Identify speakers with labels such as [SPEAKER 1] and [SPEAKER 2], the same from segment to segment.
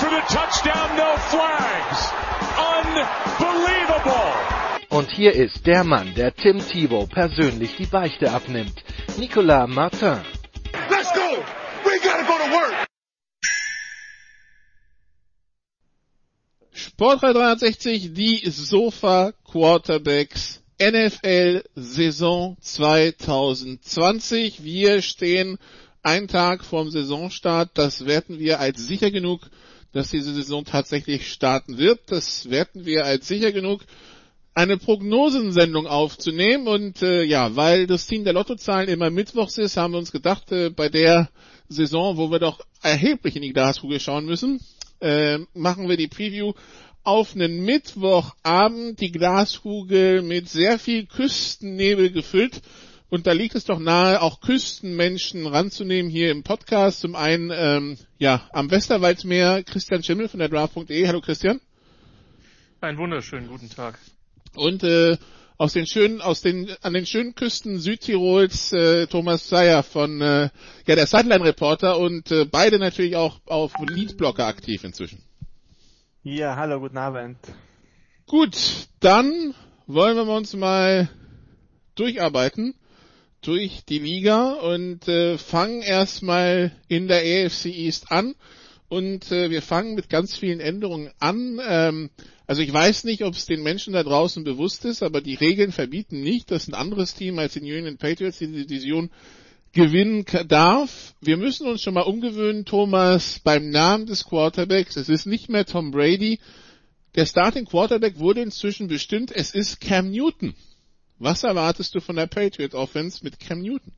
[SPEAKER 1] for the touchdown, no flags. Unbelievable.
[SPEAKER 2] Und hier ist der Mann, der Tim Thibault persönlich die Beichte abnimmt. Nicolas Martin.
[SPEAKER 3] Let's go. We gotta go to work.
[SPEAKER 4] Sport 360, die Sofa Quarterbacks NFL Saison 2020. Wir stehen einen Tag vorm Saisonstart. Das werten wir als sicher genug, dass diese Saison tatsächlich starten wird. Das werten wir als sicher genug, eine Prognosensendung aufzunehmen. Und äh, ja, weil das Team der Lottozahlen immer mittwochs ist, haben wir uns gedacht, äh, bei der Saison, wo wir doch erheblich in die Glaskugel schauen müssen, äh, machen wir die Preview auf einen Mittwochabend, die Glaskugel mit sehr viel Küstennebel gefüllt. Und da liegt es doch nahe, auch Küstenmenschen ranzunehmen hier im Podcast. Zum einen, ähm, ja, am Westerwaldmeer Christian Schimmel von der Draft.de. Hallo Christian.
[SPEAKER 5] Einen wunderschönen guten Tag.
[SPEAKER 4] Und äh, aus den schönen, aus den an den schönen Küsten Südtirols äh, Thomas Seyer von äh, ja der Sideline Reporter und äh, beide natürlich auch auf Leadblocker aktiv inzwischen.
[SPEAKER 6] Ja, hallo, guten Abend.
[SPEAKER 4] Gut, dann wollen wir uns mal durcharbeiten durch die Liga und äh, fangen erstmal in der AFC East an. Und äh, wir fangen mit ganz vielen Änderungen an. Ähm, also ich weiß nicht, ob es den Menschen da draußen bewusst ist, aber die Regeln verbieten nicht, dass ein anderes Team als die New England Patriots die Division gewinnen darf. Wir müssen uns schon mal umgewöhnen, Thomas, beim Namen des Quarterbacks. Es ist nicht mehr Tom Brady. Der Starting Quarterback wurde inzwischen bestimmt. Es ist Cam Newton. Was erwartest du von der Patriot Offense mit Cam Newton?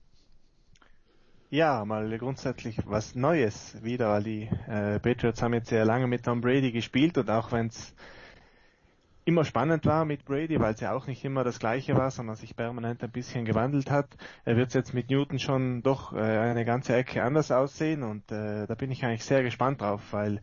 [SPEAKER 6] Ja, mal grundsätzlich was Neues wieder, weil die äh, Patriots haben jetzt sehr lange mit Tom Brady gespielt und auch wenn es immer spannend war mit Brady, weil es ja auch nicht immer das gleiche war, sondern sich permanent ein bisschen gewandelt hat, äh, wird es jetzt mit Newton schon doch äh, eine ganze Ecke anders aussehen und äh, da bin ich eigentlich sehr gespannt drauf, weil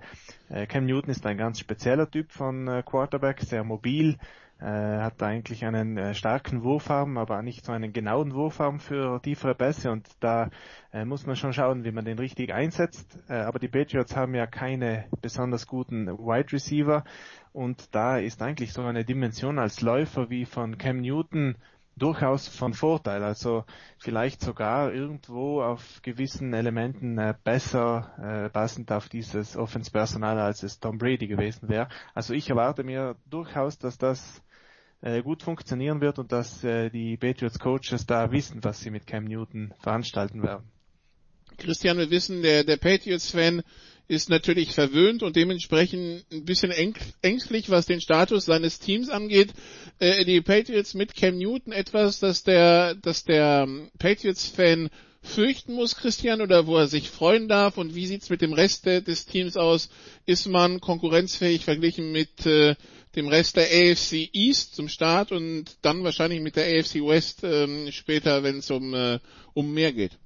[SPEAKER 6] äh, Cam Newton ist ein ganz spezieller Typ von äh, Quarterback, sehr mobil, äh, hat eigentlich einen äh, starken Wurfarm, aber nicht so einen genauen Wurfarm für tiefere Pässe und da äh, muss man schon schauen, wie man den richtig einsetzt. Äh, aber die Patriots haben ja keine besonders guten Wide Receiver und da ist eigentlich so eine Dimension als Läufer wie von Cam Newton durchaus von Vorteil. Also vielleicht sogar irgendwo auf gewissen Elementen äh, besser äh, passend auf dieses Offense-Personal, als es Tom Brady gewesen wäre. Also ich erwarte mir durchaus, dass das äh, gut funktionieren wird und dass äh, die Patriots Coaches da wissen, was sie mit Cam Newton veranstalten werden.
[SPEAKER 4] Christian, wir wissen, der, der Patriots-Fan ist natürlich verwöhnt und dementsprechend ein bisschen ängstlich, was den Status seines Teams angeht. Äh, die Patriots mit Cam Newton etwas, dass der, dass der Patriots-Fan fürchten muss, Christian, oder wo er sich freuen darf? Und wie sieht's mit dem Rest des Teams aus? Ist man konkurrenzfähig verglichen mit äh, dem Rest der AFC East zum Start und dann wahrscheinlich mit der AFC West ähm, später, wenn es um, äh, um mehr geht?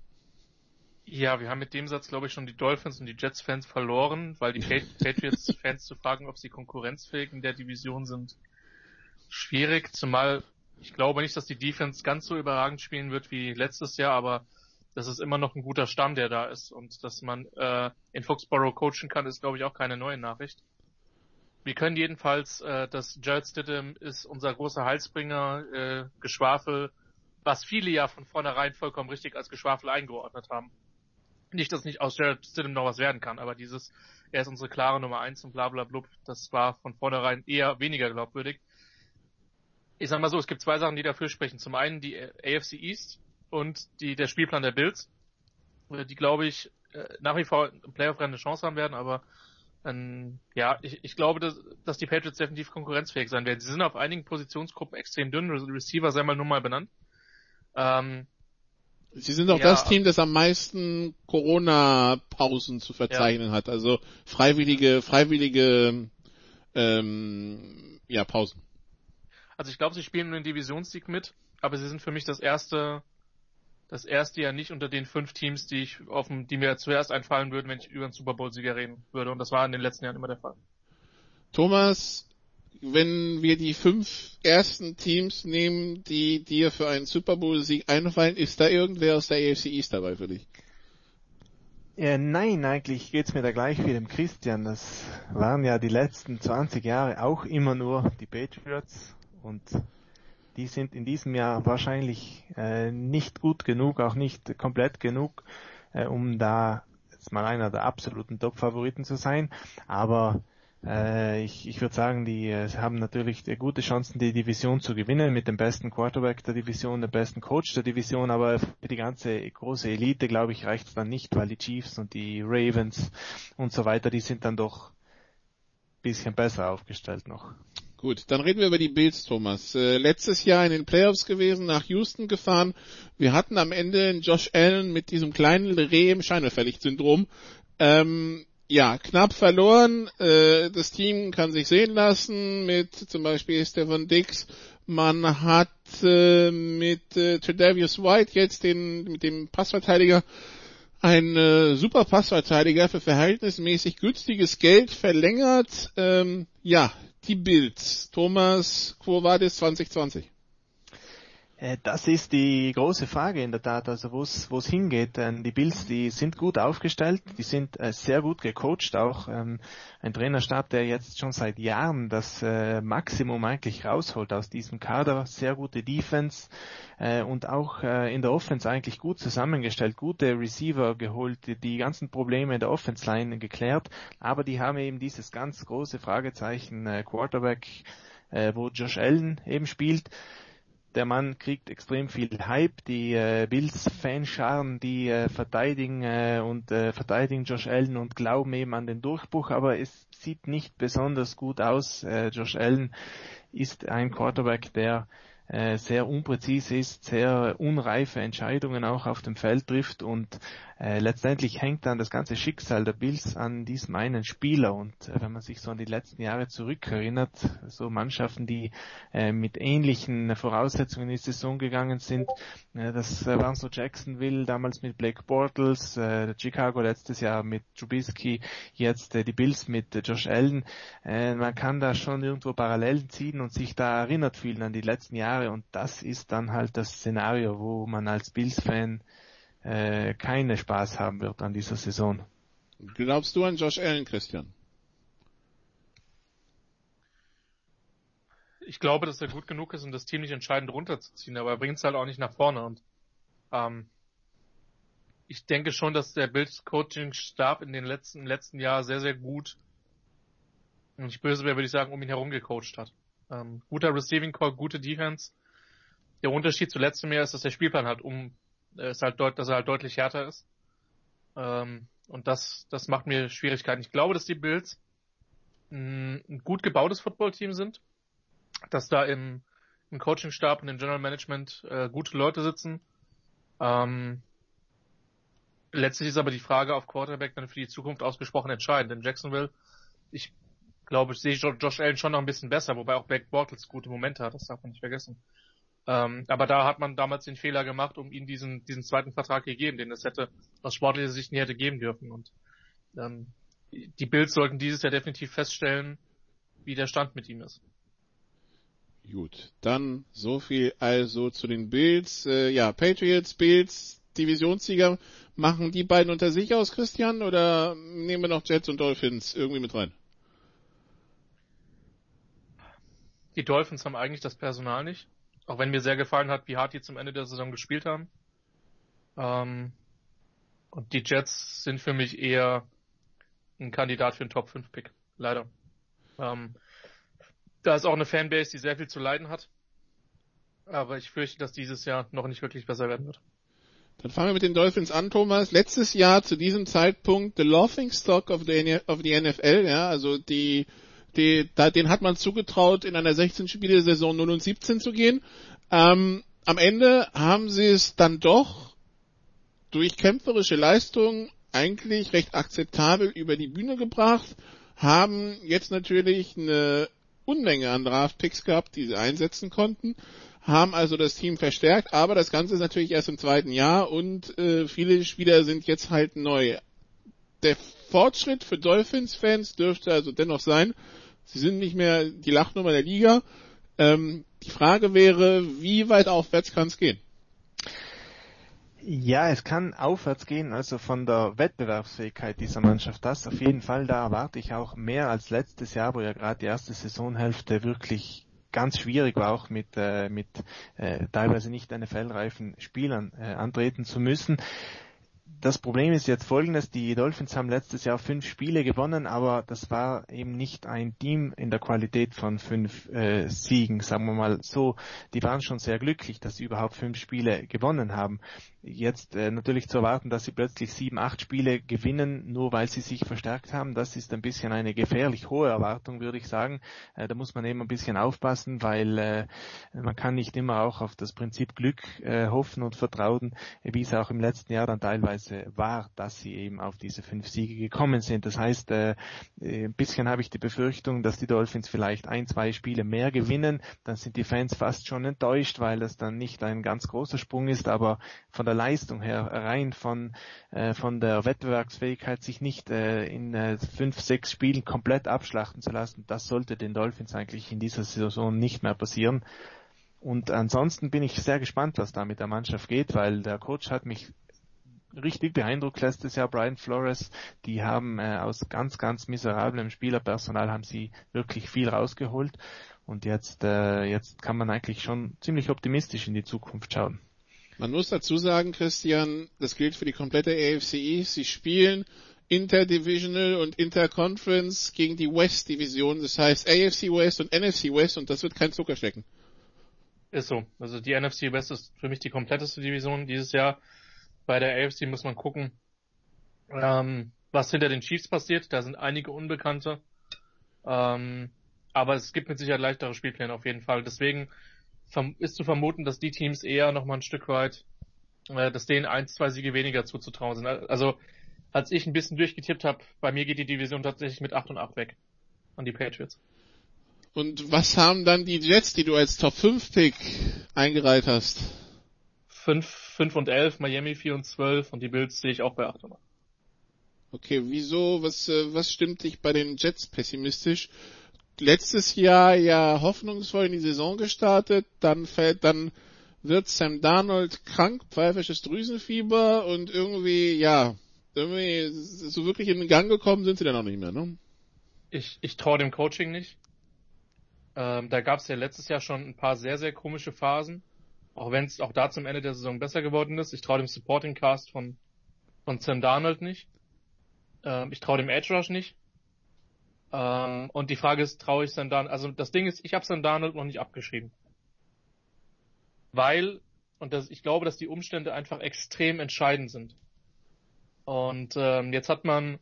[SPEAKER 5] Ja, wir haben mit dem Satz, glaube ich, schon die Dolphins und die Jets-Fans verloren, weil die Patriots-Fans zu fragen, ob sie konkurrenzfähig in der Division sind, schwierig. Zumal ich glaube nicht, dass die Defense ganz so überragend spielen wird wie letztes Jahr, aber das ist immer noch ein guter Stamm, der da ist. Und dass man äh, in Foxborough coachen kann, ist, glaube ich, auch keine neue Nachricht. Wir können jedenfalls, äh, dass Jared Stidham ist unser großer Heilsbringer, äh, Geschwafel, was viele ja von vornherein vollkommen richtig als Geschwafel eingeordnet haben. Nicht, dass nicht aus Jared Stidham noch was werden kann, aber dieses, er ist unsere klare Nummer eins und bla bla blub, das war von vornherein eher weniger glaubwürdig. Ich sag mal so, es gibt zwei Sachen, die dafür sprechen. Zum einen die AFC East und die, der Spielplan der Bills, die glaube ich äh, nach wie vor im Playoff-Rennen eine Chance haben werden, aber ähm, ja, ich, ich glaube, dass, dass die Patriots definitiv konkurrenzfähig sein werden. Sie sind auf einigen Positionsgruppen extrem dünn, Receiver sei mal nur mal benannt. Ähm,
[SPEAKER 4] Sie sind auch
[SPEAKER 5] Ja.
[SPEAKER 4] das Team, das am meisten Corona-Pausen zu verzeichnen hat. Also freiwillige, freiwillige, ähm, ja, Pausen.
[SPEAKER 5] Also ich glaube, sie spielen den Divisionssieg mit, aber sie sind für mich das erste, das erste Jahr nicht unter den fünf Teams, die ich auf dem, die mir zuerst einfallen würden, wenn ich über einen Super Bowl-Sieger reden würde. Und das war in den letzten Jahren immer der Fall.
[SPEAKER 4] Thomas, wenn wir die fünf ersten Teams nehmen, die dir für einen Super Bowl-Sieg einfallen, ist da irgendwer aus der AFC East dabei für dich?
[SPEAKER 6] Ja, nein, eigentlich geht's mir da gleich wie dem Christian. Das waren ja die letzten 20 Jahre auch immer nur die Patriots und die sind in diesem Jahr wahrscheinlich äh, nicht gut genug, auch nicht komplett genug, äh, um da jetzt mal einer der absoluten Top-Favoriten zu sein. Aber äh, ich, ich würde sagen, die äh, haben natürlich äh, gute Chancen, die Division zu gewinnen mit dem besten Quarterback der Division, dem besten Coach der Division, aber für die ganze große Elite, glaube ich, reicht es dann nicht, weil die Chiefs und die Ravens und so weiter, die sind dann doch bisschen besser aufgestellt noch.
[SPEAKER 4] Gut, dann reden wir über die Bills, Thomas. Äh, letztes Jahr in den Playoffs gewesen, nach Houston gefahren. Wir hatten am Ende Josh Allen mit diesem kleinen Reh im Scheinwerferlicht-Syndrom. Ähm, ja, knapp verloren. Äh, das Team kann sich sehen lassen mit zum Beispiel Stefan Dix. Man hat äh, mit äh, Tredavious White jetzt den mit dem Passverteidiger ein äh, super Passverteidiger für verhältnismäßig günstiges Geld verlängert. Ähm, ja, die Bills. Thomas, Quo Vadis 2020.
[SPEAKER 6] Äh, Das ist die große Frage in der Tat, also wo es hingeht. Denn die Bills, die sind gut aufgestellt, die sind äh, sehr gut gecoacht, auch ähm, ein Trainerstab, der jetzt schon seit Jahren das äh, Maximum eigentlich rausholt aus diesem Kader, sehr gute Defense und auch in der Offense eigentlich gut zusammengestellt, gute Receiver geholt, die, ganzen Probleme in der Offense Line geklärt, aber die haben eben dieses ganz große Fragezeichen Quarterback, wo Josh Allen eben spielt der Mann kriegt extrem viel Hype. Die äh, Bills-Fanscharen, die äh, verteidigen äh, und äh, verteidigen Josh Allen und glauben eben an den Durchbruch, aber es sieht nicht besonders gut aus. Äh, Josh Allen ist ein Quarterback, der äh, sehr unpräzise ist, sehr unreife Entscheidungen auch auf dem Feld trifft und äh, letztendlich hängt dann das ganze Schicksal der Bills an diesem einen Spieler und äh, wenn man sich so an die letzten Jahre zurückerinnert, so Mannschaften, die äh, mit ähnlichen Voraussetzungen in die Saison gegangen sind, äh, das äh, waren so Jacksonville damals mit Blake Bortles, äh, Chicago letztes Jahr mit Trubisky, jetzt äh, die Bills mit äh, Josh Allen. Äh, man kann da schon irgendwo Parallelen ziehen und sich da erinnert fühlen an die letzten Jahre und das ist dann halt das Szenario, wo man als Bills-Fan äh, keine Spaß haben wird an dieser Saison.
[SPEAKER 4] Glaubst du an Josh Allen, Christian?
[SPEAKER 5] Ich glaube, dass er gut genug ist, um das Team nicht entscheidend runterzuziehen, aber er bringt es halt auch nicht nach vorne und ähm, ich denke schon, dass der Bills Coaching Stab in den letzten, im letzten Jahr sehr, sehr gut, und ich böse wäre, würde ich sagen, um ihn herum gecoacht hat. Ähm, guter Receiving Call, gute Defense. Der Unterschied zu letztem Jahr ist, dass der Spielplan halt um, ist halt deut dass er halt deutlich härter ist. Ähm, und das, das macht mir Schwierigkeiten. Ich glaube, dass die Bills mh, ein gut gebautes Footballteam sind, dass da im, im Coachingstab und im General Management äh, gute Leute sitzen. Ähm, letztlich ist aber die Frage auf Quarterback dann für die Zukunft ausgesprochen entscheidend. In Jacksonville, ich glaube, ich sehe Jo- Josh Allen schon noch ein bisschen besser, wobei auch Blake Bortles gute Momente hat, das darf man nicht vergessen. Ähm, aber da hat man damals den Fehler gemacht, um ihm diesen, diesen zweiten Vertrag gegeben, den es hätte aus sportlicher Sicht nie hätte geben dürfen. Und ähm, die Bills sollten dieses Jahr definitiv feststellen, wie der Stand mit ihm ist.
[SPEAKER 4] Gut, dann so viel also zu den Bills. Äh, ja, Patriots, Bills, Divisionssieger. Machen die beiden unter sich aus, Christian, oder nehmen wir noch Jets und Dolphins irgendwie mit rein?
[SPEAKER 5] Die Dolphins haben eigentlich das Personal nicht. Auch wenn mir sehr gefallen hat, wie hart die zum Ende der Saison gespielt haben. Ähm, und die Jets sind für mich eher ein Kandidat für einen Top 5 Pick. Leider. Ähm, da ist auch eine Fanbase, die sehr viel zu leiden hat. Aber ich fürchte, dass dieses Jahr noch nicht wirklich besser werden wird.
[SPEAKER 4] Dann fangen wir mit den Dolphins an, Thomas. Letztes Jahr zu diesem Zeitpunkt the laughing stock of the, of the NFL, ja, also die, die, da, den hat man zugetraut, in einer 16-Spiele-Saison 0 und 17 zu gehen. Ähm, am Ende haben sie es dann doch durch kämpferische Leistung eigentlich recht akzeptabel über die Bühne gebracht, haben jetzt natürlich eine Unmenge an Draftpicks gehabt, die sie einsetzen konnten, haben also das Team verstärkt, aber das Ganze ist natürlich erst im zweiten Jahr und äh, viele Spieler sind jetzt halt neu. Der Fortschritt für Dolphins-Fans dürfte also dennoch sein, sie sind nicht mehr die Lachnummer der Liga. Ähm, die Frage wäre, wie weit aufwärts kann es gehen?
[SPEAKER 6] Ja, es kann aufwärts gehen, also von der Wettbewerbsfähigkeit dieser Mannschaft. Das auf jeden Fall, da erwarte ich auch mehr als letztes Jahr, wo ja gerade die erste Saisonhälfte wirklich ganz schwierig war, auch mit, äh, mit äh, teilweise nicht NFL-reifen Spielern äh, antreten zu müssen das Problem ist jetzt folgendes, die Dolphins haben letztes Jahr fünf Spiele gewonnen, aber das war eben nicht ein Team in der Qualität von fünf äh, Siegen, sagen wir mal so. Die waren schon sehr glücklich, dass sie überhaupt fünf Spiele gewonnen haben jetzt äh, natürlich zu erwarten, dass sie plötzlich sieben, acht Spiele gewinnen, nur weil sie sich verstärkt haben, das ist ein bisschen eine gefährlich hohe Erwartung, würde ich sagen. Äh, da muss man eben ein bisschen aufpassen, weil äh, man kann nicht immer auch auf das Prinzip Glück äh, hoffen und vertrauen, wie es auch im letzten Jahr dann teilweise war, dass sie eben auf diese fünf Siege gekommen sind. Das heißt, äh, äh ein bisschen habe ich die Befürchtung, dass die Dolphins vielleicht ein, zwei Spiele mehr gewinnen, dann sind die Fans fast schon enttäuscht, weil das dann nicht ein ganz großer Sprung ist, aber von der Leistung her, rein von, äh, von der Wettbewerbsfähigkeit, sich nicht äh, in äh, fünf, sechs Spielen komplett abschlachten zu lassen, das sollte den Dolphins eigentlich in dieser Saison nicht mehr passieren. Und ansonsten bin ich sehr gespannt, was da mit der Mannschaft geht, weil der Coach hat mich richtig beeindruckt letztes Jahr Brian Flores. Die haben äh, aus ganz, ganz miserablem Spielerpersonal haben sie wirklich viel rausgeholt. Und jetzt, äh, jetzt kann man eigentlich schon ziemlich optimistisch in die Zukunft schauen.
[SPEAKER 4] Man muss dazu sagen, Christian, das gilt für die komplette AFC. Sie spielen Interdivisional und Interconference gegen die West Division. Das heißt AFC West und NFC West und das wird kein Zuckerschlecken.
[SPEAKER 5] Ist so. Also die NFC West ist für mich die kompletteste Division dieses Jahr. Bei der AFC muss man gucken, ähm, was hinter den Chiefs passiert. Da sind einige Unbekannte. Ähm, aber es gibt mit Sicherheit leichtere Spielpläne auf jeden Fall. Deswegen ist zu vermuten, dass die Teams eher noch mal ein Stück weit, äh, dass denen ein, zwei Siege weniger zuzutrauen sind. Also als ich ein bisschen durchgetippt habe, bei mir geht die Division tatsächlich mit 8 und 8 weg an die Patriots.
[SPEAKER 4] Und was haben dann die Jets, die du als Top 5 Pick eingereiht hast?
[SPEAKER 5] 5, 5 und 11, Miami 4 und 12 und die Bills sehe ich auch bei 8 und 8.
[SPEAKER 4] Okay, wieso, was, äh, was stimmt dich bei den Jets pessimistisch? Letztes Jahr ja hoffnungsvoll in die Saison gestartet, dann fällt, dann wird Sam Darnold krank, pfeifisches Drüsenfieber und irgendwie, ja, irgendwie so wirklich in den Gang gekommen sind sie dann auch nicht mehr, ne?
[SPEAKER 5] Ich, ich traue dem Coaching nicht. Ähm, da gab es ja letztes Jahr schon ein paar sehr, sehr komische Phasen. Auch wenn es auch da zum Ende der Saison besser geworden ist. Ich traue dem Supporting Cast von, von Sam Darnold nicht. Ähm, ich traue dem Edge Rush nicht. Ähm, und die Frage ist, traue ich Sam? Also das Ding ist, ich habe Sam Darnold noch nicht abgeschrieben. Weil, und das, ich glaube, dass die Umstände einfach extrem entscheidend sind. Und ähm, jetzt hat man,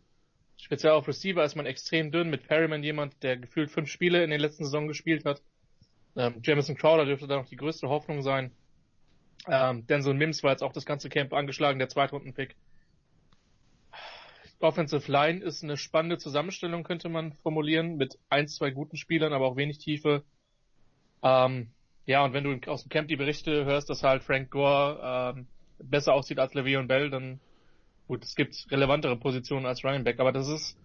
[SPEAKER 5] speziell auf Receiver, ist man extrem dünn mit Perryman jemand, der gefühlt fünf Spiele in den letzten Saison gespielt hat. Ähm, Jamison Crowder dürfte da noch die größte Hoffnung sein. Ähm, Denzel Mims war jetzt auch das ganze Camp angeschlagen, der Zweitrunden-Pick. Offensive Line ist eine spannende Zusammenstellung, könnte man formulieren, mit ein, zwei guten Spielern, aber auch wenig Tiefe. Ähm, ja, und wenn du aus dem Camp die Berichte hörst, dass halt Frank Gore ähm, besser aussieht als Le'Veon Bell, dann gut, es gibt relevantere Positionen als Running Back, aber das ist,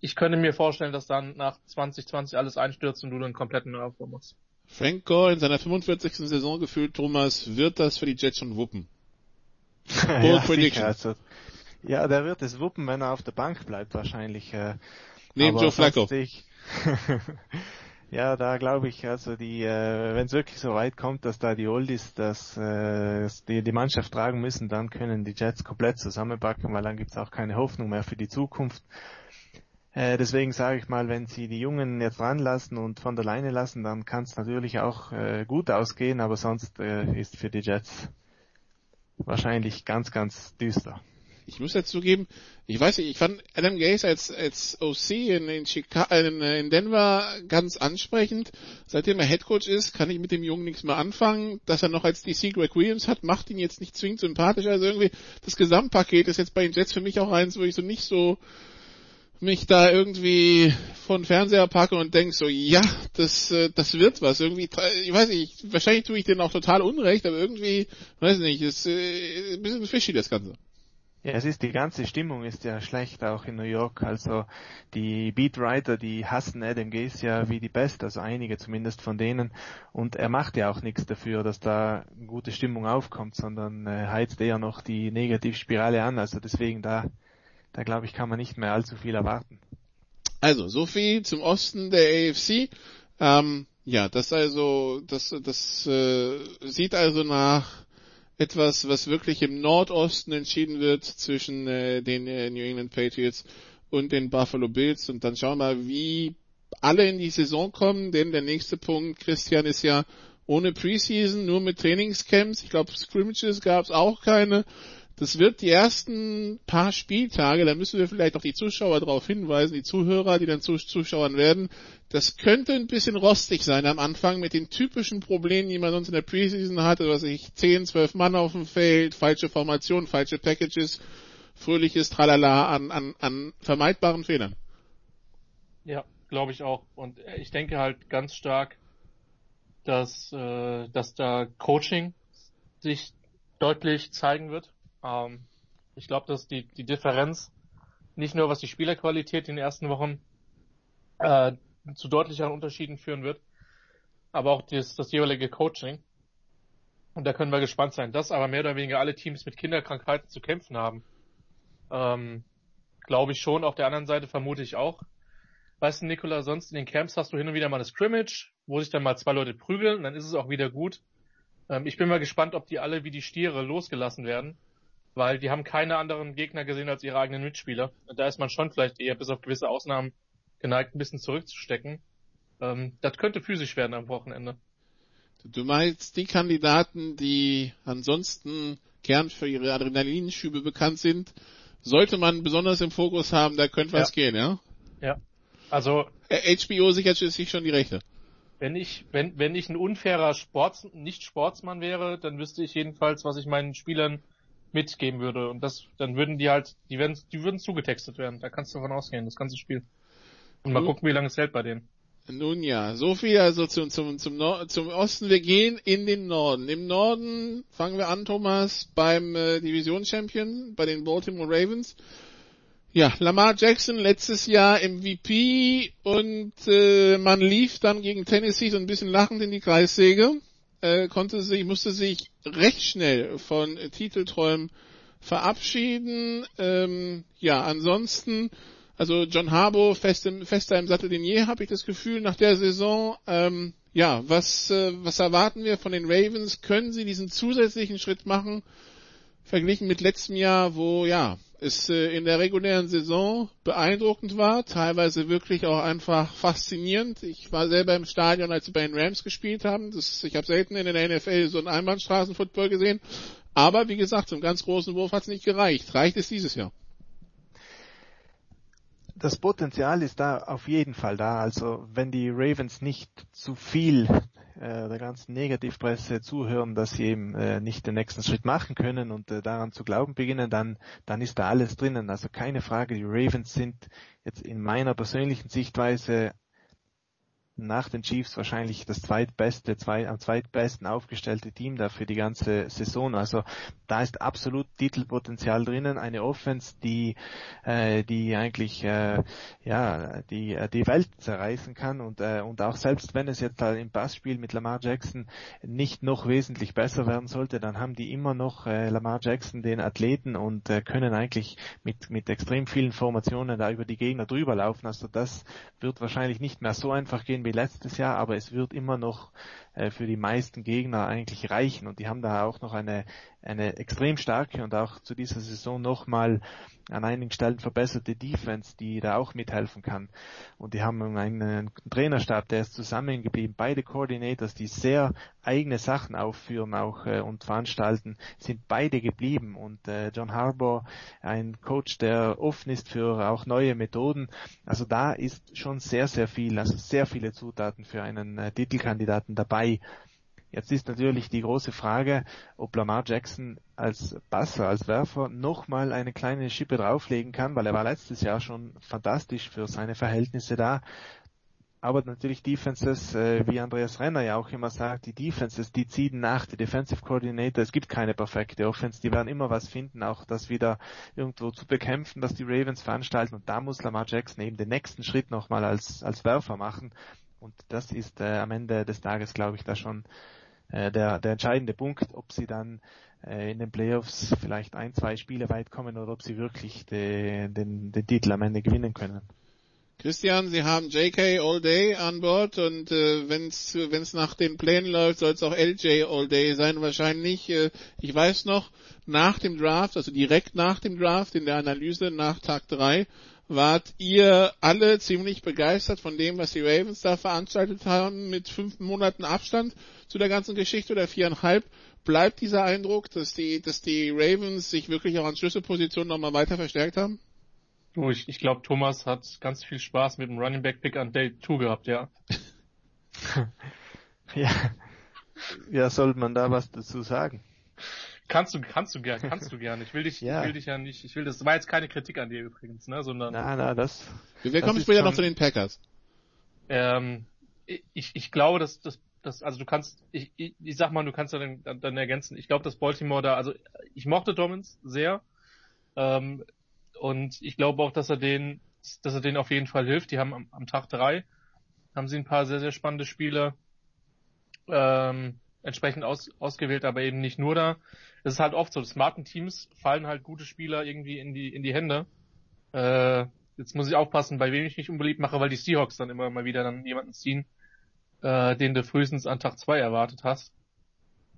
[SPEAKER 5] ich könnte mir vorstellen, dass dann nach 2020 alles einstürzt und du dann kompletten Neuraufbau musst.
[SPEAKER 4] Frank Gore in seiner 45. Saison gefühlt, Thomas, wird das für die Jets schon wuppen?
[SPEAKER 6] Bold ja, Prediction. Sicher, also ja, der wird es wuppen, wenn er auf der Bank bleibt wahrscheinlich. Äh,
[SPEAKER 4] Neben Joe Flacco.
[SPEAKER 6] Ja, da glaube ich, also die, äh, wenn es wirklich so weit kommt, dass da die Oldies das, äh, die, die Mannschaft tragen müssen, dann können die Jets komplett zusammenpacken, weil dann gibt's auch keine Hoffnung mehr für die Zukunft. Äh, deswegen sage ich mal, wenn sie die Jungen jetzt ranlassen und von der Leine lassen, dann kann es natürlich auch äh, gut ausgehen, aber sonst äh, ist für die Jets wahrscheinlich ganz, ganz düster.
[SPEAKER 4] Ich muss dazu geben, ich weiß nicht, ich fand Adam Gaze als, als OC in, in, Chicago, in, in Denver ganz ansprechend. Seitdem er Headcoach ist, kann ich mit dem Jungen nichts mehr anfangen. Dass er noch als DC Greg Williams hat, macht ihn jetzt nicht zwingend sympathisch. Also irgendwie, das Gesamtpaket ist jetzt bei den Jets für mich auch eins, wo ich so nicht so mich da irgendwie von Fernseher packe und denk so, ja, das, äh, das wird was. Irgendwie, ich weiß nicht, wahrscheinlich tue ich denen auch total unrecht, aber irgendwie, weiß nicht, ist äh, ein bisschen fishy das Ganze.
[SPEAKER 6] Ja, es ist die ganze Stimmung ist ja schlecht auch in New York. Also die Beatwriter, die hassen Adam Gaze ja wie die Best, also einige zumindest von denen. Und er macht ja auch nichts dafür, dass da gute Stimmung aufkommt, sondern äh, heizt eher noch die Negativspirale an. Also deswegen da da glaube ich, kann man nicht mehr allzu viel erwarten.
[SPEAKER 4] Also, so viel zum Osten der AFC. Ähm, ja, das also, das, das äh, sieht also nach etwas, was wirklich im Nordosten entschieden wird zwischen äh, den äh, New England Patriots und den Buffalo Bills. Und dann schauen wir wie alle in die Saison kommen, denn der nächste Punkt, Christian, ist ja ohne Preseason, nur mit Trainingscamps. Ich glaube, Scrimmages gab es auch keine. Das wird die ersten paar Spieltage, da müssen wir vielleicht auch die Zuschauer darauf hinweisen, die Zuhörer, die dann Zuschauern werden. Das könnte ein bisschen rostig sein am Anfang mit den typischen Problemen, die man sonst in der Preseason hatte, was ich 10, 12 Mann auf dem Feld, falsche Formation, falsche Packages, fröhliches Tralala an, an, an vermeidbaren Fehlern.
[SPEAKER 5] Ja, glaube ich auch. Und ich denke halt ganz stark, dass, äh, dass da Coaching sich deutlich zeigen wird. Ähm, ich glaube, dass die, die Differenz nicht nur was die Spielerqualität in den ersten Wochen äh, zu deutlicheren Unterschieden führen wird, aber auch das, das jeweilige Coaching. Und da können wir gespannt sein. Dass aber mehr oder weniger alle Teams mit Kinderkrankheiten zu kämpfen haben, ähm, glaube ich schon. Auf der anderen Seite vermute ich auch. Weißt du, Nikola, sonst in den Camps hast du hin und wieder mal eine Scrimmage, wo sich dann mal zwei Leute prügeln, und dann ist es auch wieder gut. Ähm, ich bin mal gespannt, ob die alle wie die Stiere losgelassen werden weil die haben keine anderen Gegner gesehen als ihre eigenen Mitspieler. Da ist man schon vielleicht eher bis auf gewisse Ausnahmen geneigt, ein bisschen zurückzustecken. Ähm, das könnte physisch werden am Wochenende.
[SPEAKER 4] Du meinst die Kandidaten, die ansonsten gern für ihre Adrenalinschübe bekannt sind, sollte man besonders im Fokus haben, da könnte was ja. gehen, ja?
[SPEAKER 5] Ja. Also
[SPEAKER 4] HBO sichert sich schon die Rechte.
[SPEAKER 5] Wenn ich, wenn, wenn ich ein unfairer Sports, nicht Sportsmann wäre, dann wüsste ich jedenfalls, was ich meinen Spielern mitgeben würde. Und das, dann würden die halt, die werden, die würden zugetextet werden. Da kannst du davon ausgehen, das ganze Spiel. Und mal gucken, wie lange es hält bei denen.
[SPEAKER 4] Nun ja, so viel also zum, zum, zum, Nord zum Osten. Wir gehen in den Norden. Im Norden fangen wir an, Thomas, beim äh, Division-Champion, bei den Baltimore Ravens. Ja, Lamar Jackson letztes Jahr MVP und äh, man lief dann gegen Tennessee so ein bisschen lachend in die Kreissäge äh, konnte sich, musste sich recht schnell von Titelträumen verabschieden. Ähm, ja, ansonsten, also John Harbour fest im, fester im Sattel denn je, habe ich das Gefühl, nach der Saison. Ähm, ja, was, äh, was erwarten wir von den Ravens? Können sie diesen zusätzlichen Schritt machen, verglichen mit letztem Jahr, wo ja es äh, in der regulären Saison beeindruckend war, teilweise wirklich auch einfach faszinierend. Ich war selber im Stadion, als sie bei den Rams gespielt haben. Das, ich habe selten in der NFL so einen Einbahnstraßenfootball gesehen. Aber wie gesagt, zum ganz großen Wurf hat es nicht gereicht. Reicht es dieses Jahr?
[SPEAKER 6] Das Potenzial ist da auf jeden Fall da. Also wenn die Ravens nicht zu viel äh, der ganzen Negativpresse zuhören, dass sie eben äh, nicht den nächsten Schritt machen können und äh, daran zu glauben beginnen, dann, dann ist da alles drinnen. Also keine Frage, die Ravens sind jetzt in meiner persönlichen Sichtweise nach den Chiefs wahrscheinlich das zweitbeste, zwei, am zweitbesten aufgestellte Team da für die ganze Saison. Also da ist absolut Titelpotenzial drinnen, eine Offense, die, äh, die eigentlich äh, ja die äh, die Welt zerreißen kann und äh, und auch selbst wenn es jetzt im Passspiel mit Lamar Jackson nicht noch wesentlich besser werden sollte, dann haben die immer noch äh, Lamar Jackson den Athleten und äh, können eigentlich mit mit extrem vielen Formationen da über die Gegner drüber laufen. Also das wird wahrscheinlich nicht mehr so einfach gehen wie letztes Jahr, aber es wird immer noch äh, für die meisten Gegner eigentlich reichen. Und die haben da auch noch eine, eine extrem starke und auch zu dieser Saison nochmal an einigen Stellen verbesserte Defense, die da auch mithelfen kann. Und die haben einen Trainerstab, der ist zusammengeblieben. Beide Coordinators, die sehr eigene Sachen aufführen auch äh, und veranstalten, sind beide geblieben. Und äh, John Harbour, ein Coach, der offen ist für auch neue Methoden. Also da ist schon sehr, sehr viel, also sehr viele Zutaten für einen äh, Titelkandidaten dabei. Jetzt ist natürlich die große Frage, ob Lamar Jackson als Passer, als Werfer nochmal eine kleine Schippe drauflegen kann, weil er war letztes Jahr schon fantastisch für seine Verhältnisse da. Aber natürlich Defenses, äh, wie Andreas Renner ja auch immer sagt, die Defenses, die ziehen nach, die Defensive Coordinator, es gibt keine perfekte Offense, die werden immer was finden, auch das wieder irgendwo zu bekämpfen, was die Ravens veranstalten und da muss Lamar Jackson eben den nächsten Schritt nochmal als, als Werfer machen und das ist äh, am Ende des Tages, glaube ich, da schon äh, der, der entscheidende Punkt, ob sie dann äh, in den Playoffs vielleicht ein, zwei Spiele weit kommen oder ob sie wirklich de, den, den Titel am Ende gewinnen können.
[SPEAKER 4] Christian, Sie haben JK All Day an Bord und äh, wenn es nach den Plänen läuft, soll es auch LJ All Day sein wahrscheinlich. Äh, ich weiß noch, nach dem Draft, also direkt nach dem Draft in der Analyse nach Tag drei wart ihr alle ziemlich begeistert von dem, was die Ravens da veranstaltet haben, mit fünf Monaten Abstand zu der ganzen Geschichte oder viereinhalb. Bleibt dieser Eindruck, dass die, dass die Ravens sich wirklich auch an Schlüsselpositionen nochmal weiter verstärkt haben?
[SPEAKER 5] Oh, ich, ich glaube, Thomas hat ganz viel Spaß mit dem Running Back Pick an Day 2 gehabt, ja.
[SPEAKER 6] ja. Ja, sollte man da was dazu sagen?
[SPEAKER 5] Kannst du, kannst du gern, kannst du gern. Ich will dich, ja. ich will dich ja nicht, ich will, das war jetzt keine Kritik an dir übrigens, ne, sondern.
[SPEAKER 6] Na, na, das.
[SPEAKER 4] Wir kommen später noch zu den Packers.
[SPEAKER 5] Ähm, ich, ich glaube, dass, dass, dass, also du kannst, ich, ich, ich sag mal, du kannst dann, dann ergänzen. Ich glaube, dass Baltimore da, also ich mochte Dobbins sehr, ähm, und ich glaube auch, dass er den, dass er denen auf jeden Fall hilft. Die haben am, am Tag drei haben sie ein paar sehr, sehr spannende Spiele, ähm, entsprechend aus, ausgewählt, aber eben nicht nur da. Es ist halt oft so, smarten Teams fallen halt gute Spieler irgendwie in die, in die Hände. Äh, jetzt muss ich aufpassen, bei wem ich mich unbeliebt mache, weil die Seahawks dann immer mal wieder dann jemanden ziehen, äh, den du frühestens an Tag zwei erwartet hast.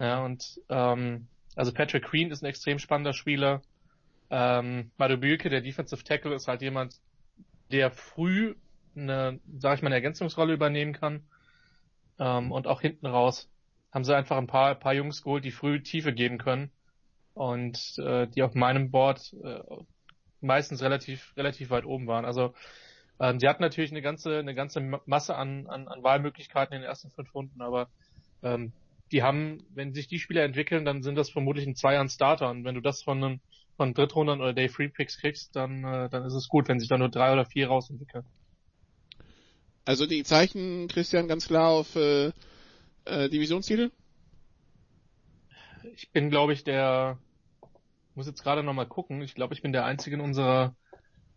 [SPEAKER 5] Ja, und ähm, also Patrick Queen ist ein extrem spannender Spieler. Ähm, Mario Bülke, der Defensive Tackle, ist halt jemand, der früh eine, sag ich mal, eine Ergänzungsrolle übernehmen kann. Ähm, und auch hinten raus haben sie einfach ein paar, paar Jungs geholt, die früh Tiefe geben können und äh, die auf meinem Board äh, meistens relativ relativ weit oben waren. Also ähm, die hatten natürlich eine ganze eine ganze Masse an, an, an Wahlmöglichkeiten in den ersten fünf Runden, aber ähm, die haben, wenn sich die Spieler entwickeln, dann sind das vermutlich in zwei Jahren Starter und wenn du das von einem von Drittrundern oder Day Free Picks kriegst, dann äh, dann ist es gut, wenn sich da nur drei oder vier rausentwickeln.
[SPEAKER 4] Also die Zeichen, Christian, ganz klar auf äh, äh, Divisionsziele?
[SPEAKER 5] Ich bin, glaube ich, der, muss jetzt gerade nochmal gucken, ich glaube, ich bin der Einzige in unserer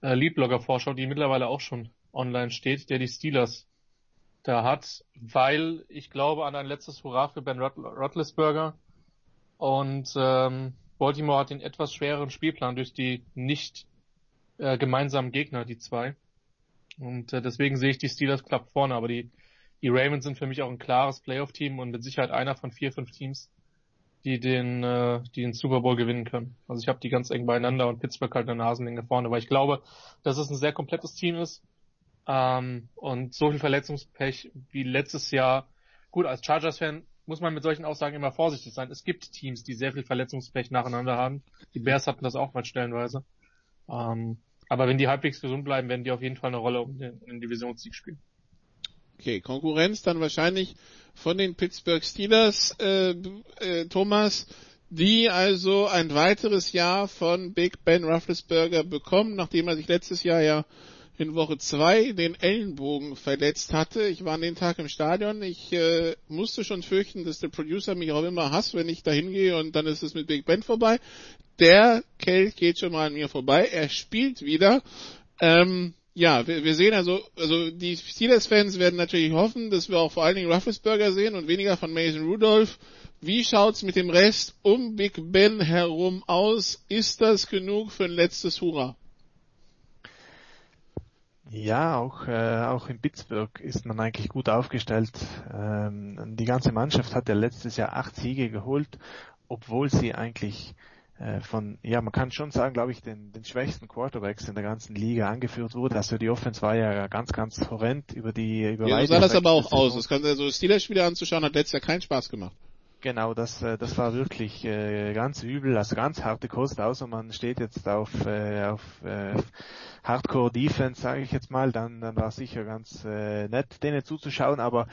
[SPEAKER 5] äh, Leadblogger-Vorschau, die mittlerweile auch schon online steht, der die Steelers da hat, weil ich glaube an ein letztes Hurra für Ben Roethlisberger. Und ähm, Baltimore hat den etwas schwereren Spielplan durch die nicht äh, gemeinsamen Gegner, die zwei. Und äh, deswegen sehe ich die Steelers knapp vorne, aber die die Ravens sind für mich auch ein klares Playoff-Team und mit Sicherheit einer von vier, fünf Teams, die den, äh, die den Super Bowl gewinnen können. Also ich habe die ganz eng beieinander und Pittsburgh halt eine Nasenlänge vorne, weil ich glaube, dass es ein sehr komplettes Team ist ähm, und so viel Verletzungspech wie letztes Jahr. Gut, als Chargers-Fan muss man mit solchen Aussagen immer vorsichtig sein. Es gibt Teams, die sehr viel Verletzungspech nacheinander haben. Die Bears hatten das auch mal stellenweise. Ähm, aber wenn die halbwegs gesund bleiben, werden die auf jeden Fall eine Rolle um den, um den Divisionssieg spielen.
[SPEAKER 4] Okay, Konkurrenz dann wahrscheinlich von den Pittsburgh Steelers, äh, äh, Thomas, die also ein weiteres Jahr von Big Ben Roethlisberger bekommen, nachdem er sich letztes Jahr ja in Woche zwei den Ellenbogen verletzt hatte. Ich war an dem Tag im Stadion. Ich äh, musste schon fürchten, dass der Producer mich auch immer hasst, wenn ich da hingehe und dann ist es mit Big Ben vorbei. Der Kelch geht schon mal an mir vorbei. Er spielt wieder. Ähm, ja, wir, wir sehen also, also die Steelers-Fans werden natürlich hoffen, dass wir auch vor allen Dingen Rufflesburger sehen und weniger von Mason Rudolph. Wie schaut's mit dem Rest um Big Ben herum aus? Ist das genug für ein letztes Hurra?
[SPEAKER 6] Ja, auch, äh, auch in Pittsburgh ist man eigentlich gut aufgestellt. Ähm, die ganze Mannschaft hat ja letztes Jahr acht Siege geholt, obwohl sie eigentlich von, ja, man kann schon sagen, glaube ich, den, den schwächsten Quarterbacks in der ganzen Liga angeführt wurde. Also die Offense war ja ganz, ganz horrend über die über
[SPEAKER 4] Ja, so sah das aber auch aus. Das kann so Steelers-Spiele anzuschauen, hat letztes Jahr keinen Spaß gemacht.
[SPEAKER 6] Genau, das, äh, das war wirklich äh, ganz übel, also ganz harte Kost, außer man steht jetzt auf, äh, auf äh, Hardcore Defense, sage ich jetzt mal, dann, dann war es sicher ganz äh, nett, denen zuzuschauen, aber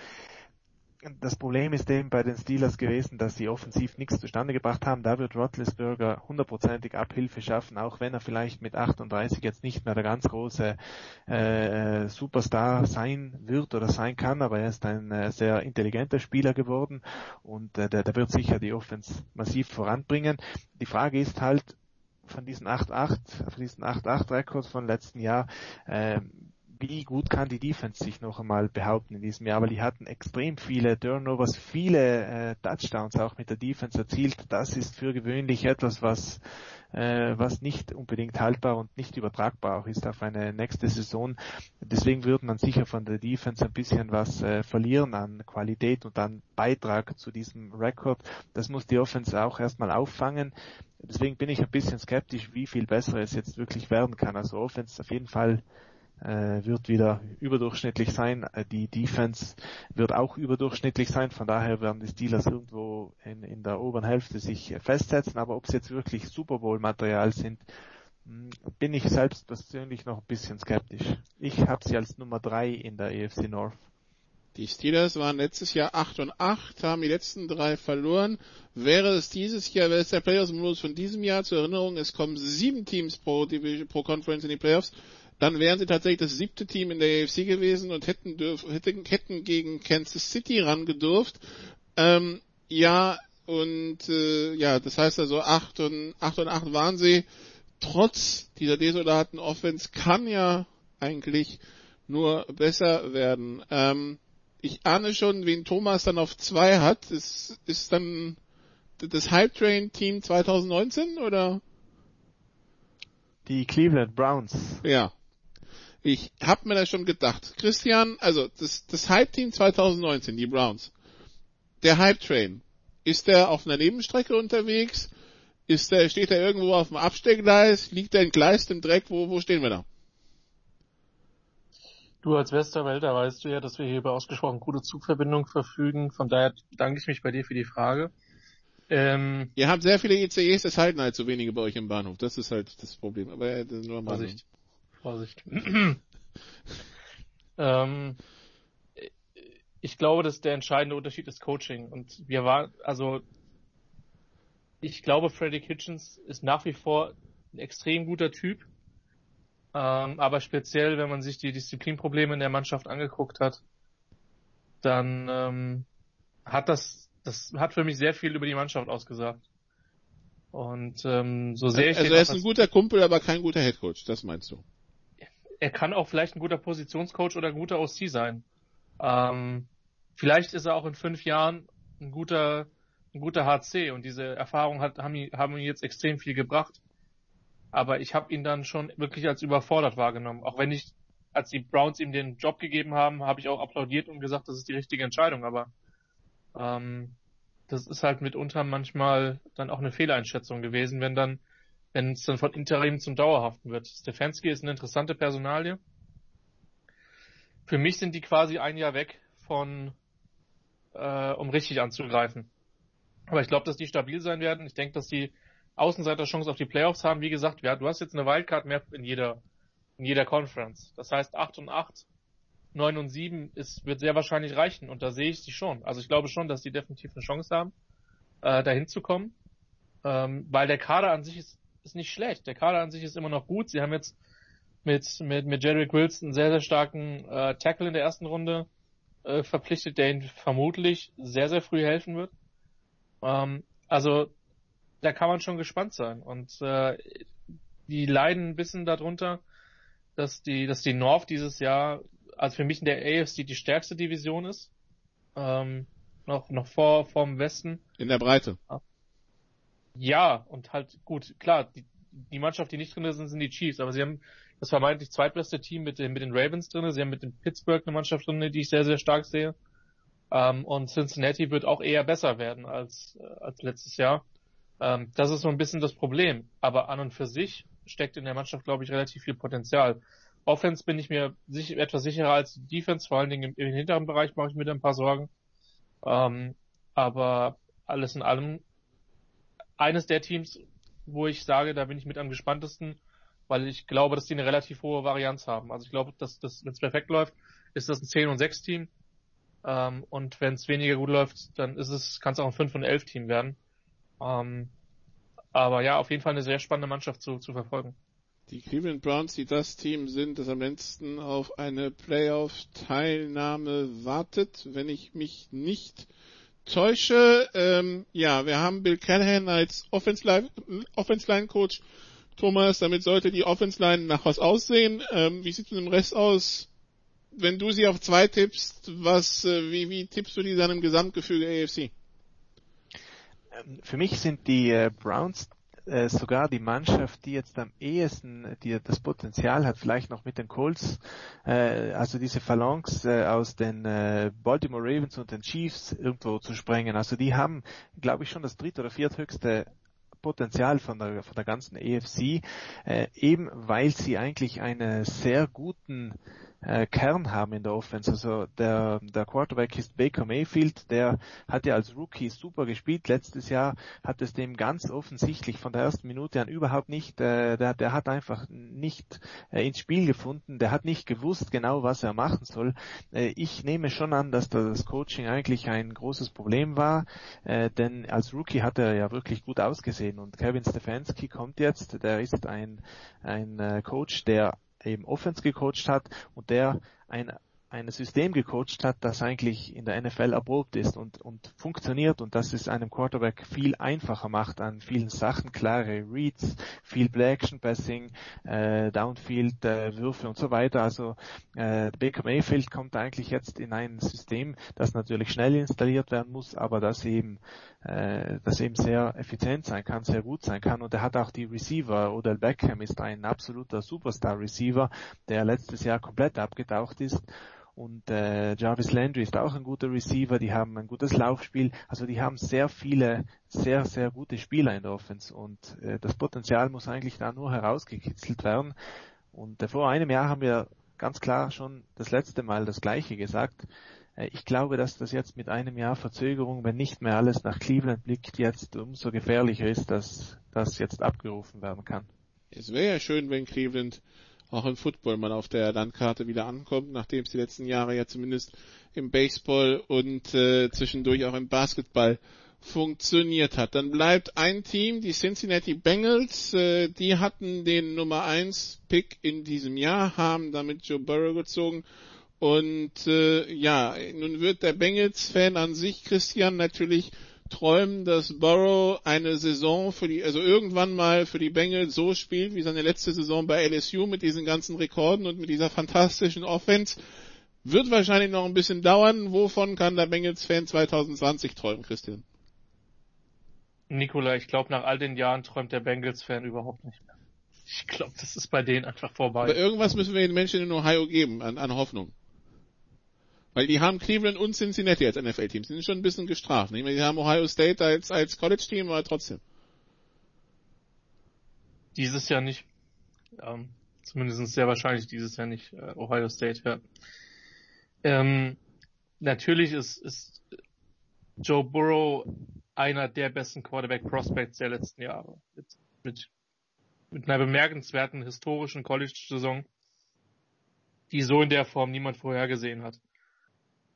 [SPEAKER 6] das Problem ist eben bei den Steelers gewesen, dass sie offensiv nichts zustande gebracht haben. Da wird Roethlisberger hundertprozentig Abhilfe schaffen, auch wenn er vielleicht mit 38 jetzt nicht mehr der ganz große äh, Superstar sein wird oder sein kann, aber er ist ein äh, sehr intelligenter Spieler geworden und äh, der, der wird sicher die Offense massiv voranbringen. Die Frage ist halt, von diesen 8-8, von diesen 8-8-Rekords von letzten Jahr, äh, wie gut kann die Defense sich noch einmal behaupten in diesem Jahr, weil die hatten extrem viele Turnovers, viele äh, Touchdowns auch mit der Defense erzielt. Das ist für gewöhnlich etwas, was äh, was nicht unbedingt haltbar und nicht übertragbar auch ist auf eine nächste Saison. Deswegen würde man sicher von der Defense ein bisschen was äh, verlieren an Qualität und an Beitrag zu diesem Rekord. Das muss die Offense auch erstmal auffangen. Deswegen bin ich ein bisschen skeptisch, wie viel besser es jetzt wirklich werden kann. Also Offense auf jeden Fall äh, wird wieder überdurchschnittlich sein. Äh, die Defense wird auch überdurchschnittlich sein. Von daher werden die Steelers irgendwo in, in der oberen Hälfte sich festsetzen. Aber ob sie jetzt wirklich Super Bowl Material sind, hm, bin ich selbst persönlich noch ein bisschen skeptisch. Ich habe sie als Nummer drei in der AFC North.
[SPEAKER 4] Die Steelers waren letztes Jahr 8 und 8, haben die letzten drei verloren. Wäre es dieses Jahr, wäre es der Playoffs-Modus von diesem Jahr zur Erinnerung, es kommen sieben Teams pro, Division, pro Conference in die Playoffs dann wären sie tatsächlich das siebte Team in der AFC gewesen und hätten, dürf, hätten, hätten gegen Kansas City rangedurft. Ähm, ja, und äh, ja, das heißt also acht und acht und acht waren sie. Trotz dieser desolaten Offense kann ja eigentlich nur besser werden. Ähm, ich ahne schon, wen Thomas dann auf zwei hat. Ist, ist dann das Hype Train Team 2019 oder?
[SPEAKER 6] Die Cleveland Browns.
[SPEAKER 4] Ja. Ich hab mir das schon gedacht. Christian, also das, das Hype-Team 2019, die Browns, der Hype-Train, ist der auf einer Nebenstrecke unterwegs? Ist der, steht er irgendwo auf dem Abstellgleis? Liegt er entgleist im Dreck? Wo, wo stehen wir da?
[SPEAKER 5] Du als Westerwälder weißt du ja, dass wir hier über ausgesprochen gute Zugverbindungen verfügen. Von daher danke ich mich bei dir für die Frage.
[SPEAKER 4] Ähm, Ihr habt sehr viele ECEs, es halten halt so wenige bei euch im Bahnhof. Das ist halt das Problem. Aber äh, nur mal.
[SPEAKER 5] Vorsicht. Vorsicht. ähm, ich glaube, dass der entscheidende Unterschied ist Coaching. Und wir waren, also ich glaube, Freddy Kitchens ist nach wie vor ein extrem guter Typ. Ähm, aber speziell, wenn man sich die Disziplinprobleme in der Mannschaft angeguckt hat, dann ähm, hat das, das hat für mich sehr viel über die Mannschaft ausgesagt. Und ähm, so sehr ich
[SPEAKER 4] Also er ist ein guter Kumpel, aber kein guter Headcoach, das meinst du?
[SPEAKER 5] Er kann auch vielleicht ein guter Positionscoach oder ein guter OC sein. Ähm, vielleicht ist er auch in fünf Jahren ein guter, ein guter HC und diese Erfahrung hat, haben, haben ihm jetzt extrem viel gebracht. Aber ich habe ihn dann schon wirklich als überfordert wahrgenommen. Auch wenn ich, als die Browns ihm den Job gegeben haben, habe ich auch applaudiert und gesagt, das ist die richtige Entscheidung. Aber ähm, das ist halt mitunter manchmal dann auch eine Fehleinschätzung gewesen, wenn dann wenn es dann von Interim zum Dauerhaften wird. Stefanski ist eine interessante Personalie. Für mich sind die quasi ein Jahr weg von, äh, um richtig anzugreifen. Aber ich glaube, dass die stabil sein werden. Ich denke, dass die Außenseiter Chance auf die Playoffs haben. Wie gesagt, ja, du hast jetzt eine Wildcard-Map in jeder, in jeder Conference. Das heißt, 8 und 8, 9 und 7 ist, wird sehr wahrscheinlich reichen. Und da sehe ich sie schon. Also ich glaube schon, dass die definitiv eine Chance haben, äh, dahin zu kommen. Ähm, weil der Kader an sich ist ist nicht schlecht. Der Kader an sich ist immer noch gut. Sie haben jetzt mit, mit, mit Jedrick Wilson einen sehr, sehr starken äh, Tackle in der ersten Runde äh, verpflichtet, der ihnen vermutlich sehr, sehr früh helfen wird. Ähm, also da kann man schon gespannt sein. Und äh, die leiden ein bisschen darunter, dass die, dass die North dieses Jahr, also für mich in der AFC die stärkste Division ist. Ähm, noch, noch vor, vom Westen.
[SPEAKER 4] In der Breite.
[SPEAKER 5] Ja, und halt gut, klar, die, die Mannschaft, die nicht drin ist, sind die Chiefs, aber sie haben das vermeintlich zweitbeste Team mit den, mit den Ravens drin. Sie haben mit dem Pittsburgh eine Mannschaft drin, die ich sehr, sehr stark sehe. Ähm, und Cincinnati wird auch eher besser werden als, äh, als letztes Jahr. Ähm, das ist so ein bisschen das Problem. Aber an und für sich steckt in der Mannschaft, glaube ich, relativ viel Potenzial. Offense bin ich mir sich, etwas sicherer als Defense, vor allen Dingen im, im hinteren Bereich mache ich mir da ein paar Sorgen. Ähm, aber alles in allem eines der Teams, wo ich sage, da bin ich mit am gespanntesten, weil ich glaube, dass die eine relativ hohe Varianz haben. Also ich glaube, dass das, wenn es perfekt läuft, ist das ein 10 und 6 Team. Ähm, und wenn es weniger gut läuft, dann ist es, kann es auch ein 5 und 11 Team werden. Ähm, aber ja, auf jeden Fall eine sehr spannende Mannschaft zu, zu verfolgen.
[SPEAKER 4] Die Cleveland Browns, die das Team sind, das am letzten auf eine Playoff-Teilnahme wartet, wenn ich mich nicht täusche. Ähm, ja, wir haben Bill Callahan als Offense-Line-Coach. Thomas, damit sollte die Offense-Line nach was aussehen. Ähm, wie sieht es mit dem Rest aus? Wenn du sie auf zwei tippst, was, äh, wie, wie tippst du die dann im Gesamtgefüge AFC?
[SPEAKER 6] Für mich sind die äh, Browns äh, sogar die Mannschaft, die jetzt am ehesten die das Potenzial hat, vielleicht noch mit den Colts, äh, also diese Phalanx äh, aus den äh, Baltimore Ravens und den Chiefs irgendwo zu sprengen. Also die haben, glaube ich, schon das dritte oder vierthöchste Potenzial von der, von der ganzen EFC, äh, eben weil sie eigentlich einen sehr guten äh, Kern haben in der Offense. Also der, der Quarterback ist Baker Mayfield, der hat ja als Rookie super gespielt. Letztes Jahr hat es dem ganz offensichtlich von der ersten Minute an überhaupt nicht, äh, der, der hat einfach nicht äh, ins Spiel gefunden, der hat nicht gewusst genau, was er machen soll. Äh, ich nehme schon an, dass das Coaching eigentlich ein großes Problem war, äh, denn als Rookie hat er ja wirklich gut ausgesehen und Kevin Stefanski kommt jetzt, der ist ein, ein äh, Coach, der eben Offense gecoacht hat und der ein ein System gecoacht hat, das eigentlich in der NFL erprobt ist und, und funktioniert und das es einem Quarterback viel einfacher macht an vielen Sachen, klare Reads, viel Play-Action-Passing, äh, Downfield, äh, und so weiter. Also äh, Baker Mayfield kommt eigentlich jetzt in ein System, das natürlich schnell installiert werden muss, aber das eben, äh, das eben sehr effizient sein kann, sehr gut sein kann und er hat auch die Receiver. Odell Beckham ist ein absoluter Superstar-Receiver, der letztes Jahr komplett abgetaucht ist und äh, Jarvis Landry ist auch ein guter Receiver, die haben ein gutes Laufspiel, also die haben sehr viele, sehr, sehr gute Spieler in der Offense und äh, das Potenzial muss eigentlich da nur herausgekitzelt werden. Und äh, vor einem Jahr haben wir ganz klar schon das letzte Mal das Gleiche gesagt. Äh, ich glaube, dass das jetzt mit einem Jahr Verzögerung, wenn nicht mehr alles nach Cleveland blickt, jetzt umso gefährlicher ist, dass das jetzt abgerufen werden kann.
[SPEAKER 4] Es wäre ja schön, wenn Cleveland auch im Football mal auf der Landkarte wieder ankommt, nachdem es die letzten Jahre ja zumindest im Baseball und äh, zwischendurch auch im Basketball funktioniert hat. Dann bleibt ein Team, die Cincinnati Bengals, äh, die hatten den Nummer 1 Pick in diesem Jahr, haben damit Joe Burrow gezogen und äh, ja, nun wird der Bengals-Fan an sich, Christian, natürlich träumen, dass Burrow eine Saison für die, also irgendwann mal für die Bengals so spielt wie seine letzte Saison bei LSU mit diesen ganzen Rekorden und mit dieser fantastischen Offense. Wird wahrscheinlich noch ein bisschen dauern. Wovon kann der Bengals-Fan 2020 träumen, Christian?
[SPEAKER 5] Nikola, ich glaube, nach all den Jahren träumt der Bengals-Fan überhaupt nicht mehr. Ich glaube, das ist bei denen einfach vorbei.
[SPEAKER 4] Aber irgendwas müssen wir den Menschen in Ohio geben, an, an Hoffnung. Weil die haben Cleveland und Cincinnati als NFL-Teams. Die sind schon ein bisschen gestraft. Nicht? Die haben Ohio State als, als College-Team, aber trotzdem.
[SPEAKER 5] Dieses Jahr nicht. Ähm, zumindest sehr wahrscheinlich dieses Jahr nicht äh, Ohio State, ja. Ähm, natürlich ist, ist Joe Burrow einer der besten Quarterback Prospects der letzten Jahre. Mit, mit, mit einer bemerkenswerten historischen College-Saison, die so in der Form niemand vorhergesehen hat.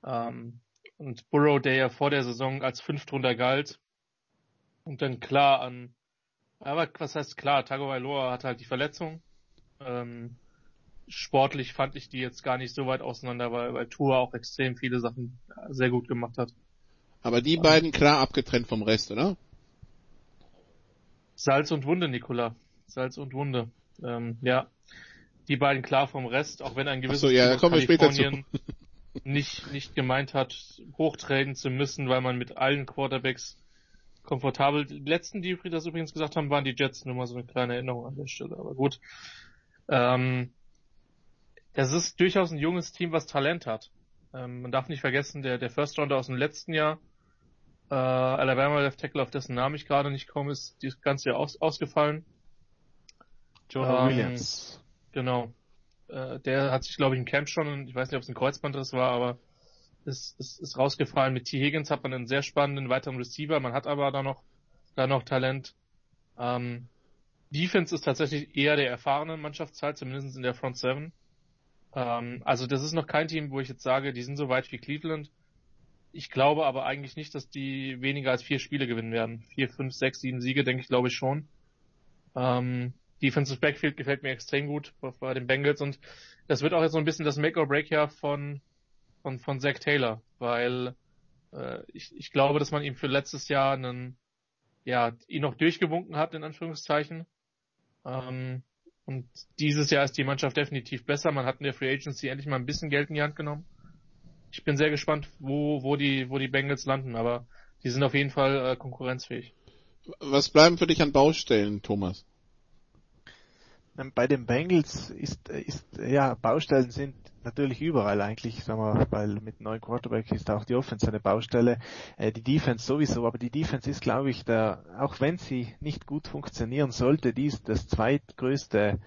[SPEAKER 5] Ähm, und Burrow, der ja vor der Saison als Fünftrunder galt und dann klar an, aber was heißt klar, Tagovailoa hat halt die Verletzung. Ähm, sportlich fand ich die jetzt gar nicht so weit auseinander, weil, weil Tour auch extrem viele Sachen sehr gut gemacht hat.
[SPEAKER 4] Aber die beiden klar abgetrennt vom Rest, oder?
[SPEAKER 5] Salz und Wunde, Nikola. Salz und Wunde. Ähm, ja, die beiden klar vom Rest, auch wenn ein gewisses
[SPEAKER 4] so, ja, da kommen wir später zu
[SPEAKER 5] nicht, nicht gemeint hat, hochtraden zu müssen, weil man mit allen Quarterbacks komfortabel. Die letzten, die das übrigens gesagt haben, waren die Jets. Nur mal so eine kleine Erinnerung an der Stelle. Aber gut. Ähm, es ist durchaus ein junges Team, was Talent hat. Ähm, man darf nicht vergessen, der, der First Rounder aus dem letzten Jahr, äh, Alabama Left Tackle, auf dessen Namen ich gerade nicht komme, ist dieses ganze Jahr aus, ausgefallen.
[SPEAKER 6] Jonah
[SPEAKER 5] Ähm,
[SPEAKER 6] Williams.
[SPEAKER 5] Genau. Äh, der hat sich, glaube ich, im Camp schon, ich weiß nicht, ob es ein Kreuzbandriss war, aber ist, ist, ist rausgefallen. Mit T. Higgins hat man einen sehr spannenden weiteren Receiver, man hat aber da noch, da noch Talent. Ähm, Defense ist tatsächlich eher der erfahrenen Mannschaftsteil, zumindest in der Front Seven. Ähm, also das ist noch kein Team, wo ich jetzt sage, die sind so weit wie Cleveland. Ich glaube aber eigentlich nicht, dass die weniger als vier Spiele gewinnen werden. Vier, fünf, sechs, sieben Siege, denke ich, glaube ich schon. Ähm, Defensive Backfield gefällt mir extrem gut bei, den Bengals und das wird auch jetzt so ein bisschen das Make or Break ja von von von Zach Taylor, weil äh, ich, ich glaube, dass man ihm für letztes Jahr einen ja ihn noch durchgewunken hat in Anführungszeichen ähm, und dieses Jahr ist die Mannschaft definitiv besser. Man hat in der Free Agency endlich mal ein bisschen Geld in die Hand genommen. Ich bin sehr gespannt, wo wo die wo die Bengals landen, aber die sind auf jeden Fall äh, konkurrenzfähig.
[SPEAKER 4] Was bleiben für dich an Baustellen, Thomas?
[SPEAKER 6] Ähm, Bei den Bengals ist, ist, ja, Baustellen sind natürlich überall eigentlich, sagen wir, weil mit neuen Quarterback ist auch die Offense eine Baustelle, äh, die Defense sowieso, aber die Defense ist, glaube ich, der, auch wenn sie nicht gut funktionieren sollte, die ist das zweitgrößte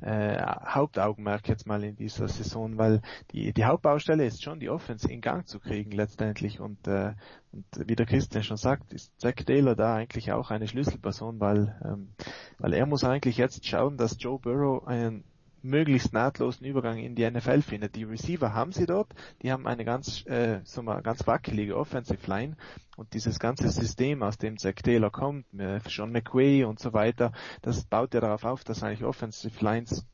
[SPEAKER 6] äh, Hauptaugenmerk jetzt mal in dieser Saison, weil die, die Hauptbaustelle ist schon die Offense in Gang zu kriegen letztendlich. Und, äh, und wie der Christian schon sagt, ist Zach Taylor da eigentlich auch eine Schlüsselperson, weil, ähm, weil er muss eigentlich jetzt schauen, dass Joe Burrow einen möglichst nahtlosen Übergang in die NFL findet. Die Receiver haben sie dort, die haben eine ganz, äh, so mal, ganz wackelige Offensive Line und dieses ganze System, aus dem Zach Taylor kommt, äh, Sean McWay und so weiter, das baut ja darauf auf, dass eigentlich Offensive Lines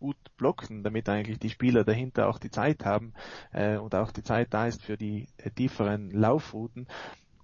[SPEAKER 6] gut blocken, damit eigentlich die Spieler dahinter auch die Zeit haben äh, und auch die Zeit da ist für die äh, tieferen Laufrouten.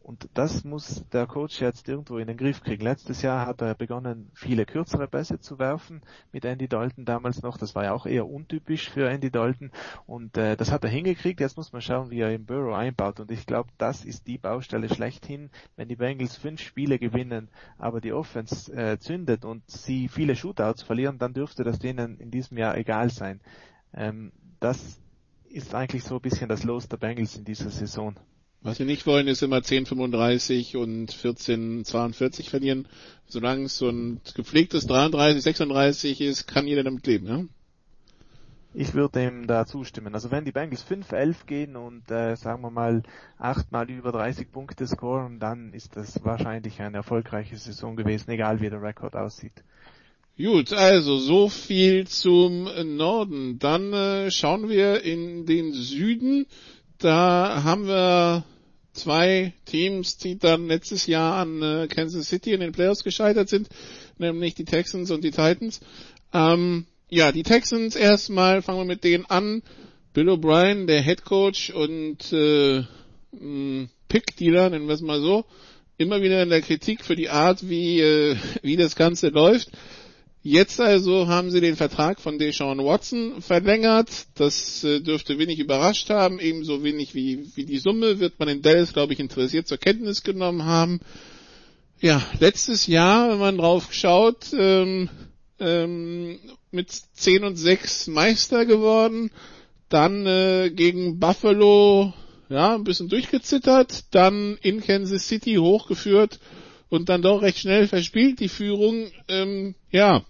[SPEAKER 6] Und das muss der Coach jetzt irgendwo in den Griff kriegen. Letztes Jahr hat er begonnen, viele kürzere Pässe zu werfen mit Andy Dalton damals noch. Das war ja auch eher untypisch für Andy Dalton. Und äh, das hat er hingekriegt. Jetzt muss man schauen, wie er im Burrow einbaut. Und ich glaube, das ist die Baustelle schlechthin. Wenn die Bengals fünf Spiele gewinnen, aber die Offense äh, zündet und sie viele Shootouts verlieren, dann dürfte das denen in diesem Jahr egal sein. Ähm, das ist eigentlich so ein bisschen das Los der Bengals in dieser Saison.
[SPEAKER 4] Was wir nicht wollen, ist immer 10,35 und 14,42 verlieren. Solange es so ein gepflegtes 33, 36 ist, kann jeder damit leben, ja?
[SPEAKER 6] Ich würde ihm da zustimmen. Also wenn die Bengals 5-11 gehen und äh, sagen wir mal achtmal über 30 Punkte scoren, dann ist das wahrscheinlich eine erfolgreiche Saison gewesen, egal wie der Rekord aussieht.
[SPEAKER 4] Gut, also so viel zum Norden. Dann äh, schauen wir in den Süden. Da haben wir zwei Teams, die dann letztes Jahr an äh, Kansas City in den Playoffs gescheitert sind, nämlich die Texans und die Titans. Ähm, ja, die Texans erstmal, fangen wir mit denen an. Bill O'Brien, der Head Coach und äh, Pick-Dealer, nennen wir es mal so, immer wieder in der Kritik für die Art, wie, äh, wie das Ganze läuft. Jetzt also haben sie den Vertrag von Deshaun Watson verlängert. Das äh, dürfte wenig überrascht haben. Ebenso wenig wie, wie die Summe wird man in Dallas, glaube ich, interessiert zur Kenntnis genommen haben. Ja, letztes Jahr, wenn man drauf schaut, ähm, ähm, mit 10 und 6 Meister geworden. Dann äh, gegen Buffalo ja, ein bisschen durchgezittert. Dann in Kansas City hochgeführt und dann doch recht schnell verspielt die Führung. Ähm, ja,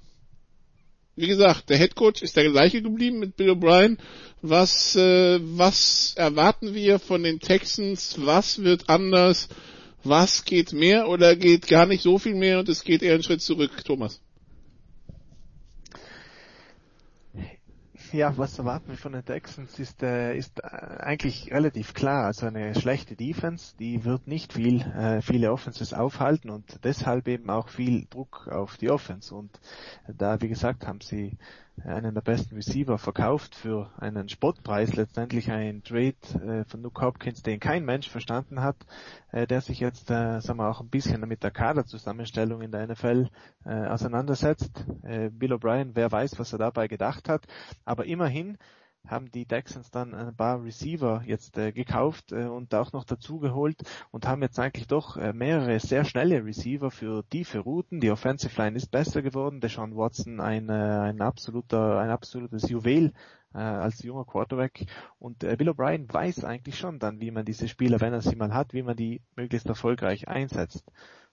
[SPEAKER 4] wie gesagt, der Head Coach ist der gleiche geblieben mit Bill O'Brien. Was, äh, was erwarten wir von den Texans? Was wird anders? Was geht mehr oder geht gar nicht so viel mehr und es geht eher einen Schritt zurück, Thomas?
[SPEAKER 6] Ja, was erwarten wir von den Texans ist, äh, ist äh, eigentlich relativ klar. Also eine schlechte Defense, die wird nicht viel, äh, viele Offenses aufhalten und deshalb eben auch viel Druck auf die Offense. Und da, wie gesagt, haben sie einen der besten Receiver verkauft für einen Spottpreis, letztendlich ein Trade äh, von Luke Hopkins, den kein Mensch verstanden hat, äh, der sich jetzt, äh, sagen wir auch ein bisschen mit der Kaderzusammenstellung in der NFL äh, auseinandersetzt. Äh, Bill O'Brien, wer weiß, was er dabei gedacht hat, aber immerhin haben die Texans dann ein paar Receiver jetzt äh, gekauft äh, und auch noch dazu geholt und haben jetzt eigentlich doch äh, mehrere sehr schnelle Receiver für tiefe Routen. Die Offensive Line ist besser geworden. Deshaun Watson ein, äh, ein absoluter, ein absolutes Juwel äh, als junger Quarterback. Und äh, Bill O'Brien weiß eigentlich schon dann, wie man diese Spieler, wenn er sie mal hat, wie man die möglichst erfolgreich einsetzt.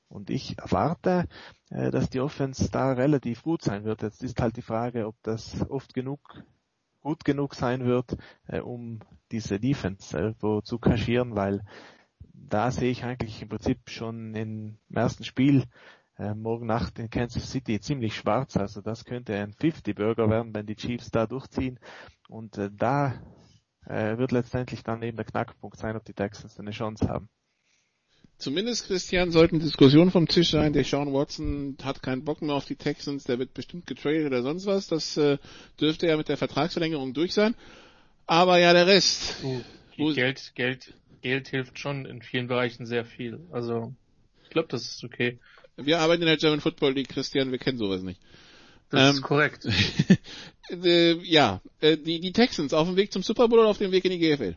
[SPEAKER 6] Und ich erwarte, äh, dass die Offense da relativ gut sein wird. Jetzt ist halt die Frage, ob das oft genug gut genug sein wird, äh, um diese Defense irgendwo zu kaschieren, weil da sehe ich eigentlich im Prinzip schon im ersten Spiel äh, morgen Nacht in Kansas City ziemlich schwarz. Also das könnte ein 50-Burger werden, wenn die Chiefs da durchziehen. Und äh, da äh, wird letztendlich dann eben der Knackpunkt sein, ob die Texans eine Chance haben.
[SPEAKER 4] Zumindest, Christian, sollten Diskussionen vom Tisch sein. Der Sean Watson hat keinen Bock mehr auf die Texans, der wird bestimmt getradet oder sonst was. Das äh, dürfte ja mit der Vertragsverlängerung durch sein. Aber ja, der Rest.
[SPEAKER 5] Uh, Geld, Geld, Geld hilft schon in vielen Bereichen sehr viel. Also, ich glaube, das ist okay.
[SPEAKER 4] Wir arbeiten in der German Football League, Christian, wir kennen sowas nicht.
[SPEAKER 5] Das ähm, ist korrekt.
[SPEAKER 4] äh, ja, äh, die, die Texans auf dem Weg zum Super Bowl oder auf dem Weg in die GFL?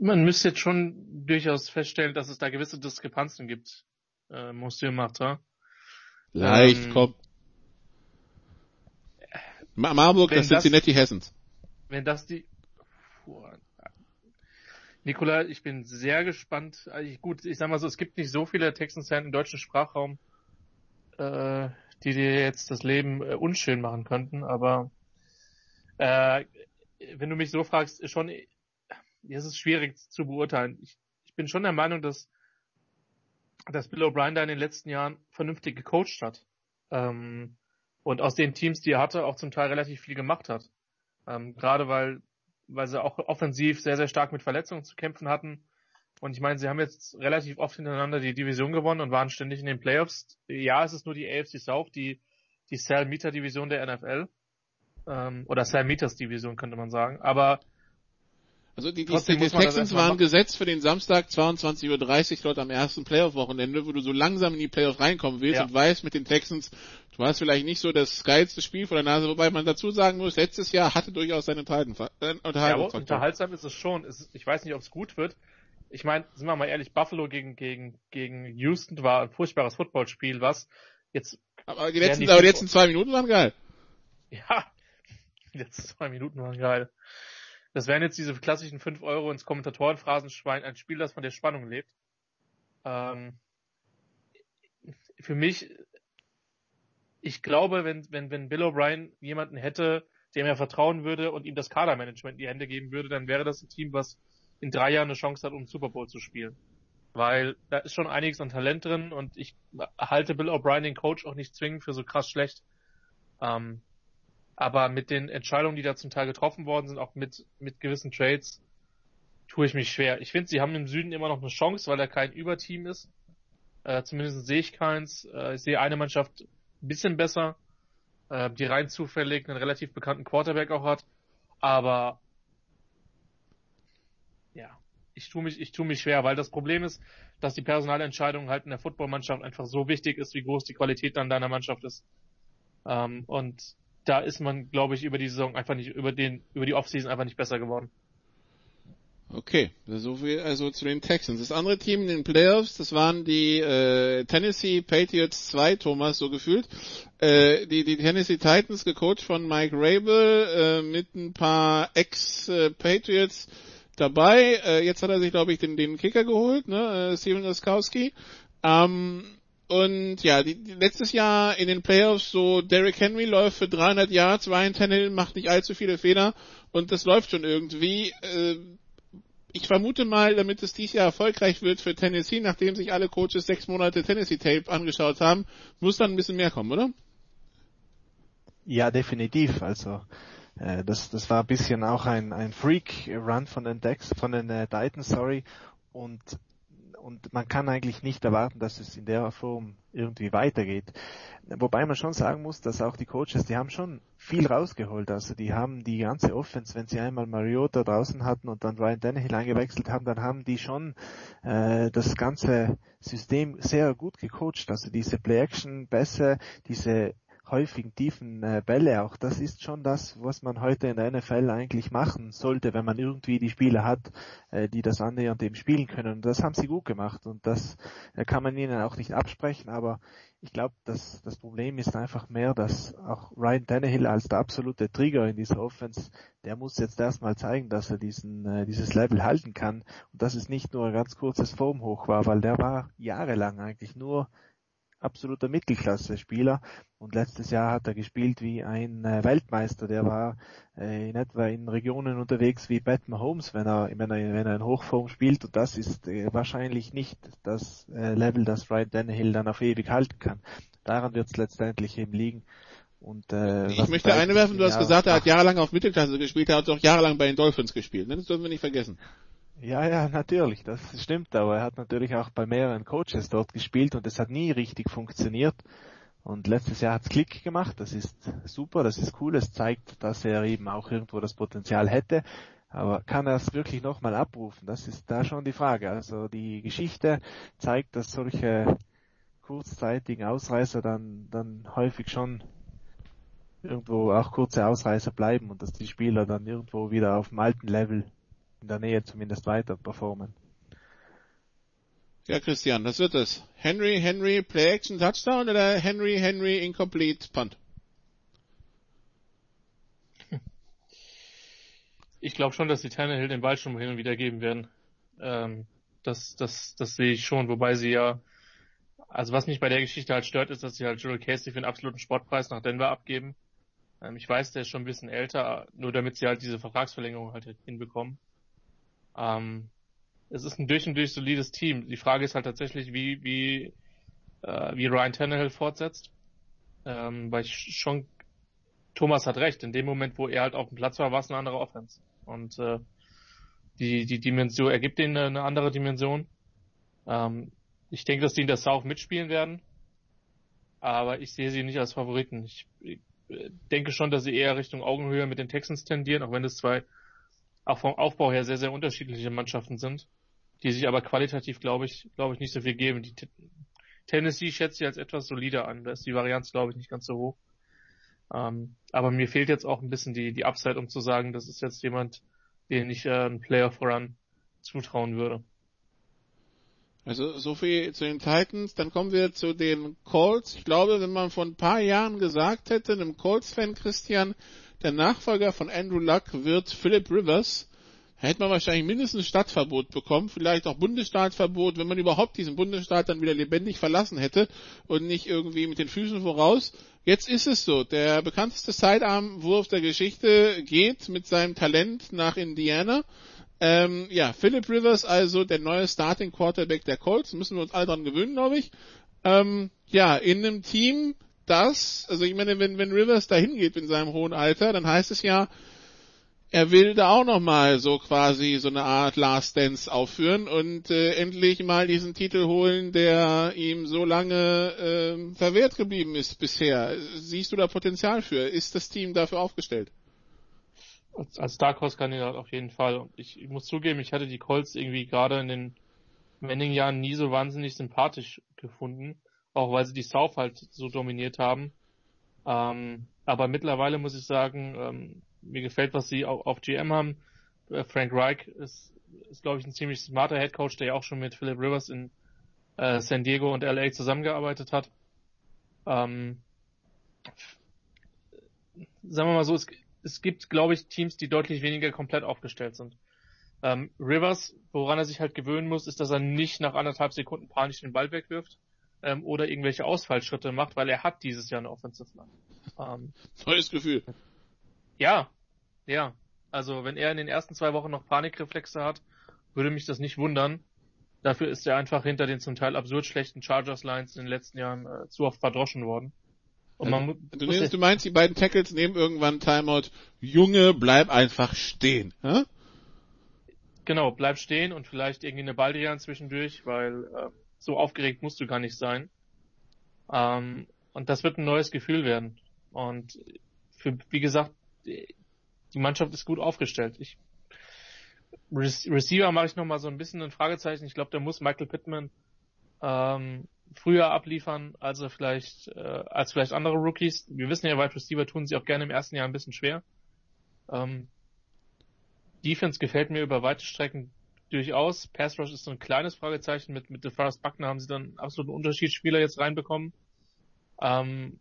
[SPEAKER 5] Man müsste jetzt schon durchaus feststellen, dass es da gewisse Diskrepanzen gibt. Äh, Monsieur Martin.
[SPEAKER 4] Leicht, ähm, komm. Marburg, das Cincinnati Hessens.
[SPEAKER 5] Wenn das die, Nikola, ich bin sehr gespannt. Also gut, ich sag mal so, es gibt nicht so viele Texans-Fans im deutschen Sprachraum, äh, die dir jetzt das Leben äh, unschön machen könnten, aber äh, wenn du mich so fragst, schon, es ist schwierig zu beurteilen. Ich, ich bin schon der Meinung, dass, dass Bill O'Brien da in den letzten Jahren vernünftig gecoacht hat. Ähm, und aus den Teams, die er hatte, auch zum Teil relativ viel gemacht hat. Ähm, gerade weil weil sie auch offensiv sehr, sehr stark mit Verletzungen zu kämpfen hatten. Und ich meine, sie haben jetzt relativ oft hintereinander die Division gewonnen und waren ständig in den Playoffs. Ja, es ist nur die AFC South, die, die Sal Meter Division der NFL. Ähm, oder Sal Meters Division könnte man sagen. Aber
[SPEAKER 4] also die, die, die Texans waren gesetzt für den Samstag 22.30 Uhr dort am ersten Playoff-Wochenende, wo du so langsam in die Playoffs reinkommen willst ja. und weißt mit den Texans, du hast vielleicht nicht so das geilste Spiel vor der Nase, wobei man dazu sagen muss, letztes Jahr hatte durchaus seine Unterhaltung. Äh,
[SPEAKER 5] ja, unterhaltsam ist es schon. ich weiß nicht, ob es gut wird. Ich meine, sind wir mal ehrlich, Buffalo gegen, gegen, gegen Houston war ein furchtbares Footballspiel, was jetzt...
[SPEAKER 4] Aber die letzten, die aber die letzten zwei Minuten waren geil.
[SPEAKER 5] Ja, die letzten zwei Minuten waren geil. Das wären jetzt diese klassischen 5 Euro ins Kommentatorenphrasenschwein, ein Spiel, das von der Spannung lebt. Ähm, für mich, ich glaube, wenn, wenn, wenn Bill O'Brien jemanden hätte, dem er vertrauen würde und ihm das Kadermanagement in die Hände geben würde, dann wäre das ein Team, was in drei Jahren eine Chance hat, um Super Bowl zu spielen. Weil da ist schon einiges an Talent drin und ich halte Bill O'Brien, den Coach, auch nicht zwingend für so krass schlecht. Ähm, aber mit den Entscheidungen, die da zum Teil getroffen worden sind, auch mit, mit gewissen Trades, tue ich mich schwer. Ich finde, sie haben im Süden immer noch eine Chance, weil da kein Überteam ist. Äh, zumindest sehe ich keins. Äh, ich sehe eine Mannschaft ein bisschen besser, äh, die rein zufällig einen relativ bekannten Quarterback auch hat. Aber ja, ich tue mich, ich tue mich schwer, weil das Problem ist, dass die Personalentscheidung halt in der Footballmannschaft einfach so wichtig ist, wie groß die Qualität dann deiner Mannschaft ist. Ähm, und da ist man, glaube ich, über die Saison einfach nicht, über den, über die Offseason einfach nicht besser geworden.
[SPEAKER 4] Okay, so viel also zu den Texans. Das andere Team in den Playoffs, das waren die äh, Tennessee Patriots 2, Thomas, so gefühlt. Äh, die, die Tennessee Titans, gecoacht von Mike Rabel, äh, mit ein paar Ex-Patriots dabei. Äh, jetzt hat er sich, glaube ich, den, den Kicker geholt, ne? äh, Steven Oskowski. Ähm, und ja, die, die, letztes Jahr in den Playoffs so Derrick Henry läuft für 300 Yards, Ryan Tannehill macht nicht allzu viele Fehler und das läuft schon irgendwie. Äh, ich vermute mal, damit es dieses Jahr erfolgreich wird für Tennessee, nachdem sich alle Coaches sechs Monate Tennessee Tape angeschaut haben, muss dann ein bisschen mehr kommen, oder?
[SPEAKER 6] Ja, definitiv. Also äh, das, das war ein bisschen auch ein, ein Freak-Run von den Decks, von den äh, Titans, sorry. Und und man kann eigentlich nicht erwarten, dass es in der Form irgendwie weitergeht. Wobei man schon sagen muss, dass auch die Coaches, die haben schon viel rausgeholt. Also die haben die ganze Offense, wenn sie einmal Mariota draußen hatten und dann Ryan Tannehill eingewechselt haben, dann haben die schon äh, das ganze System sehr gut gecoacht. Also diese Play-Action-Pässe, diese häufigen tiefen äh, Bälle auch. Das ist schon das, was man heute in der NFL eigentlich machen sollte, wenn man irgendwie die Spieler hat, äh, die das annähernd eben spielen können. Und das haben sie gut gemacht und das äh, kann man ihnen auch nicht absprechen, aber ich glaube, dass das Problem ist einfach mehr, dass auch Ryan Tannehill als der absolute Trigger in dieser Offense, der muss jetzt erstmal zeigen, dass er diesen äh, dieses Level halten kann und dass es nicht nur ein ganz kurzes Formhoch war, weil der war jahrelang eigentlich nur absoluter Mittelklasse-Spieler und letztes Jahr hat er gespielt wie ein äh, Weltmeister. Der war äh, in etwa in Regionen unterwegs wie Pat Mahomes, wenn er, wenn er, wenn er in Hochform spielt und das ist äh, wahrscheinlich nicht das äh, Level, das Ryan Tannehill dann auf ewig halten kann. Daran wird es letztendlich eben liegen. Und, äh,
[SPEAKER 4] ich möchte einwerfen, du hast gesagt, er hat jahrelang auf Mittelklasse gespielt, er hat auch jahrelang bei den Dolphins gespielt, ne? das dürfen wir nicht vergessen.
[SPEAKER 6] Ja, ja, natürlich, das stimmt, aber er hat natürlich auch bei mehreren Coaches dort gespielt und es hat nie richtig funktioniert. Und letztes Jahr hat's Klick gemacht, das ist super, das ist cool, es zeigt, dass er eben auch irgendwo das Potenzial hätte. Aber kann er es wirklich nochmal abrufen? Das ist da schon die Frage. Also die Geschichte zeigt, dass solche kurzzeitigen Ausreißer dann, dann häufig schon irgendwo auch kurze Ausreißer bleiben und dass die Spieler dann irgendwo wieder auf dem alten Level in der Nähe zumindest weiter performen.
[SPEAKER 4] Ja, Christian, das wird es. Henry, Henry, Play Action Touchdown oder Henry, Henry, Incomplete Punt?
[SPEAKER 5] Ich glaube schon, dass die Tannehill den Ball schon hin und wieder geben werden. Ähm, das, das, das sehe ich schon, wobei sie ja, also was mich bei der Geschichte halt stört, ist, dass sie halt Joel Casey für einen absoluten Sportpreis nach Denver abgeben. Ähm, ich weiß, der ist schon ein bisschen älter, nur damit sie halt diese Vertragsverlängerung halt hinbekommen. Ähm, es ist ein durch und durch solides Team. Die Frage ist halt tatsächlich, wie, wie, äh, wie Ryan Tannehill fortsetzt. Ähm, weil ich schon, Thomas hat recht, in dem Moment, wo er halt auf dem Platz war, war es eine andere Offense. Und äh, die, die Dimension ergibt ihnen eine, eine andere Dimension. Ähm, ich denke, dass die in der South mitspielen werden. Aber ich sehe sie nicht als Favoriten. Ich, ich denke schon, dass sie eher Richtung Augenhöhe mit den Texans tendieren, auch wenn es zwei auch vom Aufbau her sehr, sehr unterschiedliche Mannschaften sind, die sich aber qualitativ, glaube ich, glaube ich, nicht so viel geben. Die Tennessee schätze ich als etwas solider an. Da ist die Varianz, glaube ich, nicht ganz so hoch. Ähm, aber mir fehlt jetzt auch ein bisschen die, die Upside, um zu sagen, das ist jetzt jemand, den ich äh, einen Player voran zutrauen würde.
[SPEAKER 4] Also so viel zu den Titans. Dann kommen wir zu den Colts. Ich glaube, wenn man vor ein paar Jahren gesagt hätte, einem Colts-Fan Christian, der Nachfolger von Andrew Luck wird Philip Rivers, hätte man wahrscheinlich mindestens Stadtverbot bekommen, vielleicht auch Bundesstaatverbot, wenn man überhaupt diesen Bundesstaat dann wieder lebendig verlassen hätte und nicht irgendwie mit den Füßen voraus. Jetzt ist es so, der bekannteste Sidearm-Wurf der Geschichte geht mit seinem Talent nach Indiana. Ähm, ja, Philip Rivers also der neue Starting Quarterback der Colts, müssen wir uns alle dran gewöhnen, glaube ich. Ähm, ja, in einem Team, das, also ich meine, wenn, wenn Rivers da hingeht in seinem hohen Alter, dann heißt es ja, er will da auch nochmal so quasi so eine Art Last Dance aufführen und äh, endlich mal diesen Titel holen, der ihm so lange äh, verwehrt geblieben ist bisher. Siehst du da Potenzial für? Ist das Team dafür aufgestellt?
[SPEAKER 5] Als, als Dark Horse Kandidat auf jeden Fall. Und ich, ich muss zugeben, ich hatte die Colts irgendwie gerade in den Manning-Jahren nie so wahnsinnig sympathisch gefunden auch weil sie die South halt so dominiert haben. Ähm, aber mittlerweile muss ich sagen, ähm, mir gefällt, was sie auf, auf GM haben. Äh, Frank Reich ist, ist glaube ich, ein ziemlich smarter Head Coach, der ja auch schon mit Philip Rivers in äh, San Diego und LA zusammengearbeitet hat. Ähm, sagen wir mal so, es, es gibt, glaube ich, Teams, die deutlich weniger komplett aufgestellt sind. Ähm, Rivers, woran er sich halt gewöhnen muss, ist, dass er nicht nach anderthalb Sekunden panisch den Ball wegwirft ähm, oder irgendwelche Ausfallschritte macht, weil er hat dieses Jahr eine Offensive Line.
[SPEAKER 4] Ähm, Neues Gefühl.
[SPEAKER 5] Ja, ja. Also wenn er in den ersten zwei Wochen noch Panikreflexe hat, würde mich das nicht wundern. Dafür ist er einfach hinter den zum Teil absurd schlechten Chargers Lines in den letzten Jahren äh, zu oft verdroschen worden.
[SPEAKER 4] Man du, nimmst, du meinst, die beiden Tackles nehmen irgendwann Timeout. Junge, bleib einfach stehen. Hä?
[SPEAKER 5] Genau, bleib stehen und vielleicht irgendwie eine Baldrian zwischendurch, weil äh, so aufgeregt musst du gar nicht sein. Ähm, und das wird ein neues Gefühl werden. Und für, wie gesagt, die Mannschaft ist gut aufgestellt. Ich, Receiver mache ich noch mal so ein bisschen ein Fragezeichen. Ich glaube, da muss Michael Pittman ähm, früher abliefern, als er vielleicht, äh, als vielleicht andere Rookies. Wir wissen ja, Wide Receiver tun sie auch gerne im ersten Jahr ein bisschen schwer. Ähm, Defense gefällt mir über weite Strecken durchaus. Pass Rush ist so ein kleines Fragezeichen. Mit, mit DeForest Buckner haben sie dann einen absoluten Unterschiedsspieler jetzt reinbekommen. Ähm,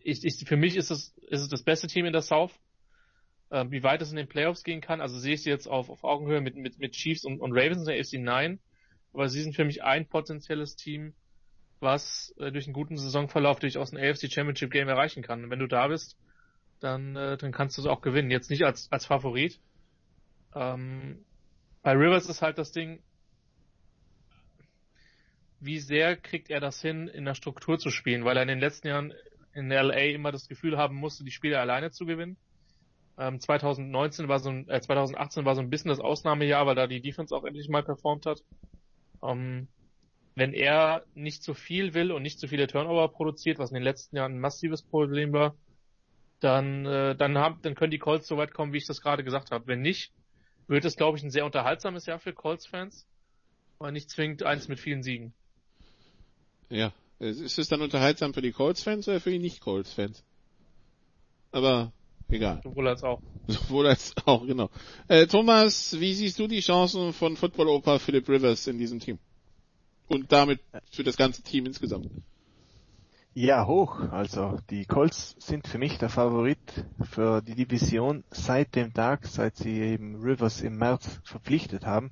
[SPEAKER 5] ich, ich, für mich ist es, ist es das beste Team in der South. Ähm, wie weit es in den Playoffs gehen kann, also sehe ich sie jetzt auf, auf Augenhöhe mit, mit, mit Chiefs und, und Ravens in der AFC 9. Aber sie sind für mich ein potenzielles Team, was äh, durch einen guten Saisonverlauf durchaus ein AFC Championship Game erreichen kann. Und wenn du da bist, dann, äh, dann kannst du es auch gewinnen. Jetzt nicht als, als Favorit. Ähm, bei Rivers ist halt das Ding, wie sehr kriegt er das hin, in der Struktur zu spielen, weil er in den letzten Jahren in LA immer das Gefühl haben musste, die Spiele alleine zu gewinnen. Ähm, 2019 war so ein, äh, 2018 war so ein bisschen das Ausnahmejahr, weil da die Defense auch endlich mal performt hat. Ähm, wenn er nicht zu viel will und nicht zu viele Turnover produziert, was in den letzten Jahren ein massives Problem war, dann, äh, dann, haben, dann können die Colts so weit kommen, wie ich das gerade gesagt habe. Wenn nicht, wird es, glaube ich, ein sehr unterhaltsames Jahr für Colts-Fans, aber nicht zwingend eins mit vielen Siegen.
[SPEAKER 4] Ja, ist es dann unterhaltsam für die Colts-Fans oder für die Nicht-Colts-Fans? Aber egal.
[SPEAKER 5] Sowohl als auch.
[SPEAKER 4] Sowohl als auch, genau. Äh, Thomas, wie siehst du die Chancen von Football-Opa Philip Rivers in diesem Team? Und damit für das ganze Team insgesamt?
[SPEAKER 6] Ja, hoch. Also die Colts sind für mich der Favorit für die Division seit dem Tag, seit sie eben Rivers im März verpflichtet haben.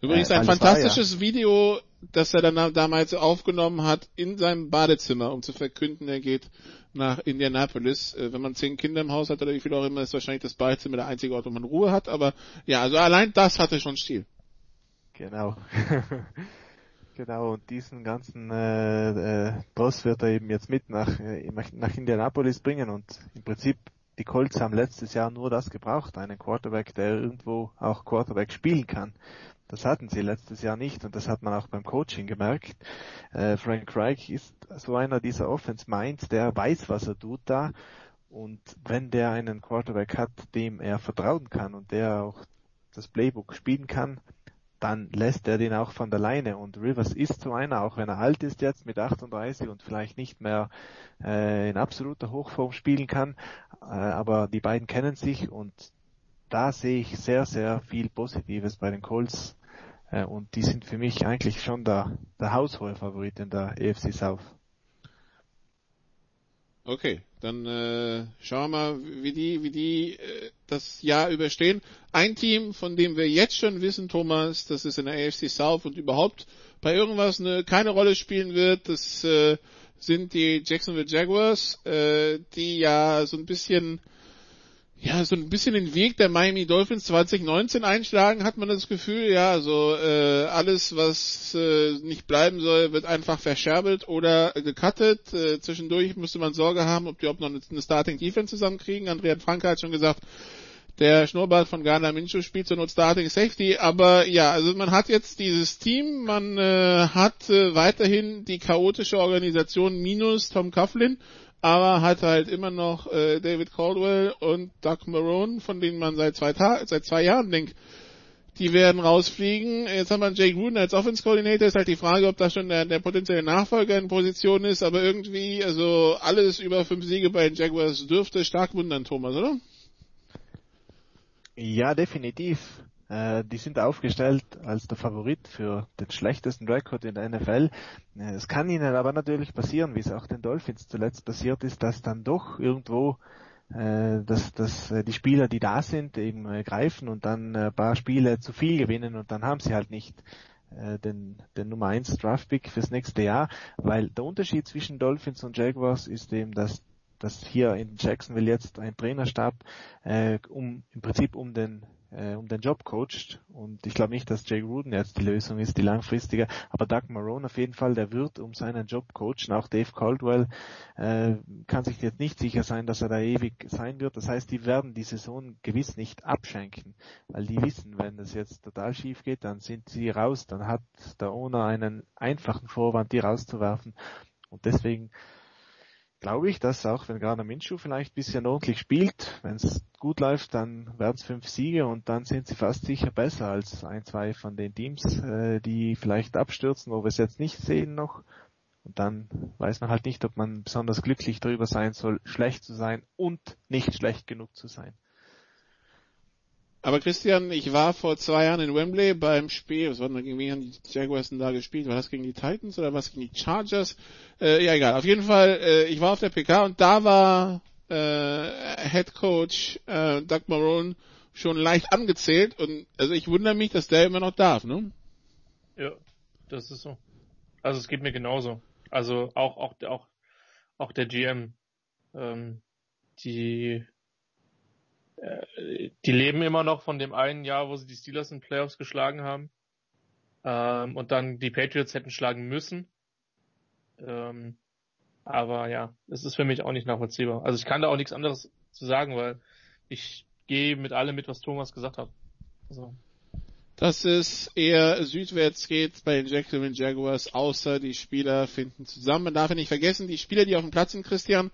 [SPEAKER 4] Übrigens ein fantastisches ja. Video, das er dann damals aufgenommen hat in seinem Badezimmer, um zu verkünden, er geht nach Indianapolis. Äh, wenn man zehn Kinder im Haus hat oder wie viel auch immer, ist wahrscheinlich das Badezimmer der einzige Ort, wo man Ruhe hat. Aber ja, also allein das hatte schon Stil.
[SPEAKER 6] Genau. Genau, und diesen ganzen äh, äh, Boss wird er eben jetzt mit nach, äh, nach Indianapolis bringen und im Prinzip die Colts haben letztes Jahr nur das gebraucht, einen Quarterback, der irgendwo auch Quarterback spielen kann. Das hatten sie letztes Jahr nicht und das hat man auch beim Coaching gemerkt. Äh, Frank Reich ist so einer dieser Offense Minds, der weiß, was er tut da und wenn der einen Quarterback hat, dem er vertrauen kann und der auch das Playbook spielen kann, dann lässt er den auch von der Leine. Und Rivers ist so einer, auch wenn er alt ist jetzt mit 38 und vielleicht nicht mehr äh, in absoluter Hochform spielen kann. Äh, aber die beiden kennen sich und da sehe ich sehr, sehr viel Positives bei den Colts. Äh, und die sind für mich eigentlich schon der, der haushohe Favorit in der EFC South.
[SPEAKER 4] Okay, dann äh, schauen wir mal, wie die, wie die äh, das Jahr überstehen. Ein Team, von dem wir jetzt schon wissen, Thomas, dass es in der AFC South und überhaupt bei irgendwas eine, keine Rolle spielen wird, das äh, sind die Jacksonville Jaguars, äh, die ja so ein bisschen ja, so ein bisschen den Weg der Miami Dolphins 2019 einschlagen, hat man das Gefühl, ja, also äh, alles, was äh, nicht bleiben soll, wird einfach verscherbelt oder gecuttet. Äh, zwischendurch müsste man Sorge haben, ob die ob noch eine Starting Defense zusammenkriegen. Andrea Franke hat schon gesagt, der Schnurrbart von Ghana Minshew spielt zur Not Starting Safety, aber ja, also man hat jetzt dieses Team, man äh, hat äh, weiterhin die chaotische Organisation minus Tom Coughlin aber hat halt immer noch äh, David Caldwell und Doug Marone, von denen man seit zwei, Ta seit zwei Jahren denkt, die werden rausfliegen. Jetzt haben wir Jake Gruden als Offense Coordinator. Ist halt die Frage, ob da schon der, der potenzielle Nachfolger in Position ist. Aber irgendwie, also alles über fünf Siege bei den Jaguars dürfte stark wundern, Thomas, oder?
[SPEAKER 6] Ja, definitiv. Äh, die sind aufgestellt als der Favorit für den schlechtesten Rekord in der NFL. Äh, es kann ihnen aber natürlich passieren, wie es auch den Dolphins zuletzt passiert ist, dass dann doch irgendwo äh, dass, dass äh, die Spieler, die da sind, eben äh, greifen und dann ein paar Spiele zu viel gewinnen und dann haben sie halt nicht den, den Nummer 1 Draftpick fürs nächste Jahr, weil der Unterschied zwischen Dolphins und Jaguars ist eben, dass dass hier in Jacksonville jetzt ein Trainerstab äh, um im Prinzip um den äh, um den Job coacht. Und ich glaube nicht, dass Jay Gruden jetzt die Lösung ist, die langfristige. Aber Doug Marone auf jeden Fall, der wird um seinen Job coachen. Auch Dave Caldwell äh, kann sich jetzt nicht sicher sein, dass er da ewig sein wird. Das heißt, die werden die Saison gewiss nicht abschenken, weil die wissen, wenn das jetzt total schief geht, dann sind sie raus. Dann hat der Owner einen einfachen Vorwand, die rauszuwerfen. Und deswegen glaube ich, dass auch wenn Garner Minshew vielleicht bisschen ordentlich spielt, wenn es gut läuft, dann werden es fünf Siege und dann sind sie fast sicher besser als ein, zwei von den Teams, äh, die vielleicht abstürzen, wo wir es jetzt nicht sehen noch. Und dann weiß man halt nicht, ob man besonders glücklich darüber sein soll, schlecht zu sein und nicht schlecht genug zu sein.
[SPEAKER 4] Aber Christian, ich war vor zwei Jahren in Wembley beim Spiel, was war denn, gegen wen haben die Jaguars denn da gespielt? War das gegen die Titans oder was gegen die Chargers? Äh, ja, egal. Auf jeden Fall, äh, ich war auf der PK und da war äh, Head Coach äh, Doug Marone schon leicht angezählt und also ich wundere mich, dass der immer noch darf, ne?
[SPEAKER 5] Ja, das ist so. Also es geht mir genauso. Also auch auch auch auch der GM, ähm, die die leben immer noch von dem einen Jahr, wo sie die Steelers in Playoffs geschlagen haben ähm, und dann die Patriots hätten schlagen müssen. Ähm, aber ja, es ist für mich auch nicht nachvollziehbar. Also ich kann da auch nichts anderes zu sagen, weil ich gehe mit allem mit, was Thomas gesagt hat. Also.
[SPEAKER 4] Dass es eher südwärts geht bei den Jacksonville Jaguars, außer die Spieler finden zusammen. Man darf ja nicht vergessen, die Spieler, die auf dem Platz sind, Christian,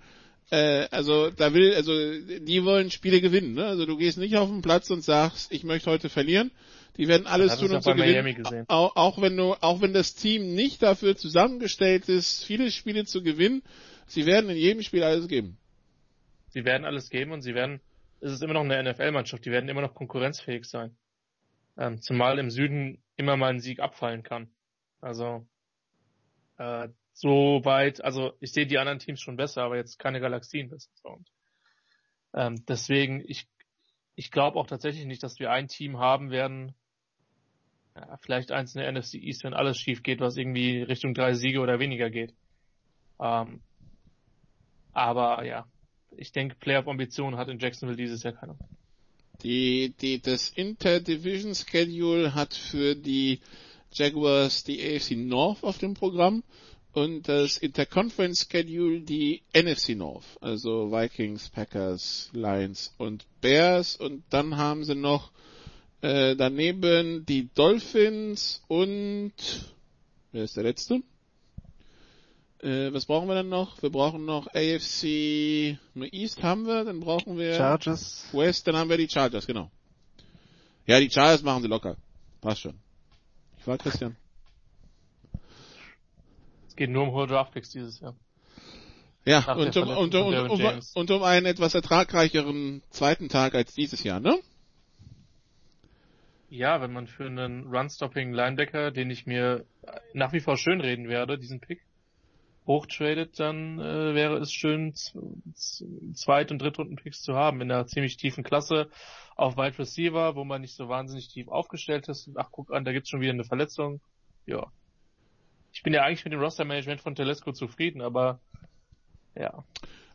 [SPEAKER 4] äh, also da will, also die wollen Spiele gewinnen. Ne? Also du gehst nicht auf den Platz und sagst, ich möchte heute verlieren. Die werden alles tun, um zu gewinnen. Auch, auch wenn du, auch wenn das Team nicht dafür zusammengestellt ist, viele Spiele zu gewinnen, sie werden in jedem Spiel alles geben.
[SPEAKER 5] Sie werden alles geben und sie werden, es ist immer noch eine NFL-Mannschaft, die werden immer noch konkurrenzfähig sein. Ähm, zumal im Süden immer mal ein Sieg abfallen kann. Also äh, so weit, also ich sehe die anderen Teams schon besser, aber jetzt keine Galaxien besser. Ähm, deswegen, ich, ich glaube auch tatsächlich nicht, dass wir ein Team haben werden, ja, vielleicht eins in der NFC East, wenn alles schief geht, was irgendwie Richtung drei Siege oder weniger geht. Ähm, aber ja, ich denke, Playoff-Ambitionen hat in Jacksonville dieses Jahr keiner.
[SPEAKER 4] Die, die, das Interdivision Schedule hat für die Jaguars die AFC North auf dem Programm und das Interconference Schedule die NFC North, also Vikings, Packers, Lions und Bears und dann haben sie noch äh, daneben die Dolphins und wer ist der letzte? Äh, was brauchen wir dann noch? Wir brauchen noch AFC East haben wir, dann brauchen wir
[SPEAKER 6] Chargers.
[SPEAKER 4] West, dann haben wir die Chargers, genau. Ja, die Chargers machen sie locker. Passt schon. Ich war Christian.
[SPEAKER 5] Es geht nur um hohe Draftpicks dieses Jahr.
[SPEAKER 4] Ja, und um, und, und, um, und um einen etwas ertragreicheren zweiten Tag als dieses Jahr, ne?
[SPEAKER 5] Ja, wenn man für einen Run-Stopping Linebacker, den ich mir nach wie vor schön reden werde, diesen Pick, hochtradet, dann äh, wäre es schön, Zweit- und Drittrunden-Picks zu haben in einer ziemlich tiefen Klasse auf Wide Receiver, wo man nicht so wahnsinnig tief aufgestellt ist. Ach, guck an, da gibt's schon wieder eine Verletzung. Ja. Ich bin ja eigentlich mit dem Roster-Management von Telesco zufrieden, aber ja.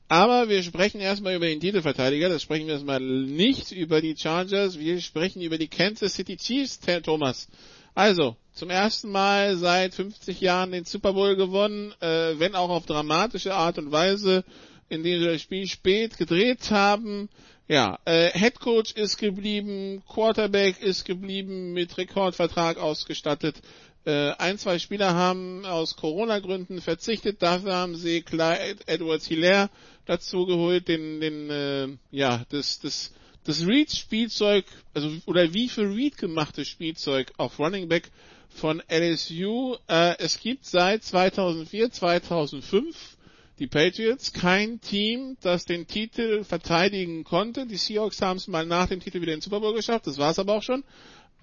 [SPEAKER 4] Aber wir sprechen erstmal über den Titelverteidiger, das sprechen wir erstmal nicht über die Chargers, wir sprechen über die Kansas City Chiefs, Thomas. Also, zum ersten Mal seit 50 Jahren den Super Bowl gewonnen, äh, wenn auch auf dramatische Art und Weise, indem sie das Spiel spät gedreht haben. Ja, äh, Head Coach ist geblieben, Quarterback ist geblieben, mit Rekordvertrag ausgestattet. Äh, ein, zwei Spieler haben aus Corona-Gründen verzichtet, dafür haben sie Clyde Edwards Hilaire dazu geholt, den, den, äh, ja, das, das, das Reed-Spielzeug, also, oder wie für Reed gemachtes Spielzeug auf Running Back von LSU. Äh, es gibt seit 2004, 2005 die Patriots kein Team, das den Titel verteidigen konnte. Die Seahawks haben es mal nach dem Titel wieder in den Super Bowl geschafft, das war es aber auch schon.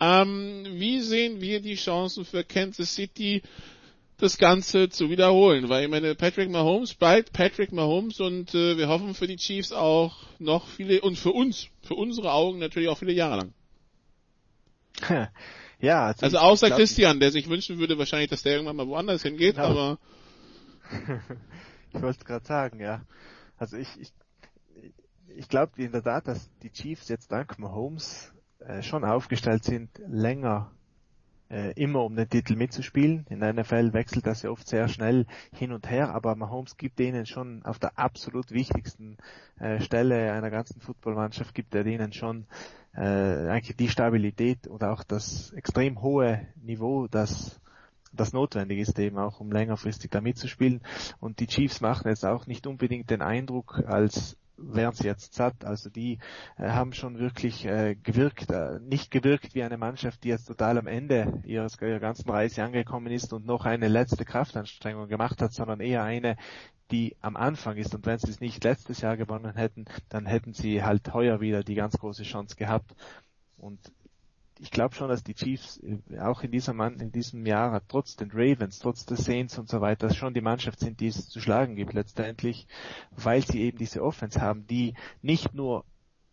[SPEAKER 4] Ähm, wie sehen wir die Chancen für Kansas City, das Ganze zu wiederholen? Weil ich meine, Patrick Mahomes bleibt Patrick Mahomes und äh, wir hoffen für die Chiefs auch noch viele und für uns, für unsere Augen natürlich auch viele Jahre lang.
[SPEAKER 6] Ja, also,
[SPEAKER 4] also außer glaub, Christian, der sich wünschen würde wahrscheinlich, dass der irgendwann mal woanders hingeht, genau. aber
[SPEAKER 6] ich wollte gerade sagen, ja. Also ich ich, ich glaube in der Tat, dass die Chiefs jetzt dank Mahomes äh, schon aufgestellt sind, länger äh, immer um den Titel mitzuspielen. In der NFL wechselt das ja oft sehr schnell hin und her, aber Mahomes gibt denen schon auf der absolut wichtigsten äh, Stelle einer ganzen Footballmannschaft gibt er denen schon äh, eigentlich die Stabilität und auch das extrem hohe Niveau, das das notwendig ist eben auch, um längerfristig da mitzuspielen. Und die Chiefs machen jetzt auch nicht unbedingt den Eindruck, als wären sie jetzt satt. Also die äh, haben schon wirklich äh, gewirkt, äh, nicht gewirkt wie eine Mannschaft, die jetzt total am Ende ihres, ihrer ganzen Reise angekommen ist und noch eine letzte Kraftanstrengung gemacht hat, sondern eher eine, die am Anfang ist. Und wenn sie es nicht letztes Jahr gewonnen hätten, dann hätten sie halt heuer wieder die ganz große Chance gehabt. Und ich glaube schon, dass die Chiefs äh, auch in diesem, in diesem Jahr trotz den Ravens, trotz der Saints und so weiter schon die Mannschaft sind, die es zu schlagen gibt letztendlich, weil sie eben diese Offense haben, die nicht nur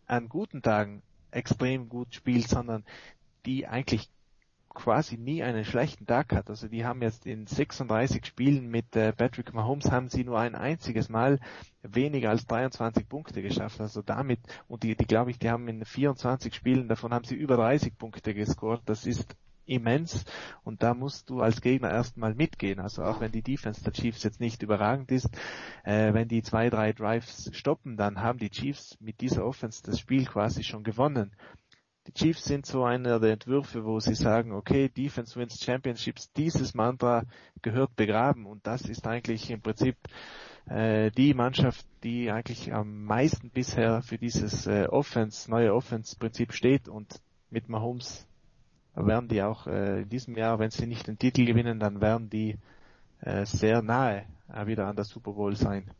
[SPEAKER 6] an guten Tagen extrem gut spielt, sondern die eigentlich quasi nie einen schlechten Tag hat. Also die haben jetzt in 36 Spielen mit äh, Patrick Mahomes haben sie nur ein einziges Mal weniger als 23 Punkte geschafft. Also damit, und die, die glaube ich, die haben in 24 Spielen, davon haben sie über 30 Punkte gescored. Das ist immens und da musst du als Gegner erstmal mitgehen. Also auch wenn die Defense der Chiefs jetzt nicht überragend ist, äh, wenn die zwei, drei Drives stoppen, dann haben die Chiefs mit dieser Offense das Spiel quasi schon gewonnen. Die Chiefs sind so einer der Entwürfe, wo sie sagen, okay, Defense wins Championships, dieses Mantra gehört begraben und das ist eigentlich im Prinzip äh, die Mannschaft, die eigentlich am meisten bisher für dieses äh, Offense, neue Offense-Prinzip steht und mit Mahomes werden die auch äh, in diesem Jahr, wenn sie nicht den Titel gewinnen, dann werden die äh, sehr nahe äh, wieder an der Super Bowl sein.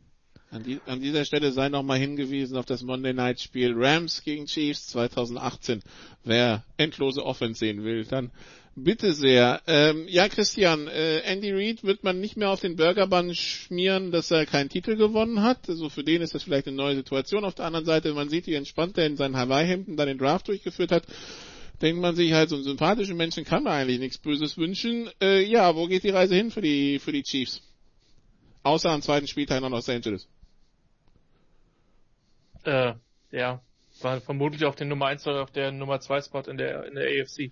[SPEAKER 4] An, die, an, dieser Stelle sei nochmal hingewiesen auf das Monday Night Spiel Rams gegen Chiefs 2018. Wer endlose Offense sehen will, dann bitte sehr. Ähm, ja, Christian, äh, Andy Reid wird man nicht mehr auf den Burgerband schmieren, dass er keinen Titel gewonnen hat. Also für den ist das vielleicht eine neue Situation. Auf der anderen Seite, man sieht, wie entspannt er in seinen Hawaii-Hemden dann den Draft durchgeführt hat denkt man sich halt, so einen sympathischen Menschen kann man eigentlich nichts Böses wünschen. Äh, ja, wo geht die Reise hin für die, für die Chiefs? Außer am zweiten Spieltag nach Los Angeles.
[SPEAKER 5] Äh, ja, war vermutlich auf den Nummer 1 oder auf der Nummer 2 Spot in der, in der AFC.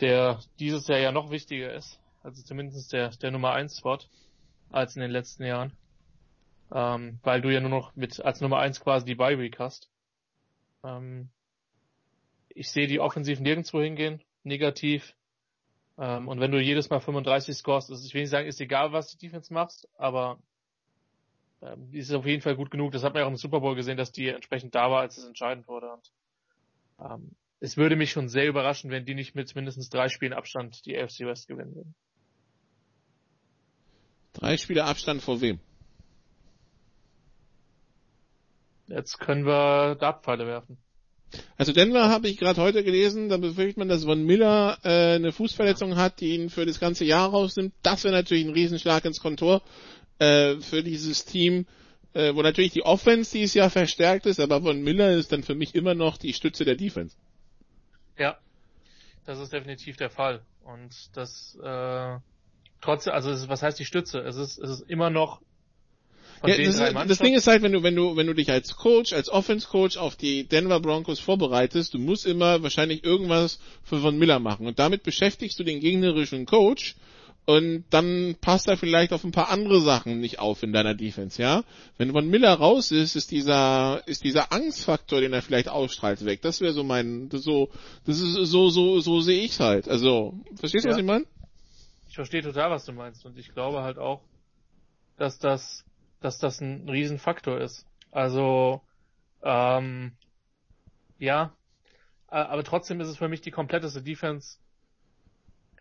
[SPEAKER 5] Der dieses Jahr ja noch wichtiger ist. Also zumindest der, der Nummer 1 Spot als in den letzten Jahren. Ähm, weil du ja nur noch mit, als Nummer 1 quasi die Bye Week hast. Ähm, ich sehe die offensiv nirgendwo hingehen, negativ. Ähm, und wenn du jedes Mal 35 scorest, ist, ich will nicht sagen, ist egal, was du Defense machst, aber ähm, die ist auf jeden Fall gut genug. Das hat man ja auch im Super Bowl gesehen, dass die entsprechend da war, als es entscheidend wurde. Und ähm, es würde mich schon sehr überraschen, wenn die nicht mit mindestens drei Spielen Abstand die AFC West gewinnen würden.
[SPEAKER 4] Drei Spiele Abstand vor wem?
[SPEAKER 5] Jetzt können wir Dartpfeile werfen.
[SPEAKER 4] Also Denver habe ich gerade heute gelesen, da befürchtet man, dass Von Miller äh, eine Fußverletzung hat, die ihn für das ganze Jahr rausnimmt. Das wäre natürlich ein Riesenschlag ins Kontor äh, für dieses Team, äh, wo natürlich die Offense dieses Jahr verstärkt ist, aber Von Miller ist dann für mich immer noch die Stütze der Defense.
[SPEAKER 5] Ja, das ist definitiv der Fall. Und das äh, trotzdem, also was heißt die Stütze? Es ist, es ist immer noch
[SPEAKER 4] ja, das, das, Ding ist halt, wenn du, wenn du, wenn du dich als Coach, als Offense-Coach auf die Denver Broncos vorbereitest, du musst immer wahrscheinlich irgendwas für Von Miller machen. Und damit beschäftigst du den gegnerischen Coach und dann passt er vielleicht auf ein paar andere Sachen nicht auf in deiner Defense, ja. Wenn Von Miller raus ist, ist dieser, ist dieser Angstfaktor, den er vielleicht ausstrahlt, weg. Das wäre so mein, das so, das ist so, so, so sehe ich's halt. Also, verstehst du, ja. was ich meine?
[SPEAKER 5] Ich verstehe total, was du meinst. Und ich glaube halt auch, dass das dass das ein Riesenfaktor ist. Also, ähm, ja, aber trotzdem ist es für mich die kompletteste Defense,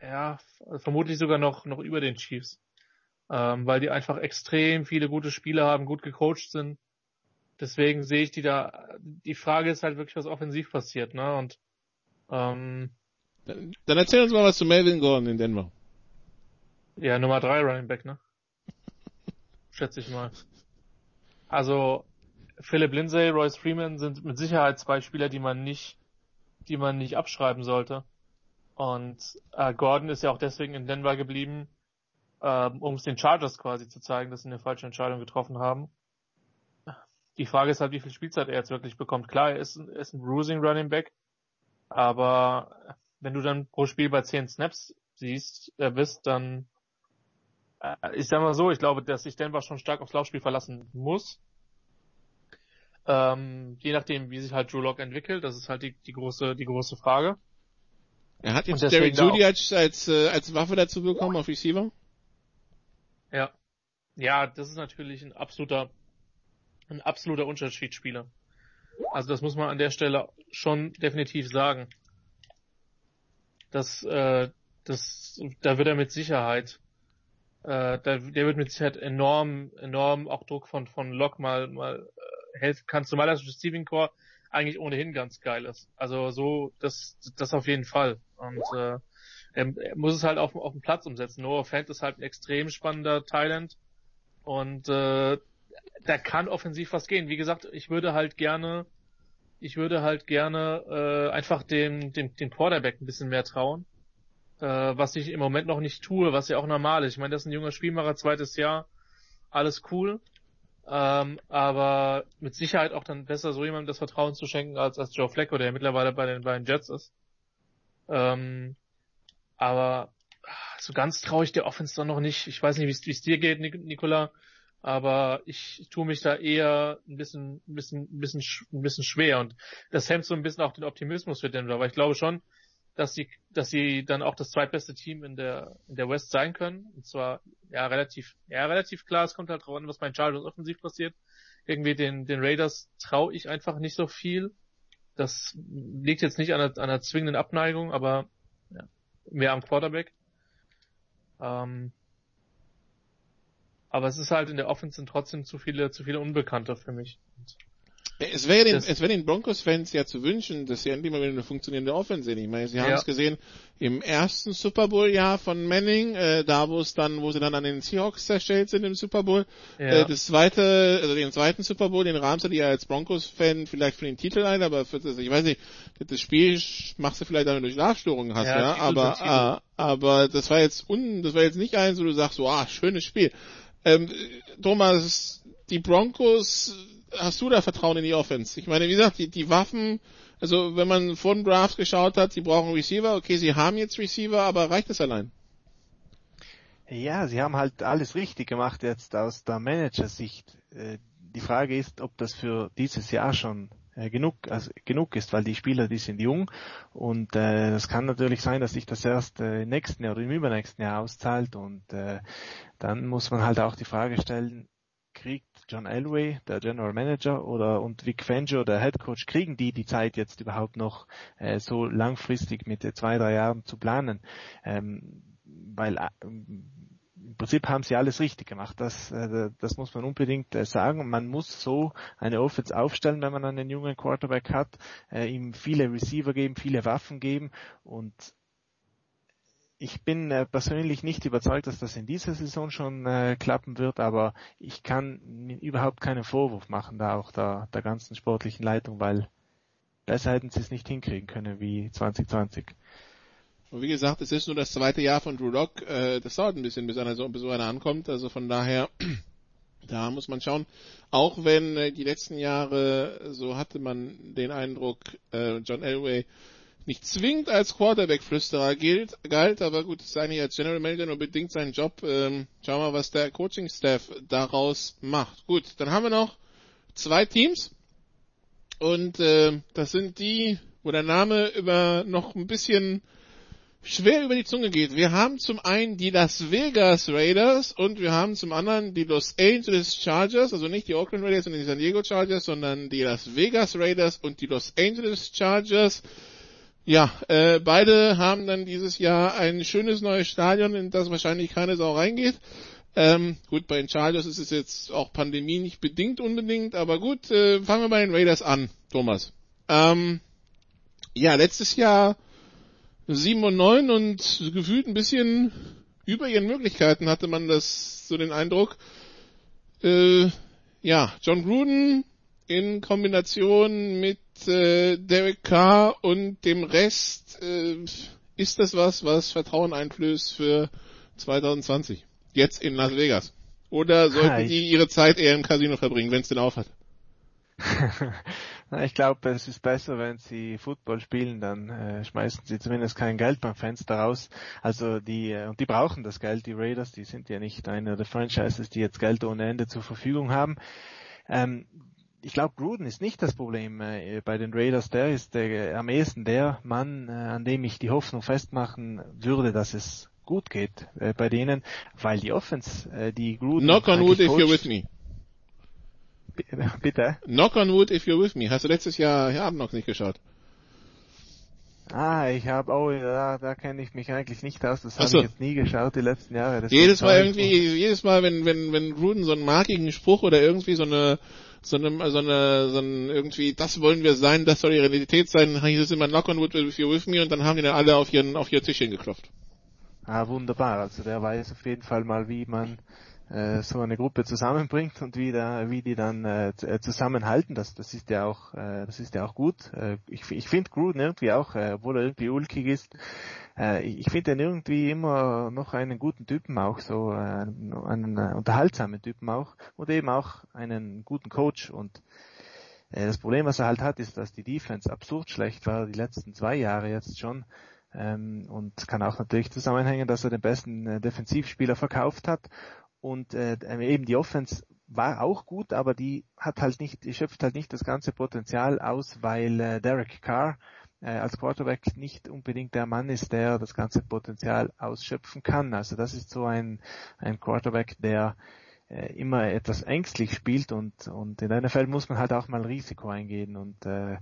[SPEAKER 5] ja, vermutlich sogar noch, noch über den Chiefs. Ähm, weil die einfach extrem viele gute Spieler haben, gut gecoacht sind. Deswegen sehe ich die da, die Frage ist halt wirklich, was offensiv passiert, ne, und, ähm,
[SPEAKER 4] Dann erzähl uns mal was zu Melvin Gordon in Denver.
[SPEAKER 5] Ja, Nummer drei Running Back, ne? schätze ich mal. Also Philip Lindsay, Royce Freeman sind mit Sicherheit zwei Spieler, die man nicht, die man nicht abschreiben sollte. Und äh, Gordon ist ja auch deswegen in Denver geblieben, ähm, um es den Chargers quasi zu zeigen, dass sie eine falsche Entscheidung getroffen haben. Die Frage ist halt, wie viel Spielzeit er jetzt wirklich bekommt. Klar, er ist, er ist ein Bruising Running Back, aber wenn du dann pro Spiel bei 10 Snaps siehst, äh, bist, dann äh, ich sag mal so, ich glaube, dass sich Denver schon stark aufs Laufspiel verlassen muss. Ähm, je nachdem, wie sich halt Drew Lock entwickelt, das ist halt die, die große, die große Frage.
[SPEAKER 4] Er hat jetzt Derek Zudiac als, äh, als Waffe dazu bekommen auf Receiver.
[SPEAKER 5] Ja. Ja, das ist natürlich ein absoluter, ein absoluter Unterschiedsspieler. Also das muss man an der Stelle schon definitiv sagen. Das, äh, das, da wird er mit Sicherheit, äh, da, der wird mit Sicherheit enorm, enorm auch Druck von von Lok mal mal äh, helfen kann, zumal das Receiving Core eigentlich ohnehin ganz geil ist. Also so, das, das auf jeden Fall. Und äh, er, muss es halt auf, auf dem Platz umsetzen. Noah Fant ist halt ein extrem spannender Thailand und äh, da kann offensiv was gehen. Wie gesagt, ich würde halt gerne, ich würde halt gerne äh, einfach dem, dem, dem Quarterback ein bisschen mehr trauen. Äh, was ich im Moment noch nicht tue, was ja auch normal ist. Ich meine, das ist ein junger Spielmacher, zweites Jahr, alles cool. Ähm, aber mit Sicherheit auch dann besser so jemandem das Vertrauen zu schenken als, als Joe Flacco, der ja mittlerweile bei den, bei den Jets ist. Ähm, aber so ganz traue ich der Offense dann noch nicht. Ich weiß nicht, wie es dir geht, Nicola, aber ich, tue mich da eher ein bisschen, ein bisschen, ein bisschen, ein bisschen schwer und das hemmt so ein bisschen auch den Optimismus für Denver, aber ich glaube schon, dass sie, dass sie dann auch das zweitbeste Team in der, in der West sein können. Und zwar, ja, relativ, ja, relativ klar. Es kommt halt drauf an, was bei Chargers offensiv passiert. Irgendwie den, den Raiders traue ich einfach nicht so viel. Das liegt jetzt nicht an einer, an einer zwingenden Abneigung, aber ja, mehr am Quarterback. Ähm, aber es ist halt in der Offense sind trotzdem zu viele, zu viele Unbekannte für mich. Und
[SPEAKER 4] es wäre den, es wäre den Broncos-Fans ja zu wünschen, dass sie endlich mal wieder eine funktionierende Offense sehen. Ich meine, sie haben ja. es gesehen im ersten Super Bowl-Jahr von Manning, äh, da wo es dann, wo sie dann an den Seahawks zerstellt sind im Super Bowl. Ja. Äh, das zweite, also den zweiten Super Bowl, den rahmst du dir als Broncos-Fan vielleicht für den Titel ein, aber für das, ich weiß nicht, das Spiel machst du vielleicht damit durch Schlafstörungen hast, ja, ja aber, äh, aber das war jetzt un, das war jetzt nicht eins, wo du sagst, so, ah, schönes Spiel. Ähm, Thomas, die Broncos hast du da Vertrauen in die Offense? Ich meine, wie gesagt, die, die Waffen, also wenn man vor dem Draft geschaut hat, sie brauchen Receiver, okay, sie haben jetzt Receiver, aber reicht es allein?
[SPEAKER 6] Ja, sie haben halt alles richtig gemacht jetzt aus der Managersicht. Äh, die Frage ist, ob das für dieses Jahr schon äh, genug, also genug ist, weil die Spieler, die sind jung und äh, es kann natürlich sein, dass sich das erst äh, im nächsten Jahr oder im übernächsten Jahr auszahlt und äh, dann muss man halt auch die Frage stellen, kriegt John Elway, der General Manager, oder und Vic Fangio, der Head Coach, kriegen die die Zeit jetzt überhaupt noch äh, so langfristig mit äh, zwei, drei Jahren zu planen? Ähm, weil äh, im Prinzip haben sie alles richtig gemacht. Das, äh, das muss man unbedingt äh, sagen. Man muss so eine Offense aufstellen, wenn man einen jungen Quarterback hat, äh, ihm viele Receiver geben, viele Waffen geben und ich bin äh, persönlich nicht überzeugt, dass das in dieser Saison schon äh, klappen wird, aber ich kann überhaupt keinen Vorwurf machen da auch der, der ganzen sportlichen Leitung, weil besser hätten sie es nicht hinkriegen können wie 2020.
[SPEAKER 4] Und wie gesagt, es ist nur das zweite Jahr von Drew Lock. Äh, das dauert ein bisschen, bis einer so, bis so einer ankommt. Also von daher, da muss man schauen. Auch wenn äh, die letzten Jahre, so hatte man den Eindruck, äh, John Elway nicht zwingend als Quarterback-Flüsterer gilt, galt, aber gut, ist eigentlich als General Manager nur bedingt sein Job. Ähm, schauen wir mal, was der Coaching-Staff daraus macht. Gut, dann haben wir noch zwei Teams und äh, das sind die, wo der Name über noch ein bisschen schwer über die Zunge geht. Wir haben zum einen die Las Vegas Raiders und wir haben zum anderen die Los Angeles Chargers, also nicht die Oakland Raiders und die San Diego Chargers, sondern die Las Vegas Raiders und die Los Angeles Chargers. Ja, äh, beide haben dann dieses Jahr ein schönes neues Stadion, in das wahrscheinlich keine Sau reingeht. Ähm, gut, bei den Chargers ist es jetzt auch Pandemie nicht bedingt unbedingt, aber gut, äh, fangen wir bei den Raiders an, Thomas. Ähm, ja, letztes Jahr 7 und 9 und gefühlt ein bisschen über ihren Möglichkeiten hatte man das so den Eindruck. Äh, ja, John Gruden in Kombination mit äh, Derek Carr und dem Rest äh, ist das was, was Vertrauen einflößt für 2020. Jetzt in Las Vegas. Oder sollten die ihre Zeit eher im Casino verbringen, wenn es denn aufhat?
[SPEAKER 6] ich glaube, es ist besser, wenn sie Football spielen, dann äh, schmeißen sie zumindest kein Geld beim Fenster raus. Also die äh, und die brauchen das Geld, die Raiders, die sind ja nicht eine der Franchises, die jetzt Geld ohne Ende zur Verfügung haben. Ähm, ich glaube, Gruden ist nicht das Problem äh, bei den Raiders. Der ist äh, am ehesten der Mann, äh, an dem ich die Hoffnung festmachen würde, dass es gut geht äh, bei denen, weil die Offense, äh, die Gruden...
[SPEAKER 4] Knock on wood if you're with me.
[SPEAKER 6] Bitte?
[SPEAKER 4] Knock on wood if you're with me. Hast du letztes Jahr Hard noch nicht geschaut?
[SPEAKER 6] Ah, ich habe, oh, da, da kenne ich mich eigentlich nicht aus. Das habe
[SPEAKER 4] so.
[SPEAKER 6] ich jetzt nie geschaut die letzten Jahre. Das
[SPEAKER 4] Jedes Mal irgendwie, jedes Mal, wenn, wenn, wenn Gruden so einen markigen Spruch oder irgendwie so eine, so eine, so eine, so ein, irgendwie, das wollen wir sein, das soll die Realität sein, hieß es immer Knock on wood if you're with me und dann haben die dann alle auf ihren, auf ihr Tischchen geklopft.
[SPEAKER 6] Ah, wunderbar. Also der weiß auf jeden Fall mal, wie man äh, so eine Gruppe zusammenbringt und wie, da, wie die dann äh, äh, zusammenhalten. Das, das ist ja auch, äh, das ist ja auch gut. Äh, ich ich finde Gruden irgendwie auch, äh, obwohl er irgendwie ulkig ist, äh, ich ich finde ihn irgendwie immer noch einen guten Typen auch, so äh, einen äh, unterhaltsamen Typen auch und eben auch einen guten Coach und äh, das Problem, was er halt hat, ist, dass die Defense absurd schlecht war, die letzten zwei Jahre jetzt schon. Ähm, und kann auch natürlich zusammenhängen, dass er den besten äh, Defensivspieler verkauft hat. Und äh, eben die Offense war auch gut, aber die hat halt nicht, die schöpft halt nicht das ganze Potenzial aus, weil äh, Derek Carr äh, als Quarterback nicht unbedingt der Mann ist, der das ganze Potenzial ausschöpfen kann. Also das ist so ein, ein Quarterback, der äh, immer etwas ängstlich spielt und, und in einer Fall muss man halt auch mal Risiko eingehen und, äh,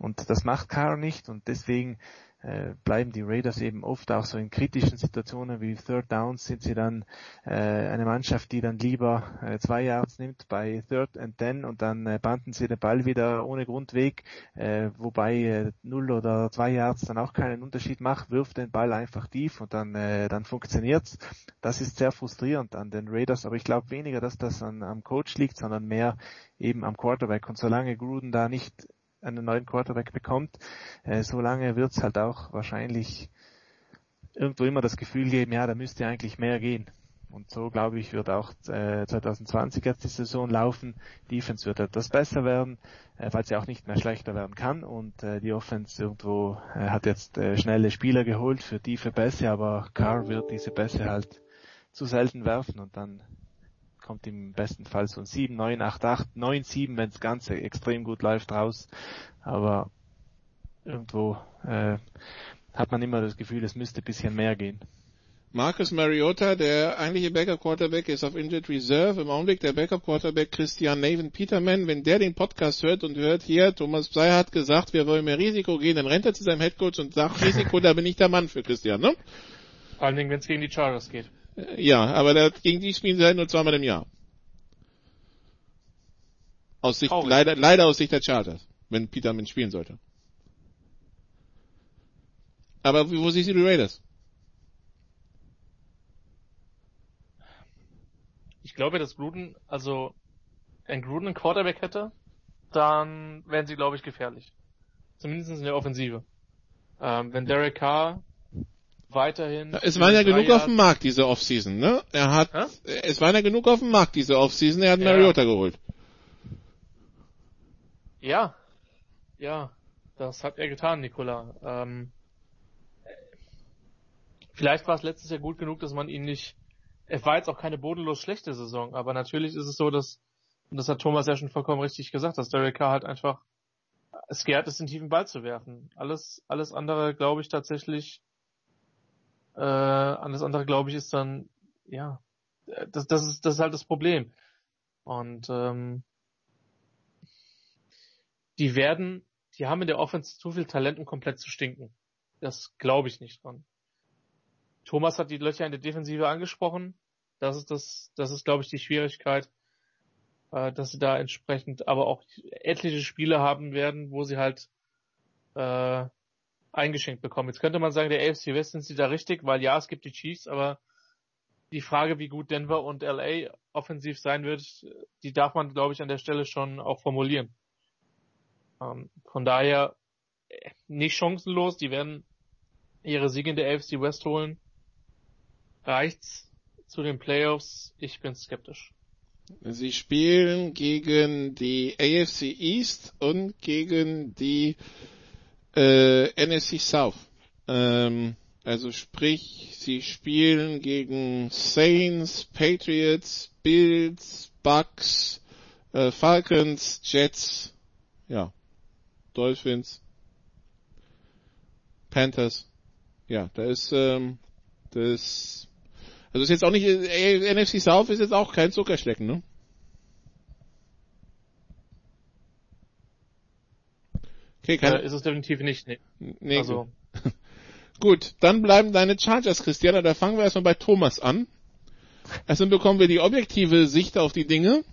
[SPEAKER 6] und das macht Carr nicht und deswegen äh, bleiben die Raiders eben oft auch so in kritischen Situationen wie Third Downs sind sie dann äh, eine Mannschaft, die dann lieber äh, zwei Yards nimmt bei Third and Ten und dann äh, banden sie den Ball wieder ohne Grund weg, äh, wobei äh, null oder zwei Yards dann auch keinen Unterschied macht, wirft den Ball einfach tief und dann äh, dann funktioniert's. Das ist sehr frustrierend an den Raiders, aber ich glaube weniger, dass das an, am Coach liegt, sondern mehr eben am Quarterback. Und solange Gruden da nicht einen neuen Quarterback bekommt, äh, solange wird's halt auch wahrscheinlich irgendwo immer das Gefühl geben, ja, da müsste eigentlich mehr gehen. Und so glaube ich, wird auch äh, 2020 jetzt die Saison laufen. Defense wird etwas besser werden, äh, weil sie auch nicht mehr schlechter werden kann. Und äh, die Offense irgendwo äh, hat jetzt äh, schnelle Spieler geholt für tiefe Pässe, aber Carr wird diese Pässe halt zu selten werfen und dann kommt im besten Fall so ein 7, 9, 8, 8, 9, 7, wenn das Ganze extrem gut läuft, raus. Aber irgendwo äh, hat man immer das Gefühl, es müsste ein bisschen mehr gehen.
[SPEAKER 4] Marcus Mariota, der eigentliche Backup Quarterback, ist auf Injured Reserve. Im Augenblick der Backup Quarterback Christian Nathan Peterman. Wenn der den Podcast hört und hört, hier, Thomas Psey hat gesagt, wir wollen mehr Risiko gehen, dann rennt er zu seinem Headcoach und sagt, Risiko, da bin ich der Mann für Christian, ne?
[SPEAKER 5] Vor allen Dingen, wenn es gegen die Chargers geht.
[SPEAKER 4] Ja, aber der, gegen die spielen sie halt nur zweimal im Jahr. Aus Sicht,
[SPEAKER 5] Traurig.
[SPEAKER 4] leider, leider aus Sicht der Chargers, wenn Peterman spielen sollte. Aber wo siehst du die Raiders?
[SPEAKER 5] Ich glaube, dass Gruden, also, wenn Gruden einen Quarterback hätte, dann wären sie, glaube ich, gefährlich. Zumindest in der Offensive. Ähm, wenn Derek Carr weiterhin...
[SPEAKER 4] Es waren ja genug auf
[SPEAKER 5] Yards-
[SPEAKER 4] dem Markt diese Offseason, ne? Er hat,
[SPEAKER 5] Hä?
[SPEAKER 4] es waren ja genug auf dem Markt diese Offseason, er hat
[SPEAKER 5] Ja.
[SPEAKER 4] Mariota geholt.
[SPEAKER 5] Ja, ja, das hat er getan, Nikola. Ähm, vielleicht war es letztes Jahr gut genug, dass man ihn nicht. Es war jetzt auch keine bodenlos schlechte Saison, aber natürlich ist es so, dass und das hat Thomas ja schon vollkommen richtig gesagt, dass Derek Carr halt einfach scared ist, den tiefen Ball zu werfen. Alles, alles andere, glaube ich tatsächlich. Äh, alles andere, glaube ich, ist dann ja, das, das ist das ist halt das Problem. Und ähm, die werden, die haben in der Offense zu viel Talent, um komplett zu stinken. Das glaube ich nicht dran. Thomas hat die Löcher in der Defensive angesprochen. Das ist das, das ist glaube ich die Schwierigkeit, äh, dass sie da entsprechend aber auch etliche Spiele haben werden, wo sie halt äh, eingeschenkt bekommen. Jetzt könnte man sagen, der AFC West sind sie da richtig, weil ja, es gibt die Chiefs, aber die Frage, wie gut Denver und LA offensiv sein wird, die darf man, glaube ich, an der Stelle schon auch formulieren. Ähm, von daher äh, nicht chancenlos, die werden ihre Siege in der AFC West holen. Reicht's zu den Playoffs? Ich bin skeptisch.
[SPEAKER 4] Sie spielen gegen die AFC East und gegen die äh, NFC South. Ähm, also sprich, sie spielen gegen Saints, Patriots, Bills, Bucks, äh, Falcons, Jets, ja, Dolphins, Panthers. Ja, da ist ähm, das also ist jetzt auch nicht äh, NFC South ist jetzt auch kein Zuckerschlecken, ne? Okay, kann,
[SPEAKER 5] Äh, ist es definitiv nicht. Nee.
[SPEAKER 4] nee,
[SPEAKER 5] Also,
[SPEAKER 4] gut. gut, dann bleiben deine Chargers, Christiana. Da fangen wir erstmal bei Thomas an. Erstmal bekommen wir die objektive Sicht auf die Dinge.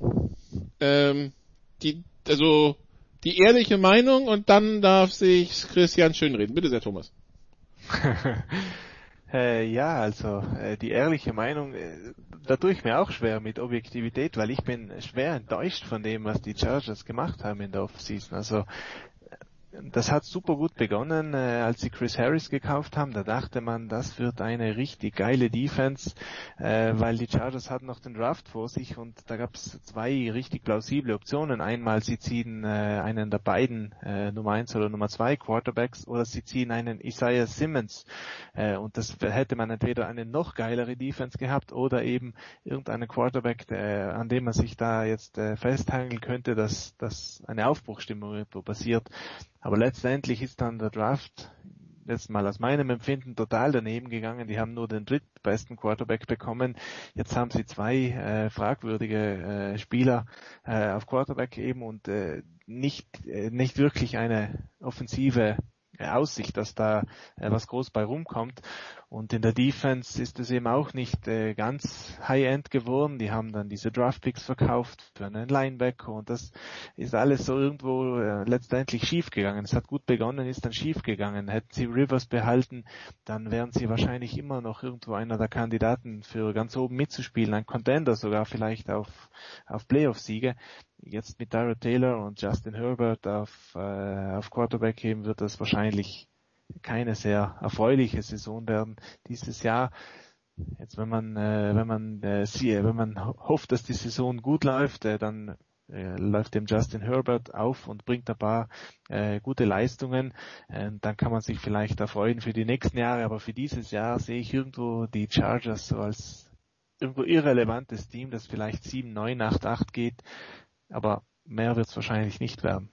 [SPEAKER 4] Ähm, die, also, die ehrliche Meinung und dann darf sich Christian schönreden. Bitte sehr, Thomas.
[SPEAKER 6] Äh, ja, also äh, die ehrliche Meinung, äh, da tue ich mir auch schwer mit Objektivität, weil ich bin schwer enttäuscht von dem, was die Chargers gemacht haben in der Offseason. Also das hat super gut begonnen, äh, als sie Chris Harris gekauft haben. Da dachte man, das wird eine richtig geile Defense, äh, weil die Chargers hatten noch den Draft vor sich und da gab es zwei richtig plausible Optionen. Einmal sie ziehen äh, einen der beiden äh, Nummer eins oder Nummer zwei Quarterbacks oder sie ziehen einen Isaiah Simmons äh, und das hätte man entweder eine noch geilere Defense gehabt oder eben irgendeinen Quarterback, äh, an dem man sich da jetzt äh, festhangeln könnte, dass, dass eine Aufbruchstimmung passiert. Aber letztendlich ist dann der Draft jetzt mal aus meinem Empfinden total daneben gegangen. Die haben nur den drittbesten Quarterback bekommen. Jetzt haben sie zwei äh, fragwürdige äh, Spieler äh, auf Quarterback eben und äh, nicht äh, nicht wirklich eine offensive Aussicht, dass da äh, was groß bei rumkommt. Und in der Defense ist es eben auch nicht äh, ganz High-End geworden. Die haben dann diese Draft-Picks verkauft für einen Linebacker und das ist alles so irgendwo äh, letztendlich schief gegangen. Es hat gut begonnen, ist dann schief gegangen. Hätten sie Rivers behalten, dann wären sie wahrscheinlich immer noch irgendwo einer der Kandidaten für ganz oben mitzuspielen, ein Contender sogar vielleicht auf, auf Playoff-Siege jetzt mit Tyra Taylor und Justin Herbert auf, äh, auf Quarterback eben wird das wahrscheinlich keine sehr erfreuliche Saison werden dieses Jahr. Jetzt wenn man äh, wenn man äh, sieht, wenn man hofft, dass die Saison gut läuft, äh, dann äh, läuft dem Justin Herbert auf und bringt ein paar äh, gute Leistungen. Äh, dann kann man sich vielleicht erfreuen für die nächsten Jahre, aber für dieses Jahr sehe ich irgendwo die Chargers so als irgendwo irrelevantes Team, das vielleicht 7, 9, 8, 8 geht, aber mehr wird es wahrscheinlich nicht werden.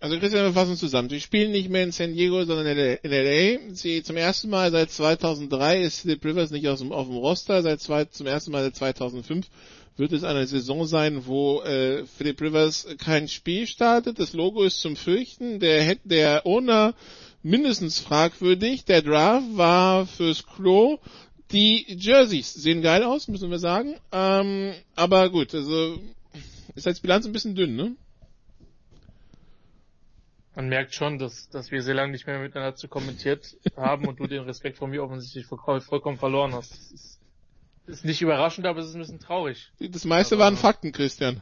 [SPEAKER 4] Also Christian, wir fassen zusammen. Sie spielen nicht mehr in San Diego, sondern in LA. Sie zum ersten Mal seit 2003 ist Philip Rivers nicht aus dem, auf dem Roster. Seit zwei, zum ersten Mal seit 2005 wird es eine Saison sein, wo äh, Philip Rivers kein Spiel startet. Das Logo ist zum Fürchten. Der, der Owner mindestens fragwürdig. Der Draft war fürs Klo. Die Jerseys sehen geil aus, müssen wir sagen. Ähm, aber gut, also ist als Bilanz ein bisschen dünn, ne?
[SPEAKER 5] Man merkt schon, dass, dass wir sehr lange nicht mehr miteinander zu kommentiert haben und du den Respekt von mir offensichtlich voll, vollkommen verloren hast. Das ist, ist nicht überraschend, aber es ist ein bisschen traurig.
[SPEAKER 4] Das meiste
[SPEAKER 5] aber,
[SPEAKER 4] waren Fakten, Christian.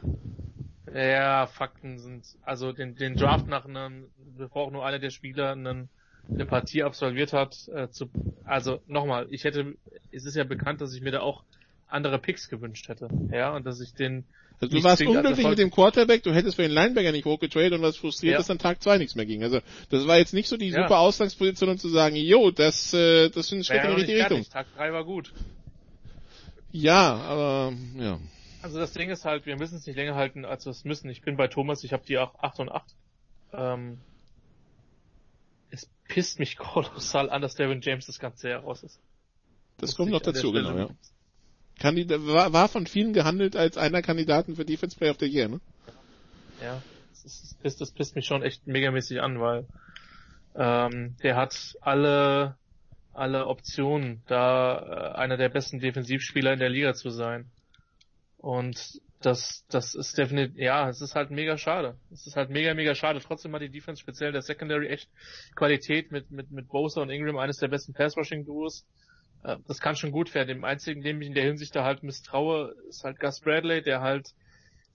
[SPEAKER 5] Ja, Fakten sind, also den, den Draft nach einem, bevor auch nur einer der Spieler einen, eine Partie absolviert hat, äh, zu, also nochmal, ich hätte, es ist ja bekannt, dass ich mir da auch andere Picks gewünscht hätte, ja, und dass ich den,
[SPEAKER 4] also du warst unglücklich mit dem Quarterback, du hättest für den Linebacker nicht hochgetradet und warst frustriert, ja. dass dann Tag 2 nichts mehr ging. Also das war jetzt nicht so die ja. super Ausgangsposition, um zu sagen, jo, das, äh, das sind Schritte in die richtige Richtung.
[SPEAKER 5] Tag 3 war gut.
[SPEAKER 4] Ja, aber ja.
[SPEAKER 5] Also das Ding ist halt, wir müssen es nicht länger halten, als wir es müssen. Ich bin bei Thomas, ich habe die 8 und 8. Ähm, es pisst mich kolossal an, dass Devin James das ganze Jahr raus ist.
[SPEAKER 4] Das, das kommt noch dazu, genau, ja. Kandidat, war, war von vielen gehandelt als einer Kandidaten für Defense Player of the Year, ne?
[SPEAKER 5] Ja, das, ist, das, pisst mich schon echt megamäßig an, weil ähm, der hat alle alle Optionen, da äh, einer der besten Defensivspieler in der Liga zu sein. Und das, das ist definitiv, ja, es ist halt mega schade. Es ist halt mega, mega schade. Trotzdem hat die Defense speziell der Secondary echt Qualität mit, mit, mit Bosa und Ingram eines der besten Pass-Rushing-Duos. Äh, das kann schon gut werden. Dem einzigen, dem ich in der Hinsicht da halt misstraue, ist halt Gus Bradley, der halt,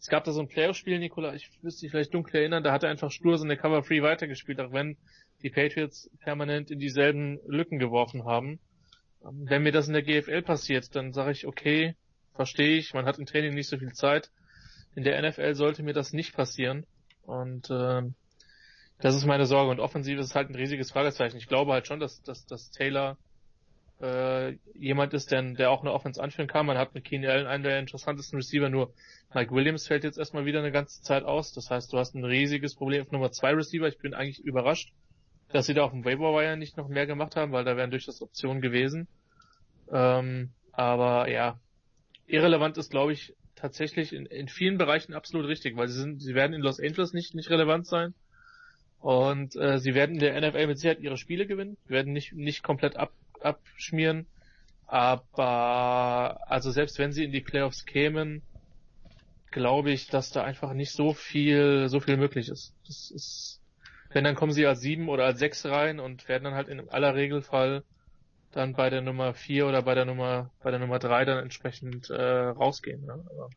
[SPEAKER 5] es gab da so ein Playoff-Spiel, Nikola, ich müsste dich vielleicht dunkel erinnern, da hat er einfach stur so eine Cover-Free weitergespielt, auch wenn die Patriots permanent in dieselben Lücken geworfen haben. Ähm, wenn mir das in der GFL passiert, dann sage ich, okay, verstehe ich, man hat im Training nicht so viel Zeit. In der NFL sollte mir das nicht passieren. Und äh, das ist meine Sorge. Und offensiv ist halt ein riesiges Fragezeichen. Ich glaube halt schon, dass, dass, dass Taylor äh, jemand ist, der, der auch eine Offense anführen kann. Man hat mit Keenan Allen einen der interessantesten Receiver, nur Mike Williams fällt jetzt erstmal wieder eine ganze Zeit aus. Das heißt, du hast ein riesiges Problem auf Nummer zwei Receiver. Ich bin eigentlich überrascht, dass sie da auf dem Waiver Wire nicht noch mehr gemacht haben, weil da wären durchaus Optionen gewesen. Ähm, aber ja, irrelevant ist, glaube ich, tatsächlich in, in vielen Bereichen absolut richtig, weil sie sind, sie werden in Los Angeles nicht, nicht relevant sein. Und äh, sie werden in der NFL mit Sicherheit ihre Spiele gewinnen, werden nicht, nicht komplett ab, abschmieren. Aber also selbst wenn sie in die Playoffs kämen, glaube ich, dass da einfach nicht so viel, so viel möglich ist. Das ist, wenn dann kommen sie als sieben oder als sechs rein und werden dann halt in aller Regelfall dann bei der Nummer vier oder bei der Nummer, bei der Nummer drei dann entsprechend äh, rausgehen. Ne? Aber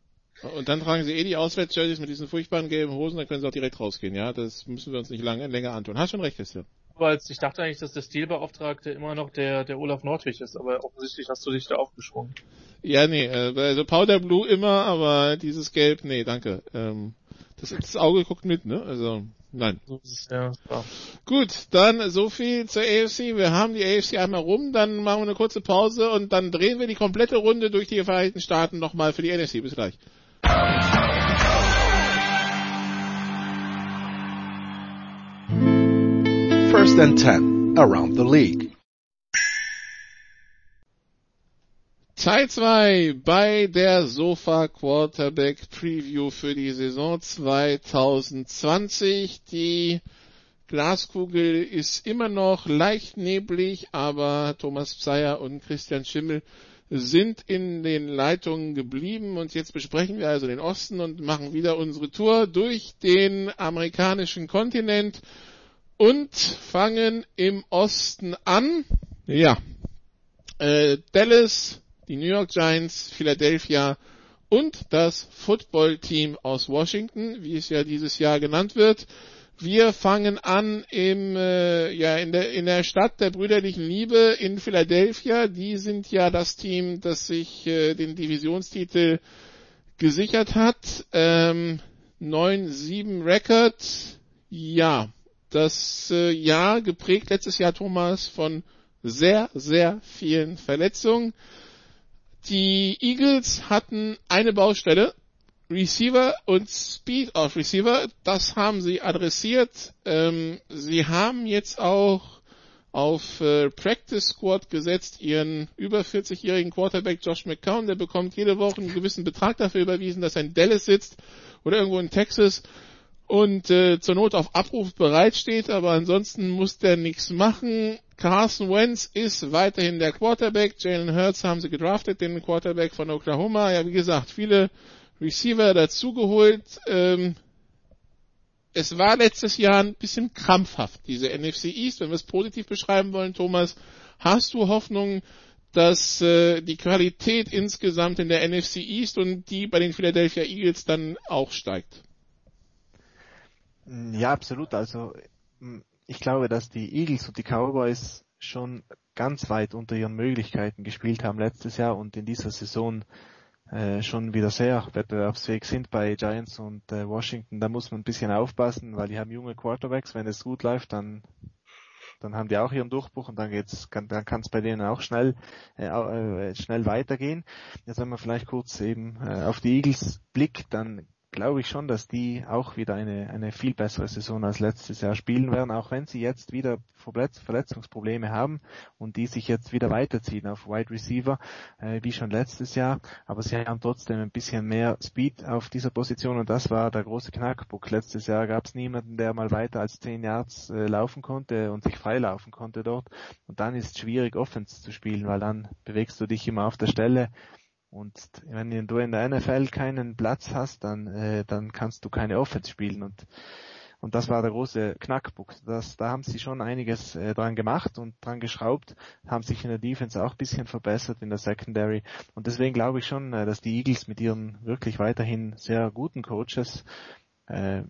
[SPEAKER 4] und dann tragen sie eh die Auswärtsjerseys mit diesen furchtbaren gelben Hosen, dann können sie auch direkt rausgehen, ja. Das müssen wir uns nicht lange, länger antun. Hast schon recht, Christian.
[SPEAKER 5] Weil ich dachte eigentlich, dass der Stilbeauftragte immer noch der, der Olaf Nordwig ist, aber offensichtlich hast du dich da aufgeschwungen.
[SPEAKER 4] Ja, nee, äh, also Powder Blue immer, aber dieses Gelb, nee, danke. Ähm, das, das Auge guckt mit, ne? Also, nein.
[SPEAKER 5] Ja.
[SPEAKER 4] Gut, dann so viel zur AFC. Wir haben die AFC einmal rum, dann machen wir eine kurze Pause und dann drehen wir die komplette Runde durch die Vereinigten Staaten nochmal für die NFC. Bis gleich.
[SPEAKER 2] First and 10 around the league.
[SPEAKER 4] Teil 2 bei der Sofa Quarterback Preview für die Saison 2020. Die Glaskugel ist immer noch leicht neblig, aber Thomas Pseyer und Christian Schimmel sind in den Leitungen geblieben und jetzt besprechen wir also den Osten und machen wieder unsere Tour durch den amerikanischen Kontinent und fangen im Osten an. Ja, äh, Dallas, die New York Giants, Philadelphia und das Football-Team aus Washington, wie es ja dieses Jahr genannt wird. Wir fangen an im, äh, ja, in der, in der Stadt der brüderlichen Liebe in Philadelphia. Die sind ja das Team, das sich äh, den Divisionstitel gesichert hat. Ähm, 9-7 Record. Ja, das äh, Jahr geprägt letztes Jahr Thomas von sehr, sehr vielen Verletzungen. Die Eagles hatten eine Baustelle, Receiver und Speed of Receiver, das haben sie adressiert. Ähm, sie haben jetzt auch auf äh, Practice Squad gesetzt, ihren über 40-jährigen Quarterback Josh McCown, der bekommt jede Woche einen gewissen Betrag dafür überwiesen, dass er in Dallas sitzt oder irgendwo in Texas und äh, zur Not auf Abruf bereitsteht, aber ansonsten muss der nichts machen. Carson Wentz ist weiterhin der Quarterback. Jalen Hurts haben sie gedraftet, den Quarterback von Oklahoma. Ja, wie gesagt, viele Receiver dazugeholt. Ähm, es war letztes Jahr ein bisschen krampfhaft, diese NFC East, wenn wir es positiv beschreiben wollen, Thomas. Hast du Hoffnung, dass äh, die Qualität insgesamt in der NFC East und die bei den Philadelphia Eagles dann auch steigt?
[SPEAKER 6] Ja, absolut. Also ich glaube, dass die Eagles und die Cowboys schon ganz weit unter ihren Möglichkeiten gespielt haben letztes Jahr und in dieser Saison äh, schon wieder sehr wettbewerbsfähig sind bei Giants und äh, Washington. Da muss man ein bisschen aufpassen, weil die haben junge Quarterbacks. Wenn es gut läuft, dann dann haben die auch ihren Durchbruch und dann geht's, kann, dann kann es bei denen auch schnell äh, äh, schnell weitergehen. Jetzt wenn man vielleicht kurz eben äh, auf die Eagles blickt, dann glaube ich schon, dass die auch wieder eine, eine viel bessere Saison als letztes Jahr spielen werden, auch wenn sie jetzt wieder Verletzungsprobleme haben und die sich jetzt wieder weiterziehen auf Wide Receiver, äh, wie schon letztes Jahr. Aber sie haben trotzdem ein bisschen mehr Speed auf dieser Position und das war der große Knackpunkt. Letztes Jahr gab es niemanden, der mal weiter als 10 Yards äh, laufen konnte und sich freilaufen konnte dort. Und dann ist es schwierig, Offense zu spielen, weil dann bewegst du dich immer auf der Stelle und wenn du in der NFL keinen Platz hast, dann, äh, dann kannst du keine Offense spielen. Und, und das war der große Knackpunkt. Das, da haben sie schon einiges äh, dran gemacht und dran geschraubt, haben sich in der Defense auch ein bisschen verbessert in der Secondary. Und deswegen glaube ich schon, äh, dass die Eagles mit ihren wirklich weiterhin sehr guten Coaches äh,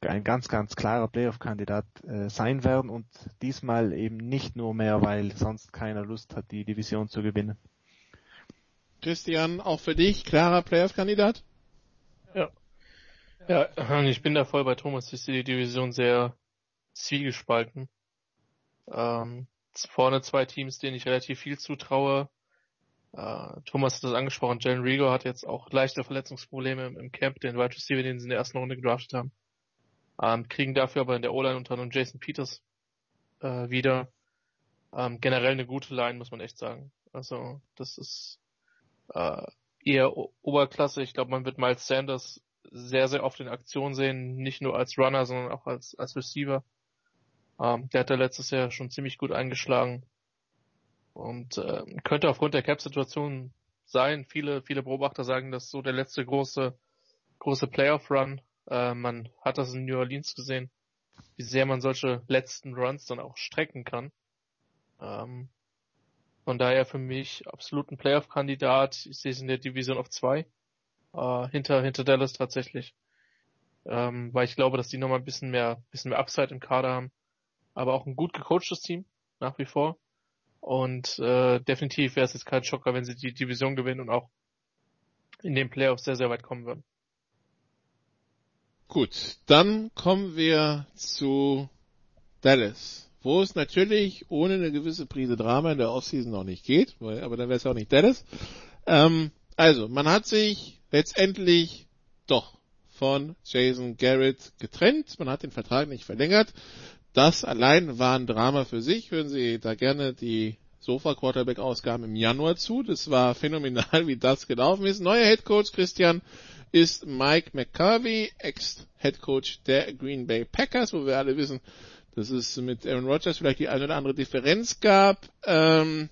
[SPEAKER 6] ein ganz, ganz klarer Playoff-Kandidat äh, sein werden und diesmal eben nicht nur mehr, weil sonst keiner Lust hat, die Division zu gewinnen.
[SPEAKER 4] Christian, auch für dich klarer Playoff-Kandidat?
[SPEAKER 5] Ja. Ja, ich bin da voll bei Thomas. Ich sehe die Division sehr zwiegespalten. Ähm, vorne zwei Teams, denen ich relativ viel zutraue. Äh, Thomas hat das angesprochen. Jalen Rigo hat jetzt auch leichte Verletzungsprobleme im, im Camp, den Wide Receiver, den sie in der ersten Runde gedraftet haben. Ähm, kriegen dafür aber in der O-Line unter anderem Jason Peters äh, wieder. Ähm, generell eine gute Line, muss man echt sagen. Also, das ist äh, eher Oberklasse. Ich glaube, man wird Miles Sanders sehr, sehr oft in Aktion sehen, nicht nur als Runner, sondern auch als, als Receiver. Ähm, der hat da letztes Jahr schon ziemlich gut eingeschlagen und äh, könnte aufgrund der Cap-Situation sein. Viele, viele Beobachter sagen, dass so der letzte große, große Playoff-Run. Äh, man hat das in New Orleans gesehen, wie sehr man solche letzten Runs dann auch strecken kann. Ähm, von daher für mich absolut ein Playoff-Kandidat. Ich sehe es in der Division auf zwei. Äh, hinter, hinter Dallas tatsächlich. Ähm, weil ich glaube, dass die nochmal ein bisschen mehr, bisschen mehr Upside im Kader haben. Aber auch ein gut gecoachtes Team, nach wie vor. Und äh, definitiv wäre es jetzt kein Schocker, wenn sie die Division gewinnen und auch in den Playoffs sehr, sehr weit kommen würden.
[SPEAKER 4] Gut, dann kommen wir zu Dallas, wo es natürlich ohne eine gewisse Prise Drama in der Offseason noch nicht geht, weil, aber dann wäre es auch nicht Dallas. Ähm, also, man hat sich letztendlich doch von Jason Garrett getrennt, man hat den Vertrag nicht verlängert. Das allein war ein Drama für sich. Hören Sie da gerne die Sofa Quarterback Ausgaben im Januar zu. Das war phänomenal, wie das gelaufen ist. Neuer Head Coach Christian ist Mike McCarvey, Ex-Head Coach der Green Bay Packers, wo wir alle wissen, dass es mit Aaron Rodgers vielleicht die eine oder andere Differenz gab. Ähm,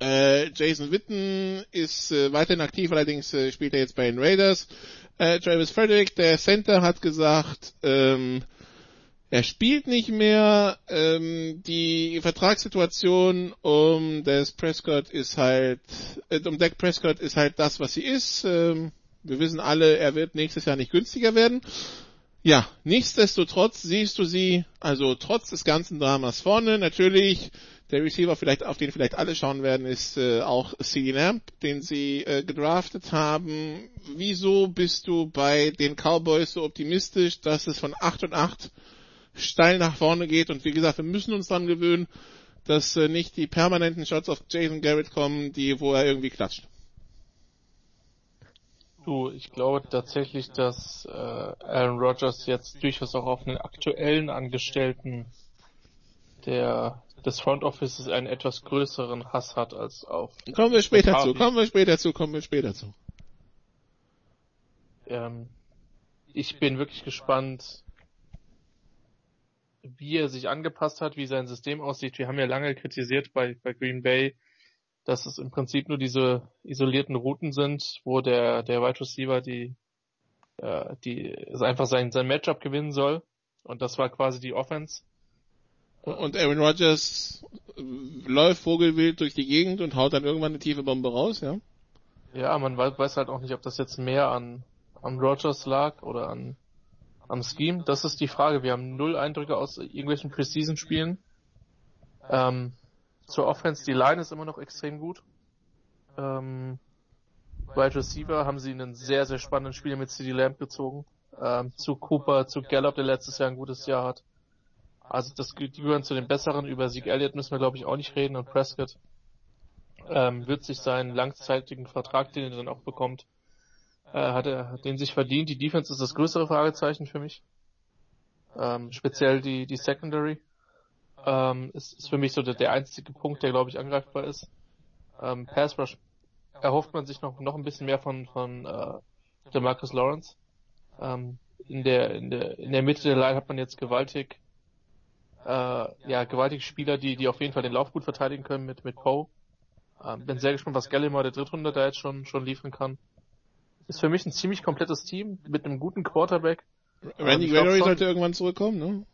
[SPEAKER 4] äh, Jason Witten ist äh, weiterhin aktiv, allerdings äh, spielt er jetzt bei den Raiders. Äh, Travis Frederick, der Center, hat gesagt, ähm, er spielt nicht mehr. Ähm, die Vertragssituation um Des Prescott ist halt, äh, um Dak Prescott ist halt das, was sie ist. Ähm, wir wissen alle, er wird nächstes Jahr nicht günstiger werden. Ja, nichtsdestotrotz siehst du sie, also trotz des ganzen Dramas vorne, natürlich, der Receiver vielleicht, auf den vielleicht alle schauen werden, ist äh, auch CD Lamp, den sie äh, gedraftet haben. Wieso bist du bei den Cowboys so optimistisch, dass es von 8 und 8 steil nach vorne geht. Und wie gesagt, wir müssen uns daran gewöhnen, dass äh, nicht die permanenten Shots auf Jason Garrett kommen, die, wo er irgendwie klatscht.
[SPEAKER 5] Du, ich glaube tatsächlich, dass äh, Aaron Rodgers jetzt durchaus auch auf einen aktuellen Angestellten der des Front Offices einen etwas größeren Hass hat als auf.
[SPEAKER 4] Kommen wir später zu, kommen wir später zu, kommen wir später zu.
[SPEAKER 5] Ähm, ich bin wirklich gespannt, wie er sich angepasst hat, wie sein System aussieht. Wir haben ja lange kritisiert bei, bei Green Bay, dass es im Prinzip nur diese isolierten Routen sind, wo der, der Wide Receiver die, äh, die einfach sein, sein Matchup gewinnen soll. Und das war quasi die Offense.
[SPEAKER 4] Und Aaron Rodgers läuft vogelwild durch die Gegend und haut dann irgendwann eine tiefe Bombe raus, ja?
[SPEAKER 5] Ja, man weiß halt auch nicht, ob das jetzt mehr an, an Rodgers lag oder an, am Scheme? Das ist die Frage. Wir haben null Eindrücke aus irgendwelchen Preseason-Spielen. Ähm, zur Offense, die Line ist immer noch extrem gut. Ähm, Wide Receiver haben sie einen sehr, sehr spannenden Spiel mit CD Lamb gezogen. Ähm, zu Cooper, zu Gallup, der letztes Jahr ein gutes Jahr hat. Also das die gehören zu den besseren. Über Sieg Elliott müssen wir glaube ich auch nicht reden und Prescott ähm, wird sich seinen langzeitigen Vertrag, den er dann auch bekommt, äh, hat er hat den sich verdient. Die Defense ist das größere Fragezeichen für mich. Ähm, speziell die, die Secondary ähm, ist, ist für mich so der, der einzige Punkt, der glaube ich angreifbar ist. Ähm, Pass Rush erhofft man sich noch noch ein bisschen mehr von von äh, der Marcus Lawrence. Ähm, in der in der in der Mitte der Line hat man jetzt gewaltig äh, ja gewaltige Spieler, die die auf jeden Fall den Lauf gut verteidigen können mit mit Poe. Ähm, bin sehr gespannt, was Gallimore der Drittrunde da jetzt schon schon liefern kann ist für mich ein ziemlich komplettes Team mit einem guten Quarterback.
[SPEAKER 4] Randy ähm, Gregory sollte irgendwann zurückkommen, ne?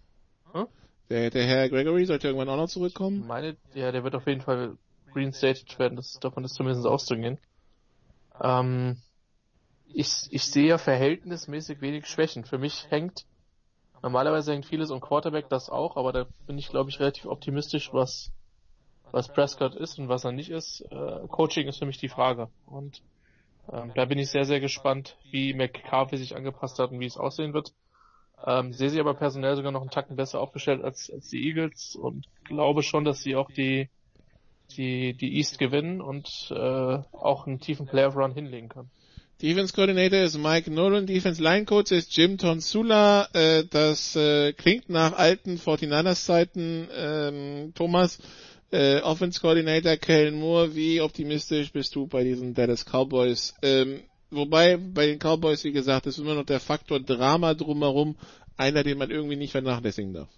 [SPEAKER 4] Hm? Der, der Herr Gregory sollte irgendwann auch noch zurückkommen.
[SPEAKER 5] Ich meine, ja, der wird auf jeden Fall reinstated werden, das, davon ist zumindest auszugehen. Ähm, ich, ich sehe ja verhältnismäßig wenig Schwächen. Für mich hängt, normalerweise hängt vieles um Quarterback, das auch, aber da bin ich, glaube ich, relativ optimistisch, was, was Prescott ist und was er nicht ist. Äh, Coaching ist für mich die Frage. Und ähm, da bin ich sehr, sehr gespannt, wie McCarthy sich angepasst hat und wie es aussehen wird. Ähm, sehe sie aber personell sogar noch einen Tacken besser aufgestellt als, als die Eagles und glaube schon, dass sie auch die, die, die East gewinnen und äh, auch einen tiefen Playoff Run hinlegen können.
[SPEAKER 4] Defense Coordinator ist Mike Nolan, Defense Line Coach ist Jim Tonsula. Äh, das äh, klingt nach alten 49ers Zeiten, ähm, Thomas. Äh, Offense Coordinator Kellen Moore, wie optimistisch bist du bei diesen Dallas Cowboys? Ähm, wobei bei den Cowboys, wie gesagt, ist immer noch der Faktor Drama drumherum einer, den man irgendwie nicht vernachlässigen darf.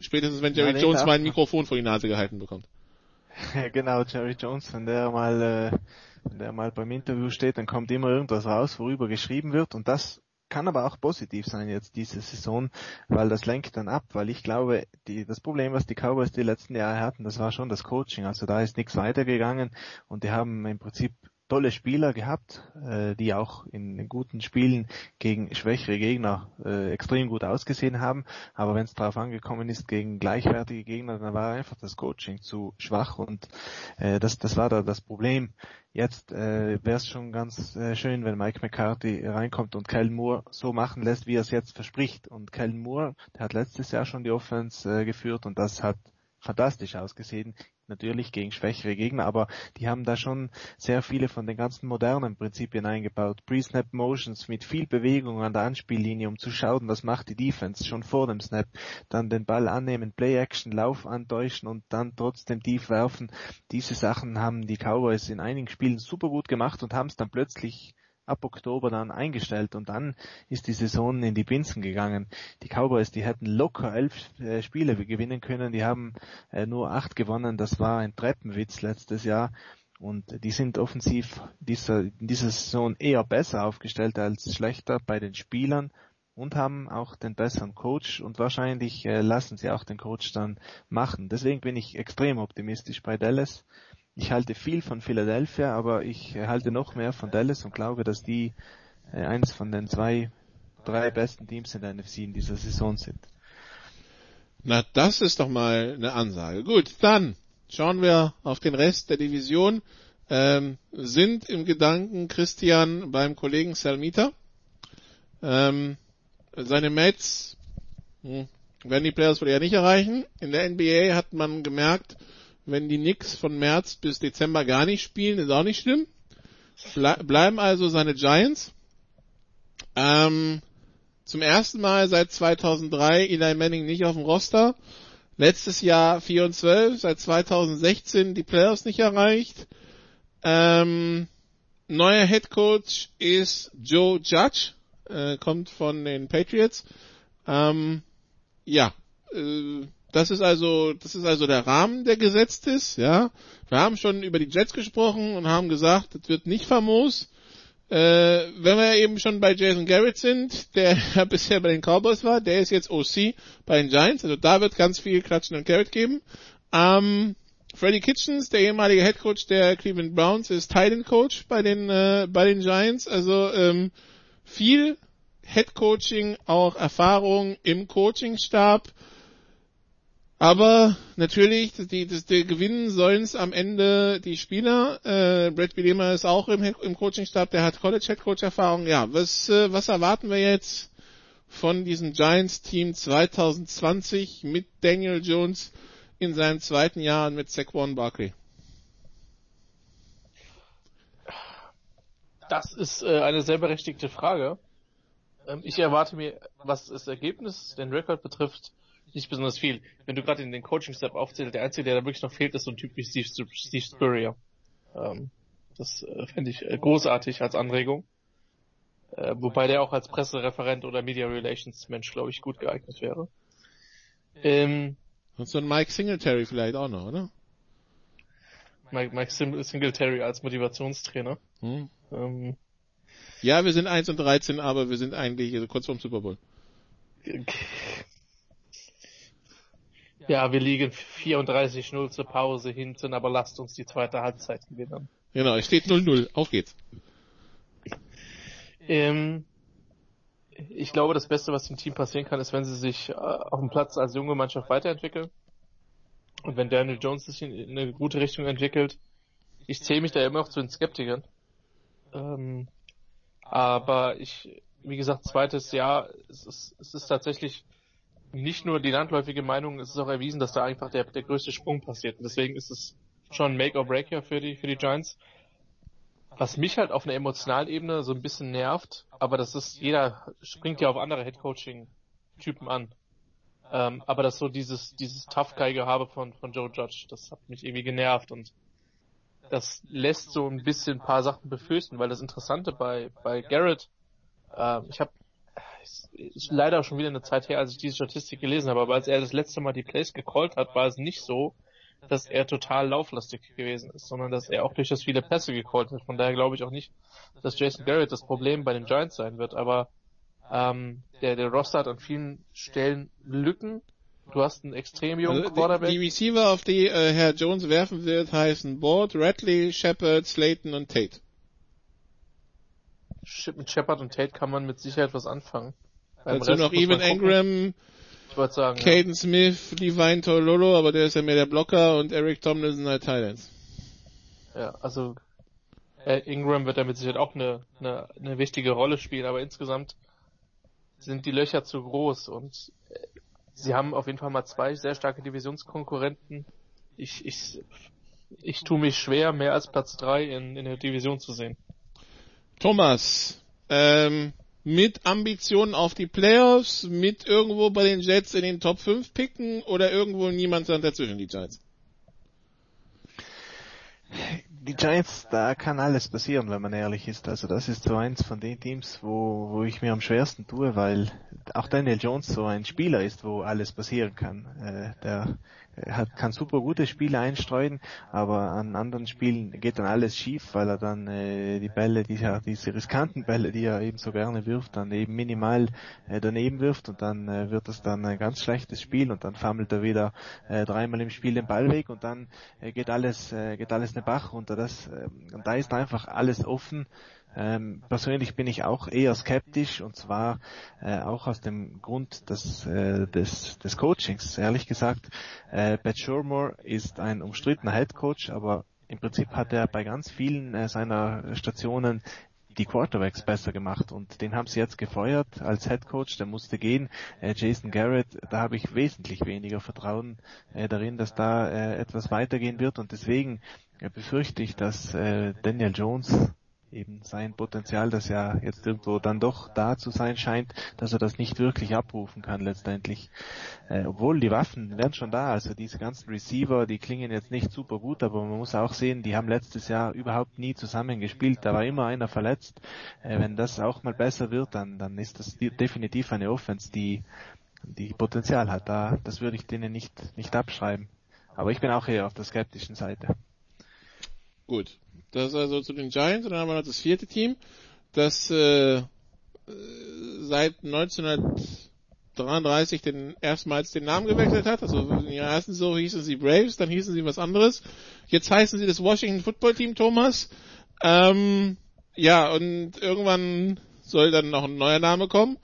[SPEAKER 4] Spätestens wenn Jerry ja, Jones mal ein Mikrofon vor die Nase gehalten bekommt.
[SPEAKER 6] genau, Jerry Jones, wenn der mal, äh, wenn der mal beim Interview steht, dann kommt immer irgendwas raus, worüber geschrieben wird und das kann aber auch positiv sein jetzt diese Saison, weil das lenkt dann ab, weil ich glaube, die, das Problem, was die Cowboys die letzten Jahre hatten, das war schon das Coaching. Also da ist nichts weitergegangen und die haben im Prinzip tolle Spieler gehabt, äh, die auch in, guten Spielen gegen schwächere Gegner äh, extrem gut ausgesehen haben. Aber wenn es darauf angekommen ist gegen gleichwertige Gegner, dann war einfach das Coaching zu schwach und äh, das, das war da das Problem. Jetzt äh, wäre es schon ganz äh, schön, wenn Mike McCarthy reinkommt und Kellen Moore so machen lässt, wie er es jetzt verspricht. Und Kellen Moore, der hat letztes Jahr schon die Offense äh, geführt und das hat fantastisch ausgesehen natürlich gegen schwächere Gegner, aber die haben da schon sehr viele von den ganzen modernen Prinzipien eingebaut. Pre-Snap Motions mit viel Bewegung an der Anspiellinie, um zu schauen, was macht die Defense schon vor dem Snap. Dann den Ball annehmen, Play-Action, Lauf antäuschen und dann trotzdem tief werfen. Diese Sachen haben die Cowboys in einigen Spielen super gut gemacht und haben es dann plötzlich ab Oktober dann eingestellt und dann ist die Saison in die Binsen gegangen. Die Cowboys, die hätten locker elf äh, Spiele gewinnen können, die haben äh, nur acht gewonnen. Das war ein Treppenwitz letztes Jahr. Und die sind offensiv dieser, in dieser Saison eher besser aufgestellt als schlechter bei den Spielern und haben auch den besseren Coach und wahrscheinlich äh, lassen sie auch den Coach dann machen. Deswegen bin ich extrem optimistisch bei Dallas ich halte viel von Philadelphia, aber ich halte noch mehr von Dallas und glaube, dass die äh, eins von den zwei, drei besten Teams in der NFC in dieser Saison sind.
[SPEAKER 4] Na, das ist doch mal eine Ansage. Gut, dann schauen wir auf den Rest der Division. Ähm, sind im Gedanken Christian beim Kollegen Salmita. Ähm, seine Mates hm, werden die Players wohl ja nicht erreichen. In der NBA hat man gemerkt, wenn die Knicks von März bis Dezember gar nicht spielen, ist auch nicht schlimm. Ble bleiben also seine Giants. Ähm, zum ersten Mal seit 2003 Eli Manning nicht auf dem Roster. Letztes Jahr 4 und 12, seit 2016 die Playoffs nicht erreicht. Ähm, neuer Head Coach ist Joe Judge, äh, kommt von den Patriots. Ähm, ja, äh, das ist also, das ist also der Rahmen, der gesetzt ist, ja. Wir haben schon über die Jets gesprochen und haben gesagt, das wird nicht famos. Äh, wenn wir eben schon bei Jason Garrett sind, der ja bisher bei den Cowboys war, der ist jetzt OC bei den Giants, also da wird ganz viel Klatschen und Garrett geben. Ähm, Freddie Kitchens, der ehemalige Head Coach der Cleveland Browns, ist Titan Coach bei den äh, bei den Giants, also ähm, viel Head Coaching, auch Erfahrung im Coachingstab. Aber natürlich, die, die, die gewinnen sollen es am Ende die Spieler. Äh, Brad Bielema ist auch im, im Coachingstab, der hat College Head Coach Erfahrung. Ja, was, äh, was erwarten wir jetzt von diesem Giants Team 2020 mit Daniel Jones in seinem zweiten Jahr und mit Saquon Barkley?
[SPEAKER 5] Das ist äh, eine sehr berechtigte Frage. Ähm, ich erwarte mir, was das Ergebnis, den Rekord betrifft, nicht besonders viel. Wenn du gerade in den Coaching-Step aufzählst, der Einzige, der da wirklich noch fehlt, ist so ein Typ wie Steve, Steve Spurrier. Ähm, das äh, fände ich äh, großartig als Anregung. Äh, wobei der auch als Pressereferent oder Media Relations Mensch, glaube ich, gut geeignet wäre.
[SPEAKER 4] Ähm, Und so ein Mike Singletary vielleicht auch noch, oder?
[SPEAKER 5] Mike, Mike Singletary als Motivationstrainer. Hm. Ähm,
[SPEAKER 4] ja, wir sind 1 und 13, aber wir sind eigentlich kurz vorm Super Bowl.
[SPEAKER 5] Ja, wir liegen 34-0 zur Pause hinten, aber lasst uns die zweite Halbzeit gewinnen.
[SPEAKER 4] Genau, es steht 0-0. Auf geht's.
[SPEAKER 5] Ähm, ich glaube, das Beste, was dem Team passieren kann, ist, wenn sie sich äh, auf dem Platz als junge Mannschaft weiterentwickeln. Und wenn Daniel Jones sich in, in eine gute Richtung entwickelt. Ich zähle mich da immer noch zu den Skeptikern. Ähm, aber ich, wie gesagt, zweites Jahr, es ist, es ist tatsächlich nicht nur die landläufige Meinung, es ist auch erwiesen, dass da einfach der, der größte Sprung passiert. Und deswegen ist es schon Make or Break hier für die, für die Giants. Was mich halt auf einer emotionalen Ebene so ein bisschen nervt, aber das ist, jeder springt ja auf andere Headcoaching-Typen an. Ähm, aber das so dieses, dieses Tough Guy Gehabe von, von Joe Judge, das hat mich irgendwie genervt und das lässt so ein bisschen ein paar Sachen befürchten, weil das Interessante bei, bei Garrett, äh, ich habe ist leider schon wieder eine Zeit her, als ich diese Statistik gelesen habe, aber als er das letzte Mal die Plays gecallt hat, war es nicht so, dass er total lauflastig gewesen ist, sondern dass er auch durch das viele Pässe gecallt hat. Von daher glaube ich auch nicht, dass Jason Garrett das Problem bei den Giants sein wird, aber ähm, der, der Roster hat an vielen Stellen Lücken. Du hast einen extrem jungen
[SPEAKER 4] Also
[SPEAKER 5] Quarterback.
[SPEAKER 4] die, die Receiver, auf die äh, Herr Jones werfen wird, heißen Board, Radley, Shepard, Slayton und Tate.
[SPEAKER 5] Mit Shepard und Tate kann man mit Sicherheit was anfangen. Beim
[SPEAKER 4] Dazu
[SPEAKER 5] Rest
[SPEAKER 4] noch Evan. Engram,
[SPEAKER 5] sagen, ja.
[SPEAKER 4] Caden Smith, Levine Tololo, aber der ist ja mehr der Blocker und Eric Tomlinson halt Thailands.
[SPEAKER 5] Ja, also äh, Ingram wird da mit Sicherheit auch eine, eine, eine wichtige Rolle spielen, aber insgesamt sind die Löcher zu groß und äh, sie haben auf jeden Fall mal zwei sehr starke Divisionskonkurrenten. Ich, ich, ich tue mich schwer, mehr als Platz drei in, in der Division zu sehen.
[SPEAKER 4] Thomas, ähm, mit Ambitionen auf die Playoffs, mit irgendwo bei den Jets in den Top 5 picken oder irgendwo niemand dazwischen, die Giants?
[SPEAKER 6] die Giants, da kann alles passieren, wenn man ehrlich ist. Also das ist so eins von den Teams, wo, wo ich mir am schwersten tue, weil auch Daniel Jones so ein Spieler ist, wo alles passieren kann. Äh, der hat, kann super gute Spiele einstreuen, aber an anderen Spielen geht dann alles schief, weil er dann äh, die Bälle, die, ja, diese riskanten Bälle, die er eben so gerne wirft, dann eben minimal äh, daneben wirft und dann äh, wird das dann ein ganz schlechtes Spiel und dann fammelt er wieder äh, dreimal im Spiel den Ball weg und dann äh, geht alles äh, geht alles eine Bach runter. Das äh, und da ist einfach alles offen. Ähm, persönlich bin ich auch eher skeptisch und zwar äh, auch aus dem Grund des, äh, des, des Coachings. Ehrlich gesagt, äh, Pat Shurmur ist ein umstrittener Head Coach, aber im Prinzip hat er bei ganz vielen äh, seiner Stationen die Quarterbacks besser gemacht und den haben sie jetzt gefeuert als Head Coach, der musste gehen. Äh, Jason Garrett, da habe ich wesentlich weniger Vertrauen äh, darin, dass da äh, etwas weitergehen wird und deswegen äh, befürchte ich, dass äh, Daniel Jones eben sein Potenzial, das ja jetzt irgendwo dann doch da zu sein scheint, dass er das nicht wirklich abrufen kann letztendlich. Äh, obwohl die Waffen wären schon da, also diese ganzen Receiver, die klingen jetzt nicht super gut, aber man muss auch sehen, die haben letztes Jahr überhaupt nie zusammen gespielt, da war immer einer verletzt. Äh, wenn das auch mal besser wird, dann, dann ist das definitiv eine Offense, die, die Potenzial hat. Da, das würde ich denen nicht, nicht abschreiben. Aber ich bin auch eher auf der skeptischen Seite.
[SPEAKER 4] Gut. Das also zu den Giants und dann haben wir noch das vierte Team, das äh, seit 1933 den erstmals den Namen gewechselt hat. Also in ihrer ersten Saison hießen sie Braves, dann hießen sie was anderes. Jetzt heißen sie das Washington Football Team, Thomas. Ähm, ja, und irgendwann soll dann noch ein neuer Name kommen.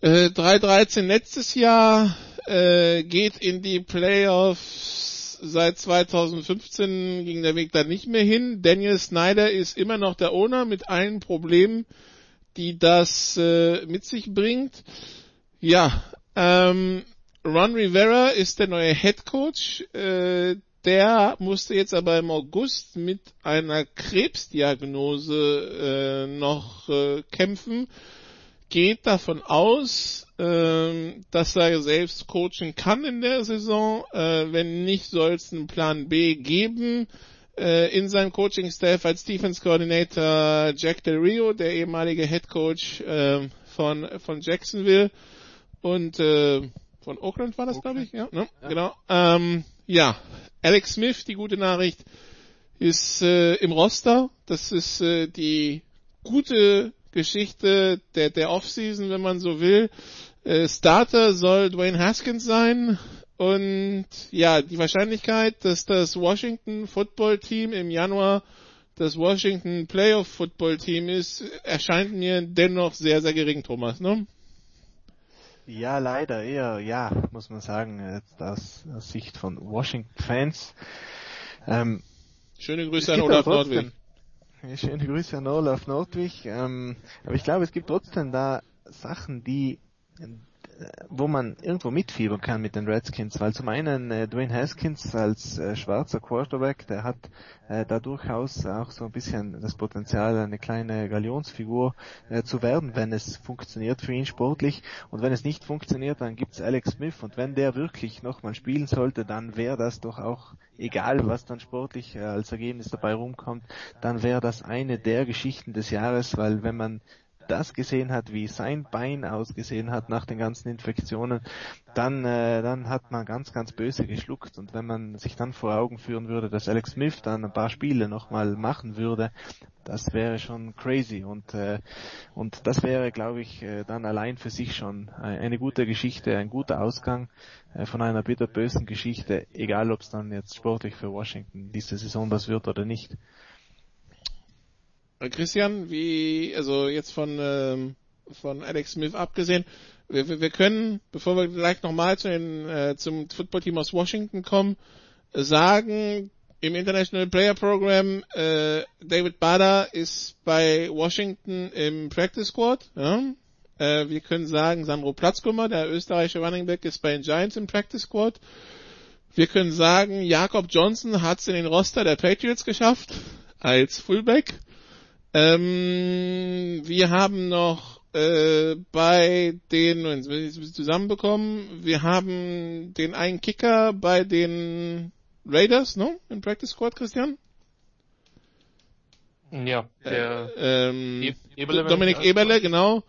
[SPEAKER 4] Äh, 3-13 letztes Jahr äh, geht in die Playoffs seit 2015 ging der Weg da nicht mehr hin. Daniel Snyder ist immer noch der Owner mit allen Problemen, die das äh, mit sich bringt. Ja, ähm, Ron Rivera ist der neue Head Coach. Äh, der musste jetzt aber im August mit einer Krebsdiagnose äh, noch äh, kämpfen. Geht davon aus, äh, dass er selbst coachen kann in der Saison. Äh, wenn nicht, soll es einen Plan B geben äh, in seinem Coaching-Staff als Defense Coordinator Jack Del Rio, der ehemalige Head Coach äh, von, von Jacksonville und äh, von Oakland war das, glaube ich, ja, ne? ja. genau. Ähm, ja, Alex Smith, die gute Nachricht, ist äh, im Roster. Das ist äh, die gute Geschichte der, der Offseason, wenn man so will. Äh, Starter soll Dwayne Haskins sein. Und ja, die Wahrscheinlichkeit, dass das Washington Football Team im Januar das Washington Playoff Football Team ist, erscheint mir dennoch sehr, sehr gering, Thomas, ne?
[SPEAKER 6] Ja, leider eher, ja, muss man sagen, jetzt aus, aus Sicht von Washington-Fans. Ähm,
[SPEAKER 4] Schöne Grüße an Olaf Nordwig.
[SPEAKER 6] Schöne Grüße an Olaf Nordwig. Ähm, aber ich glaube, es gibt trotzdem da Sachen, die wo man irgendwo mitfiebern kann mit den Redskins, weil zum einen äh, Dwayne Haskins als äh, schwarzer Quarterback, der hat äh, da durchaus auch so ein bisschen das Potenzial, eine kleine Galionsfigur äh, zu werden, wenn es funktioniert für ihn sportlich. Und wenn es nicht funktioniert, dann gibt's Alex Smith. Und wenn der wirklich nochmal spielen sollte, dann wäre das doch auch egal, was dann sportlich äh, als Ergebnis dabei rumkommt, dann wäre das eine der Geschichten des Jahres, weil wenn man das gesehen hat, wie sein Bein ausgesehen hat nach den ganzen Infektionen, dann, äh, dann hat man ganz, ganz böse geschluckt. Und wenn man sich dann vor Augen führen würde, dass Alex Smith dann ein paar Spiele nochmal machen würde, das wäre schon crazy. Und, äh, und das wäre, glaube ich, äh, dann allein für sich schon eine gute Geschichte, ein guter Ausgang äh, von einer bitterbösen Geschichte, egal ob es dann jetzt sportlich für Washington diese Saison das wird oder nicht.
[SPEAKER 4] Äh, Christian, wie, also jetzt von, ähm, von Alex Smith abgesehen, wir, wir können, bevor wir gleich nochmal zu den, äh, zum Footballteam aus Washington kommen, sagen, im International Player Program, äh, David Bader ist bei Washington im Practice Squad, ja? äh, wir können sagen, Sandro Platzkummer, der österreichische Running Back, ist bei den Giants im Practice Squad. Wir können sagen, Jakob Johnson hat es in den Roster der Patriots geschafft, als Fullback. Ähm, wir haben noch äh, bei den, wenn wir es zusammenbekommen, wir haben den einen Kicker bei den Raiders, no? Im Practice Squad, Christian?
[SPEAKER 5] Ja, der
[SPEAKER 4] äh, ähm, Eberle, Dominik Eberle, genau.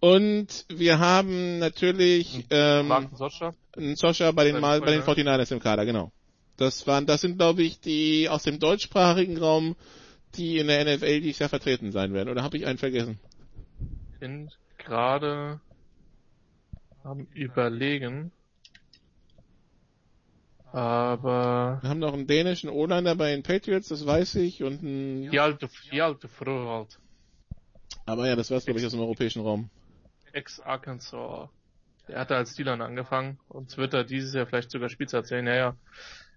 [SPEAKER 4] Und wir haben natürlich ähm,
[SPEAKER 5] Martin Soscha.
[SPEAKER 4] Soscha bei den, bei den 49ers im Kader, genau. Das waren, das sind glaube ich die aus dem deutschsprachigen Raum die in der NFL dieses Jahr vertreten sein werden. Oder habe ich einen vergessen?
[SPEAKER 5] Bin gerade am überlegen. Aber.
[SPEAKER 4] Wir haben noch einen dänischen O-Liner bei den Patriots, das weiß ich, und ein.
[SPEAKER 5] Die alte, die alte Frau halt.
[SPEAKER 4] Aber ja, das war glaube ich aus dem europäischen Raum.
[SPEAKER 5] Ex-Arkansas. Der hatte als Dealer angefangen und wird da dieses Jahr vielleicht sogar Spielzeit sehen. Naja,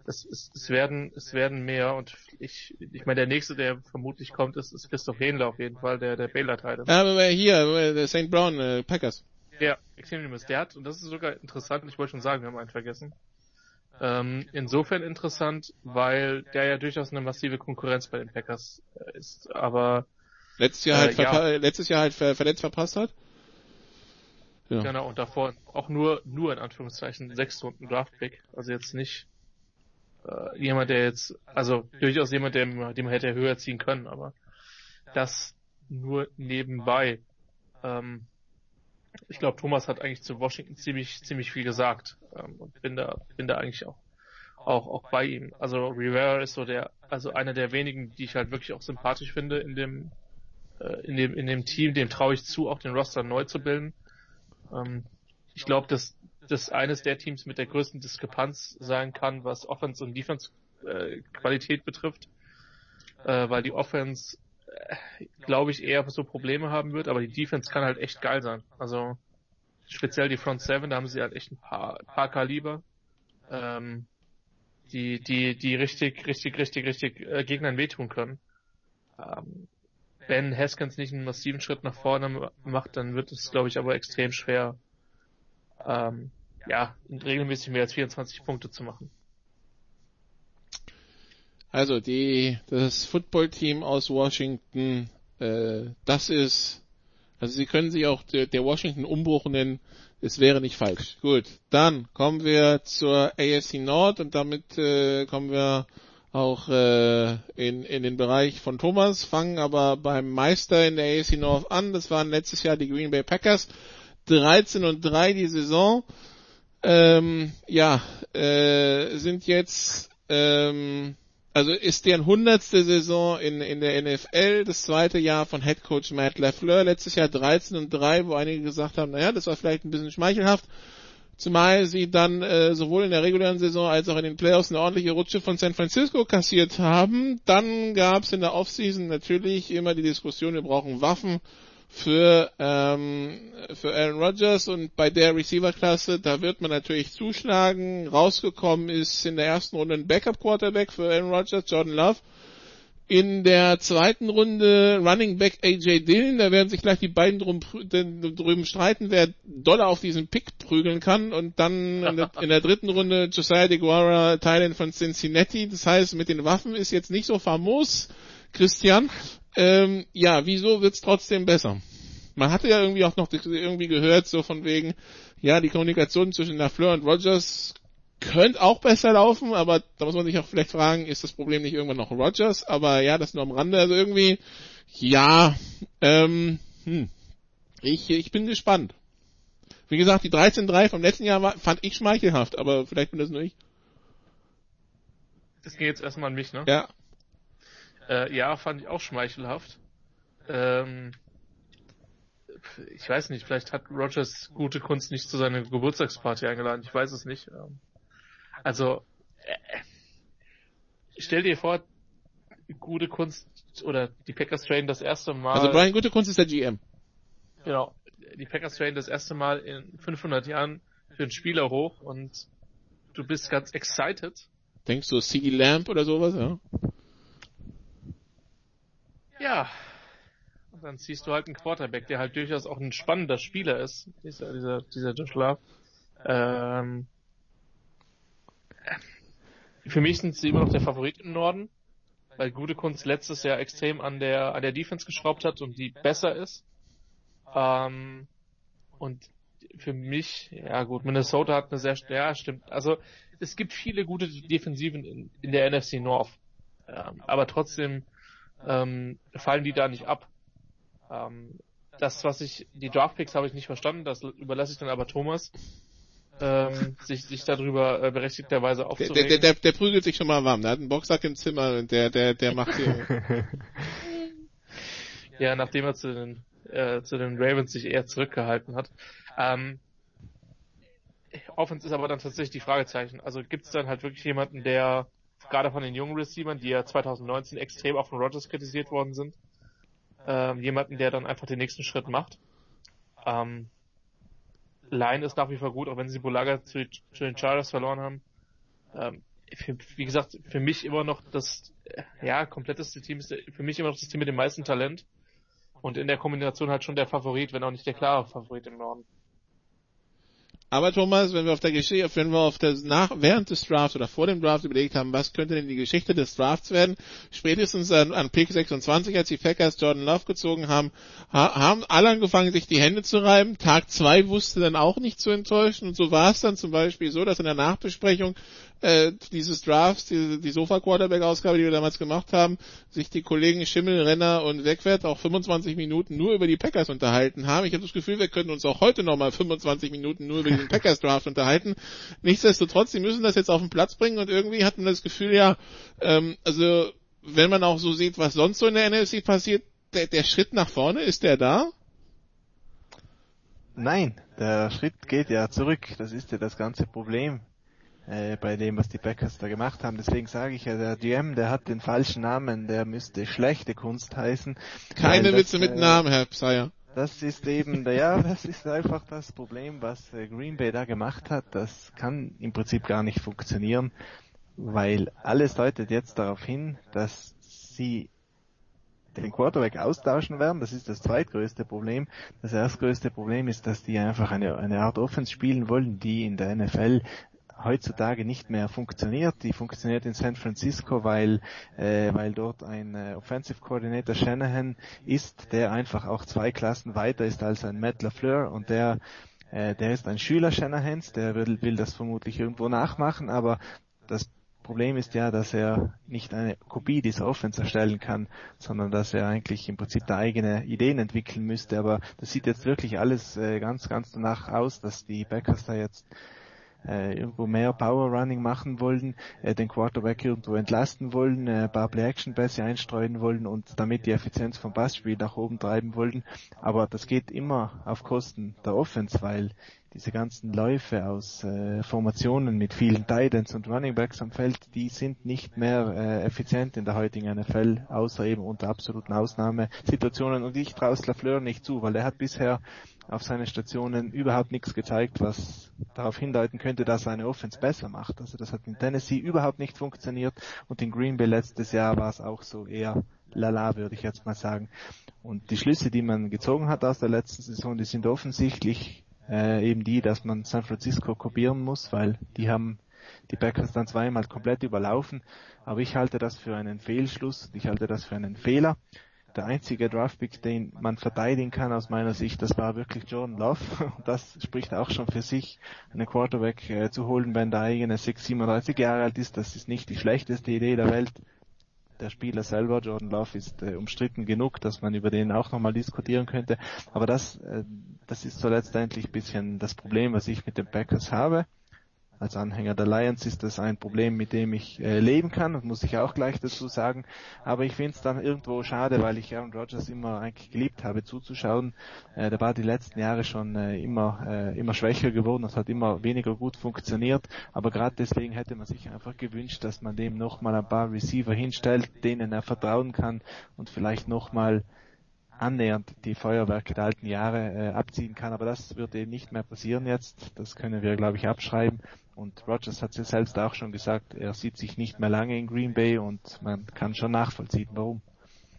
[SPEAKER 5] es, es, es werden es werden mehr und ich ich meine der nächste der vermutlich kommt ist ist Christoph Hähnle auf jeden Fall der der Baylor Teil.
[SPEAKER 4] Ja, aber hier der St. Brown äh, Packers.
[SPEAKER 5] Ja, Extremimus der hat und das ist sogar interessant. Ich wollte schon sagen, wir haben einen vergessen. Ähm, insofern interessant, weil der ja durchaus eine massive Konkurrenz bei den Packers äh, ist, aber
[SPEAKER 4] letztes Jahr halt äh, ja. letztes Jahr halt ver verletzt verpasst hat.
[SPEAKER 5] Ja. Genau, und davor auch nur, nur in Anführungszeichen sechs Runden Draftpick. Also jetzt nicht äh, jemand, der jetzt, also durchaus jemand, der, den man hätte höher ziehen können, aber das nur nebenbei. Ähm, ich glaube, Thomas hat eigentlich zu Washington ziemlich, ziemlich viel gesagt ähm, und bin da, bin da eigentlich auch, auch, auch bei ihm. Also Rivera ist so der, also einer der wenigen, die ich halt wirklich auch sympathisch finde in dem, äh, in dem, in dem Team. Dem traue ich zu, auch den Roster neu zu bilden. Ähm, ich glaube, dass das eines der Teams mit der größten Diskrepanz sein kann, was Offense und Defense äh, Qualität betrifft, äh, weil die Offense, äh, glaube ich, eher so Probleme haben wird, aber die Defense kann halt echt geil sein. Also speziell die Front Seven, da haben sie halt echt ein paar, paar Kaliber, ähm, die, die, die richtig, richtig, richtig, richtig äh, Gegnern wehtun können. Ähm, wenn Haskins nicht einen massiven Schritt nach vorne macht, dann wird es, glaube ich, aber extrem schwer, ähm, ja, regelmäßig mehr als 24 Punkte zu machen.
[SPEAKER 4] Also die das Footballteam aus Washington, äh, das ist, also Sie können sich auch der, der Washington Umbruch nennen, es wäre nicht falsch. Gut, dann kommen wir zur AFC Nord und damit äh, kommen wir auch äh, in, in den Bereich von Thomas, fangen aber beim Meister in der AFC North an. Das waren letztes Jahr die Green Bay Packers. 13 und 3 die Saison. Ähm, ja, äh, sind jetzt, ähm, also ist deren hundertste Saison in, in der NFL, das zweite Jahr von Head Coach Matt LaFleur, letztes Jahr 13 und 3, wo einige gesagt haben, naja, das war vielleicht ein bisschen schmeichelhaft, zumal sie dann äh, sowohl in der regulären Saison als auch in den Playoffs eine ordentliche Rutsche von San Francisco kassiert haben. Dann gab es in der Offseason natürlich immer die Diskussion, wir brauchen Waffen für, ähm, für Aaron Rodgers und bei der Receiver-Klasse, da wird man natürlich zuschlagen. Rausgekommen ist in der ersten Runde ein Backup-Quarterback für Aaron Rodgers, Jordan Love. In der zweiten Runde Running Back AJ Dillon, da werden sich gleich die beiden drum, drüben streiten, wer doller auf diesen Pick prügeln kann. Und dann in der, dritten Runde Josiah DeGuara, Thailand von Cincinnati. Das heißt, mit den Waffen ist jetzt nicht so famos, Christian. Ähm, ja, wieso wird's trotzdem besser? Man hatte ja irgendwie auch noch irgendwie gehört, so von wegen, ja, die Kommunikation zwischen Lafleur und Rogers könnte auch besser laufen, aber da muss man sich auch vielleicht fragen, ist das Problem nicht irgendwann noch Rogers? Aber ja, das nur am Rande, also irgendwie, ja, ähm, hm, Ich, ich bin gespannt. Wie gesagt, die 13-3 vom letzten Jahr war, fand ich schmeichelhaft, aber vielleicht bin das nur ich.
[SPEAKER 5] Das geht jetzt erstmal an mich, ne?
[SPEAKER 4] Ja.
[SPEAKER 5] Äh, ja, fand ich auch schmeichelhaft. Ähm, ich weiß nicht, vielleicht hat Rogers gute Kunst nicht zu seiner Geburtstagsparty eingeladen, ich weiß es nicht. Ähm, also, äh, stell dir vor, gute Kunst oder die Packers traden das erste Mal.
[SPEAKER 4] Also Brian Gute Kunst ist der GM.
[SPEAKER 5] Genau. Die Packers traden das erste Mal in 500 Jahren für einen Spieler hoch und du bist ganz excited.
[SPEAKER 4] Denkst du CD Lamp oder sowas, ja?
[SPEAKER 5] Ja. Und dann ziehst du halt einen Quarterback, der halt durchaus auch ein spannender Spieler ist, dieser, dieser, dieser Josh Love. Ähm, für mich sind sie immer noch der Favorit im Norden, weil Gute Kunst letztes Jahr extrem an der, an der Defense geschraubt hat und die besser ist. Ähm, und für mich, ja gut, Minnesota hat eine sehr, ja stimmt, also es gibt viele gute Defensiven in, in der NFC North, ähm, aber trotzdem ähm, fallen die da nicht ab. Ähm, das, was ich, die Draftpicks habe ich nicht verstanden, das überlasse ich dann aber Thomas, ähm, sich, sich darüber äh, berechtigterweise aufzuregen.
[SPEAKER 4] Der, der, der, der prügelt sich schon mal warm, der hat einen Boxsack im Zimmer und der, der, der macht hier.
[SPEAKER 5] ja, nachdem er zu den, äh, zu den Ravens sich eher zurückgehalten hat. Ähm, Offense ist aber dann tatsächlich die Fragezeichen. Also gibt es dann halt wirklich jemanden, der gerade von den jungen Receivern, die ja 2019 extrem auf den Rogers kritisiert worden sind, ähm, jemanden, der dann einfach den nächsten Schritt macht. Ähm, Line ist nach wie vor gut, auch wenn sie Bulaga zu, zu den Chargers verloren haben. Ähm, für, wie gesagt, für mich immer noch das, ja, kompletteste Team ist für mich immer noch das Team mit dem meisten Talent. Und in der Kombination halt schon der Favorit, wenn auch nicht der klare Favorit im Norden.
[SPEAKER 4] Aber Thomas, wenn wir auf der Geschichte, wenn wir auf der nach, während des Drafts oder vor dem Draft überlegt haben, was könnte denn die Geschichte des Drafts werden, spätestens an, an Pick 26, als die Packers Jordan Love gezogen haben, ha, haben alle angefangen, sich die Hände zu reiben. Tag zwei wusste dann auch nicht zu enttäuschen und so war es dann zum Beispiel so, dass in der Nachbesprechung äh, dieses Drafts, die, die Sofa-Quarterback-Ausgabe, die wir damals gemacht haben, sich die Kollegen Schimmel, Renner und Wegwert auch 25 Minuten nur über die Packers unterhalten haben. Ich habe das Gefühl, wir können uns auch heute nochmal 25 Minuten nur über diesen Packers-Draft unterhalten. Nichtsdestotrotz, sie müssen das jetzt auf den Platz bringen und irgendwie hat man das Gefühl, ja, ähm, also wenn man auch so sieht, was sonst so in der NFC passiert, der, der Schritt nach vorne, ist der da?
[SPEAKER 6] Nein, der Schritt geht ja zurück. Das ist ja das ganze Problem äh, bei dem, was die Packers da gemacht haben. Deswegen sage ich ja, der GM, der hat den falschen Namen, der müsste schlechte Kunst heißen.
[SPEAKER 4] Keine Witze mit äh, Namen, Herr Pseier.
[SPEAKER 6] Das ist eben, ja, das ist einfach das Problem, was äh, Green Bay da gemacht hat. Das kann im Prinzip gar nicht funktionieren, weil alles deutet jetzt darauf hin, dass sie den Quarterback austauschen werden. Das ist das zweitgrößte Problem. Das erstgrößte Problem ist, dass die einfach eine, eine Art Offense spielen wollen, die in der NFL heutzutage nicht mehr funktioniert. Die funktioniert in San Francisco, weil, äh, weil dort ein äh, Offensive Coordinator Shanahan ist, der einfach auch zwei Klassen weiter ist als ein Matt LaFleur und der äh, der ist ein Schüler Shanahans, der will, will das vermutlich irgendwo nachmachen, aber das Problem ist ja, dass er nicht eine Kopie dieser Offense erstellen kann, sondern dass er eigentlich im Prinzip da eigene Ideen entwickeln müsste. Aber das sieht jetzt wirklich alles äh, ganz, ganz danach aus, dass die Backers da jetzt äh, irgendwo mehr Power Running machen wollen, äh, den Quarterback irgendwo entlasten wollen, äh, paar Play-Action-Pässe einstreuen wollen und damit die Effizienz vom Passspiel nach oben treiben wollen. Aber das geht immer auf Kosten der Offense, weil diese ganzen Läufe aus äh, Formationen mit vielen Titans und Runningbacks am Feld, die sind nicht mehr äh, effizient in der heutigen NFL, außer eben unter absoluten Ausnahmesituationen. Und ich traue Lafleur nicht zu, weil er hat bisher auf seinen Stationen überhaupt nichts gezeigt, was darauf hindeuten könnte, dass er eine Offense besser macht. Also das hat in Tennessee überhaupt nicht funktioniert und in Green Bay letztes Jahr war es auch so eher lala, würde ich jetzt mal sagen. Und die Schlüsse, die man gezogen hat aus der letzten Saison, die sind offensichtlich äh, eben die, dass man San Francisco kopieren muss, weil die haben die Packers dann zweimal komplett überlaufen. Aber ich halte das für einen Fehlschluss, ich halte das für einen Fehler. Der einzige Draftpick, den man verteidigen kann aus meiner Sicht, das war wirklich Jordan Love. Und das spricht auch schon für sich, einen Quarterback äh, zu holen, wenn der eigene 6, 37 Jahre alt ist. Das ist nicht die schlechteste Idee der Welt. Der Spieler selber, Jordan Love, ist äh, umstritten genug, dass man über den auch nochmal diskutieren könnte. Aber das, äh, das ist so letztendlich bisschen das Problem, was ich mit den Packers habe als Anhänger der Lions ist das ein Problem, mit dem ich äh, leben kann, das muss ich auch gleich dazu sagen. Aber ich finde es dann irgendwo schade, weil ich Aaron Rodgers immer eigentlich geliebt habe zuzuschauen. Äh, der war die letzten Jahre schon äh, immer, äh, immer schwächer geworden, das hat immer weniger gut funktioniert. Aber gerade deswegen hätte man sich einfach gewünscht, dass man dem nochmal ein paar Receiver hinstellt, denen er vertrauen kann und vielleicht nochmal annähernd die Feuerwerke der alten Jahre äh, abziehen kann. Aber das wird eben nicht mehr passieren jetzt. Das können wir, glaube ich, abschreiben. Und Rogers hat es ja selbst auch schon gesagt, er sieht sich nicht mehr lange in Green Bay und man kann schon nachvollziehen, warum.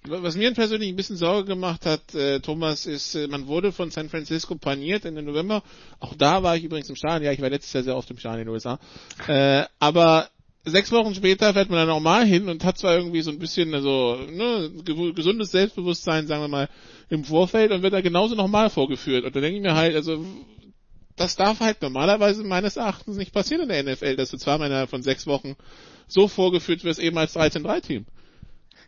[SPEAKER 4] Was mir persönlich ein bisschen Sorge gemacht hat, äh, Thomas, ist, äh, man wurde von San Francisco paniert Ende November. Auch da war ich übrigens im Stadion. Ja, ich war letztes Jahr sehr oft im Stadion in den USA. Äh, aber sechs Wochen später fährt man dann nochmal hin und hat zwar irgendwie so ein bisschen also, ne, gesundes Selbstbewusstsein, sagen wir mal, im Vorfeld und wird da genauso nochmal vorgeführt. Und da denke ich mir halt, also das darf halt normalerweise meines Erachtens nicht passieren in der NFL, dass du zwar innerhalb von sechs Wochen so vorgeführt wirst, eben als 13-3-Team.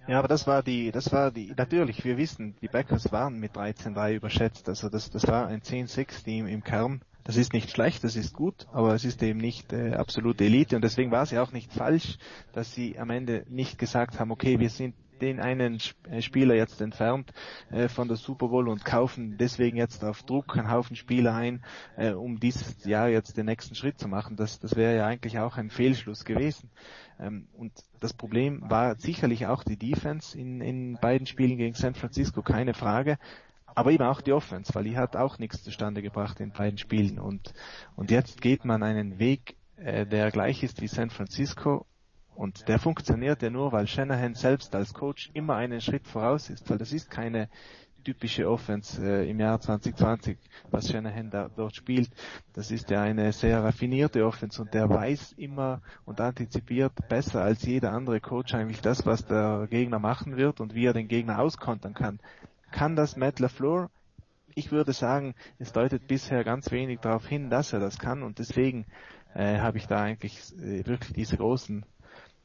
[SPEAKER 6] Ja, aber das war die, das war die, natürlich, wir wissen, die Backers waren mit 13-3 überschätzt, also das, das war ein 10-6-Team im Kern. Das ist nicht schlecht, das ist gut, aber es ist eben nicht äh, absolute Elite und deswegen war es ja auch nicht falsch, dass sie am Ende nicht gesagt haben, okay, wir sind den einen äh, Spieler jetzt entfernt äh, von der Super Bowl und kaufen deswegen jetzt auf Druck einen Haufen Spieler ein, äh, um dieses Jahr jetzt den nächsten Schritt zu machen. Das, das wäre ja eigentlich auch ein Fehlschluss gewesen. Ähm, und das Problem war sicherlich auch die Defense in, in beiden Spielen gegen San Francisco, keine Frage. Aber eben auch die Offense, weil die hat auch nichts zustande gebracht in beiden Spielen. Und, und jetzt geht man einen Weg, äh, der gleich ist wie San Francisco und der funktioniert ja nur, weil Shanahan selbst als Coach immer einen Schritt voraus ist, weil das ist keine typische Offense äh, im Jahr 2020, was Shanahan da, dort spielt. Das ist ja eine sehr raffinierte Offense und der weiß immer und antizipiert besser als jeder andere Coach eigentlich das, was der Gegner machen wird und wie er den Gegner auskontern kann. Kann das Matt LaFleur? Ich würde sagen, es deutet bisher ganz wenig darauf hin, dass er das kann und deswegen äh, habe ich da eigentlich äh, wirklich diese großen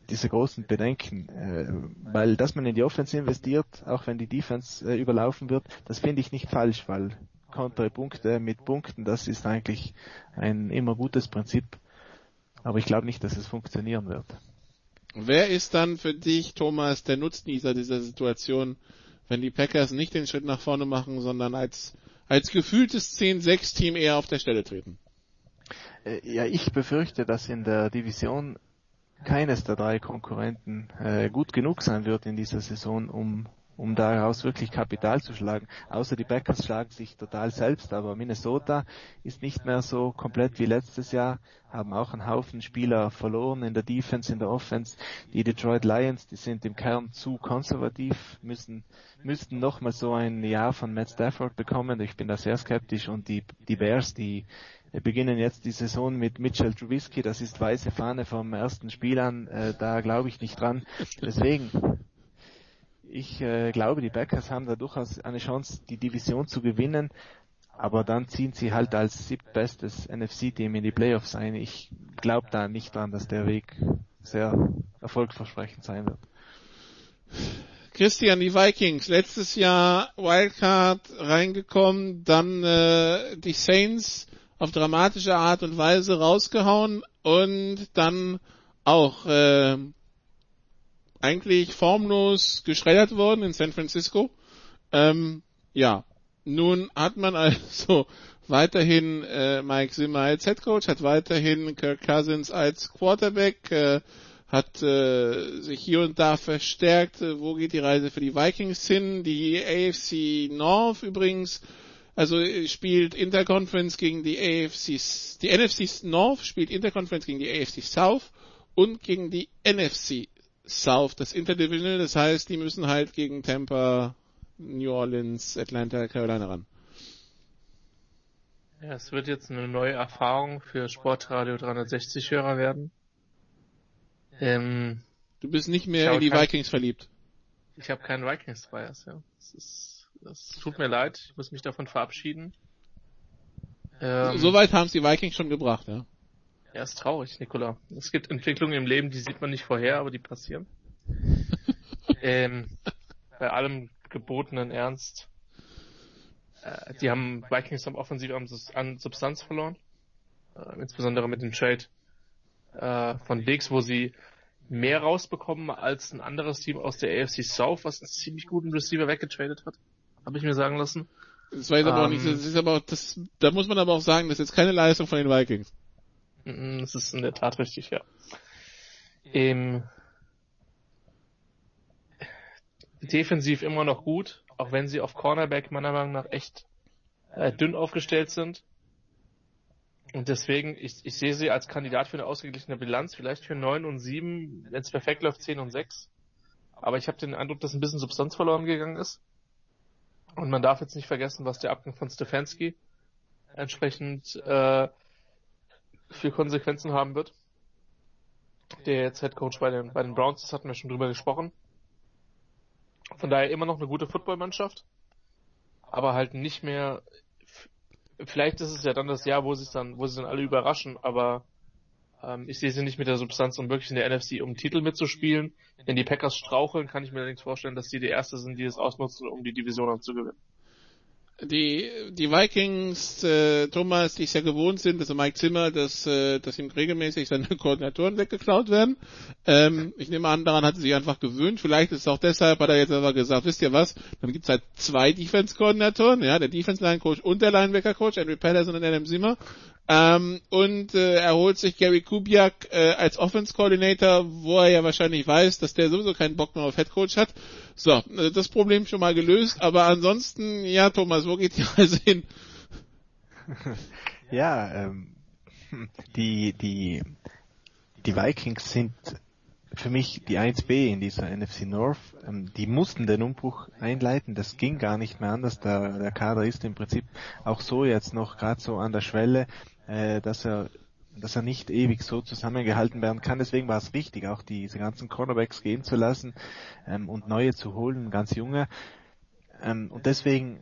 [SPEAKER 6] diese großen Bedenken, äh, weil dass man in die Offense investiert, auch wenn die Defense äh, überlaufen wird, das finde ich nicht falsch, weil Konterpunkte mit Punkten, das ist eigentlich ein immer gutes Prinzip, aber ich glaube nicht, dass es funktionieren wird.
[SPEAKER 4] Wer ist dann für dich, Thomas, der Nutznießer dieser Situation, wenn die Packers nicht den Schritt nach vorne machen, sondern als, als gefühltes 10-6-Team eher auf der Stelle treten?
[SPEAKER 6] Äh, ja, ich befürchte, dass in der Division keines der drei Konkurrenten äh, gut genug sein wird in dieser Saison, um um daraus wirklich Kapital zu schlagen. Außer die Packers schlagen sich total selbst, aber Minnesota ist nicht mehr so komplett wie letztes Jahr, haben auch einen Haufen Spieler verloren in der Defense, in der Offense. Die Detroit Lions, die sind im Kern zu konservativ, müssen, müssten nochmal so ein Jahr von Matt Stafford bekommen. Ich bin da sehr skeptisch und die, die Bears, die wir beginnen jetzt die Saison mit Mitchell Trubisky, das ist weiße Fahne vom ersten Spiel an, äh, da glaube ich nicht dran. Deswegen, ich äh, glaube, die Packers haben da durchaus eine Chance, die Division zu gewinnen, aber dann ziehen sie halt als siebtbestes NFC-Team in die Playoffs ein. Ich glaube da nicht dran, dass der Weg sehr erfolgversprechend sein wird.
[SPEAKER 4] Christian, die Vikings, letztes Jahr Wildcard reingekommen, dann äh, die Saints auf dramatische Art und Weise rausgehauen und dann auch äh, eigentlich formlos geschreddert worden in San Francisco. Ähm, ja, nun hat man also weiterhin äh, Mike Zimmer als Head Coach, hat weiterhin Kirk Cousins als Quarterback, äh, hat äh, sich hier und da verstärkt. Wo geht die Reise für die Vikings hin? Die AFC North übrigens also äh, spielt Interconference gegen die AFC, die NFC North spielt Interconference gegen die AFC South und gegen die NFC South, das Interdivisional, das heißt, die müssen halt gegen Tampa, New Orleans, Atlanta, Carolina ran.
[SPEAKER 5] Ja, es wird jetzt eine neue Erfahrung für Sportradio 360 Hörer werden.
[SPEAKER 4] Ähm, du bist nicht mehr in die Vikings verliebt.
[SPEAKER 5] Ich habe keinen Vikings Bias, ja. Das ist das tut mir leid, ich muss mich davon verabschieden.
[SPEAKER 4] Ähm, Soweit haben es die Vikings schon gebracht, ja.
[SPEAKER 5] Ja, ist traurig, Nikola. Es gibt Entwicklungen im Leben, die sieht man nicht vorher, aber die passieren. ähm, bei allem gebotenen Ernst. Äh, die haben Vikings haben offensiv an Substanz verloren. Äh, insbesondere mit dem Trade äh, von Diggs, wo sie mehr rausbekommen als ein anderes Team aus der AFC South, was einen ziemlich guten Receiver weggetradet hat. Habe ich mir sagen lassen.
[SPEAKER 4] Das war jetzt aber auch nicht, das ist aber auch, das, da muss man aber auch sagen, das ist jetzt keine Leistung von den Vikings.
[SPEAKER 5] Das ist in der Tat richtig, ja. Ähm, defensiv immer noch gut, auch wenn sie auf Cornerback meiner Meinung nach echt äh, dünn aufgestellt sind. Und deswegen, ich, ich sehe sie als Kandidat für eine ausgeglichene Bilanz, vielleicht für 9 und 7, wenn es perfekt läuft, 10 und 6. Aber ich habe den Eindruck, dass ein bisschen Substanz verloren gegangen ist. Und man darf jetzt nicht vergessen, was der Abgang von Stefanski entsprechend äh, für Konsequenzen haben wird. Der jetzt Head Coach bei den, bei den Browns ist, hatten wir schon drüber gesprochen. Von daher immer noch eine gute Footballmannschaft, aber halt nicht mehr. Vielleicht ist es ja dann das Jahr, wo sie dann, wo sie dann alle überraschen, aber ähm, ich sehe sie nicht mit der Substanz, um wirklich in der NFC um Titel mitzuspielen. Wenn die Packers straucheln, kann ich mir allerdings vorstellen, dass die die Erste sind, die es ausnutzen, um die Division zu gewinnen
[SPEAKER 4] die, die Vikings, äh, Thomas, die es ja gewohnt sind, also Mike Zimmer, dass, äh, dass ihm regelmäßig seine Koordinatoren weggeklaut werden. Ähm, ich nehme an, daran hat er sich einfach gewöhnt. Vielleicht ist es auch deshalb, hat er jetzt aber gesagt, wisst ihr was, dann gibt es halt zwei Defense-Koordinatoren, ja, der Defense-Line-Coach und der Linebacker-Coach, Andrew Patterson und Adam Zimmer. Ähm, und äh, er holt sich Gary Kubiak äh, als Offense Coordinator, wo er ja wahrscheinlich weiß, dass der sowieso keinen Bock mehr auf Head Coach hat. So, äh, das Problem schon mal gelöst, aber ansonsten, ja, Thomas, wo geht die Reise hin?
[SPEAKER 6] Ja, ähm, die, die, die Vikings sind für mich die 1B in dieser NFC North. Ähm, die mussten den Umbruch einleiten, das ging gar nicht mehr anders. Der, der Kader ist im Prinzip auch so jetzt noch gerade so an der Schwelle äh, dass er dass er nicht ewig so zusammengehalten werden kann. Deswegen war es wichtig, auch diese ganzen Cornerbacks gehen zu lassen ähm, und neue zu holen, ganz junge. Ähm, und deswegen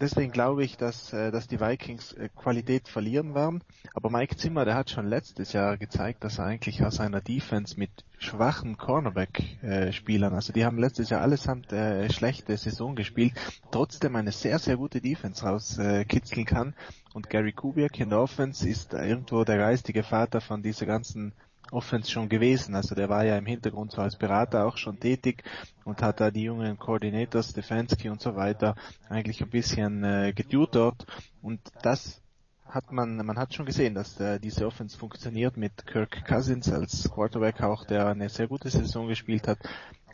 [SPEAKER 6] deswegen glaube ich, dass, äh, dass die Vikings äh, Qualität verlieren werden. Aber Mike Zimmer, der hat schon letztes Jahr gezeigt, dass er eigentlich aus seiner Defense mit schwachen Cornerback-Spielern, also die haben letztes Jahr allesamt äh, schlechte Saison gespielt, trotzdem eine sehr, sehr gute Defense rauskitzeln kann. Und Gary Kubiak in der Offense ist irgendwo der geistige Vater von dieser ganzen Offense schon gewesen. Also der war ja im Hintergrund so als Berater auch schon tätig und hat da die jungen Coordinators, Stefanski und so weiter eigentlich ein bisschen äh, getutort und das hat man, man hat schon gesehen, dass äh, diese Offense funktioniert mit Kirk Cousins als Quarterback auch, der eine sehr gute Saison gespielt hat.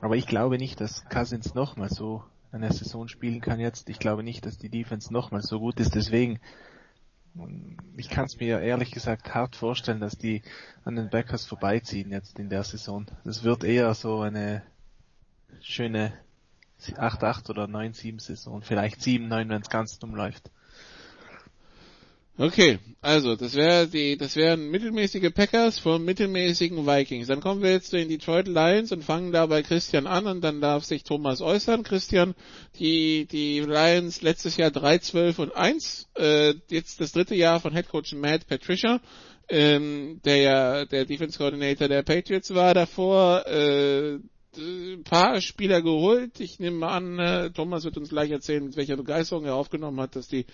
[SPEAKER 6] Aber ich glaube nicht, dass Cousins nochmal so eine Saison spielen kann jetzt. Ich glaube nicht, dass die Defense nochmal so gut ist. Deswegen ich kann es mir ehrlich gesagt hart vorstellen, dass die an den Backers vorbeiziehen jetzt in der Saison. Das wird eher so eine schöne 8-8 oder 9-7 Saison, vielleicht 7-9, wenn es ganz dumm läuft.
[SPEAKER 4] Okay, also das wäre die, das wären mittelmäßige Packers von mittelmäßigen Vikings. Dann kommen wir jetzt zu den Detroit Lions und fangen da bei Christian an und dann darf sich Thomas äußern. Christian, die die Lions letztes Jahr 3, 12 und 1, äh, jetzt das dritte Jahr von Headcoach Matt Patricia, ähm, der ja der Defense Coordinator der Patriots war davor. Äh, paar Spieler geholt. Ich nehme an, äh, Thomas wird uns gleich erzählen, mit welcher Begeisterung er aufgenommen hat, dass die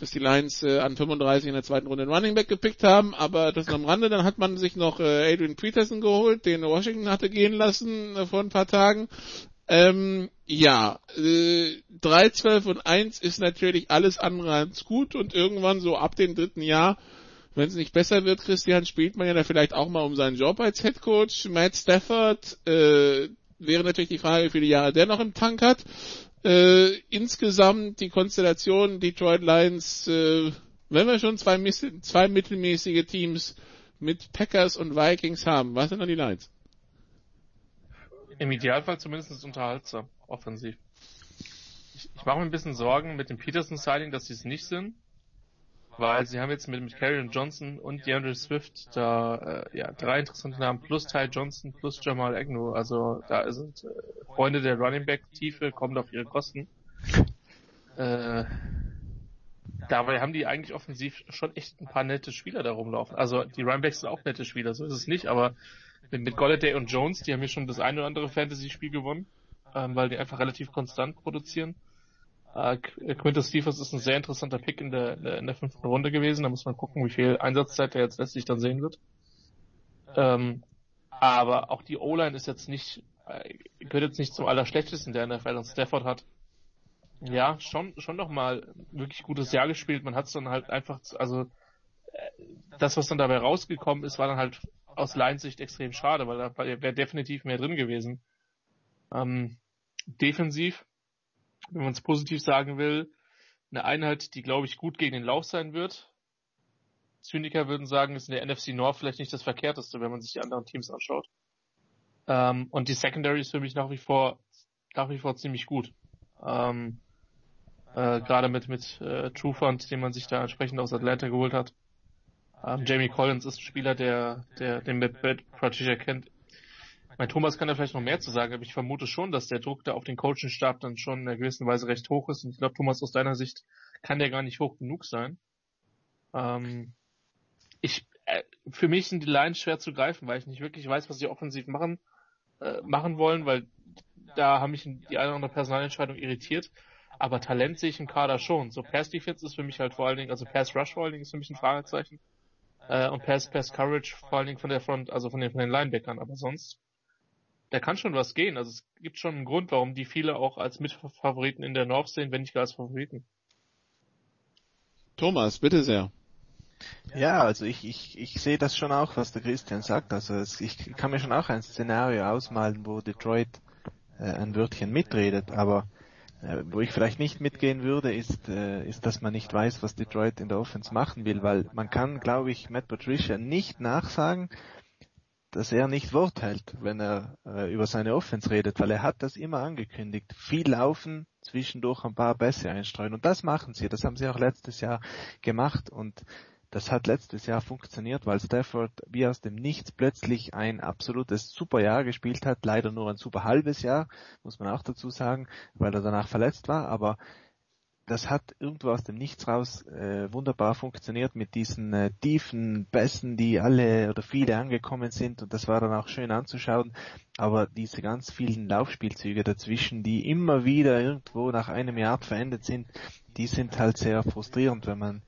[SPEAKER 4] dass die Lions äh, an 35 in der zweiten Runde einen Running Back gepickt haben, aber das am Rande, dann hat man sich noch äh, Adrian Peterson geholt, den Washington hatte gehen lassen äh, vor ein paar Tagen. Ähm, ja, äh, 3, 12 und 1 ist natürlich alles andere als gut und irgendwann so ab dem dritten Jahr, wenn es nicht besser wird, Christian, spielt man ja da vielleicht auch mal um seinen Job als Head Coach. Matt Stafford äh, wäre natürlich die Frage, wie viele Jahre der noch im Tank hat. Äh, insgesamt die Konstellation Detroit Lions, äh, wenn wir schon zwei, zwei mittelmäßige Teams mit Packers und Vikings haben, was sind dann die Lions?
[SPEAKER 5] Im Idealfall zumindest unterhaltsam, offensiv. Ich, ich mache mir ein bisschen Sorgen mit dem Peterson-Siding, dass sie es nicht sind weil sie haben jetzt mit, mit Carrion Johnson und DeAndre Swift da äh, ja drei interessante Namen plus Ty Johnson plus Jamal Agnew. Also da sind äh, Freunde der Running Back Tiefe kommen auf ihre Kosten. Äh, dabei haben die eigentlich offensiv schon echt ein paar nette Spieler da rumlaufen. Also die Running sind auch nette Spieler, so ist es nicht, aber mit, mit Golladay und Jones, die haben hier schon das eine oder andere Fantasy-Spiel gewonnen, ähm, weil die einfach relativ konstant produzieren. Äh, Quintus Stephens ist ein sehr interessanter Pick in der, in der fünften Runde gewesen. Da muss man gucken, wie viel Einsatzzeit er jetzt letztlich dann sehen wird. Ähm, aber auch die O-Line ist jetzt nicht, äh, gehört jetzt nicht zum Allerschlechtesten, der NFL und Stafford hat. Ja, schon, schon noch mal wirklich gutes Jahr gespielt. Man hat es dann halt einfach, also äh, das, was dann dabei rausgekommen ist, war dann halt aus Lions Sicht extrem schade, weil da wäre definitiv mehr drin gewesen. Ähm, defensiv, wenn man es positiv sagen will, eine Einheit, die glaube ich gut gegen den Lauf sein wird. Zyniker würden sagen, ist in der NFC North vielleicht nicht das Verkehrteste, wenn man sich die anderen Teams anschaut. Ähm, und die Secondary ist für mich nach wie vor nach wie vor ziemlich gut. Ähm, äh, Gerade mit mit äh, Trufant, den man sich da entsprechend aus Atlanta geholt hat. Ähm, Jamie Collins ist ein Spieler, der, der den Matt Patricia kennt. Mein Thomas kann da vielleicht noch mehr zu sagen, aber ich vermute schon, dass der Druck da auf den Coaching-Stab dann schon in einer gewissen Weise recht hoch ist. Und ich glaube, Thomas, aus deiner Sicht kann der gar nicht hoch genug sein. Ähm, ich, äh, für mich sind die Lines schwer zu greifen, weil ich nicht wirklich weiß, was sie offensiv machen, äh, machen wollen, weil da haben mich die eine oder andere Personalentscheidung irritiert. Aber Talent sehe ich im Kader schon. So Pass Defense ist für mich halt vor allen Dingen, also Pass Rush vor allen Dingen ist für mich ein Fragezeichen äh, und Pass, Pass Courage vor allen Dingen von der Front, also von den, von den Linebackern. Aber sonst, da kann schon was gehen. Also es gibt schon einen Grund, warum die viele auch als Mitfavoriten in der North sehen, wenn nicht gar als Favoriten.
[SPEAKER 4] Thomas, bitte sehr.
[SPEAKER 6] Ja, also ich, ich, ich sehe das schon auch, was der Christian sagt. Also es, ich kann mir schon auch ein Szenario ausmalen, wo Detroit äh, ein Wörtchen mitredet, aber äh, wo ich vielleicht nicht mitgehen würde, ist, äh, ist, dass man nicht weiß, was Detroit in der Offense machen will, weil man kann, glaube ich, Matt Patricia nicht nachsagen, dass er nicht Wort hält, wenn er äh, über seine Offense redet, weil er hat das immer angekündigt. Viel laufen, zwischendurch ein paar Bässe einstreuen und das machen sie. Das haben sie auch letztes Jahr gemacht und das hat letztes Jahr funktioniert, weil Stafford wie aus dem Nichts plötzlich ein absolutes super Jahr gespielt hat. Leider nur ein super halbes Jahr, muss man auch dazu sagen, weil er danach verletzt war. Aber das hat irgendwo aus dem Nichts raus äh, wunderbar funktioniert mit diesen äh, tiefen Bässen, die alle oder viele angekommen sind und das war dann auch schön anzuschauen. Aber diese ganz vielen Laufspielzüge dazwischen, die immer wieder irgendwo nach einem Jahr verendet sind, die sind halt sehr frustrierend, wenn man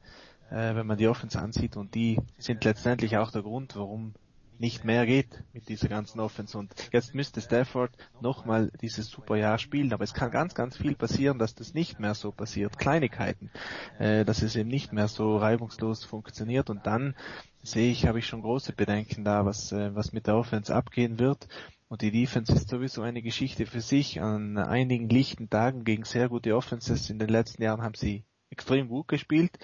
[SPEAKER 6] äh, wenn man die Offense ansieht und die sind letztendlich auch der Grund, warum nicht mehr geht mit dieser ganzen Offense. Und jetzt müsste Stafford nochmal dieses super Jahr spielen, aber es kann ganz, ganz viel passieren, dass das nicht mehr so passiert. Kleinigkeiten, äh, dass es eben nicht mehr so reibungslos funktioniert und dann sehe ich, habe ich schon große Bedenken da, was, äh, was mit der Offense abgehen wird. Und die Defense ist sowieso eine Geschichte für sich. An einigen lichten Tagen gegen sehr gute Offenses in den letzten Jahren haben sie extrem gut gespielt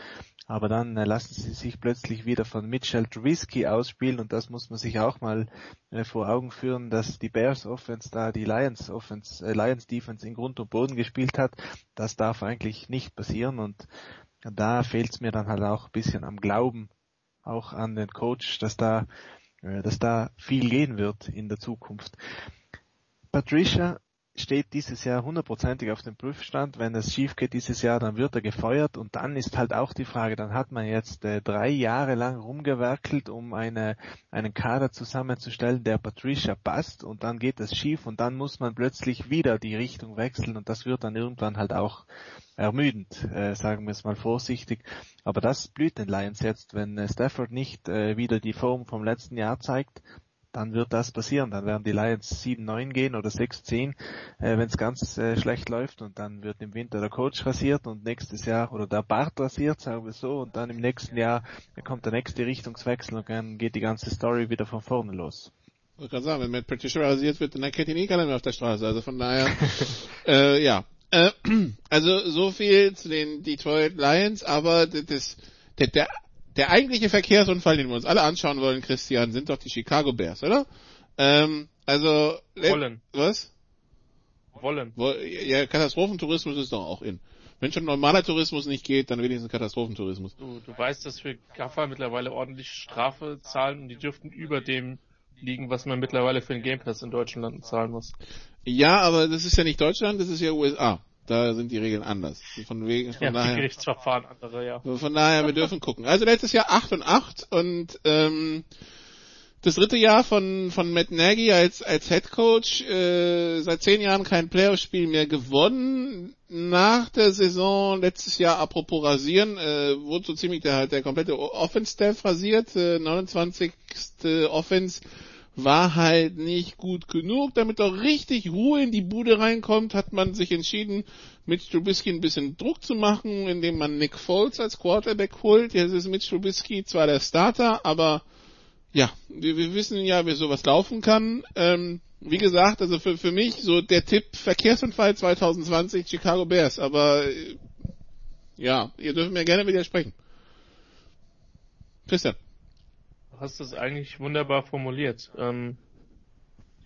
[SPEAKER 6] aber dann äh, lassen sie sich plötzlich wieder von Mitchell Trubisky ausspielen und das muss man sich auch mal äh, vor Augen führen, dass die Bears Offense da die Lions Offense, äh, Lions Defense in Grund und Boden gespielt hat. Das darf eigentlich nicht passieren und da fehlt es mir dann halt auch ein bisschen am Glauben auch an den Coach, dass da äh, dass da viel gehen wird in der Zukunft. Patricia steht dieses Jahr hundertprozentig auf dem Prüfstand. Wenn es schief geht dieses Jahr, dann wird er gefeuert. Und dann ist halt auch die Frage, dann hat man jetzt äh, drei Jahre lang rumgewerkelt, um eine, einen Kader zusammenzustellen, der Patricia passt. Und dann geht es schief und dann muss man plötzlich wieder die Richtung wechseln. Und das wird dann irgendwann halt auch ermüdend, äh, sagen wir es mal vorsichtig. Aber das blüht den Lions jetzt, wenn äh, Stafford nicht äh, wieder die Form vom letzten Jahr zeigt, dann wird das passieren. Dann werden die Lions 7-9 gehen oder 6-10, äh, wenn es ganz äh, schlecht läuft und dann wird im Winter der Coach rasiert und nächstes Jahr oder der Bart rasiert, sagen wir so, und dann im nächsten Jahr kommt der nächste Richtungswechsel und dann geht die ganze Story wieder von vorne los.
[SPEAKER 4] Ich gerade sagen, wenn Matt Patricia rasiert wird, dann kennt ihn eh keiner mehr auf der Straße. Also von daher, äh, ja. Äh, also so viel zu den Detroit Lions, aber das, der, der der eigentliche Verkehrsunfall, den wir uns alle anschauen wollen, Christian, sind doch die Chicago Bears, oder? Ähm, also
[SPEAKER 5] wollen.
[SPEAKER 4] Was?
[SPEAKER 5] Wollen.
[SPEAKER 4] Ja, Katastrophentourismus ist doch auch in. Wenn schon normaler Tourismus nicht geht, dann wenigstens Katastrophentourismus.
[SPEAKER 5] Du, du weißt, dass wir Gaffer mittlerweile ordentlich Strafe zahlen und die dürften über dem liegen, was man mittlerweile für den Game Pass in Deutschland zahlen muss.
[SPEAKER 4] Ja, aber das ist ja nicht Deutschland, das ist ja USA. Da sind die Regeln anders. Von wegen, von
[SPEAKER 5] ja,
[SPEAKER 4] daher,
[SPEAKER 5] die Gerichtsverfahren andere, ja.
[SPEAKER 4] Von daher, wir dürfen gucken. Also letztes Jahr 8 und 8 und ähm, das dritte Jahr von, von Matt Nagy als, als Head Coach, äh, seit zehn Jahren kein Playoff-Spiel mehr gewonnen. Nach der Saison letztes Jahr, apropos rasieren, äh, wurde so ziemlich der, der komplette Offense-Staff rasiert. Äh, 29. Offense war halt nicht gut genug. Damit auch richtig Ruhe in die Bude reinkommt, hat man sich entschieden, mit Trubisky ein bisschen Druck zu machen, indem man Nick Foles als Quarterback holt. Jetzt ist mit Trubisky zwar der Starter, aber ja, wir, wir wissen ja, wie sowas laufen kann. Ähm, wie gesagt, also für, für mich so der Tipp Verkehrsunfall 2020 Chicago Bears, aber äh, ja, ihr dürft mir gerne widersprechen. Christian.
[SPEAKER 5] Du hast es eigentlich wunderbar formuliert. Ähm,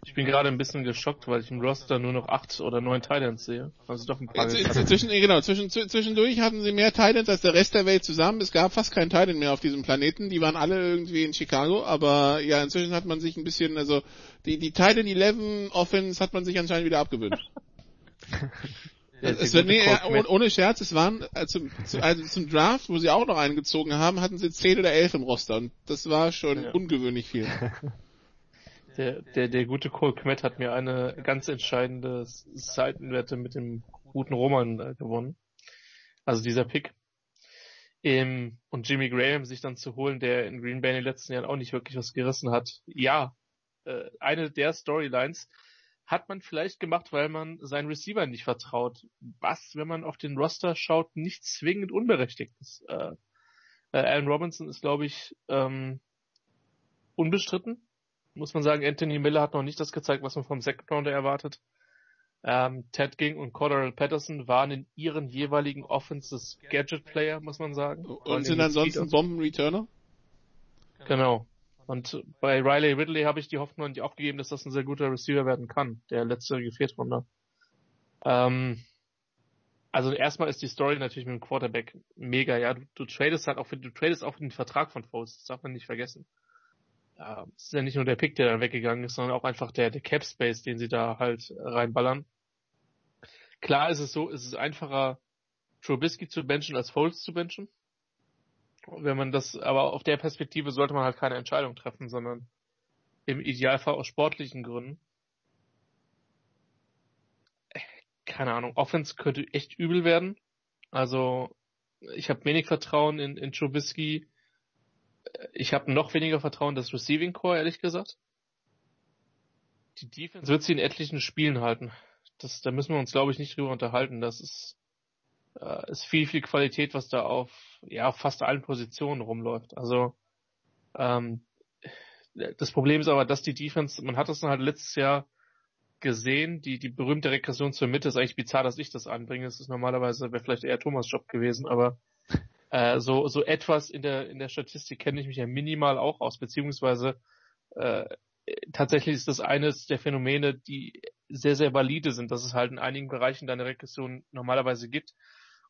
[SPEAKER 5] ich bin gerade ein bisschen geschockt, weil ich im Roster nur noch acht oder neun Titans sehe. Also doch ein paar.
[SPEAKER 4] Ja, zwischen, genau, zwischen, zwischendurch hatten sie mehr Titans als der Rest der Welt zusammen. Es gab fast keinen Titan mehr auf diesem Planeten. Die waren alle irgendwie in Chicago, aber ja, inzwischen hat man sich ein bisschen, also die, die Titan 11 Offense hat man sich anscheinend wieder abgewöhnt. es wird, nee, ohne, ohne Scherz, es waren äh, zum, also zum Draft, wo sie auch noch eingezogen haben, hatten sie zehn oder elf im Roster und das war schon ja. ungewöhnlich viel.
[SPEAKER 5] Der, der, der gute Cole Kmet hat mir eine ganz entscheidende Seitenwerte mit dem guten Roman äh, gewonnen. Also dieser Pick. Ähm, und Jimmy Graham sich dann zu holen, der in Green Bay in den letzten Jahren auch nicht wirklich was gerissen hat. Ja, äh, eine der Storylines hat man vielleicht gemacht, weil man seinen Receiver nicht vertraut. Was, wenn man auf den Roster schaut, nicht zwingend unberechtigt ist. Äh, äh Allen Robinson ist, glaube ich, ähm, unbestritten muss man sagen, Anthony Miller hat noch nicht das gezeigt, was man vom Second Rounder erwartet. Ähm, Ted Ging und Cordell Patterson waren in ihren jeweiligen Offenses Gadget Player, muss man sagen.
[SPEAKER 4] Und sind ansonsten Bomben-Returner?
[SPEAKER 5] Genau. Und bei Riley Ridley habe ich die Hoffnung nicht aufgegeben, dass das ein sehr guter Receiver werden kann, der letzte Viertrunder. Ähm, also erstmal ist die Story natürlich mit dem Quarterback mega, ja. Du, du tradest halt auch für, du tradest auch für den Vertrag von Foles, das darf man nicht vergessen ja, es ist ja nicht nur der Pick, der dann weggegangen ist, sondern auch einfach der, der Cap Space, den sie da halt reinballern. Klar ist es so, ist es einfacher, Trubisky zu benchen als Foles zu benchen. Wenn man das, aber auf der Perspektive sollte man halt keine Entscheidung treffen, sondern im Idealfall aus sportlichen Gründen. Keine Ahnung, Offense könnte echt übel werden. Also, ich habe wenig Vertrauen in, in Trubisky ich habe noch weniger Vertrauen in das Receiving Core, ehrlich gesagt. Die Defense wird sie in etlichen Spielen halten. Das, da müssen wir uns, glaube ich, nicht drüber unterhalten. Das ist, äh, ist viel, viel Qualität, was da auf ja fast allen Positionen rumläuft. Also ähm, das Problem ist aber, dass die Defense, man hat das dann halt letztes Jahr gesehen, die, die berühmte Regression zur Mitte ist eigentlich bizarr, dass ich das anbringe. Es ist normalerweise, wäre vielleicht eher Thomas Job gewesen, aber äh, so, so etwas in der, in der Statistik kenne ich mich ja minimal auch aus, beziehungsweise äh, tatsächlich ist das eines der Phänomene, die sehr, sehr valide sind, dass es halt in einigen Bereichen da eine Regression normalerweise gibt.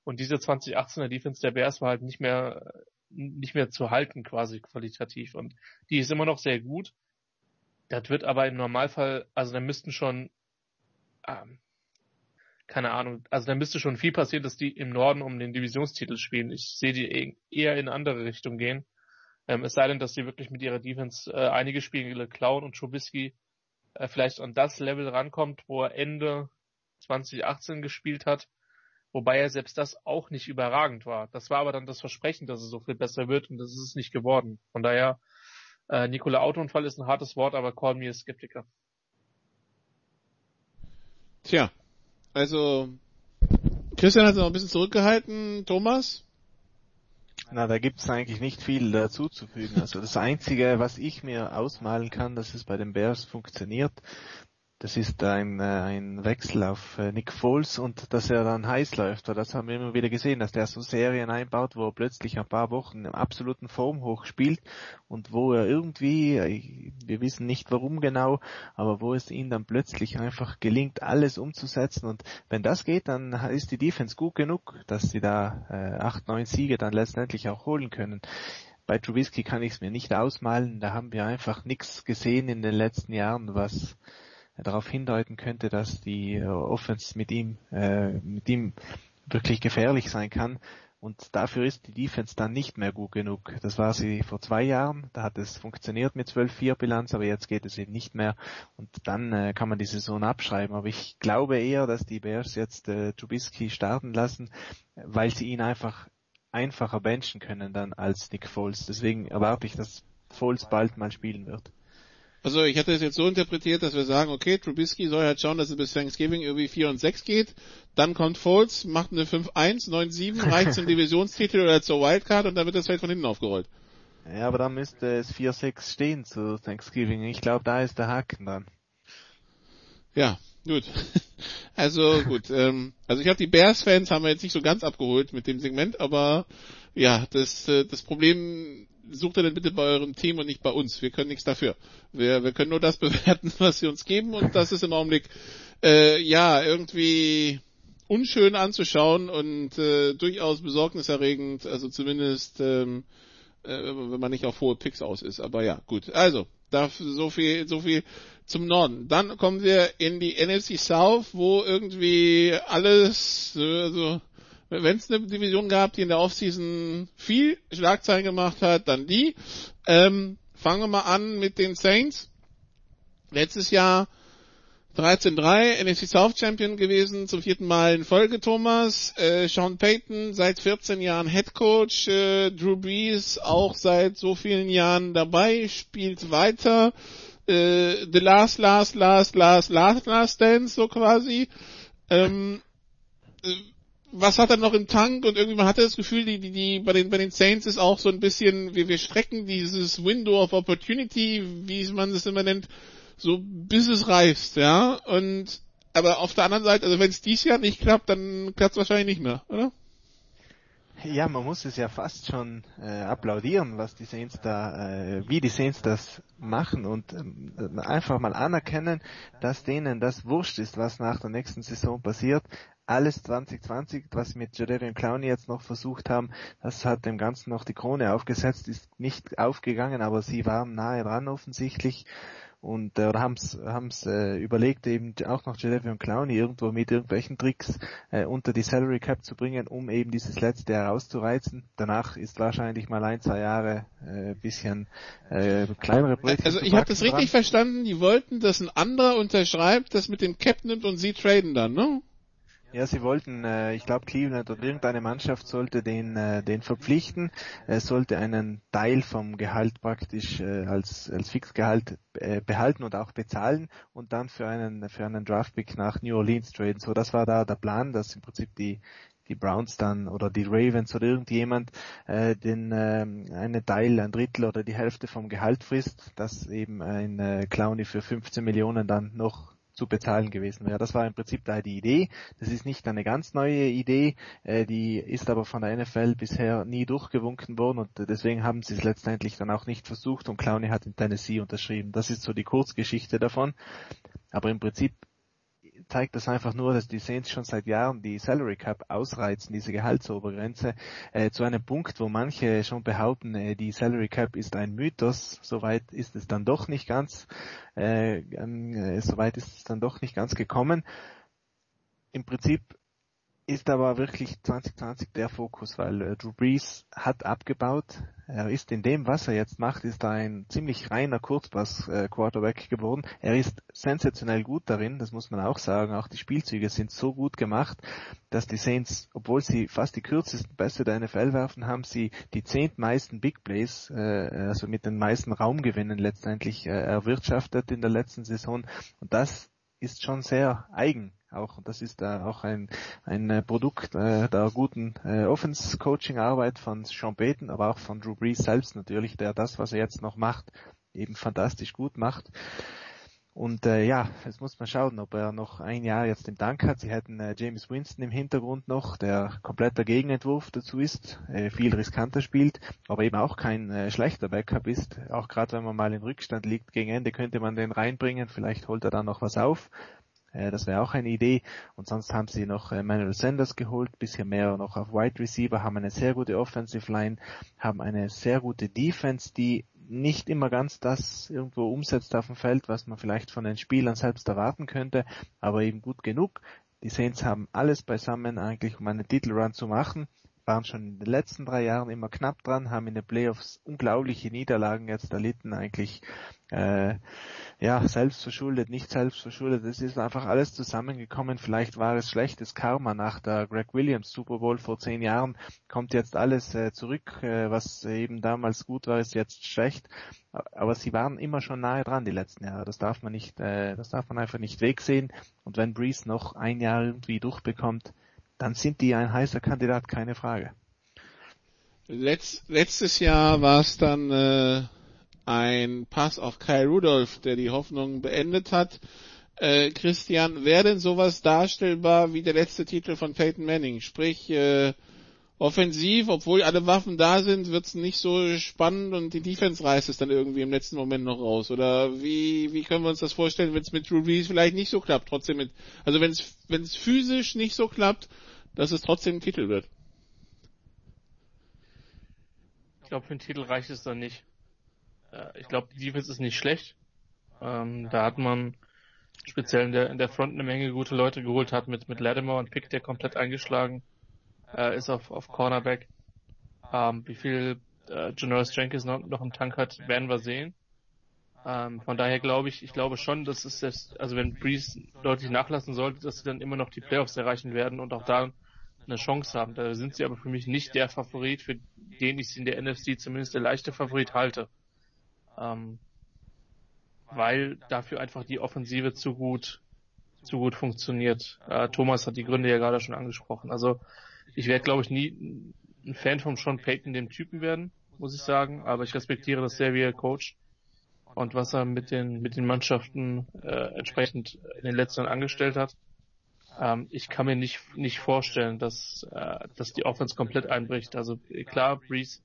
[SPEAKER 5] Und diese 2018er Defense der Bears war halt nicht mehr, nicht mehr zu halten quasi qualitativ. Und die ist immer noch sehr gut. Das wird aber im Normalfall, also da müssten schon ähm, keine Ahnung, also da müsste schon viel passieren, dass die im Norden um den Divisionstitel spielen. Ich sehe die e-, eher in andere Richtung gehen. Ähm, es sei denn, dass die wirklich mit ihrer Defense äh, einige Spiele klauen und Trubisky äh, vielleicht an das Level rankommt, wo er Ende 2018 gespielt hat, wobei er selbst das auch nicht überragend war. Das war aber dann das Versprechen, dass es so viel besser wird und das ist es nicht geworden. Von daher, äh, Nikola Autounfall ist ein hartes Wort, aber call me a Skeptiker.
[SPEAKER 4] Tja, also, Christian hat sich noch ein bisschen zurückgehalten. Thomas?
[SPEAKER 6] Na, da gibt's eigentlich nicht viel dazuzufügen. Also das Einzige, was ich mir ausmalen kann, dass es bei den Bears funktioniert, das ist ein, äh, ein Wechsel auf äh, Nick Foles und dass er dann heiß läuft, weil das haben wir immer wieder gesehen, dass der so Serien einbaut, wo er plötzlich ein paar Wochen im absoluten Formhoch spielt und wo er irgendwie, äh, wir wissen nicht warum genau, aber wo es ihm dann plötzlich einfach gelingt, alles umzusetzen und wenn das geht, dann ist die Defense gut genug, dass sie da äh, acht, neun Siege dann letztendlich auch holen können. Bei Trubisky kann ich es mir nicht ausmalen, da haben wir einfach nichts gesehen in den letzten Jahren, was darauf hindeuten könnte, dass die äh, Offense mit ihm, äh, mit ihm wirklich gefährlich sein kann. Und dafür ist die Defense dann nicht mehr gut genug. Das war sie vor zwei Jahren. Da hat es funktioniert mit 12-4 Bilanz, aber jetzt geht es eben nicht mehr. Und dann äh, kann man die Saison abschreiben. Aber ich glaube eher, dass die Bears jetzt äh, Trubisky starten lassen, weil sie ihn einfach einfacher benchen können dann als Nick Foles. Deswegen erwarte ich, dass Foles bald mal spielen wird.
[SPEAKER 4] Also ich hatte es jetzt so interpretiert, dass wir sagen, okay, Trubisky soll halt schauen, dass er bis Thanksgiving irgendwie 4 und 6 geht. Dann kommt Foles, macht eine 5-1, 9-7, reicht zum Divisionstitel oder zur Wildcard und dann wird das Feld von hinten aufgerollt.
[SPEAKER 6] Ja, aber dann müsste es 4-6 stehen zu Thanksgiving. Ich glaube, da ist der Haken dann.
[SPEAKER 4] Ja, gut. Also gut, ähm, also ich glaube, die Bears-Fans haben wir jetzt nicht so ganz abgeholt mit dem Segment, aber ja, das, äh, das Problem sucht ihr denn bitte bei eurem Team und nicht bei uns. Wir können nichts dafür. Wir, wir können nur das bewerten, was sie uns geben und das ist im Augenblick äh, ja irgendwie unschön anzuschauen und äh, durchaus besorgniserregend, also zumindest ähm, äh, wenn man nicht auf hohe Picks aus ist. Aber ja, gut. Also, da so viel, so viel zum Norden. Dann kommen wir in die NFC South, wo irgendwie alles, also, wenn es eine Division gab, die in der Offseason viel Schlagzeilen gemacht hat, dann die. Ähm, fangen wir mal an mit den Saints. Letztes Jahr 13-3, NFC South Champion gewesen, zum vierten Mal in Folge Thomas. Äh, Sean Payton seit 14 Jahren Head Coach, äh, Drew Brees auch seit so vielen Jahren dabei, spielt weiter. Äh, the last, last, last, last, last, last dance, so quasi. Ähm, äh, was hat er noch im Tank und irgendwie man hatte das Gefühl, die, die, die bei den bei den Saints ist auch so ein bisschen, wir, wir strecken dieses Window of Opportunity, wie man es immer nennt, so bis es reißt, ja. Und aber auf der anderen Seite, also wenn es dies Jahr nicht klappt, dann klappt es wahrscheinlich nicht mehr, oder?
[SPEAKER 6] Ja, man muss es ja fast schon äh, applaudieren, was die Saints da, äh, wie die Saints das machen und ähm, einfach mal anerkennen, dass denen das wurscht ist, was nach der nächsten Saison passiert. Alles 2020, was sie mit Jadavion Clowney jetzt noch versucht haben, das hat dem Ganzen noch die Krone aufgesetzt, ist nicht aufgegangen, aber sie waren nahe dran offensichtlich und äh, haben es haben's, äh, überlegt, eben auch noch Jadavion Clowney irgendwo mit irgendwelchen Tricks äh, unter die Salary Cap zu bringen, um eben dieses letzte Jahr auszureizen. Danach ist wahrscheinlich mal ein, zwei Jahre äh, bisschen äh, kleinere
[SPEAKER 4] Projekte. Also ich habe das richtig dran. verstanden, die wollten, dass ein anderer unterschreibt, das mit dem Cap nimmt und sie traden dann, ne?
[SPEAKER 6] Ja, sie wollten, äh, ich glaube Cleveland oder irgendeine Mannschaft sollte den, äh, den verpflichten, äh, sollte einen Teil vom Gehalt praktisch äh, als, als Fixgehalt äh, behalten und auch bezahlen und dann für einen, für einen Draftpick nach New Orleans traden. So, das war da der Plan, dass im Prinzip die, die Browns dann oder die Ravens oder irgendjemand äh, den äh, einen Teil, ein Drittel oder die Hälfte vom Gehalt frisst, dass eben ein äh, Clowny für 15 Millionen dann noch zu bezahlen gewesen wäre. Das war im Prinzip da die Idee. Das ist nicht eine ganz neue Idee, äh, die ist aber von der NFL bisher nie durchgewunken worden und deswegen haben sie es letztendlich dann auch nicht versucht und Clowney hat in Tennessee unterschrieben. Das ist so die Kurzgeschichte davon. Aber im Prinzip zeigt das einfach nur, dass die Saints schon seit Jahren die Salary Cap ausreizen, diese Gehaltsobergrenze, äh, zu einem Punkt, wo manche schon behaupten, äh, die Salary Cap ist ein Mythos. Soweit ist es dann doch nicht ganz, äh, äh, soweit ist es dann doch nicht ganz gekommen. Im Prinzip ist aber wirklich 2020 der Fokus, weil äh, Drew Brees hat abgebaut. Er ist in dem, was er jetzt macht, ist ein ziemlich reiner Kurzpass-Quarterback äh, geworden. Er ist sensationell gut darin, das muss man auch sagen. Auch die Spielzüge sind so gut gemacht, dass die Saints, obwohl sie fast die kürzesten Pässe der NFL werfen, haben sie die zehntmeisten Big Plays, äh, also mit den meisten Raumgewinnen letztendlich äh, erwirtschaftet in der letzten Saison. Und das ist schon sehr eigen auch das ist äh, auch ein, ein äh, Produkt äh, der guten äh, Offense-Coaching-Arbeit von Sean Payton, aber auch von Drew Brees selbst natürlich, der das, was er jetzt noch macht, eben fantastisch gut macht. Und äh, ja, jetzt muss man schauen, ob er noch ein Jahr jetzt im Dank hat. Sie hätten äh, James Winston im Hintergrund noch, der kompletter Gegenentwurf dazu ist, äh, viel riskanter spielt, aber eben auch kein äh, schlechter Backup ist. Auch gerade wenn man mal in Rückstand liegt gegen Ende, könnte man den reinbringen. Vielleicht holt er dann noch was auf. Das wäre auch eine Idee. Und sonst haben sie noch äh, Manuel Sanders geholt, bisher mehr noch auf Wide Receiver, haben eine sehr gute Offensive Line, haben eine sehr gute Defense, die nicht immer ganz das irgendwo umsetzt auf dem Feld, was man vielleicht von den Spielern selbst erwarten könnte, aber eben gut genug. Die Saints haben alles beisammen eigentlich, um einen Titelrun zu machen. Waren schon in den letzten drei Jahren immer knapp dran, haben in den Playoffs unglaubliche Niederlagen jetzt erlitten, eigentlich äh, ja selbst verschuldet, nicht selbst verschuldet. Es ist einfach alles zusammengekommen. Vielleicht war es schlechtes Karma nach der Greg Williams Super Bowl vor zehn Jahren. Kommt jetzt alles äh, zurück, äh, was eben damals gut war, ist jetzt schlecht. Aber sie waren immer schon nahe dran die letzten Jahre. Das darf man nicht, äh, das darf man einfach nicht wegsehen. Und wenn Breeze noch ein Jahr irgendwie durchbekommt, dann sind die ein heißer Kandidat, keine Frage.
[SPEAKER 4] Letz, letztes Jahr war es dann äh, ein Pass auf Kyle Rudolph, der die Hoffnung beendet hat. Äh, Christian, wäre denn sowas darstellbar wie der letzte Titel von Peyton Manning? Sprich, äh, offensiv, obwohl alle Waffen da sind, wird es nicht so spannend und die Defense reißt es dann irgendwie im letzten Moment noch raus. Oder wie, wie können wir uns das vorstellen, wenn es mit Drew Brees vielleicht nicht so klappt? Trotzdem mit, also wenn es wenn es physisch nicht so klappt, dass es trotzdem ein Titel wird.
[SPEAKER 5] Ich glaube, für den Titel reicht es dann nicht. Äh, ich glaube, die Defense ist nicht schlecht. Ähm, da hat man speziell in der, in der Front eine Menge gute Leute geholt, hat mit, mit Latimer und Pick, der komplett eingeschlagen äh, ist auf, auf Cornerback. Ähm, wie viel äh, Janoris Jenkins noch, noch im Tank hat, werden wir sehen. Ähm, von daher glaube ich, ich glaube schon, dass es das, also wenn Breeze deutlich nachlassen sollte, dass sie dann immer noch die Playoffs erreichen werden und auch da eine Chance haben. Da sind sie aber für mich nicht der Favorit, für den ich sie in der NFC zumindest der leichte Favorit halte. Ähm, weil dafür einfach die Offensive zu gut, zu gut funktioniert. Äh, Thomas hat die Gründe ja gerade schon angesprochen. Also ich werde, glaube ich, nie ein Fan von Sean Payton, dem Typen werden, muss ich sagen. Aber ich respektiere das sehr, wie er coacht und was er mit den mit den Mannschaften äh, entsprechend in den letzten Jahren angestellt hat. Ähm, ich kann mir nicht nicht vorstellen, dass äh, dass die Offense komplett einbricht. Also klar, Breeze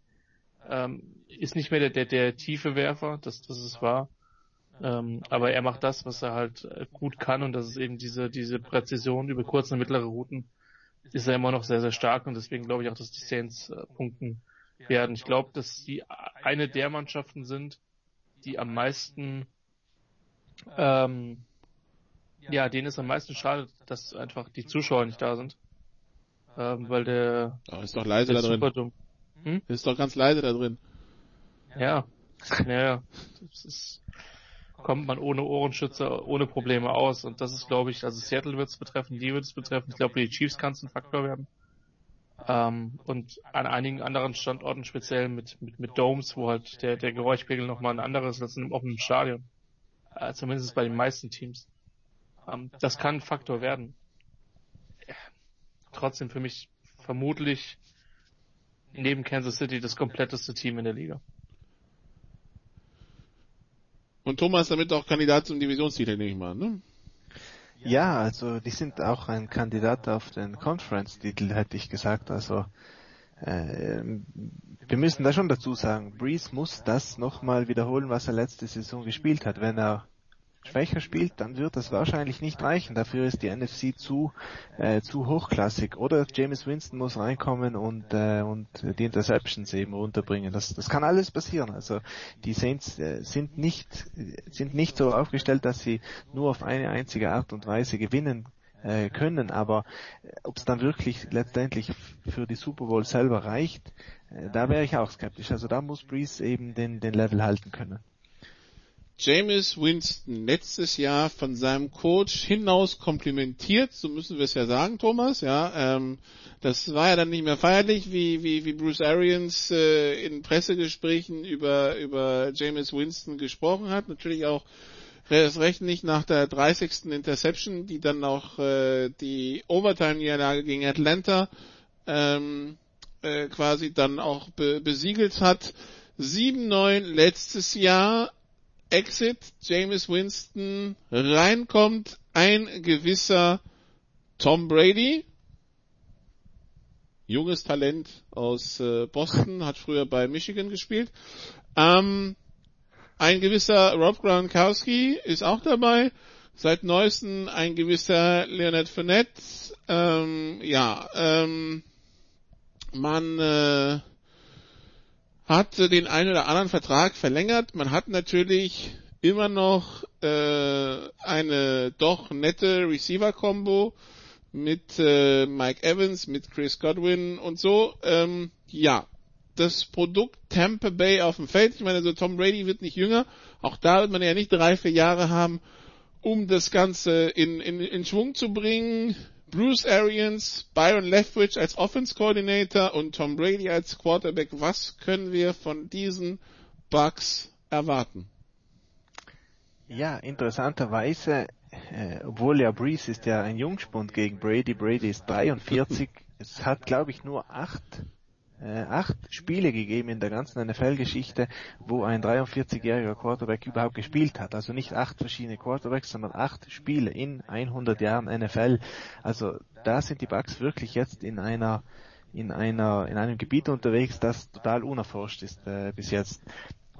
[SPEAKER 5] ähm, ist nicht mehr der, der der tiefe Werfer, das das ist wahr. Ähm, aber er macht das, was er halt äh, gut kann und das ist eben diese diese Präzision über kurze und mittlere Routen ist er immer noch sehr sehr stark und deswegen glaube ich auch, dass die Saints äh, punkten werden. Ich glaube, dass sie eine der Mannschaften sind, die am meisten ähm, ja, denen ist am meisten schade, dass einfach die Zuschauer nicht da sind. Ähm, weil der.
[SPEAKER 4] Oh, ist doch leise da drin. Hm? Ist doch ganz leise da drin.
[SPEAKER 5] Ja. Naja. Das ist, kommt man ohne Ohrenschützer, ohne Probleme aus. Und das ist, glaube ich, also Seattle wird es betreffen, die wird es betreffen. Ich glaube, die Chiefs kann es ein Faktor werden. Ähm, und an einigen anderen Standorten, speziell mit, mit, mit Domes, wo halt der, der Geräuschpegel nochmal ein anderes ist als in einem offenen Stadion. Äh, zumindest bei den meisten Teams. Ähm, das kann ein Faktor werden. Trotzdem für mich vermutlich neben Kansas City das kompletteste Team in der Liga.
[SPEAKER 4] Und Thomas damit auch Kandidat zum Divisionstitel, nehme ich mal, ne?
[SPEAKER 6] Ja, also die sind auch ein Kandidat auf den Conference-Titel, hätte ich gesagt. Also äh, wir müssen da schon dazu sagen, Breeze muss das nochmal wiederholen, was er letzte Saison gespielt hat. Wenn er schwächer spielt, dann wird das wahrscheinlich nicht reichen. Dafür ist die NFC zu äh, zu hochklassig. Oder James Winston muss reinkommen und äh, und die Interceptions eben runterbringen. Das das kann alles passieren. Also die Saints äh, sind nicht sind nicht so aufgestellt, dass sie nur auf eine einzige Art und Weise gewinnen äh, können, aber äh, ob es dann wirklich letztendlich für die Super Bowl selber reicht, äh, da wäre ich auch skeptisch. Also da muss Breeze eben den den Level halten können.
[SPEAKER 4] James Winston letztes Jahr von seinem Coach hinaus komplimentiert, so müssen wir es ja sagen, Thomas. Ja, ähm, das war ja dann nicht mehr feierlich, wie wie, wie Bruce Arians äh, in Pressegesprächen über über James Winston gesprochen hat. Natürlich auch das recht nicht nach der 30. Interception, die dann auch äh, die Overtime-Niederlage gegen Atlanta ähm, äh, quasi dann auch be besiegelt hat. 7-9 letztes Jahr Exit James Winston reinkommt ein gewisser Tom Brady, junges Talent aus äh, Boston, hat früher bei Michigan gespielt. Ähm, ein gewisser Rob Gronkowski ist auch dabei. Seit neuestem ein gewisser Leonard Fournette. Ähm, ja, ähm, man äh, hat den einen oder anderen Vertrag verlängert. Man hat natürlich immer noch äh, eine doch nette Receiver-Combo mit äh, Mike Evans, mit Chris Godwin und so. Ähm, ja, das Produkt Tampa Bay auf dem Feld. Ich meine, so Tom Brady wird nicht jünger. Auch da wird man ja nicht drei, vier Jahre haben, um das Ganze in, in, in Schwung zu bringen. Bruce Arians, Byron Leftwich als Offense Coordinator und Tom Brady als Quarterback. Was können wir von diesen Bucks erwarten?
[SPEAKER 6] Ja, interessanterweise, äh, obwohl ja Breeze ist ja ein Jungspund gegen Brady. Brady ist 43. es hat, glaube ich, nur acht äh, acht Spiele gegeben in der ganzen NFL-Geschichte, wo ein 43-jähriger Quarterback überhaupt gespielt hat. Also nicht acht verschiedene Quarterbacks, sondern acht Spiele in 100 Jahren NFL. Also da sind die Bucks wirklich jetzt in einer in einer in einem Gebiet unterwegs, das total unerforscht ist äh, bis jetzt.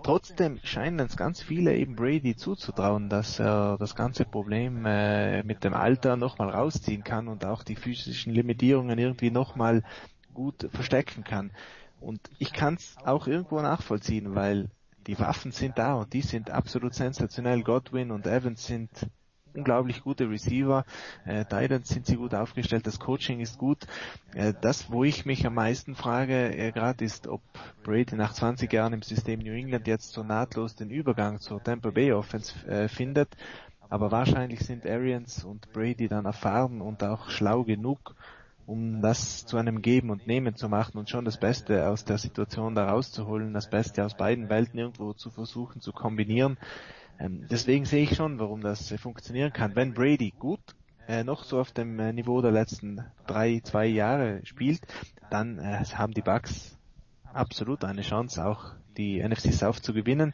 [SPEAKER 6] Trotzdem scheinen es ganz viele eben Brady zuzutrauen, dass er das ganze Problem äh, mit dem Alter nochmal rausziehen kann und auch die physischen Limitierungen irgendwie nochmal gut verstecken kann. Und ich kann es auch irgendwo nachvollziehen, weil die Waffen sind da und die sind absolut sensationell. Godwin und Evans sind unglaublich gute Receiver. Äh, Titans sind sie gut aufgestellt, das Coaching ist gut. Äh, das, wo ich mich am meisten frage, äh, gerade ist, ob Brady nach 20 Jahren im System New England jetzt so nahtlos den Übergang zur Tampa Bay Offense äh, findet. Aber wahrscheinlich sind Arians und Brady dann erfahren und auch schlau genug, um das zu einem Geben und Nehmen zu machen und schon das Beste aus der Situation da rauszuholen, das Beste aus beiden Welten irgendwo zu versuchen zu kombinieren. Ähm, deswegen sehe ich schon, warum das äh, funktionieren kann. Wenn Brady gut äh, noch so auf dem äh, Niveau der letzten drei, zwei Jahre spielt, dann äh, haben die Bucks absolut eine Chance, auch die NFC South zu gewinnen.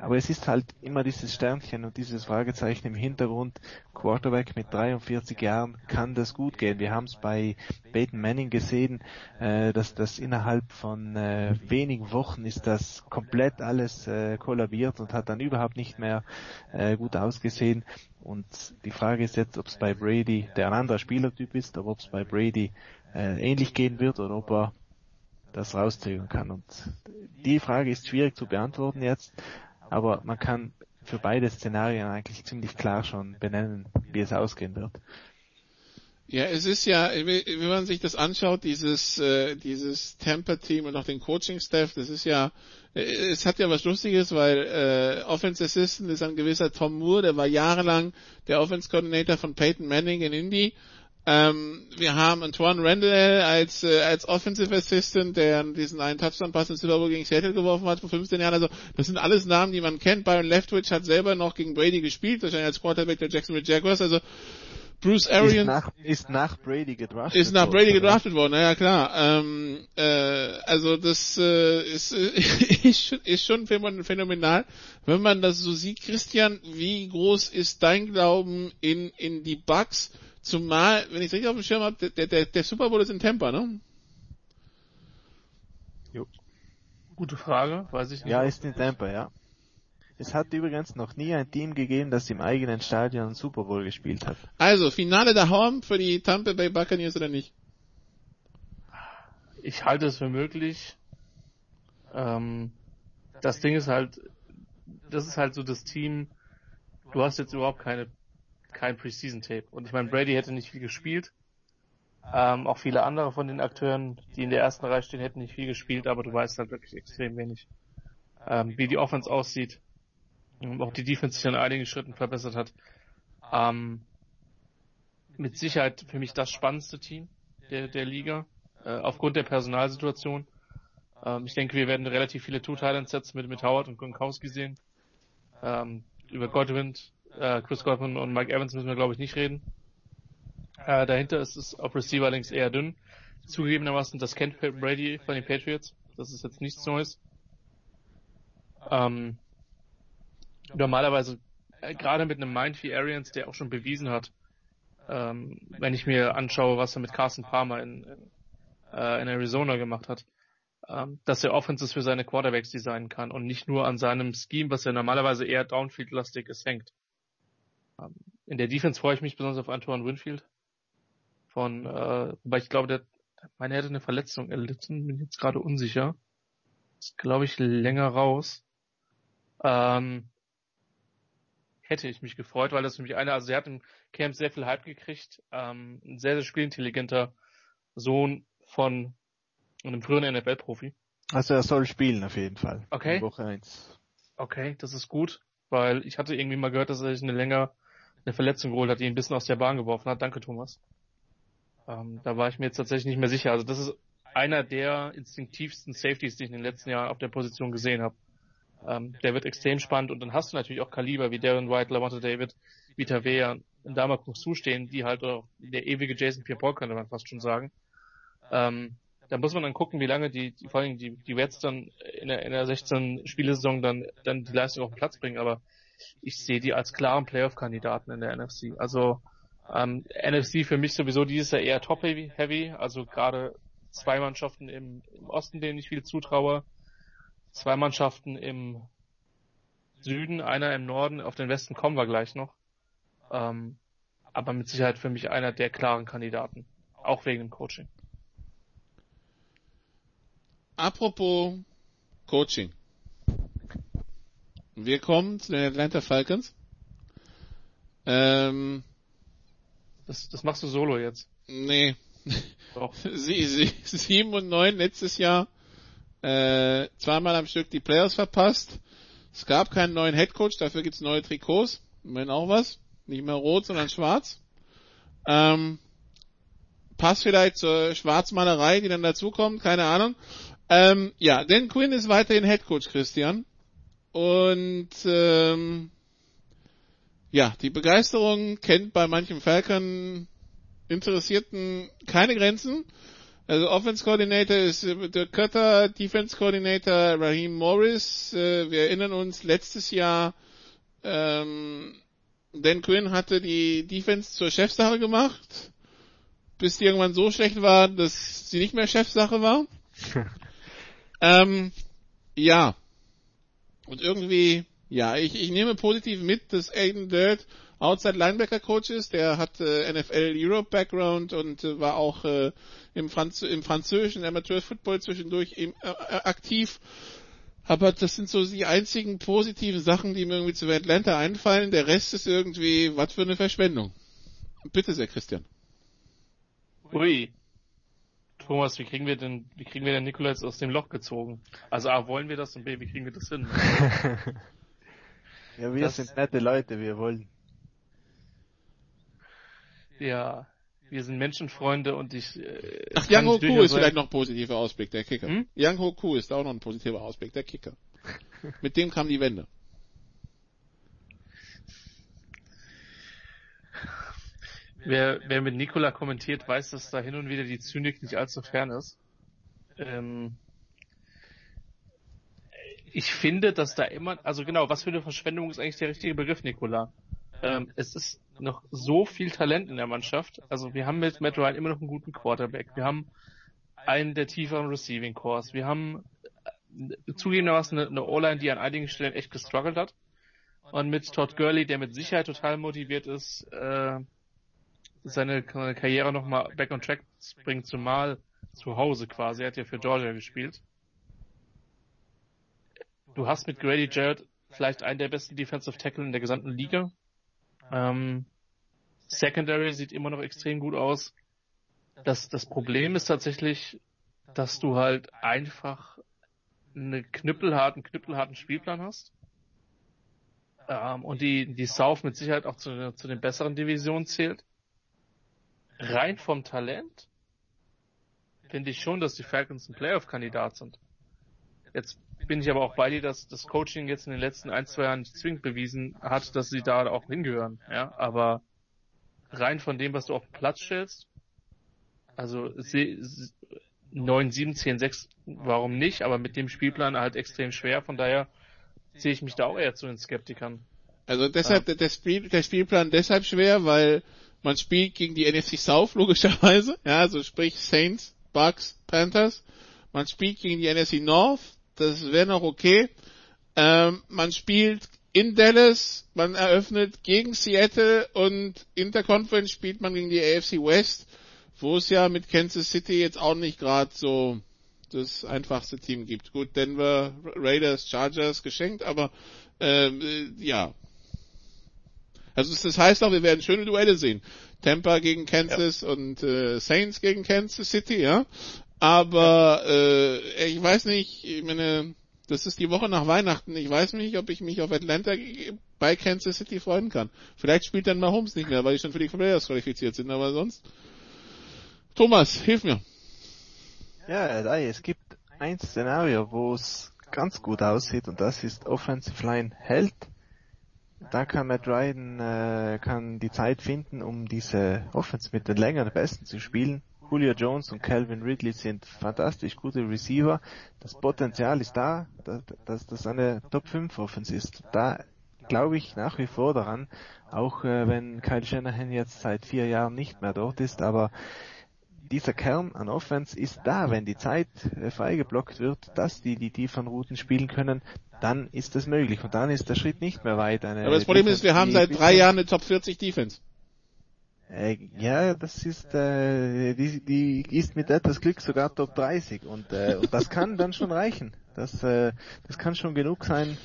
[SPEAKER 6] Aber es ist halt immer dieses Sternchen und dieses Fragezeichen im Hintergrund. Quarterback mit 43 Jahren, kann das gut gehen? Wir haben es bei Peyton Manning gesehen, äh, dass das innerhalb von äh, wenigen Wochen ist das komplett alles äh, kollabiert und hat dann überhaupt nicht mehr äh, gut ausgesehen. Und die Frage ist jetzt, ob es bei Brady, der ein anderer Spielertyp ist, ob es bei Brady äh, ähnlich gehen wird oder ob er das rauszögern kann. Und die Frage ist schwierig zu beantworten jetzt, aber man kann für beide Szenarien eigentlich ziemlich klar schon benennen, wie es ausgehen wird.
[SPEAKER 4] Ja, es ist ja, wenn man sich das anschaut, dieses äh, dieses Temper-Team und auch den Coaching-Staff, das ist ja, äh, es hat ja was Lustiges, weil äh, Offense Assistant ist ein gewisser Tom Moore, der war jahrelang der Offense Coordinator von Peyton Manning in Indy ähm, wir haben Antoine Randall als, äh, als Offensive Assistant, der diesen einen Touchdown-Pass in Super Bowl gegen Seattle geworfen hat vor 15 Jahren. Also das sind alles Namen, die man kennt. Byron Leftwich hat selber noch gegen Brady gespielt, wahrscheinlich als Quarterback der Jacksonville Jaguars. Also Bruce Arians
[SPEAKER 6] ist nach, ist nach Brady gedraftet
[SPEAKER 4] ist nach Brady gedraftet worden, naja klar. Ähm, äh, also das äh, ist, ist, ist schon phänomenal, wenn man das so sieht. Christian, wie groß ist dein Glauben in in die Bugs? Zumal, wenn ich es richtig auf dem Schirm habe, der, der, der Super Bowl ist in Tampa, ne?
[SPEAKER 5] Jo. Gute Frage, weiß ich nicht.
[SPEAKER 6] Ja, ist in Tampa, ja. Es hat übrigens noch nie ein Team gegeben, das im eigenen Stadion einen Super Bowl gespielt hat.
[SPEAKER 4] Also, Finale daheim für die Tampa Bay Buccaneers oder nicht?
[SPEAKER 5] Ich halte es für möglich. Ähm, das Ding ist halt, das ist halt so das Team, du hast jetzt überhaupt keine kein Preseason-Tape. Und ich meine, Brady hätte nicht viel gespielt. Ähm, auch viele andere von den Akteuren, die in der ersten Reihe stehen, hätten nicht viel gespielt, aber du weißt halt wirklich extrem wenig, ähm, wie die Offense aussieht. Und auch die Defense sich an einigen Schritten verbessert hat. Ähm, mit Sicherheit für mich das spannendste Team der, der Liga, äh, aufgrund der Personalsituation. Ähm, ich denke, wir werden relativ viele Two-Talent-Sets mit, mit Howard und Gronkowski sehen. Ähm, über Godwin äh, Chris Godwin und Mike Evans müssen wir glaube ich nicht reden. Äh, dahinter ist es auf Receiver links eher dünn. Zugegebenermaßen, das kennt Brady von den Patriots. Das ist jetzt nichts Neues. Ähm, normalerweise, äh, gerade mit einem Mind wie Arians, der auch schon bewiesen hat, ähm, wenn ich mir anschaue, was er mit Carson Palmer in, in, äh, in Arizona gemacht hat, ähm, dass er Offenses für seine Quarterbacks designen kann und nicht nur an seinem Scheme, was ja normalerweise eher Downfield-lastig ist, hängt. Ähm, in der Defense freue ich mich besonders auf Antoine Winfield. Von, äh, wobei ich glaube, der, meine, er hätte eine Verletzung erlitten, bin jetzt gerade unsicher. Ist, glaube ich, länger raus. Ähm, hätte ich mich gefreut, weil das für mich einer, also er hat im Camp sehr viel Hype gekriegt, ähm, ein sehr, sehr spielintelligenter Sohn von einem früheren NFL-Profi.
[SPEAKER 6] Also er soll spielen auf jeden Fall.
[SPEAKER 5] Okay.
[SPEAKER 6] Woche 1.
[SPEAKER 5] Okay, das ist gut, weil ich hatte irgendwie mal gehört, dass er sich eine länger eine Verletzung geholt hat, die ihn ein bisschen aus der Bahn geworfen hat. Danke, Thomas. Ähm, da war ich mir jetzt tatsächlich nicht mehr sicher. Also das ist einer der instinktivsten Safeties, die ich in den letzten Jahren auf der Position gesehen habe. Ähm, der wird extrem spannend und dann hast du natürlich auch Kaliber wie Darren White, Lavonte David, Vita Vea und Damak noch zustehen, die halt auch der ewige Jason Pierre-Paul könnte man fast schon sagen. Ähm, da muss man dann gucken, wie lange die, die vor allem die, die Reds dann in der, in der 16 Spielesaison dann, dann die Leistung auf den Platz bringen, aber ich sehe die als klaren Playoff-Kandidaten in der NFC. Also ähm, NFC für mich sowieso dieses Jahr eher top-heavy, also gerade zwei Mannschaften im, im Osten, denen ich viel zutraue, zwei Mannschaften im Süden, einer im Norden, auf den Westen kommen wir gleich noch. Ähm, aber mit Sicherheit für mich einer der klaren Kandidaten, auch wegen dem Coaching.
[SPEAKER 4] Apropos Coaching. Wir kommen zu den Atlanta Falcons. Ähm,
[SPEAKER 5] das, das machst du solo jetzt.
[SPEAKER 4] Nee.
[SPEAKER 5] Doch.
[SPEAKER 4] sie, sie, sieben und neun letztes Jahr äh, zweimal am Stück die Playoffs verpasst. Es gab keinen neuen Headcoach, dafür gibt's neue Trikots. Immerhin auch was. Nicht mehr rot, sondern schwarz. Ähm, passt vielleicht zur Schwarzmalerei, die dann dazukommt, keine Ahnung. Ähm, ja, Dan Quinn ist weiterhin Headcoach, Christian. Und ähm, ja, die Begeisterung kennt bei manchen Falcon Interessierten keine Grenzen. Also Offense Coordinator ist der Cutter, Defense Coordinator Raheem Morris. Äh, wir erinnern uns letztes Jahr, ähm, Dan Quinn hatte die Defense zur Chefsache gemacht, bis die irgendwann so schlecht war, dass sie nicht mehr Chefsache war. ähm, ja. Und irgendwie, ja, ich, ich nehme positiv mit, dass Aiden Dirt Outside Linebacker Coach ist. Der hat äh, NFL Europe Background und äh, war auch äh, im, Franz im französischen Amateur Football zwischendurch im, äh, aktiv. Aber das sind so die einzigen positiven Sachen, die mir irgendwie zu Atlanta einfallen. Der Rest ist irgendwie, was für eine Verschwendung. Bitte sehr, Christian.
[SPEAKER 5] Ui. Thomas, wie kriegen wir denn, wie kriegen wir denn Nikolaus aus dem Loch gezogen? Also A, wollen wir das und B, wie kriegen wir das hin?
[SPEAKER 6] ja, wir
[SPEAKER 5] Das-
[SPEAKER 6] sind nette Leute, wir wollen.
[SPEAKER 5] Ja, wir sind Menschenfreunde und ich. Äh,
[SPEAKER 4] Ach, Yang Ho Ku ist vielleicht noch ein positiver Ausblick, der Kicker.
[SPEAKER 5] Hm?
[SPEAKER 4] Yang Ho Ku ist auch noch ein positiver Ausblick, der Kicker. Mit dem kam die Wende.
[SPEAKER 5] Wer, wer mit Nikola kommentiert, weiß, dass da hin und wieder die Zynik nicht allzu fern ist. Ähm, ich finde, dass da immer, also genau, was für eine Verschwendung ist eigentlich der richtige Begriff, Nikola? Ähm, es ist noch so viel Talent in der Mannschaft. Also wir haben mit Matt Ryan immer noch einen guten Quarterback. Wir haben einen der tieferen Receiving Cores. Wir haben äh, zugegebenermaßen eine, eine O-Line, die an einigen Stellen echt gestruggelt hat. Und mit Todd Gurley, der mit Sicherheit total motiviert ist, äh, seine K- Karriere nochmal back on track zu bringen, zumal zu Hause quasi. Er hat ja für Georgia gespielt. Du hast mit Grady Jarrett vielleicht einen der besten Defensive Tackle in der gesamten Liga. Ähm, Secondary sieht immer noch extrem gut aus. Das, das Problem ist tatsächlich, dass du halt einfach einen knüppelharten, knüppelharten Spielplan hast. Ähm, und die, die South mit Sicherheit auch zu, zu den besseren Divisionen zählt. Rein vom Talent finde ich schon, dass die Falcons ein Playoff-Kandidat sind. Jetzt bin ich aber auch bei dir, dass das Coaching jetzt in den letzten ein, zwei Jahren nicht zwingend bewiesen hat, dass sie da auch hingehören. Ja, aber rein von dem, was du auf den Platz stellst, also sie- sie- 9, 7, 10, 6, warum nicht, aber mit dem Spielplan halt extrem schwer, von daher sehe ich mich da auch eher zu den Skeptikern.
[SPEAKER 4] Also deshalb der, Spiel, der Spielplan deshalb schwer, weil man spielt gegen die NFC South logischerweise, ja, also sprich Saints, Bucks, Panthers. Man spielt gegen die NFC North, das wäre noch okay. Ähm, man spielt in Dallas, man eröffnet gegen Seattle und Interconference spielt man gegen die AFC West, wo es ja mit Kansas City jetzt auch nicht gerade so das einfachste Team gibt. Gut, Denver, Raiders, Chargers geschenkt, aber ähm, äh, ja, Also das heißt auch, wir werden schöne Duelle sehen. Tampa gegen Kansas ja. und äh, Saints gegen Kansas City, ja. Aber äh, ich weiß nicht, ich meine, das ist die Woche nach Weihnachten. Ich weiß nicht, ob ich mich auf Atlanta bei Kansas City freuen kann. Vielleicht spielt dann Mahomes nicht mehr, weil die schon für die Playoffs qualifiziert sind, aber sonst. Thomas, hilf mir.
[SPEAKER 6] Ja, es gibt ein Szenario, wo es ganz gut aussieht und das ist Offensive Line hält. Da kann Matt Ryan äh, kann die Zeit finden, um diese Offense mit den längeren Besten zu spielen. Julio Jones und Calvin Ridley sind fantastisch gute Receiver. Das Potenzial ist da, dass das eine Top 5 Offense ist. Da glaube ich nach wie vor daran, auch äh, wenn Kyle Shanahan jetzt seit vier Jahren nicht mehr dort ist, aber dieser Kern an Offense ist da, wenn die Zeit äh, freigeblockt wird, dass die die tieferen Routen spielen können, dann ist das möglich und dann ist der Schritt nicht mehr weit.
[SPEAKER 4] Eine Aber das Problem Defense, ist, wir haben seit drei Jahren eine Top 40 Defense.
[SPEAKER 6] Äh, ja, das ist, äh, die, die ist mit etwas Glück sogar Top 30 und, äh, und das kann dann schon reichen. Das, äh, das kann schon genug sein,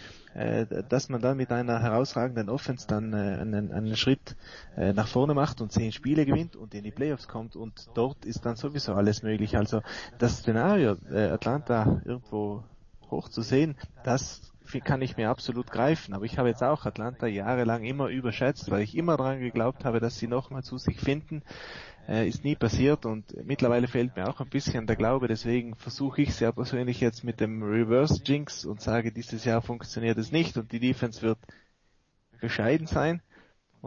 [SPEAKER 6] dass man dann mit einer herausragenden Offense dann äh, einen, einen Schritt äh, nach vorne macht und zehn Spiele gewinnt und in die Playoffs kommt und dort ist dann sowieso alles möglich. Also das Szenario, Atlanta irgendwo hoch zu sehen, das kann ich mir absolut greifen. Aber ich habe jetzt auch Atlanta jahrelang immer überschätzt, weil ich immer daran geglaubt habe, dass sie nochmal zu sich finden äh, ist nie passiert und mittlerweile fehlt mir auch ein bisschen der Glaube, deswegen versuche ich sehr persönlich jetzt mit dem Reverse Jinx und sage, dieses Jahr funktioniert es nicht und die Defense wird bescheiden sein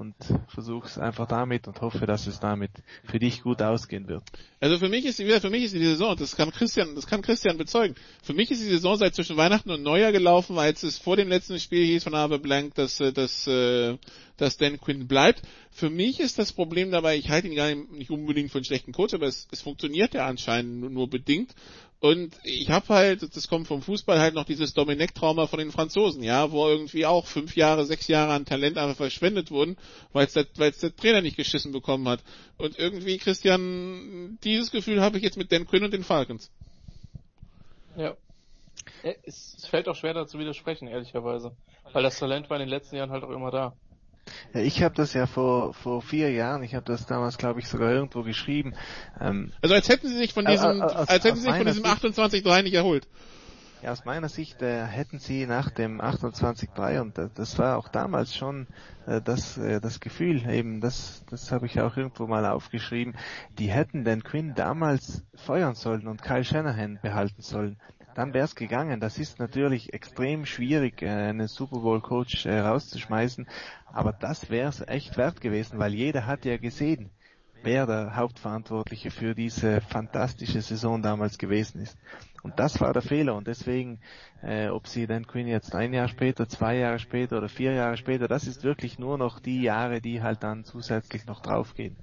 [SPEAKER 6] und versuch's einfach damit und hoffe, dass es damit für dich gut ausgehen wird.
[SPEAKER 4] Also für mich ist wieder für mich ist die Saison, das kann Christian, das kann Christian bezeugen. Für mich ist die Saison seit zwischen Weihnachten und Neujahr gelaufen, als es vor dem letzten Spiel hieß von Harvey Blank, dass äh, dass äh, dass Dan Quinn bleibt. Für mich ist das Problem dabei, ich halte ihn gar nicht unbedingt für einen schlechten Coach, aber es, es funktioniert ja anscheinend nur, nur bedingt und ich habe halt, das kommt vom Fußball halt noch dieses Domenech-Trauma von den Franzosen, ja, wo irgendwie auch fünf Jahre, sechs Jahre an Talent einfach verschwendet wurden, weil es der, der Trainer nicht geschissen bekommen hat. Und irgendwie, Christian, dieses Gefühl habe ich jetzt mit Dan Quinn und den Falcons.
[SPEAKER 5] Ja. Es, es fällt auch schwer dazu widersprechen, ehrlicherweise. Weil das Talent war in den letzten Jahren halt auch immer da.
[SPEAKER 6] Ja, ich habe das ja vor vor vier Jahren, ich habe das damals, glaube ich, sogar irgendwo geschrieben.
[SPEAKER 4] Ähm, also als hätten sie sich von diesem, äh, aus, als hätten sie sich von diesem 28-3 nicht erholt.
[SPEAKER 6] Ja, aus meiner Sicht äh, hätten sie nach dem 28-3 und äh, das war auch damals schon äh, das äh, das Gefühl eben, das das habe ich auch irgendwo mal aufgeschrieben. Die hätten den Quinn damals feuern sollen und Kyle Shanahan behalten sollen dann wäre es gegangen. Das ist natürlich extrem schwierig, äh, einen Super Bowl Coach äh, rauszuschmeißen, aber das wäre es echt wert gewesen, weil jeder hat ja gesehen, wer der Hauptverantwortliche für diese fantastische Saison damals gewesen ist. Und das war der Fehler und deswegen, äh, ob sie Dan Quinn jetzt ein Jahr später, zwei Jahre später oder vier Jahre später, das ist wirklich nur noch die Jahre, die halt dann zusätzlich noch draufgehen.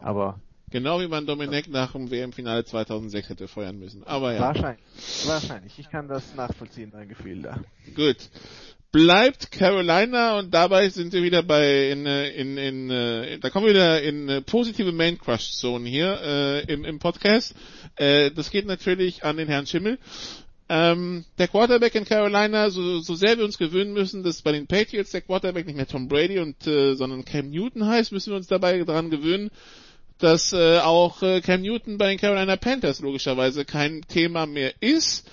[SPEAKER 6] Aber
[SPEAKER 4] Genau wie man Dominik nach dem WM-Finale 2006 hätte feuern müssen. Aber ja.
[SPEAKER 6] Wahrscheinlich. Wahrscheinlich. Ich kann das nachvollziehen, dein Gefühl da.
[SPEAKER 4] Gut. Bleibt Carolina und dabei sind wir wieder bei in in in, in da kommen wir wieder in positive Main Crush Zone hier äh, im im Podcast. Äh, das geht natürlich an den Herrn Schimmel. Ähm, der Quarterback in Carolina, so, so sehr wir uns gewöhnen müssen, dass bei den Patriots der Quarterback nicht mehr Tom Brady und äh, sondern Cam Newton heißt, müssen wir uns dabei daran gewöhnen, dass äh, auch äh, Cam Newton bei den Carolina Panthers logischerweise kein Thema mehr ist.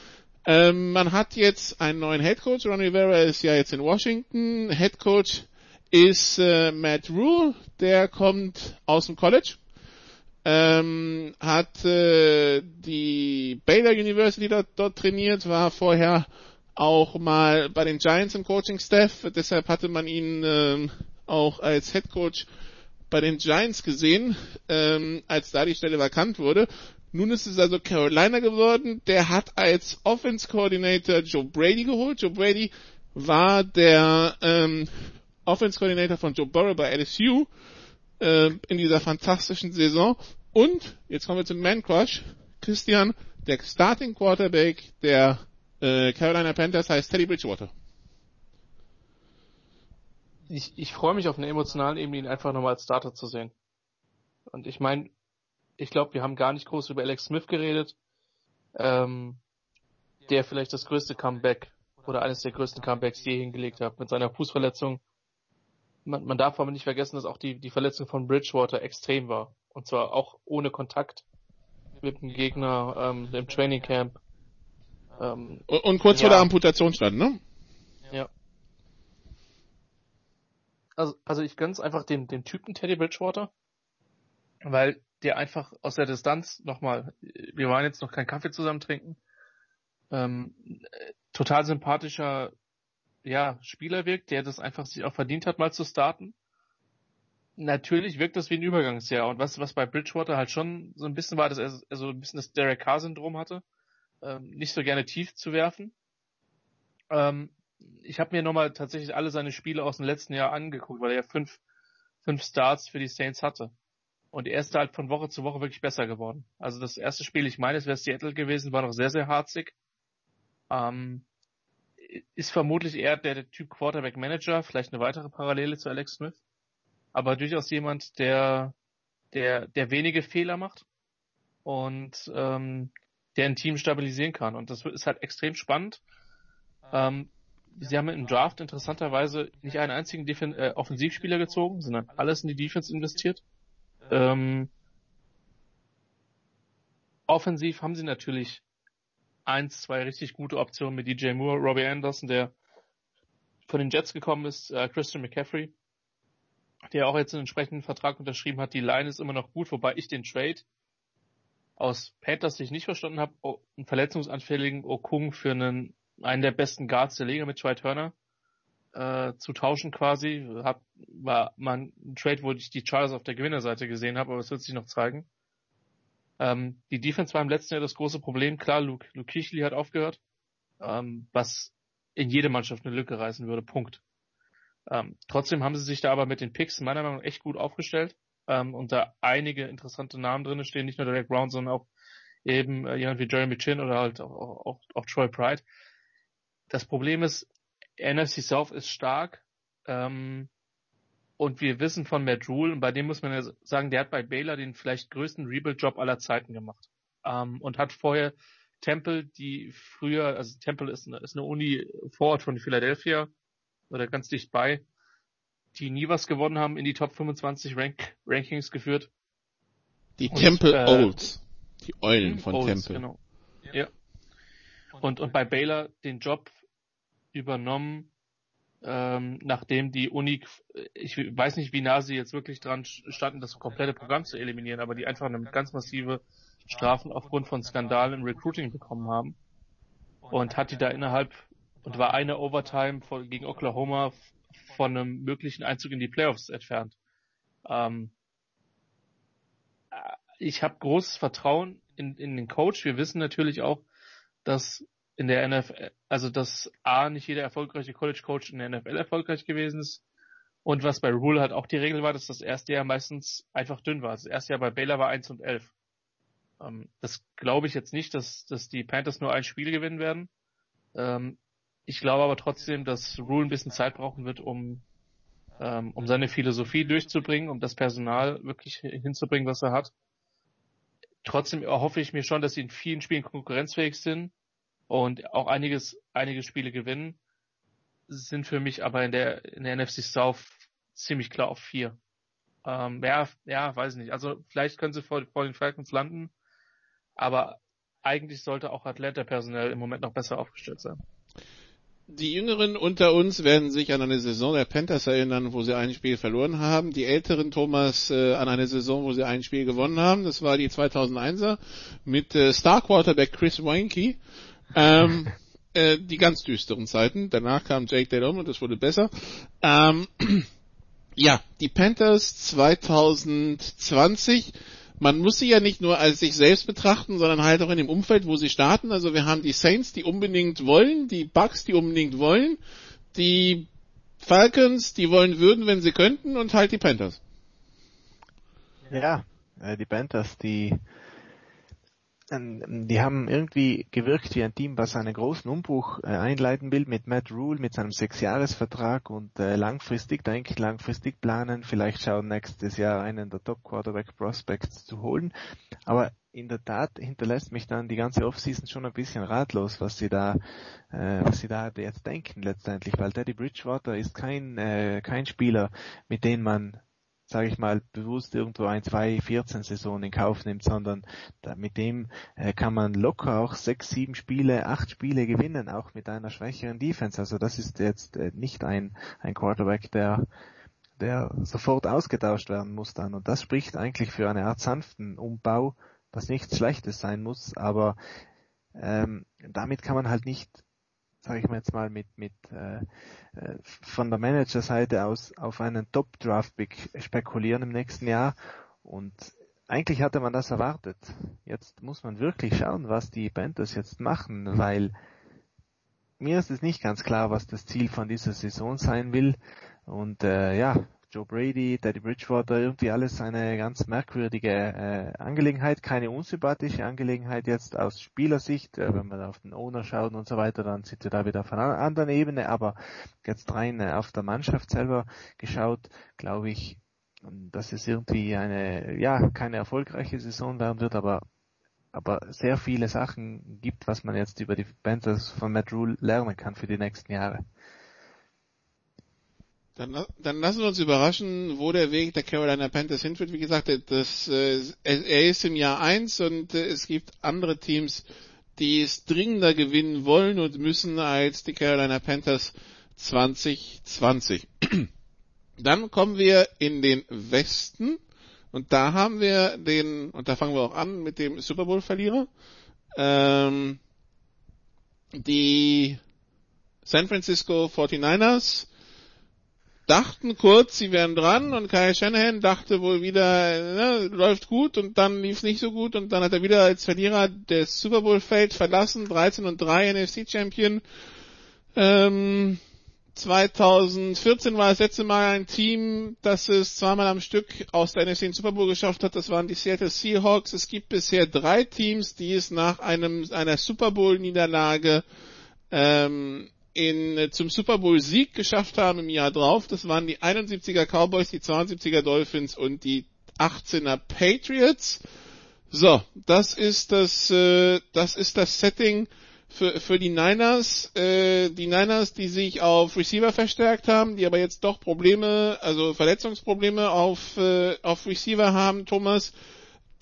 [SPEAKER 4] Ähm, man hat jetzt einen neuen Head Coach. Ron Rivera ist ja jetzt in Washington. Head Coach ist äh, Matt Rule, der kommt aus dem College. Ähm, hat äh, die Baylor University dort, dort trainiert, war vorher auch mal bei den Giants im Coaching Staff, deshalb hatte man ihn äh, auch als Head Coach bei den Giants gesehen, ähm, als da die Stelle vakant wurde. Nun ist es also Carolina geworden. Der hat als Offense Coordinator Joe Brady geholt. Joe Brady war der ähm, Offense Coordinator von Joe Burrow bei LSU äh, in dieser fantastischen Saison. Und jetzt kommen wir zum Man Crush. Christian, der Starting Quarterback der äh, Carolina Panthers heißt Teddy Bridgewater
[SPEAKER 5] ich, ich freue mich auf einer emotionalen Ebene, ihn einfach nochmal als Starter zu sehen. Und ich meine, ich glaube, wir haben gar nicht groß über Alex Smith geredet, ähm, der vielleicht das größte Comeback oder eines der größten Comebacks je hingelegt hat mit seiner Fußverletzung. man, man darf aber nicht vergessen, dass auch die, die Verletzung von Bridgewater extrem war. Und zwar auch ohne Kontakt mit dem Gegner ähm, im Training Camp.
[SPEAKER 4] Ähm, und, und, kurz ja. vor der Amputation stand, ne?
[SPEAKER 5] Ja. Also, also ich gönn's einfach dem, dem Typen Teddy Bridgewater, weil der einfach aus der Distanz nochmal, wir waren jetzt noch keinen Kaffee zusammen trinken, ähm, total sympathischer ja, Spieler wirkt, der das einfach sich auch verdient hat, mal zu starten. Natürlich wirkt das wie ein Übergangsjahr. Und was, was bei Bridgewater halt schon so ein bisschen war, dass er so also ein bisschen das Derek Carr-Syndrom hatte, ähm, nicht so gerne tief zu werfen. Ähm, ich habe mir nochmal tatsächlich alle seine Spiele aus dem letzten Jahr angeguckt, weil er ja fünf, fünf Starts für die Saints hatte. Und er ist halt von Woche zu Woche wirklich besser geworden. Also das erste Spiel, ich meine, es wäre Seattle gewesen, war noch sehr, sehr harzig. Ähm, ist vermutlich eher der, der Typ Quarterback Manager, vielleicht eine weitere Parallele zu Alex Smith, aber durchaus jemand, der, der, der wenige Fehler macht und ähm, der ein Team stabilisieren kann. Und das ist halt extrem spannend. Ähm, sie haben im Draft interessanterweise nicht einen einzigen Defen äh, Offensivspieler gezogen, sondern alles in die Defense investiert. Ähm, offensiv haben sie natürlich eins, zwei richtig gute Optionen mit DJ Moore, Robbie Anderson, der von den Jets gekommen ist, äh, Christian McCaffrey, der auch jetzt einen entsprechenden Vertrag unterschrieben hat. Die Line ist immer noch gut, wobei ich den Trade aus Panthers sich nicht verstanden habe, einen verletzungsanfälligen Okung für einen, einen der besten Guards der Liga mit Troy Turner äh, zu tauschen quasi. Hab, war mal ein Trade, wo ich die Chargers auf der Gewinnerseite gesehen habe, aber es wird sich noch zeigen. Ähm, die Defense war im letzten Jahr das große Problem. Klar, Luke, Luke Kichley hat aufgehört, ähm, was in jede Mannschaft eine Lücke reißen würde. Punkt. Ähm, trotzdem haben sie sich da aber mit den Picks meiner Meinung nach echt gut aufgestellt ähm, und da einige interessante Namen drin stehen, nicht nur Derek Brown, sondern auch eben äh, jemand wie Jeremy Chin oder halt auch, auch, auch Troy Pride. Das Problem ist, NFC South ist stark, ähm, und wir wissen von Matt Rule, und bei dem muss man ja sagen, der hat bei Baylor den vielleicht größten Rebuild-Job aller Zeiten gemacht. Ähm, und hat vorher Temple, die früher, also Temple ist eine, ist eine Uni vor Ort von Philadelphia, oder ganz dicht bei, die nie was gewonnen haben, in die Top 25 Rank Rankings geführt.
[SPEAKER 4] Die und, Temple äh, Olds. Die Eulen von Olds, Temple.
[SPEAKER 5] Genau. Ja. Und, und bei Baylor den Job übernommen, ähm, nachdem die Uni, ich weiß nicht, wie nah sie jetzt wirklich dran standen, das komplette Programm zu eliminieren, aber die einfach eine ganz massive Strafen aufgrund von Skandalen im Recruiting bekommen haben. Und hat die da innerhalb, und war eine Overtime von, gegen Oklahoma von einem möglichen Einzug in die Playoffs entfernt. Ähm, ich habe großes Vertrauen in, in den Coach. Wir wissen natürlich auch, dass in der NFL, also dass A, nicht jeder erfolgreiche College Coach in der NFL erfolgreich gewesen ist. Und was bei Rule halt auch die Regel war, dass das erste Jahr meistens einfach dünn war. Das erste Jahr bei Baylor war 1 und 11. Ähm, das glaube ich jetzt nicht, dass, dass die Panthers nur ein Spiel gewinnen werden. Ähm, ich glaube aber trotzdem, dass Rule ein bisschen Zeit brauchen wird, um, ähm, um seine Philosophie durchzubringen, um das Personal wirklich hinzubringen, was er hat. Trotzdem erhoffe ich mir schon, dass sie in vielen Spielen konkurrenzfähig sind und auch einiges, einige Spiele gewinnen, sind für mich aber in der, in der NFC South ziemlich klar auf vier. Ähm, ja, ja, weiß nicht. Also vielleicht können sie vor, vor den Falcons landen, aber eigentlich sollte auch Atlanta personell im Moment noch besser aufgestellt sein.
[SPEAKER 4] Die Jüngeren unter uns werden sich an eine Saison der Panthers erinnern, wo sie ein Spiel verloren haben. Die Älteren, Thomas, äh, an eine Saison, wo sie ein Spiel gewonnen haben. Das war die 2001er mit äh, Star Quarterback Chris Weinke. Ähm, äh, die ganz düsteren Zeiten. Danach kam Jake Delhomme und es wurde besser. Ähm, ja, die Panthers 2020. Man muss sie ja nicht nur als sich selbst betrachten, sondern halt auch in dem Umfeld, wo sie starten. Also wir haben die Saints, die unbedingt wollen, die Bucks, die unbedingt wollen, die Falcons, die wollen würden, wenn sie könnten, und halt die Panthers.
[SPEAKER 6] Ja, äh, die Panthers, die die haben irgendwie gewirkt wie ein Team, was einen großen Umbruch äh, einleiten will mit Matt Rule, mit seinem Sechsjahresvertrag und äh, langfristig, denke ich, langfristig planen, vielleicht schauen nächstes Jahr einen der Top Quarterback Prospects zu holen. Aber in der Tat hinterlässt mich dann die ganze Offseason schon ein bisschen ratlos, was sie da, äh, was sie da jetzt denken letztendlich, weil Teddy Bridgewater ist kein, äh, kein Spieler, mit dem man sage ich mal, bewusst irgendwo ein, zwei, 14 Saison in Kauf nimmt, sondern da, mit dem äh, kann man locker auch sechs, sieben Spiele, acht Spiele gewinnen, auch mit einer schwächeren Defense. Also das ist jetzt äh, nicht ein, ein Quarterback, der der sofort ausgetauscht werden muss dann. Und das spricht eigentlich für eine Art sanften Umbau, was nichts Schlechtes sein muss, aber ähm, damit kann man halt nicht sage ich mal jetzt mal, mit, mit äh, äh, von der Managerseite aus auf einen Top-Draft-Pick spekulieren im nächsten Jahr. Und eigentlich hatte man das erwartet. Jetzt muss man wirklich schauen, was die Panthers jetzt machen, weil mir ist es nicht ganz klar, was das Ziel von dieser Saison sein will. Und äh, ja, Joe Brady, Teddy Bridgewater, irgendwie alles eine ganz merkwürdige äh, Angelegenheit, keine unsympathische Angelegenheit jetzt aus Spielersicht, äh, wenn wir auf den Owner schauen und so weiter, dann sind wir da wieder auf einer anderen Ebene, aber jetzt rein äh, auf der Mannschaft selber geschaut, glaube ich, dass es irgendwie eine, ja, keine erfolgreiche Saison werden wird, aber aber sehr viele Sachen gibt, was man jetzt über die Panthers von Matt Rule lernen kann für die nächsten Jahre.
[SPEAKER 4] Dann, dann lassen wir uns überraschen, wo der Weg der Carolina Panthers hinführt. Wie gesagt, das, äh, er ist im Jahr eins und äh, es gibt andere Teams, die es dringender gewinnen wollen und müssen als die Carolina Panthers 2020. Dann kommen wir in den Westen und da haben wir den, und da fangen wir auch an mit dem Super Bowl Verlierer, ähm, die San Francisco 49ers dachten kurz, sie wären dran und Kyle Shanahan dachte wohl wieder, ne, läuft gut und dann lief es nicht so gut und dann hat er wieder als Verlierer des Super Bowl Feld verlassen, 13 und 3 NFC Champion. Ähm, 2014 war das letzte Mal ein Team, das es zweimal am Stück aus der NFC in Super Bowl geschafft hat. Das waren die Seattle Seahawks. Es gibt bisher drei Teams, die es nach einem einer Super Bowl Niederlage ähm, in, äh, zum Super Bowl Sieg geschafft haben im Jahr drauf. Das waren die 71er Cowboys, die 72er Dolphins und die 18er Patriots. So, das ist das, äh, das ist das Setting für, für die Niners. Äh, die Niners, die sich auf Receiver verstärkt haben, die aber jetzt doch Probleme, also Verletzungsprobleme auf, äh, auf Receiver haben, Thomas.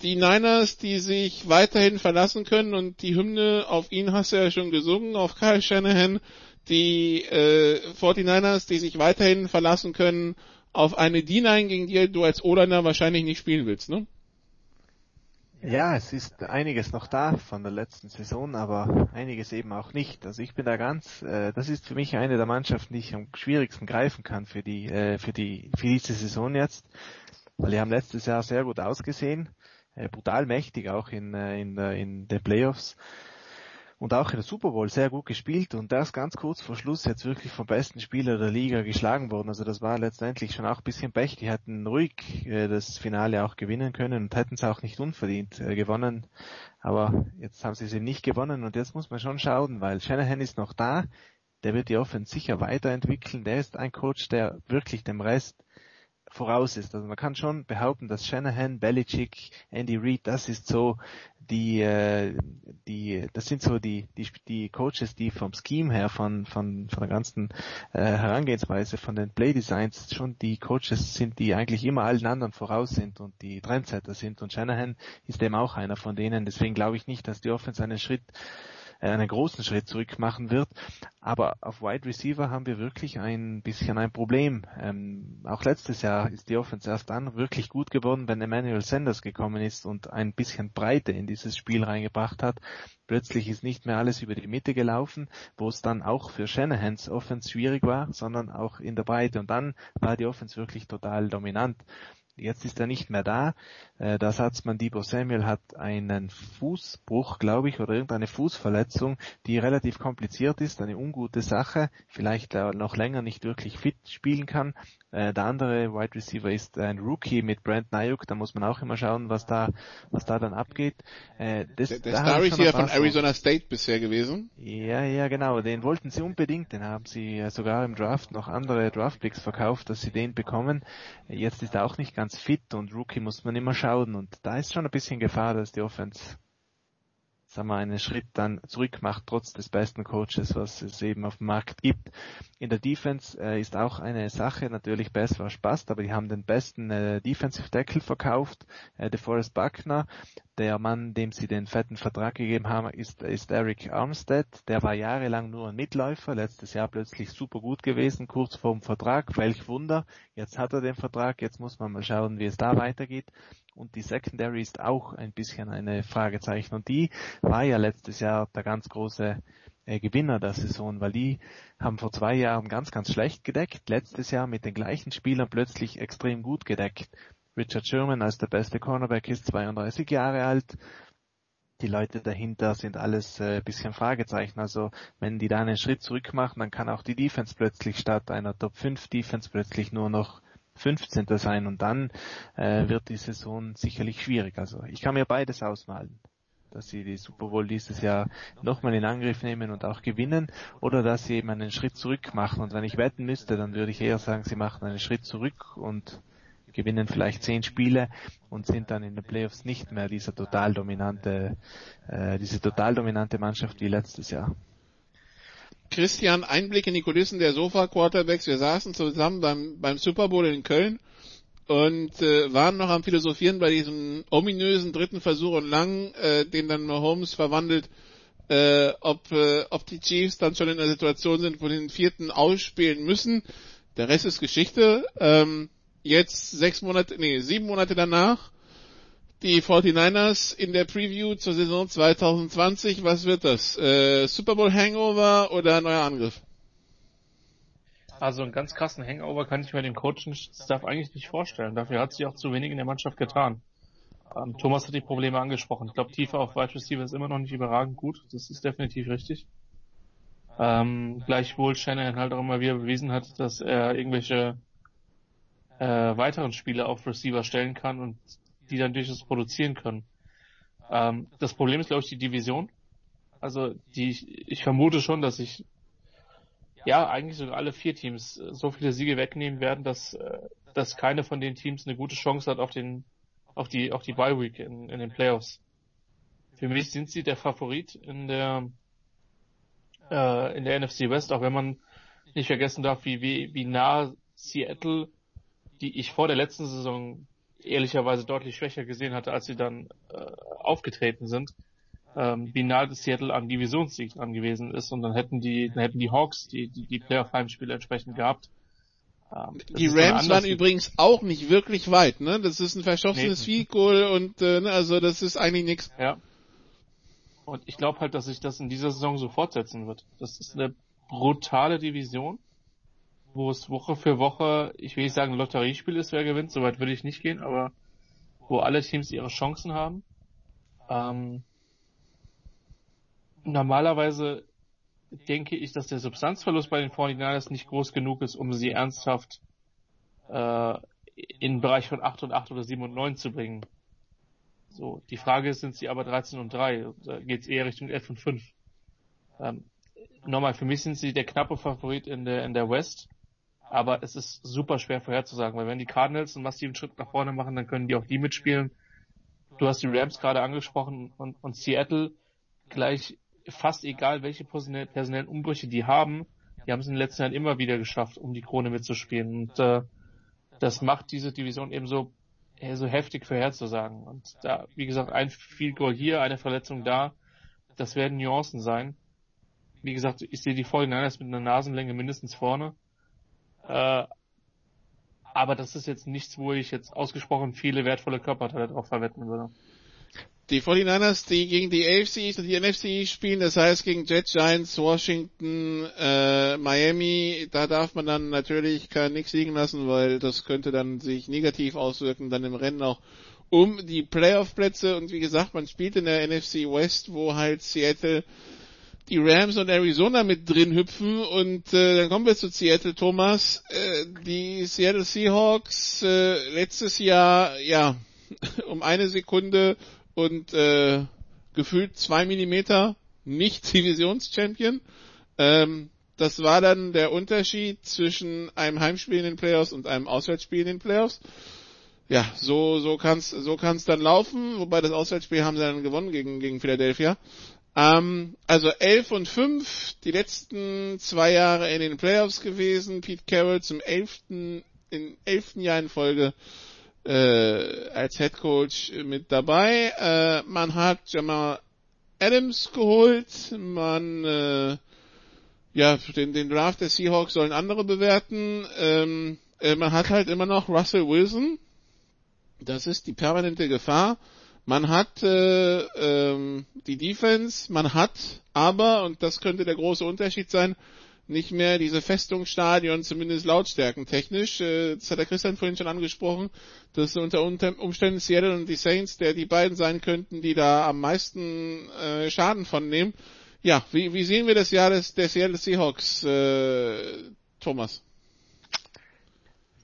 [SPEAKER 4] Die Niners, die sich weiterhin verlassen können und die Hymne auf ihn hast du ja schon gesungen, auf Kyle Shanahan die äh, 49ers, die sich weiterhin verlassen können auf eine D9, gegen die du als O-Liner wahrscheinlich nicht spielen willst, ne?
[SPEAKER 6] Ja, es ist einiges noch da von der letzten Saison, aber einiges eben auch nicht. Also ich bin da ganz, äh, das ist für mich eine der Mannschaften, die ich am schwierigsten greifen kann für die, äh, für die, für diese Saison jetzt, weil die haben letztes Jahr sehr gut ausgesehen, äh, brutal mächtig auch in, äh, in, äh, in den Playoffs und auch in der Super Bowl sehr gut gespielt und erst ganz kurz vor Schluss jetzt wirklich vom besten Spieler der Liga geschlagen worden. Also das war letztendlich schon auch ein bisschen Pech. Die hätten ruhig äh, das Finale auch gewinnen können und hätten es auch nicht unverdient äh, gewonnen. Aber jetzt haben sie sie nicht gewonnen und jetzt muss man schon schauen, weil Shanahan ist noch da. Der wird die Offense sicher weiterentwickeln. Der ist ein Coach, der wirklich dem Rest voraus ist. Also man kann schon behaupten, dass Shanahan, Belichick, Andy Reid, das ist so die, äh, die, das sind so die, die, die Coaches, die vom Scheme her, von, von, von der ganzen äh, Herangehensweise, von den Play Designs schon die Coaches sind, die eigentlich immer allen anderen voraus sind und die Trendsetter sind. Und Shanahan ist eben auch einer von denen. Deswegen glaube ich nicht, dass die Offense einen Schritt einen großen Schritt zurück machen wird. Aber auf Wide Receiver haben wir wirklich ein bisschen ein Problem. Ähm, auch letztes Jahr ist die Offense erst dann wirklich gut geworden, wenn Emmanuel Sanders gekommen ist und ein bisschen Breite in dieses Spiel reingebracht hat. Plötzlich ist nicht mehr alles über die Mitte gelaufen, wo es dann auch für Shanahans Offense schwierig war, sondern auch in der Breite. Und dann war die Offense wirklich total dominant. Jetzt ist er nicht mehr da. Äh, der Satzmann Debo Samuel hat einen Fußbruch, glaube ich, oder irgendeine Fußverletzung, die relativ kompliziert ist, eine ungute Sache, vielleicht noch länger nicht wirklich fit spielen kann. Äh, der andere Wide Receiver ist ein Rookie mit Brent Ayuk. Da muss man auch immer schauen, was da, was da dann abgeht.
[SPEAKER 4] Äh, das, der der da Star Receiver von Arizona State bisher gewesen.
[SPEAKER 6] Ja, ja, genau. Den wollten sie unbedingt. Den haben sie äh, sogar im Draft noch andere Draftpicks verkauft, dass sie den bekommen. Jetzt ist er auch nicht ganz fit und Rookie muss man immer schauen. Und da ist schon ein bisschen Gefahr, dass die Offense sagen wir, einen Schritt dann zurück macht, trotz des besten Coaches, was es eben auf dem Markt gibt. In der Defense äh, ist auch eine Sache natürlich besser was passt, aber die haben den besten äh, Defensive Tackle verkauft, äh, DeForest Buckner. Der Mann, dem sie den fetten Vertrag gegeben haben, ist, ist Eric Armstead. Der war jahrelang nur ein Mitläufer, letztes Jahr plötzlich super gut gewesen, kurz vorm Vertrag. Welch Wunder. Jetzt hat er den Vertrag, jetzt muss man mal schauen, wie es da weitergeht. Und die Secondary ist auch ein bisschen eine Fragezeichen. Und die war ja letztes Jahr der ganz große äh, Gewinner der Saison, weil die haben vor zwei Jahren ganz, ganz schlecht gedeckt. Letztes Jahr mit den gleichen Spielern plötzlich extrem gut gedeckt. Richard Sherman als der beste Cornerback ist 32 Jahre alt. Die Leute dahinter sind alles äh, bisschen Fragezeichen. Also wenn die da einen Schritt zurück machen, dann kann auch die Defense plötzlich statt einer Top 5 Defense plötzlich nur noch 15. sein und dann äh, wird die Saison sicherlich schwierig. Also ich kann mir beides ausmalen dass sie die Super Bowl dieses Jahr nochmal in Angriff nehmen und auch gewinnen oder dass sie eben einen Schritt zurück machen. Und wenn ich wetten müsste, dann würde ich eher sagen, sie machen einen Schritt zurück und gewinnen vielleicht zehn Spiele und sind dann in den Playoffs nicht mehr dieser total dominante, äh, diese total dominante Mannschaft wie letztes Jahr.
[SPEAKER 4] Christian, Einblick in die Kulissen der Sofa-Quarterbacks. Wir saßen zusammen beim, beim Super Bowl in Köln und äh, waren noch am Philosophieren bei diesem ominösen dritten Versuch und lang, äh, den dann Mahomes verwandelt, äh, ob, äh, ob die Chiefs dann schon in der Situation sind, wo den vierten ausspielen müssen. Der Rest ist Geschichte. Ähm, jetzt sechs Monate, nee, sieben Monate danach, die 49ers in der Preview zur Saison 2020, was wird das? Äh, Super Bowl Hangover oder neuer Angriff?
[SPEAKER 5] Also einen ganz krassen Hangover kann ich mir den Coaching-Staff eigentlich nicht vorstellen. Dafür hat sich auch zu wenig in der Mannschaft getan. Ähm, Thomas hat die Probleme angesprochen. Ich glaube, Tiefe auf Wide Receiver ist immer noch nicht überragend gut. Das ist definitiv richtig. Ähm, gleichwohl Shannon halt auch immer wieder bewiesen hat, dass er irgendwelche äh, weiteren Spiele auf Receiver stellen kann und die dann durchaus produzieren können. Ähm, das Problem ist, glaube ich, die Division. Also die, ich vermute schon, dass sich ja eigentlich sogar alle vier Teams so viele Siege wegnehmen werden, dass, äh, dass keine von den Teams eine gute Chance hat auf den auf die auf die Bye Week in, in den Playoffs. Für mich sind sie der Favorit in der äh, in der NFC West, auch wenn man nicht vergessen darf, wie, wie, wie nah Seattle, die ich vor der letzten Saison ehrlicherweise deutlich schwächer gesehen hatte, als sie dann äh, aufgetreten sind, ähm, wie nah Seattle am Divisionssieg dran gewesen ist und dann hätten die, dann hätten die Hawks die, die, die Playoff-Heimspiele entsprechend gehabt.
[SPEAKER 4] Ähm, die Rams waren übrigens auch nicht wirklich weit, ne? Das ist ein verschossenes nee. Und äh, ne, also das ist eigentlich nichts.
[SPEAKER 5] Ja. Und ich glaube halt, dass sich das in dieser Saison so fortsetzen wird. Das ist eine brutale Division, wo es Woche für Woche, ich will nicht sagen Lotteriespiel ist, wer gewinnt, soweit würde ich nicht gehen, aber wo alle Teams ihre Chancen haben. Ähm, normalerweise denke ich, dass der Substanzverlust bei den 49ers nicht groß genug ist, um sie ernsthaft äh, in den Bereich von 8 und 8 oder 7 und 9 zu bringen. So, die Frage ist, sind sie aber 13 und 3? Da geht es eher Richtung 11 und 5. Ähm, nochmal, für mich sind sie der knappe Favorit in der, in der West. Aber es ist super schwer vorherzusagen, weil wenn die Cardinals einen massiven Schritt nach vorne machen, dann können die auch die mitspielen. Du hast die Rams gerade angesprochen und, und Seattle gleich fast egal, welche personellen Umbrüche die haben, die haben es in den letzten Jahren immer wieder geschafft, um die Krone mitzuspielen. Und äh, das macht diese Division eben so, äh, so heftig vorherzusagen. Und da, wie gesagt, ein Field Goal hier, eine Verletzung da, das werden Nuancen sein. Wie gesagt, ich sehe die 49ers mit einer Nasenlänge mindestens vorne. Äh, aber das ist jetzt nichts, wo ich jetzt ausgesprochen viele wertvolle Körperteile drauf verwetten würde.
[SPEAKER 4] Die 49ers, die gegen die AFC und die NFC spielen, das heißt gegen Jets, Giants, Washington, äh, Miami, da darf man dann natürlich kein nix liegen lassen, weil das könnte dann sich negativ auswirken, dann im Rennen auch um die Playoff-Plätze. Und wie gesagt, man spielt in der NFC West, wo halt Seattle die Rams und Arizona mit drin hüpfen und äh, dann kommen wir zu Seattle, Thomas. Äh, die Seattle Seahawks äh, letztes Jahr, ja, um eine Sekunde und äh, gefühlt zwei Millimeter nicht Divisionschampion. Ähm, das war dann der Unterschied zwischen einem Heimspiel in den Playoffs und einem Auswärtsspiel in den Playoffs. Ja, so so kann's so kann's dann laufen. Wobei das Auswärtsspiel haben sie dann gewonnen gegen gegen Philadelphia. Ähm, also 11 und 5, die letzten zwei Jahre in den Playoffs gewesen. Pete Carroll zum 11. in 11. Jahr in Folge äh, als Head Coach mit dabei. Äh, man hat Jamal Adams geholt. Man äh, ja den, den Draft der Seahawks sollen andere bewerten. Ähm, äh, man hat halt immer noch Russell Wilson. Das ist die permanente Gefahr. Man hat äh, ähm, die Defense, man hat aber, und das könnte der große Unterschied sein, nicht mehr diese Festungsstadion, zumindest lautstärkentechnisch. Äh, das hat der Christian vorhin schon angesprochen, dass unter Umständen Seattle und die Saints, der die beiden sein könnten, die da am meisten äh, Schaden von nehmen. Ja, wie, wie sehen wir das Jahr des, der Seattle Seahawks, äh, Thomas?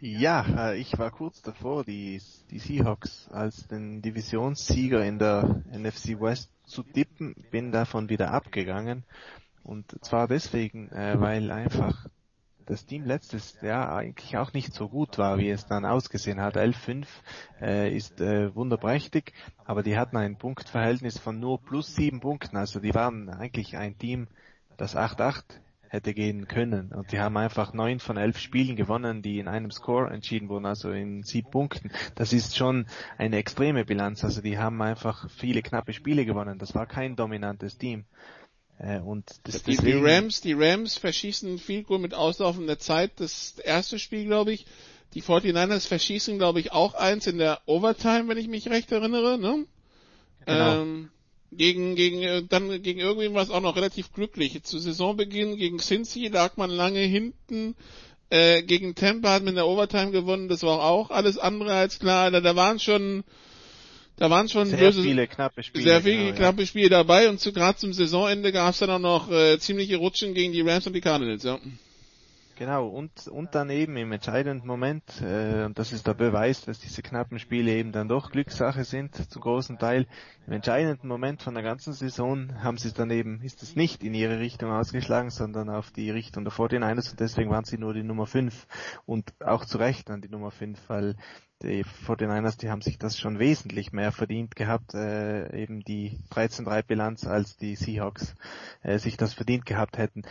[SPEAKER 6] Ja, äh, ich war kurz davor, die, die Seahawks als den Divisionssieger in der NFC West zu tippen, bin davon wieder abgegangen. Und zwar deswegen, äh, weil einfach das Team letztes Jahr eigentlich auch nicht so gut war, wie es dann ausgesehen hat. 11-5 äh, ist wunderprächtig, aber die hatten ein Punktverhältnis von nur plus sieben Punkten. Also die waren eigentlich ein Team, das 8-8 hätte gehen können. Und die haben einfach neun von elf Spielen gewonnen, die in einem Score entschieden wurden, also in sieben Punkten. Das ist schon eine extreme Bilanz. Also die haben einfach viele knappe Spiele gewonnen. Das war kein dominantes Team.
[SPEAKER 4] Äh, und das, die, die Rams, die Rams verschießen viel Goal mit auslaufender Zeit. Das erste Spiel, glaube ich. Die 49ers verschießen, glaube ich, auch eins in der Overtime, wenn ich mich recht erinnere, ne? Genau. Ähm, gegen, gegen, äh, dann gegen irgendwen war es auch noch relativ glücklich. Zu Saisonbeginn gegen Cincy lag man lange hinten. Äh, gegen Tampa hat man in der Overtime gewonnen. Das war auch alles andere als klar. Da, da waren schon, da waren schon
[SPEAKER 6] sehr böse, viele knappe Spiele.
[SPEAKER 4] Sehr viele genau, knappe ja. Spiele dabei und zu, gerade zum Saisonende gab es dann auch noch äh, ziemliche Rutschen gegen die Rams und die Cardinals, ja.
[SPEAKER 6] Genau, und, und dann eben im entscheidenden Moment, äh, und das ist der Beweis, dass diese knappen Spiele eben dann doch Glückssache sind, zu großen Teil, im entscheidenden Moment von der ganzen Saison haben sie es dann eben, ist es nicht in ihre Richtung ausgeschlagen, sondern auf die Richtung der 49ers und deswegen waren sie nur die Nummer 5 und auch zu Recht an die Nummer 5, weil die 49ers, die haben sich das schon wesentlich mehr verdient gehabt, äh, eben die 13-3 Bilanz, als die Seahawks äh, sich das verdient gehabt hätten.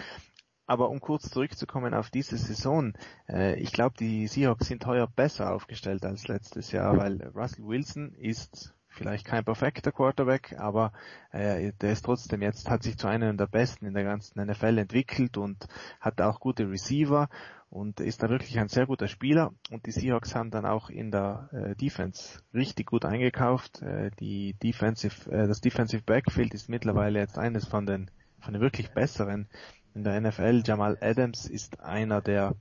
[SPEAKER 6] Aber um kurz zurückzukommen auf diese Saison, äh, ich glaube, die Seahawks sind heuer besser aufgestellt als letztes Jahr, weil Russell Wilson ist vielleicht kein perfekter Quarterback, aber äh, der ist trotzdem jetzt, hat sich zu einem der besten in der ganzen NFL entwickelt und hat auch gute Receiver und ist da wirklich ein sehr guter Spieler. Und die Seahawks haben dann auch in der äh, Defense richtig gut eingekauft. Äh, die Defensive, äh, das Defensive Backfield ist mittlerweile jetzt eines von den, von den wirklich besseren in der NFL. Jamal Adams ist einer der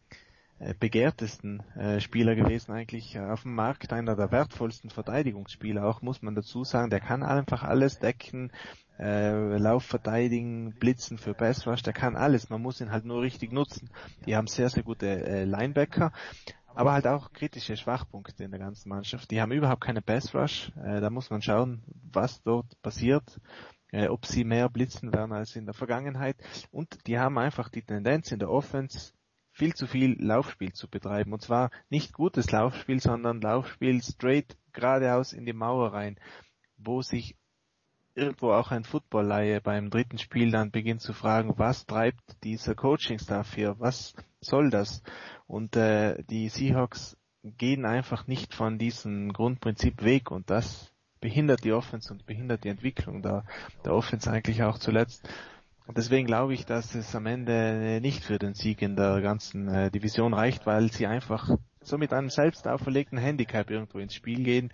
[SPEAKER 6] äh, begehrtesten äh, Spieler gewesen eigentlich auf dem Markt, einer der wertvollsten Verteidigungsspieler auch, muss man dazu sagen. Der kann einfach alles decken, äh, Lauf verteidigen, blitzen für Pass Rush, der kann alles. Man muss ihn halt nur richtig nutzen. Die haben sehr, sehr gute äh, Linebacker, aber halt auch kritische Schwachpunkte in der ganzen Mannschaft. Die haben überhaupt keine Pass Rush. Äh, da muss man schauen, was dort passiert äh, ob sie mehr blitzen werden als in der Vergangenheit. Und die haben einfach die Tendenz in der Offense viel zu viel Laufspiel zu betreiben. Und zwar nicht gutes Laufspiel, sondern Laufspiel straight geradeaus in die Mauer rein, wo sich irgendwo auch ein Football-Laie beim dritten Spiel dann beginnt zu fragen, was treibt dieser Coaching-Staff hier, was soll das? Und äh, die Seahawks gehen einfach nicht von diesem Grundprinzip weg und das behindert die Offense und behindert die Entwicklung der, der Offense eigentlich auch zuletzt. Und deswegen glaube ich, dass es am Ende nicht für den Sieg in der ganzen äh, Division reicht, weil sie einfach so mit einem selbst auferlegten Handicap irgendwo ins Spiel gehen.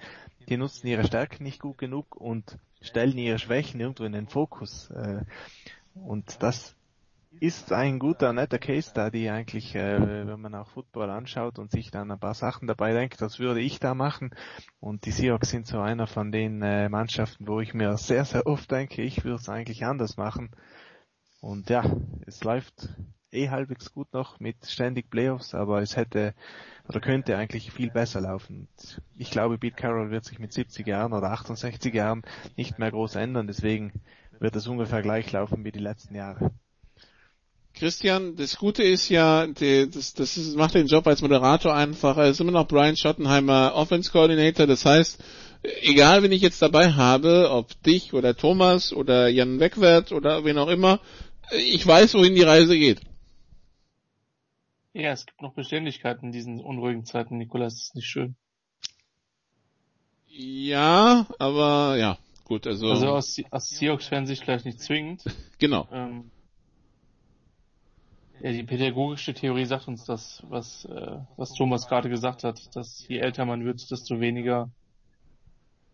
[SPEAKER 6] Die nutzen ihre Stärken nicht gut genug und stellen ihre Schwächen irgendwo in den Fokus. Äh, und das ist ein guter, netter Case Study eigentlich, äh, wenn man auch Football anschaut und sich dann ein paar Sachen dabei denkt, das würde ich da machen. Und die Seahawks sind so einer von den äh, Mannschaften, wo ich mir sehr, sehr oft denke, ich würde es eigentlich anders machen. Und ja, es läuft eh halbwegs gut noch mit ständig Playoffs, aber es hätte oder könnte eigentlich viel besser laufen. Ich glaube, Pete Carroll wird sich mit 70 Jahren oder 68 Jahren nicht mehr groß ändern, deswegen wird es ungefähr gleich laufen wie die letzten Jahre.
[SPEAKER 4] Christian, das Gute ist ja, die, das, das ist, macht den Job als Moderator einfacher. Es ist immer noch Brian Schottenheimer Offense Coordinator. Das heißt, egal wen ich jetzt dabei habe, ob dich oder Thomas oder Jan Wegwert oder wen auch immer, ich weiß, wohin die Reise geht.
[SPEAKER 5] Ja, es gibt noch Beständigkeit in diesen unruhigen Zeiten, Nikolas, das ist nicht schön.
[SPEAKER 4] Ja, aber ja, gut, also.
[SPEAKER 5] Also aus, aus Seahawks-Fansicht vielleicht nicht zwingend.
[SPEAKER 4] Genau.
[SPEAKER 5] Ähm, ja, die pädagogische Theorie sagt uns das, was, äh, was Thomas gerade gesagt hat, dass je älter man wird, desto weniger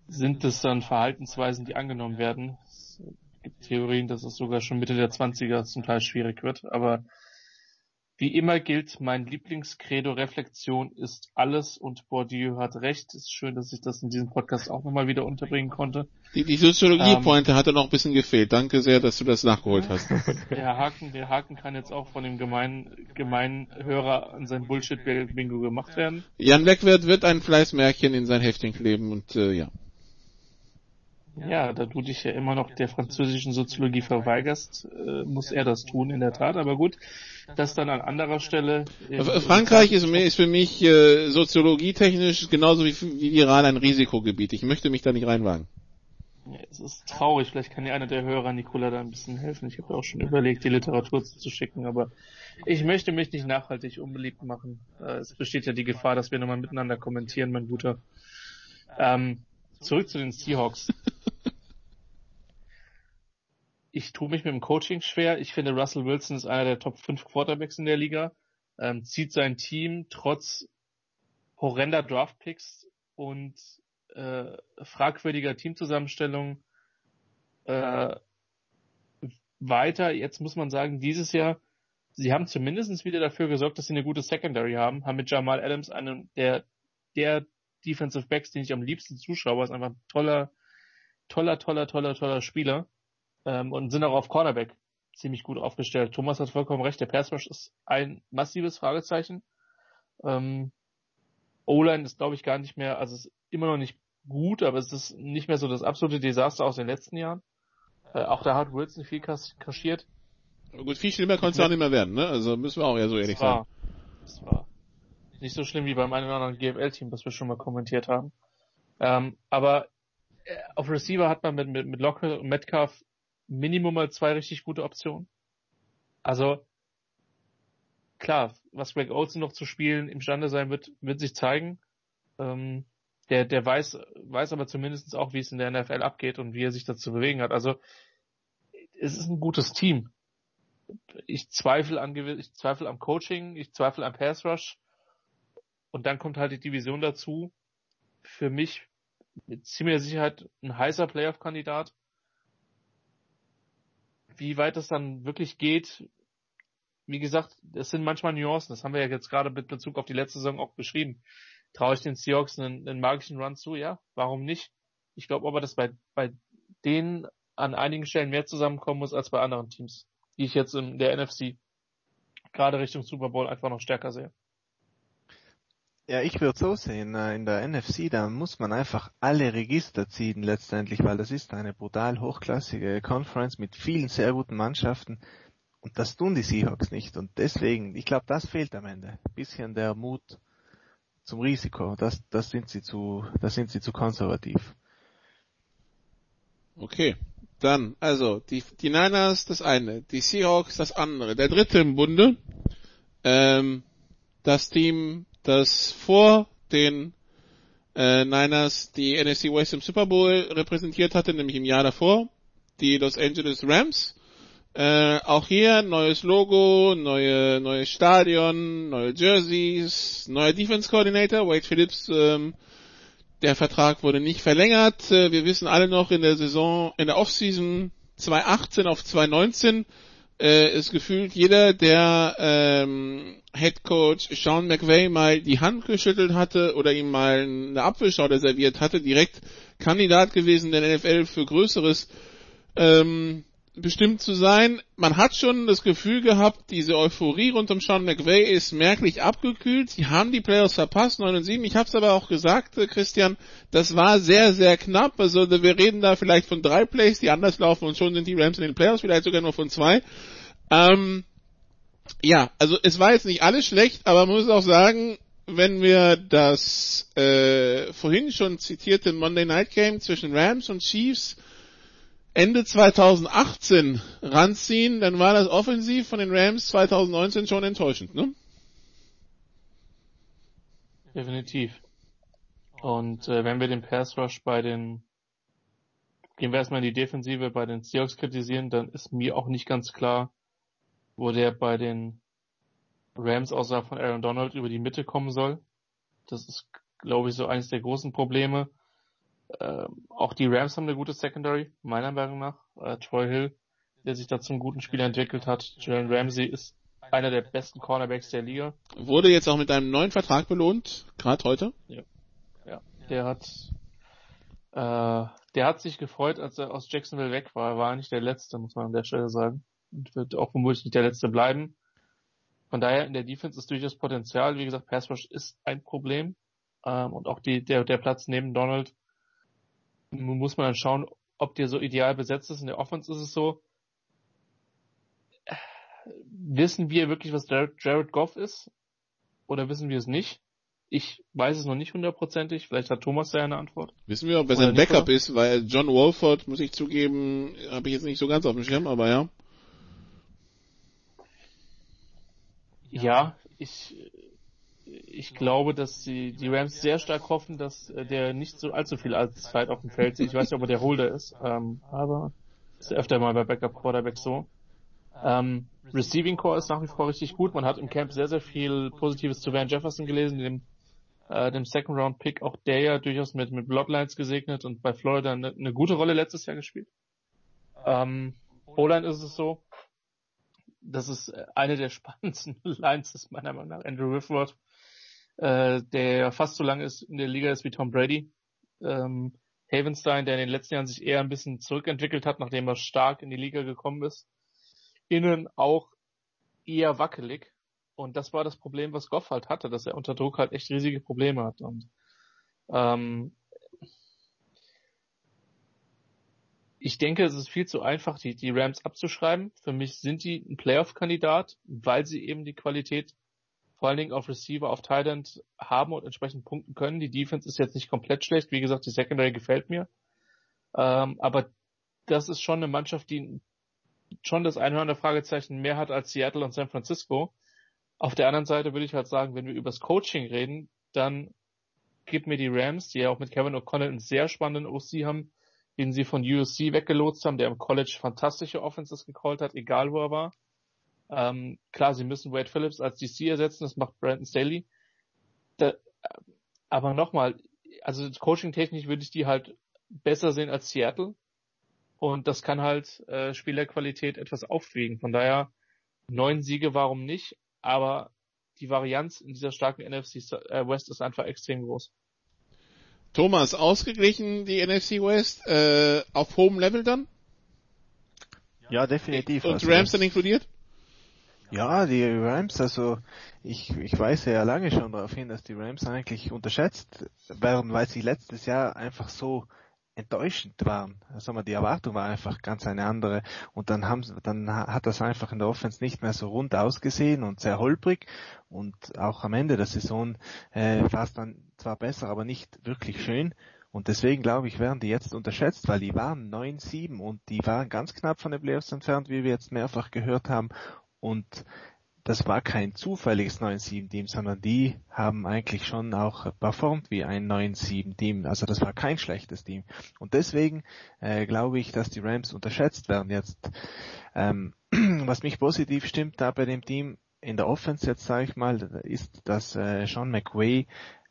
[SPEAKER 5] sind es dann Verhaltensweisen, die angenommen werden. Es gibt Theorien, dass es sogar schon Mitte der 20er zum Teil schwierig wird, aber wie immer gilt, mein Lieblingskredo Reflexion ist alles und Bourdieu hat recht. Es ist schön, dass ich das in diesem Podcast auch nochmal wieder unterbringen konnte.
[SPEAKER 4] Die, die Soziologie-Pointe ähm, hatte noch ein bisschen gefehlt. Danke sehr, dass du das nachgeholt hast.
[SPEAKER 5] Der Haken, der Haken kann jetzt auch von dem gemeinen, gemeinen Hörer an sein Bullshit-Bingo gemacht werden.
[SPEAKER 4] Jan Wegwert wird ein Fleißmärchen in sein Heftchen kleben und äh, ja.
[SPEAKER 5] Ja, da du dich ja immer noch der französischen Soziologie verweigerst, äh, muss er das tun, in der Tat. Aber gut, das dann an anderer Stelle.
[SPEAKER 4] Frankreich ist, ist, für mich äh, soziologietechnisch genauso wie, wie Iran ein Risikogebiet. Ich möchte mich da nicht reinwagen.
[SPEAKER 5] Ja, es ist traurig. Vielleicht kann ja einer der Hörer Nicola da ein bisschen helfen. Ich habe ja auch schon überlegt, die Literatur zu schicken, aber ich möchte mich nicht nachhaltig unbeliebt machen. Äh, es besteht ja die Gefahr, dass wir nochmal miteinander kommentieren, mein Guter. Ähm, zurück zu den Seahawks. ich tue mich mit dem Coaching schwer. Ich finde, Russell Wilson ist einer der Top 5 Quarterbacks in der Liga, ähm, zieht sein Team trotz horrender Draftpicks und äh, fragwürdiger Teamzusammenstellung äh, weiter. Jetzt muss man sagen, dieses Jahr, sie haben zumindest wieder dafür gesorgt, dass sie eine gute Secondary haben, haben mit Jamal Adams einen der, der Defensive Backs, den ich am liebsten zuschaue, ist einfach ein toller, toller, toller, toller, toller Spieler ähm, und sind auch auf Cornerback ziemlich gut aufgestellt. Thomas hat vollkommen recht, der Pass Rush ist ein massives Fragezeichen. Ähm, O-Line ist, glaube ich, gar nicht mehr, also ist immer noch nicht gut, aber es ist nicht mehr so das absolute Desaster aus den letzten Jahren. Äh, auch da hat Wilson viel kas kaschiert.
[SPEAKER 4] Gut, viel schlimmer konnte es auch nicht mehr werden, ne? Also müssen wir auch ja so ehrlich
[SPEAKER 5] sein. Das war nicht so schlimm wie beim einen oder anderen GFL-Team, was wir schon mal kommentiert haben. Ähm, aber äh, auf Receiver hat man mit, mit, mit Locke und Metcalf Minimum mal zwei richtig gute Optionen. Also, klar, was Greg Olsen noch zu spielen imstande sein wird, wird sich zeigen. Ähm, der, der weiß, weiß aber zumindest auch, wie es in der NFL abgeht und wie er sich dazu bewegen hat. Also, es ist ein gutes Team. Ich zweifle an, ich zweifle am Coaching, ich zweifle am Pass Rush. Und dann kommt halt die Division dazu. Für mich mit ziemlicher Sicherheit ein heißer Playoff-Kandidat. Wie weit das dann wirklich geht, wie gesagt, es sind manchmal Nuancen. Das haben wir ja jetzt gerade mit Bezug auf die letzte Saison auch beschrieben. Traue ich den Seahawks einen, einen magischen Run zu? Ja, warum nicht? Ich glaube aber, dass bei, bei denen an einigen Stellen mehr zusammenkommen muss als bei anderen Teams, die ich jetzt in der NFC gerade Richtung Super Bowl einfach noch stärker sehe.
[SPEAKER 6] Ja, ich würde so sehen, äh, in der NFC, da muss man einfach alle Register ziehen letztendlich, weil das ist eine brutal hochklassige Conference mit vielen sehr guten Mannschaften und das tun die Seahawks nicht und deswegen, ich glaube, das fehlt am Ende. Ein bisschen der Mut zum Risiko, das, das sind sie zu, das sind sie zu konservativ.
[SPEAKER 4] Okay, dann, also, die, die Niners das eine, die Seahawks das andere. Der dritte im Bunde, ähm, das Team das vor den äh, Niners die NFC West im Super Bowl repräsentiert hatte, nämlich im Jahr davor, die Los Angeles Rams. Äh, auch hier neues Logo, neue neues Stadion, neue Jerseys, neuer Defense Coordinator, Wade Phillips. Ähm, der Vertrag wurde nicht verlängert. Äh, wir wissen alle noch in der Saison, in der Offseason 2018 auf 2019 äh, ist gefühlt jeder, der ähm, Head Coach Sean McVay mal die Hand geschüttelt hatte oder ihm mal eine Apfelschauder serviert hatte, direkt Kandidat gewesen der NFL für größeres. Ähm, bestimmt zu sein. Man hat schon das Gefühl gehabt, diese Euphorie rund um Sean McVay ist merklich abgekühlt. Sie haben die Playoffs verpasst, 9 und 7. Ich habe es aber auch gesagt, äh, Christian, das war sehr, sehr knapp. Also wir reden da vielleicht von drei Plays, die anders laufen und schon sind die Rams in den Playoffs, vielleicht sogar nur von zwei. Ähm, ja, also es war jetzt nicht alles schlecht, aber man muss auch sagen, wenn wir das äh, vorhin schon zitierte Monday Night Game zwischen Rams und Chiefs Ende 2018 ranziehen, dann war das offensiv von den Rams 2019 schon enttäuschend, ne?
[SPEAKER 5] Definitiv. Und äh, wenn wir den Pass Rush bei den, gehen wir erstmal in die Defensive bei den Seahawks kritisieren, dann ist mir auch nicht ganz klar, wo der bei den Rams außer von Aaron Donald über die Mitte kommen soll. Das ist, glaube ich, so eines der großen Probleme. Ähm, auch die Rams haben eine gute Secondary, meiner Meinung nach. Äh, Troy Hill, der sich da zum guten Spieler entwickelt hat. Jalen Ramsey ist einer der besten Cornerbacks der Liga.
[SPEAKER 4] Wurde jetzt auch mit einem neuen Vertrag belohnt, gerade heute.
[SPEAKER 5] Ja. ja. Der hat äh, der hat sich gefreut, als er aus Jacksonville weg war. Er war nicht der Letzte, muss man an der Stelle sagen. Und wird auch vermutlich nicht der Letzte bleiben. Von daher in der Defense ist durchaus Potenzial. Wie gesagt, Pass Rush ist ein Problem. Ähm, und auch die, der, der Platz neben Donald muss man dann schauen, ob der so ideal besetzt ist. In der Offense ist es so, wissen wir wirklich, was Jared Goff ist? Oder wissen wir es nicht? Ich weiß es noch nicht hundertprozentig. Vielleicht hat Thomas da eine Antwort.
[SPEAKER 4] Wissen wir, ob er sein Backup ist, weil John Wolford, muss ich zugeben, habe ich jetzt nicht so ganz auf dem Schirm, aber ja.
[SPEAKER 5] Ja, ich ich glaube, dass die, die Rams sehr stark hoffen, dass äh, der nicht so allzu viel Zeit auf dem Feld sieht. Ich weiß nicht, ob er der Holder ist, ähm, aber ist öfter mal bei Backup Quarterback so. Ähm, Receiving Core ist nach wie vor richtig gut. Man hat im Camp sehr, sehr viel Positives zu Van Jefferson gelesen, dem, äh, dem Second Round Pick. Auch der ja durchaus mit, mit Bloodlines gesegnet und bei Florida eine, eine gute Rolle letztes Jahr gespielt. Ähm, O-Line ist es so. Das ist eine der spannendsten Lines, ist meiner Meinung nach Andrew Whitworth äh, der fast so lang ist in der Liga ist wie Tom Brady. Ähm, Havenstein, der in den letzten Jahren sich eher ein bisschen zurückentwickelt hat, nachdem er stark in die Liga gekommen ist. Innen auch eher wackelig. Und das war das Problem, was Goff halt hatte, dass er unter Druck halt echt riesige Probleme hat. Und ähm, ich denke, es ist viel zu einfach, die, die Rams abzuschreiben. Für mich sind die ein Playoff-Kandidat, weil sie eben die Qualität vor allen Dingen auf Receiver, auf Thailand haben und entsprechend punkten können. Die Defense ist jetzt nicht komplett schlecht. Wie gesagt, die Secondary gefällt mir. Ähm, aber das ist schon eine Mannschaft, die schon das einhörende Fragezeichen mehr hat als Seattle und San Francisco. Auf der anderen Seite würde ich halt sagen, wenn wir über das Coaching reden, dann gib mir die Rams, die ja auch mit Kevin O'Connell einen sehr spannenden OC haben, den sie von USC weggelotst haben, der im College fantastische Offenses gecallt hat, egal wo er war. Ähm, klar, sie müssen Wade Phillips als DC ersetzen, das macht Brandon Staley. Da, aber nochmal, also coaching-technisch würde ich die halt besser sehen als Seattle. Und das kann halt äh, Spielerqualität etwas aufwiegen. Von daher neun Siege, warum nicht? Aber die Varianz in dieser starken NFC äh, West ist einfach extrem groß.
[SPEAKER 4] Thomas, ausgeglichen die NFC West äh, auf hohem Level dann?
[SPEAKER 6] Ja, definitiv.
[SPEAKER 4] Und also Rams dann inkludiert?
[SPEAKER 6] Ja, die Rams, also ich, ich weise ja lange schon darauf hin, dass die Rams eigentlich unterschätzt werden, weil sie letztes Jahr einfach so enttäuschend waren. Also die Erwartung war einfach ganz eine andere. Und dann haben dann hat das einfach in der Offense nicht mehr so rund ausgesehen und sehr holprig. Und auch am Ende der Saison äh, war es dann zwar besser, aber nicht wirklich schön. Und deswegen glaube ich, werden die jetzt unterschätzt, weil die waren 9-7 und die waren ganz knapp von den Playoffs entfernt, wie wir jetzt mehrfach gehört haben und das war kein zufälliges 9-7-Team, sondern die haben eigentlich schon auch performt wie ein 9-7-Team. Also das war kein schlechtes Team. Und deswegen äh, glaube ich, dass die Rams unterschätzt werden jetzt. Ähm, was mich positiv stimmt da bei dem Team in der Offense jetzt sage ich mal, ist, dass äh, Sean McWay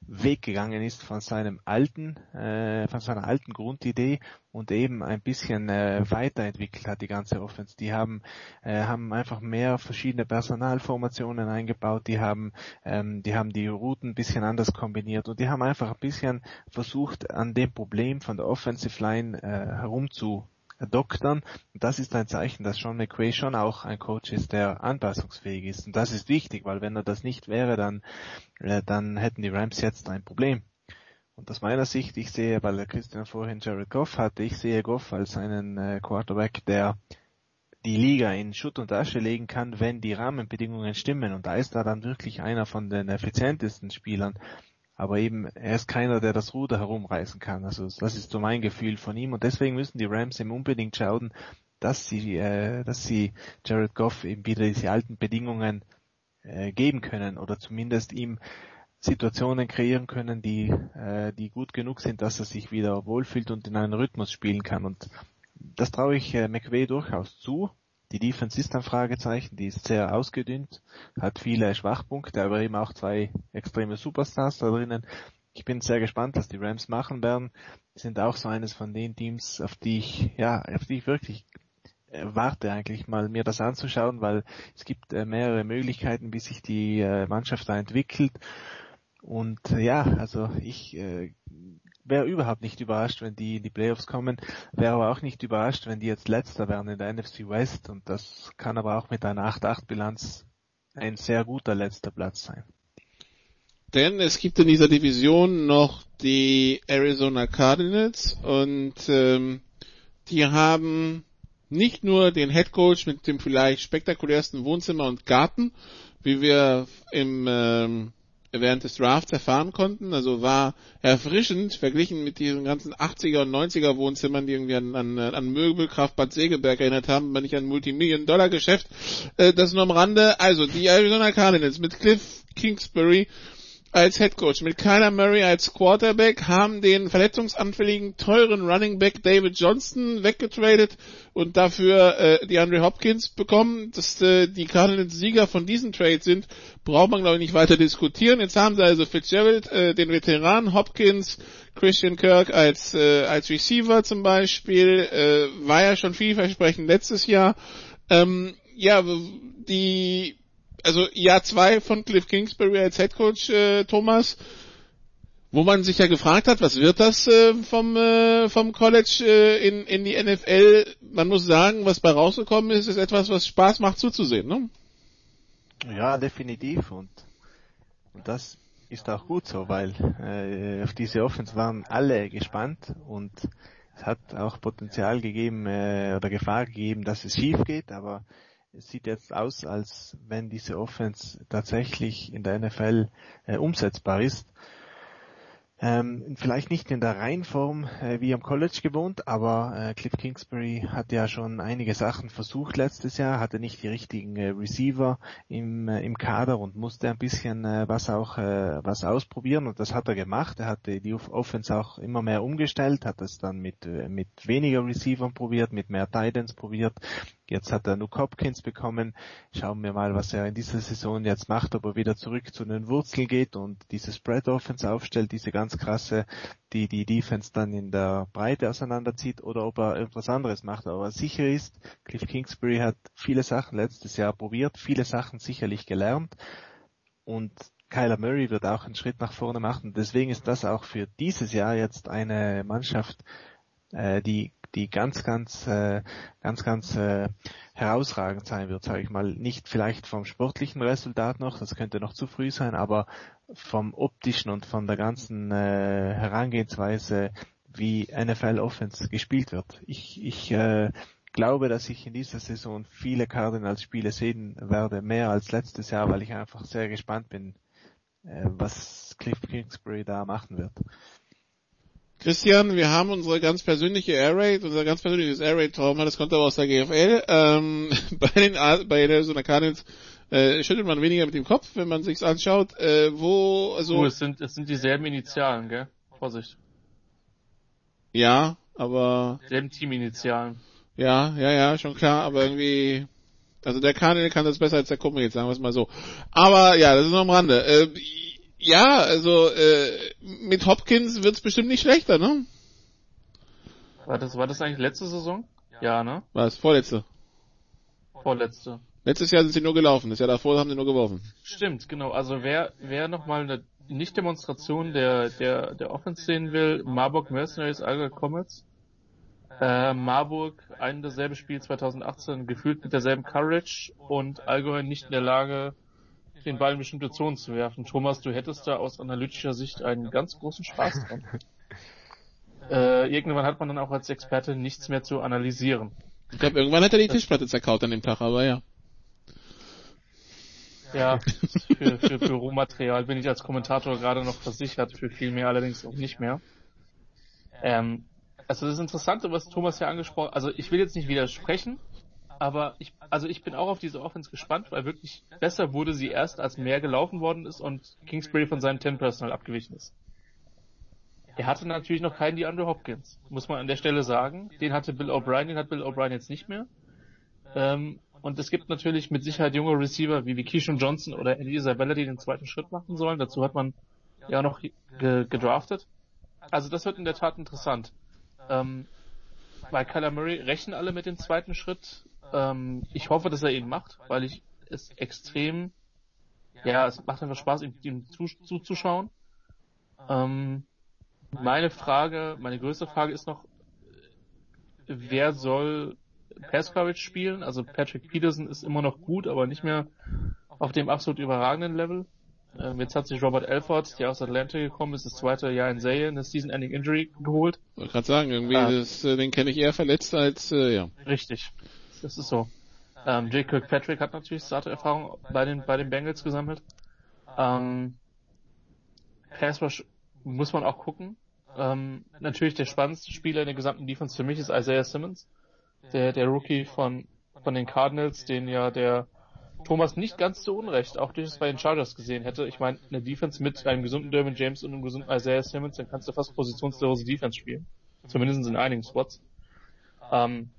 [SPEAKER 6] weggegangen ist von seinem alten, äh, von seiner alten Grundidee und eben ein bisschen äh, weiterentwickelt hat die ganze Offense. Die haben, äh, haben einfach mehr verschiedene Personalformationen eingebaut, die haben, ähm, die haben die Routen ein bisschen anders kombiniert und die haben einfach ein bisschen versucht, an dem Problem von der Offensive Line äh, herumzu doktern. Das ist ein Zeichen, dass Sean McVay schon auch ein Coach ist, der anpassungsfähig ist. Und das ist wichtig, weil wenn er das nicht wäre, dann, äh, dann hätten die Rams jetzt ein Problem. Und aus meiner Sicht, ich sehe, weil Christian vorhin Jared Goff hatte, ich sehe Goff als einen äh, Quarterback, der die Liga in Schutt und Asche legen kann, wenn die Rahmenbedingungen stimmen. Und da ist er dann wirklich einer von den effizientesten Spielern. Aber eben, er ist keiner, der das Ruder herumreißen kann. Also das ist so mein Gefühl von ihm. Und deswegen müssen die Rams ihm unbedingt schauen, dass sie, äh, dass sie Jared Goff eben wieder diese alten Bedingungen äh, geben können oder zumindest ihm Situationen kreieren können, die, äh, die gut genug sind, dass er sich wieder wohlfühlt und in einen Rhythmus spielen kann. Und das traue ich äh, McVay durchaus zu. Die Defense ist ein Fragezeichen, die ist sehr ausgedünnt, hat viele Schwachpunkte, aber eben auch zwei extreme Superstars da drinnen. Ich bin sehr gespannt, was die Rams machen werden. Die sind auch so eines von den Teams, auf die ich, ja, auf die ich wirklich äh, warte eigentlich mal mir das anzuschauen, weil es gibt äh, mehrere Möglichkeiten, wie sich die äh, Mannschaft da entwickelt. Und ja, also ich äh, wäre überhaupt nicht überrascht, wenn die in die Playoffs kommen, wäre aber auch nicht überrascht, wenn die jetzt letzter wären in der NFC West. Und das kann aber auch mit einer 8-8 Bilanz ein sehr guter letzter Platz sein.
[SPEAKER 4] Denn es gibt in dieser Division noch die Arizona Cardinals. Und ähm, die haben nicht nur den Head Coach mit dem vielleicht spektakulärsten Wohnzimmer und Garten, wie wir im ähm, während des Drafts erfahren konnten. Also war erfrischend verglichen mit diesen ganzen 80er und 90er Wohnzimmern, die irgendwie an, an, an Möbelkraft Bad Segeberg erinnert haben, wenn nicht ein Multimillion-Dollar-Geschäft. Äh, das nur am Rande. Also die Arizona Cardinals mit Cliff Kingsbury als Head Coach, mit Kyler Murray als Quarterback, haben den verletzungsanfälligen, teuren Running Back David Johnston weggetradet und dafür äh, die Andre Hopkins bekommen. Dass äh, die Cardinals Sieger von diesen Trades sind, braucht man glaube ich nicht weiter diskutieren. Jetzt haben sie also Fitzgerald, äh, den Veteran, Hopkins, Christian Kirk als, äh, als Receiver zum Beispiel, äh, war ja schon vielversprechend letztes Jahr. Ähm, ja, die also Jahr zwei von Cliff Kingsbury als Headcoach äh, Thomas, wo man sich ja gefragt hat, was wird das äh, vom äh, vom College äh, in in die NFL? Man muss sagen, was bei rausgekommen ist, ist etwas, was Spaß macht zuzusehen, ne?
[SPEAKER 6] Ja, definitiv und und das ist auch gut so, weil äh, auf diese Offense waren alle gespannt und es hat auch Potenzial gegeben äh, oder Gefahr gegeben, dass es schief geht, aber es sieht jetzt aus, als wenn diese Offense tatsächlich in der NFL äh, umsetzbar ist. Ähm, vielleicht nicht in der Reihenform äh, wie am College gewohnt, aber äh, Cliff Kingsbury hat ja schon einige Sachen versucht letztes Jahr, hatte nicht die richtigen äh, Receiver im, äh, im Kader und musste ein bisschen äh, was auch äh, was ausprobieren und das hat er gemacht. Er hatte die Offense auch immer mehr umgestellt, hat es dann mit äh, mit weniger Receivern probiert, mit mehr Titans probiert Jetzt hat er Luke Hopkins bekommen. Schauen wir mal, was er in dieser Saison jetzt macht, ob er wieder zurück zu den Wurzeln geht und diese Spread Offense aufstellt, diese ganz krasse, die die Defense dann in der Breite auseinanderzieht oder ob er irgendwas anderes macht. Aber sicher ist, Cliff Kingsbury hat viele Sachen letztes Jahr probiert, viele Sachen sicherlich gelernt und Kyler Murray wird auch einen Schritt nach vorne machen. Deswegen ist das auch für dieses Jahr jetzt eine Mannschaft, äh, die die ganz, ganz, äh, ganz, ganz äh, herausragend sein wird, sage ich mal. Nicht vielleicht vom sportlichen Resultat noch, das könnte noch zu früh sein, aber vom optischen und von der ganzen äh, Herangehensweise, wie NFL Offense gespielt wird. Ich, ich äh, glaube, dass ich in dieser Saison viele Cardinals Spiele sehen werde, mehr als letztes Jahr, weil ich einfach sehr gespannt bin, äh, was Cliff Kingsbury da machen wird.
[SPEAKER 4] Christian, wir haben unsere ganz persönliche Air Raid, unser ganz persönliches Air Raid Trauma, das kommt aber aus der GFL. Ähm, bei den bei den Arizona Cardinals äh, schüttelt man weniger mit dem Kopf, wenn man sich's anschaut. Äh, wo also
[SPEAKER 5] oh, es sind es sind dieselben Initialen, gell? Vorsicht.
[SPEAKER 4] Ja, aber
[SPEAKER 5] selben Teaminitialen.
[SPEAKER 4] Ja, ja, ja, schon klar, aber irgendwie also der Cardinal kann das besser als der Kumpel jetzt, sagen wir es mal so. Aber ja, das ist nur am Rande. Äh, ja, also äh, mit Hopkins wird's bestimmt nicht schlechter, ne?
[SPEAKER 5] War das, war das eigentlich letzte Saison? Ja, ne?
[SPEAKER 4] Was? Vorletzte?
[SPEAKER 5] Vorletzte.
[SPEAKER 4] Letztes Jahr sind sie nur gelaufen, das Jahr davor haben sie nur geworfen.
[SPEAKER 5] Stimmt, genau. Also wer, wer nochmal eine Nicht-Demonstration der, der, der Offense sehen will, Marburg Mercenaries Alga Comets. Äh, Marburg, ein dasselbe Spiel 2018, gefühlt mit derselben Courage und allgemein nicht in der Lage, den Ball in bestimmte Zonen zu werfen. Thomas, du hättest da aus analytischer Sicht einen ganz großen Spaß dran. äh, irgendwann hat man dann auch als Experte nichts mehr zu analysieren.
[SPEAKER 4] Ich glaube, irgendwann hat er die Tischplatte zerkaut an dem Tag, aber ja.
[SPEAKER 5] Ja, für, für Büromaterial bin ich als Kommentator gerade noch versichert, für viel mehr allerdings auch nicht mehr. Ähm, also das Interessante, was Thomas hier angesprochen, also ich will jetzt nicht widersprechen, aber ich, also ich bin auch auf diese Offense gespannt, weil wirklich besser wurde sie erst, als mehr gelaufen worden ist und Kingsbury von seinem 10 Personal abgewichen ist. Er hatte natürlich noch keinen DeAndre Hopkins, muss man an der Stelle sagen. Den hatte Bill O'Brien, den hat Bill O'Brien jetzt nicht mehr. Ähm, und es gibt natürlich mit Sicherheit junge Receiver wie, Keishon Johnson oder Eddie Isabella, die den zweiten Schritt machen sollen. Dazu hat man ja noch ge gedraftet. Also das wird in der Tat interessant. Ähm, bei Kyler Murray rechnen alle mit dem zweiten Schritt. Ähm, ich hoffe, dass er ihn macht, weil ich es extrem, ja, es macht einfach Spaß, ihm, ihm zuzuschauen. Ähm, meine Frage, meine größte Frage ist noch, wer soll Pass Coverage spielen. Also Patrick Peterson ist immer noch gut, aber nicht mehr auf dem absolut überragenden Level. Ähm, jetzt hat sich Robert Elford, der aus Atlanta gekommen ist, das zweite Jahr in Serie, eine Season-Ending Injury geholt.
[SPEAKER 4] Ich wollte gerade sagen, irgendwie, ah. das, äh, den kenne ich eher verletzt als, äh, ja.
[SPEAKER 5] Richtig. Das ist so. Ähm, Jake Kirkpatrick hat natürlich Starter-Erfahrung bei den, bei den Bengals gesammelt. Ähm, Pass Rush muss man auch gucken. Ähm, natürlich der spannendste Spieler in der gesamten Defense für mich ist Isaiah Simmons der, der Rookie von, von den Cardinals, den ja der Thomas nicht ganz zu Unrecht auch durchaus bei den Chargers gesehen hätte. Ich meine, eine Defense mit einem gesunden Derwin James und einem gesunden Isaiah Simmons, dann kannst du fast positionslose Defense spielen. Zumindest in einigen Spots. Ähm,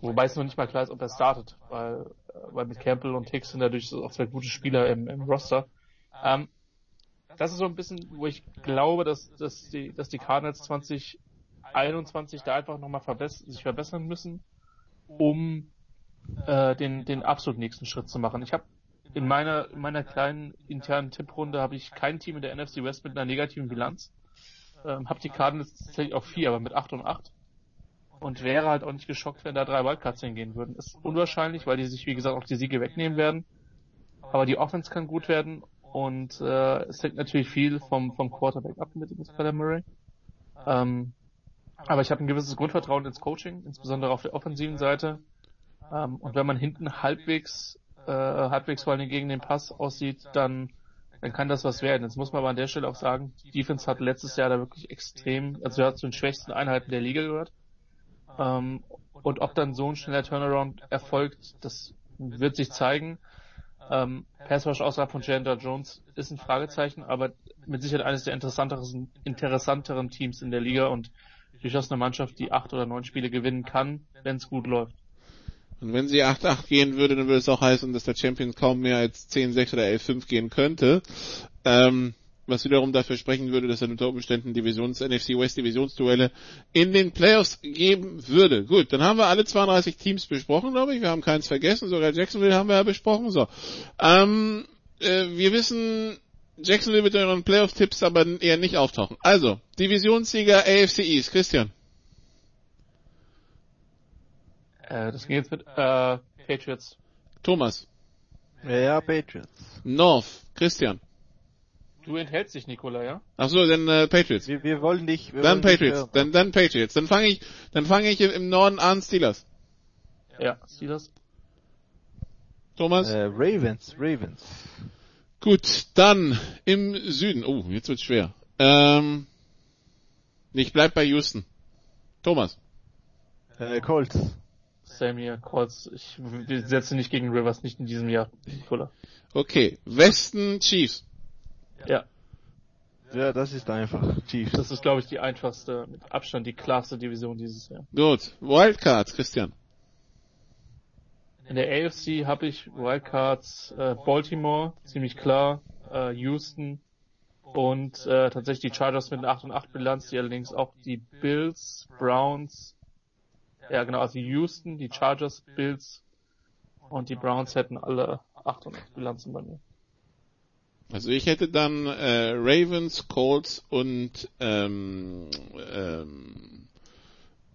[SPEAKER 5] wobei es noch nicht mal klar ist, ob er startet, weil, weil mit Campbell und Hicks sind dadurch auch zwei gute Spieler im, im Roster. Ähm, das ist so ein bisschen, wo ich glaube, dass, dass, die, dass die Cardinals 20 21 da einfach nochmal verbess sich verbessern müssen, um äh, den, den absolut nächsten Schritt zu machen. Ich habe in meiner, in meiner kleinen internen Tipprunde habe ich kein Team in der NFC West mit einer negativen Bilanz. Ähm, habe die Cardinals tatsächlich auch vier, aber mit 8 und 8. Und wäre halt auch nicht geschockt, wenn da drei Wildcards hingehen würden. Ist unwahrscheinlich, weil die sich, wie gesagt, auch die Siege wegnehmen werden. Aber die Offense kann gut werden und äh, es hängt natürlich viel vom, vom Quarterback ab mit, mit Kyler Murray. Ähm, aber ich habe ein gewisses Grundvertrauen ins Coaching, insbesondere auf der offensiven Seite. Ähm, und wenn man hinten halbwegs, äh, halbwegs vor allem gegen den Pass aussieht, dann, dann kann das was werden. Jetzt muss man aber an der Stelle auch sagen, die Defense hat letztes Jahr da wirklich extrem, also hat zu den schwächsten Einheiten der Liga gehört. Ähm, und ob dann so ein schneller Turnaround erfolgt, das wird sich zeigen. Ähm, Passwash außerhalb von Jandra Jones ist ein Fragezeichen, aber mit Sicherheit eines der interessanteren, interessanteren Teams in der Liga und durchaus eine Mannschaft, die acht oder neun Spiele gewinnen kann, wenn es gut läuft.
[SPEAKER 4] Und wenn sie 8-8 gehen würde, dann würde es auch heißen, dass der Champion kaum mehr als 10-6 oder 11-5 gehen könnte. Ähm, was wiederum dafür sprechen würde, dass er unter Umständen Divisions, NFC West Divisionsduelle in den Playoffs geben würde. Gut, dann haben wir alle 32 Teams besprochen, glaube ich. Wir haben keins vergessen, sogar Jacksonville haben wir ja besprochen. So. Ähm, äh, wir wissen Jacksonville mit euren Playoff-Tipps aber eher nicht auftauchen. Also, Divisionssieger AFC East, Christian.
[SPEAKER 5] Äh, das ging jetzt mit äh, Patriots.
[SPEAKER 4] Thomas.
[SPEAKER 6] Ja, Patriots.
[SPEAKER 4] North, Christian.
[SPEAKER 5] Du enthältst dich, Nikola, ja?
[SPEAKER 4] Ach so, dann äh, Patriots.
[SPEAKER 6] Wir, wir wollen dich. Wir
[SPEAKER 4] dann
[SPEAKER 6] wollen
[SPEAKER 4] Patriots.
[SPEAKER 6] Dich
[SPEAKER 4] dann dann Patriots. Dann fange ich, dann fange ich im Norden an Steelers.
[SPEAKER 5] Ja, Steelers.
[SPEAKER 4] Thomas.
[SPEAKER 6] Äh, Ravens, Ravens.
[SPEAKER 4] Gut, dann im Süden. Oh, jetzt wird's schwer. Ähm, ich bleib bei Houston. Thomas.
[SPEAKER 6] Äh, Colts.
[SPEAKER 5] Same hier, Colts. Ich setze nicht gegen Rivers, nicht in diesem Jahr. Fuller.
[SPEAKER 4] Okay, Westen Chiefs.
[SPEAKER 5] Ja.
[SPEAKER 6] Ja, das ist einfach. Chiefs.
[SPEAKER 5] Das ist, glaube ich, die einfachste, mit Abstand die klarste Division dieses Jahr.
[SPEAKER 4] Gut, Wildcards, Christian.
[SPEAKER 5] In der AFC habe ich Wildcards äh, Baltimore, ziemlich klar, äh, Houston und äh, tatsächlich die Chargers mit einer 8 und 8 Bilanz, die allerdings auch die Bills, Browns, ja genau, also Houston, die Chargers, Bills und die Browns hätten alle 8 und 8 Bilanzen bei mir.
[SPEAKER 4] Also ich hätte dann äh, Ravens, Colts und ähm, ähm,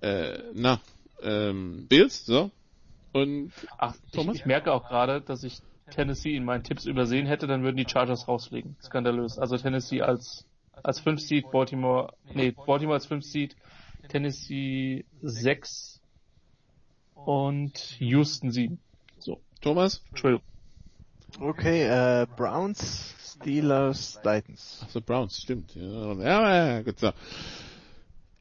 [SPEAKER 4] äh, na, ähm, Bills, so. Und
[SPEAKER 5] Ach, ich,
[SPEAKER 4] Thomas?
[SPEAKER 5] ich merke auch gerade, dass ich Tennessee in meinen Tipps übersehen hätte, dann würden die Chargers rausfliegen. Skandalös. Also Tennessee als als 5 Seed, Baltimore, nee, Baltimore als 5 Seed, Tennessee 6 und Houston 7. So,
[SPEAKER 4] Thomas?
[SPEAKER 5] Entschuldigung.
[SPEAKER 6] Okay, äh, Browns, Steelers, Titans.
[SPEAKER 4] Ach so, Browns, stimmt. Ja, ja, ja gut so.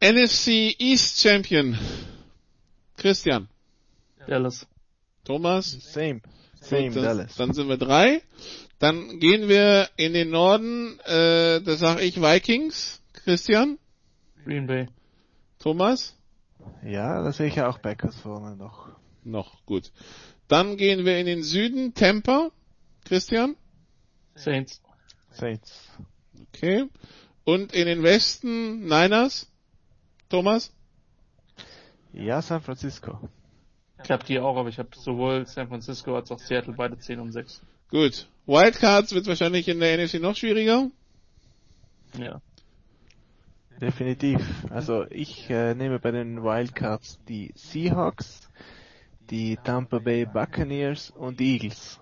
[SPEAKER 4] NFC East Champion. Christian.
[SPEAKER 5] Dallas.
[SPEAKER 4] Thomas.
[SPEAKER 6] Same. Same,
[SPEAKER 4] Gut, das,
[SPEAKER 6] Dallas.
[SPEAKER 4] Dann sind wir drei. Dann gehen wir in den Norden, äh, da sage ich Vikings. Christian.
[SPEAKER 5] Green Bay.
[SPEAKER 4] Thomas.
[SPEAKER 6] Ja, da sehe ich ja auch Packers vorne noch.
[SPEAKER 4] Noch, gut. Dann gehen wir in den Süden, Tampa. Christian.
[SPEAKER 5] Saints.
[SPEAKER 6] Saints.
[SPEAKER 4] Okay. Und in den Westen, Niners. Thomas.
[SPEAKER 6] Ja, San Francisco.
[SPEAKER 5] Ich habe die auch, aber ich habe sowohl San Francisco als auch Seattle beide 10 um 6.
[SPEAKER 4] Gut. Wildcards wird wahrscheinlich in der NFC noch schwieriger.
[SPEAKER 5] Ja.
[SPEAKER 6] Definitiv. Also ich äh, nehme bei den Wildcards die Seahawks, die Tampa Bay Buccaneers und die Eagles.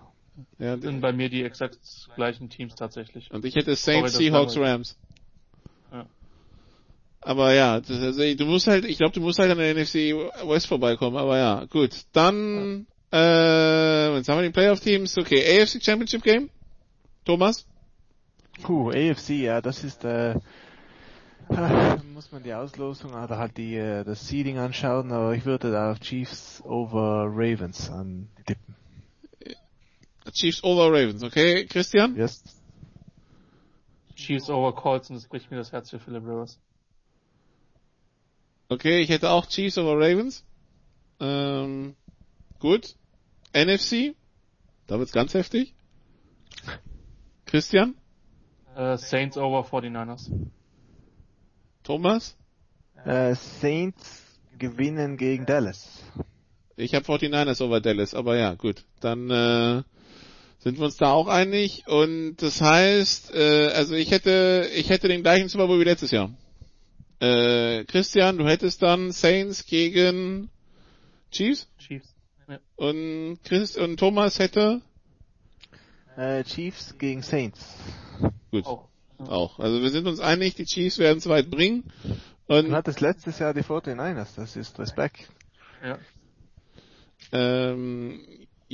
[SPEAKER 4] Ja,
[SPEAKER 5] Sind bei mir die exakt gleichen Teams tatsächlich.
[SPEAKER 4] und ich hätte Saints, Seahawks, Rams.
[SPEAKER 5] Ja.
[SPEAKER 4] Aber ja, das, also, du musst halt, ich glaube, du musst halt an der NFC West vorbeikommen, aber ja, gut. Dann, äh, jetzt haben wir die Playoff-Teams, okay, AFC Championship Game? Thomas?
[SPEAKER 6] Puh, AFC, ja, das ist, äh, da muss man die Auslosung oder halt die, äh, das Seeding anschauen, aber ich würde da auf Chiefs over Ravens antippen.
[SPEAKER 4] Chiefs over Ravens, okay, Christian?
[SPEAKER 6] Yes.
[SPEAKER 5] Chiefs over Colts und es bricht mir das Herz für Philip Rivers.
[SPEAKER 4] Okay, ich hätte auch Chiefs over Ravens. Ähm, gut. NFC? Da wird's ganz heftig. Christian?
[SPEAKER 5] Äh, Saints over 49ers.
[SPEAKER 4] Thomas?
[SPEAKER 6] Äh, Saints gewinnen gegen Dallas.
[SPEAKER 4] Ich habe 49ers over Dallas, aber ja, gut. Dann äh, sind wir uns da auch einig. Und das heißt, äh, also ich hätte, ich hätte den gleichen Super Bowl wie letztes Jahr. Äh, Christian, du hättest dann Saints gegen Chiefs
[SPEAKER 5] Chiefs. Ja.
[SPEAKER 4] und Chris und Thomas hätte
[SPEAKER 6] Äh, Chiefs gegen Saints.
[SPEAKER 4] gut
[SPEAKER 5] Auch.
[SPEAKER 4] auch. Also wir sind uns einig, die Chiefs werden es weit bringen. Und
[SPEAKER 6] Du hattest letztes Jahr die 49ers, das ist Respekt.
[SPEAKER 5] Ja.
[SPEAKER 4] Ähm,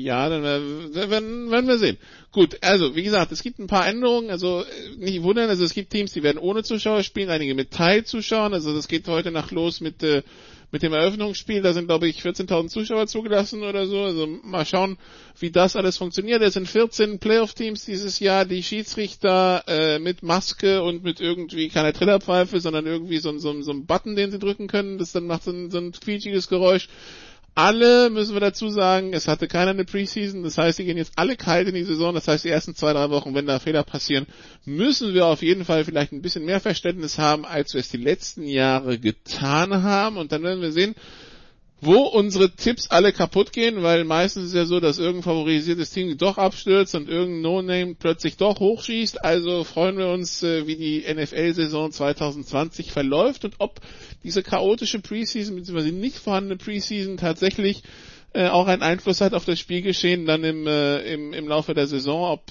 [SPEAKER 4] ja, dann äh, werden, werden wir sehen. Gut, also wie gesagt, es gibt ein paar Änderungen, also äh, nicht wundern, also es gibt Teams, die werden ohne Zuschauer spielen, einige mit Teilzuschauern, also das geht heute Nacht los mit äh, mit dem Eröffnungsspiel, da sind glaube ich 14.000 Zuschauer zugelassen oder so, also mal schauen, wie das alles funktioniert. Es sind 14 Playoff-Teams dieses Jahr, die Schiedsrichter äh, mit Maske und mit irgendwie keiner Trillerpfeife, sondern irgendwie so, ein- so, so ein Button, den sie drücken können, das dann macht so ein, so ein quietschiges Geräusch. Alle müssen wir dazu sagen, es hatte keiner eine Preseason, das heißt, die gehen jetzt alle kalt in die Saison, das heißt, die ersten zwei, drei Wochen, wenn da Fehler passieren, müssen wir auf jeden Fall vielleicht ein bisschen mehr Verständnis haben, als wir es die letzten Jahre getan haben. Und dann werden wir sehen, wo unsere Tipps alle kaputt gehen, weil meistens ist ja so, dass irgendein favorisiertes Team doch abstürzt und irgendein No-Name plötzlich doch hochschießt. Also freuen wir uns, äh, wie die NFL-Saison 2020 verläuft und ob diese chaotische Preseason bzw. nicht vorhandene Preseason tatsächlich äh, auch einen Einfluss hat auf das Spielgeschehen dann im, äh, im, im Laufe der Saison, ob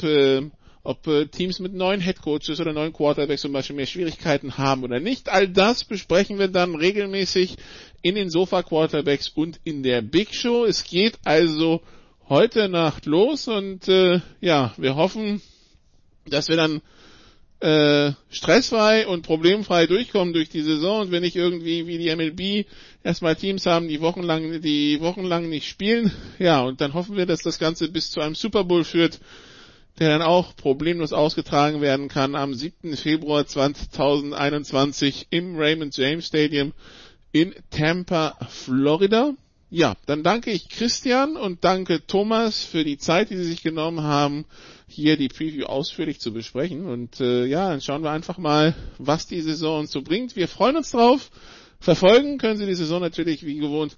[SPEAKER 4] ob Teams mit neuen Headcoaches oder neuen Quarterbacks zum Beispiel mehr Schwierigkeiten haben oder nicht. All das besprechen wir dann regelmäßig in den Sofa Quarterbacks und in der Big Show. Es geht also heute Nacht los und äh, ja, wir hoffen, dass wir dann äh, stressfrei und problemfrei durchkommen durch die Saison und wenn nicht irgendwie wie die MLB erstmal Teams haben, die wochenlang, die wochenlang nicht spielen, ja, und dann hoffen wir, dass das Ganze bis zu einem Super Bowl führt, der dann auch problemlos ausgetragen werden kann am 7. Februar 2021 im Raymond James Stadium in Tampa, Florida. Ja, dann danke ich Christian und danke Thomas für die Zeit, die sie sich genommen haben, hier die Preview ausführlich zu besprechen. Und äh, ja, dann schauen wir einfach mal, was die Saison so bringt. Wir freuen uns drauf. Verfolgen können Sie die Saison natürlich wie gewohnt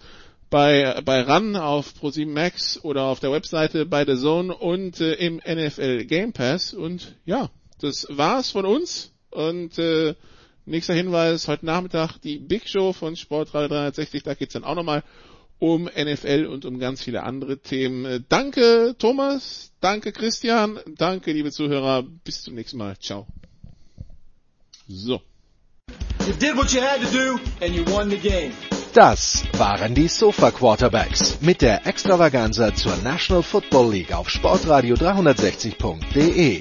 [SPEAKER 4] bei, bei RAN auf Pro7 Max oder auf der Webseite bei The Zone und äh, im NFL Game Pass. Und ja, das war's von uns. Und äh, Nächster Hinweis, heute Nachmittag die Big Show von Sportradio 360, da geht's dann auch nochmal um NFL und um ganz viele andere Themen. Danke Thomas, danke Christian, danke liebe Zuhörer, bis zum nächsten Mal. Ciao. So.
[SPEAKER 7] You did what you had to do and you won the game.
[SPEAKER 2] Das waren die Sofa Quarterbacks mit der Extravaganza zur National Football League auf Sportradio 360.de.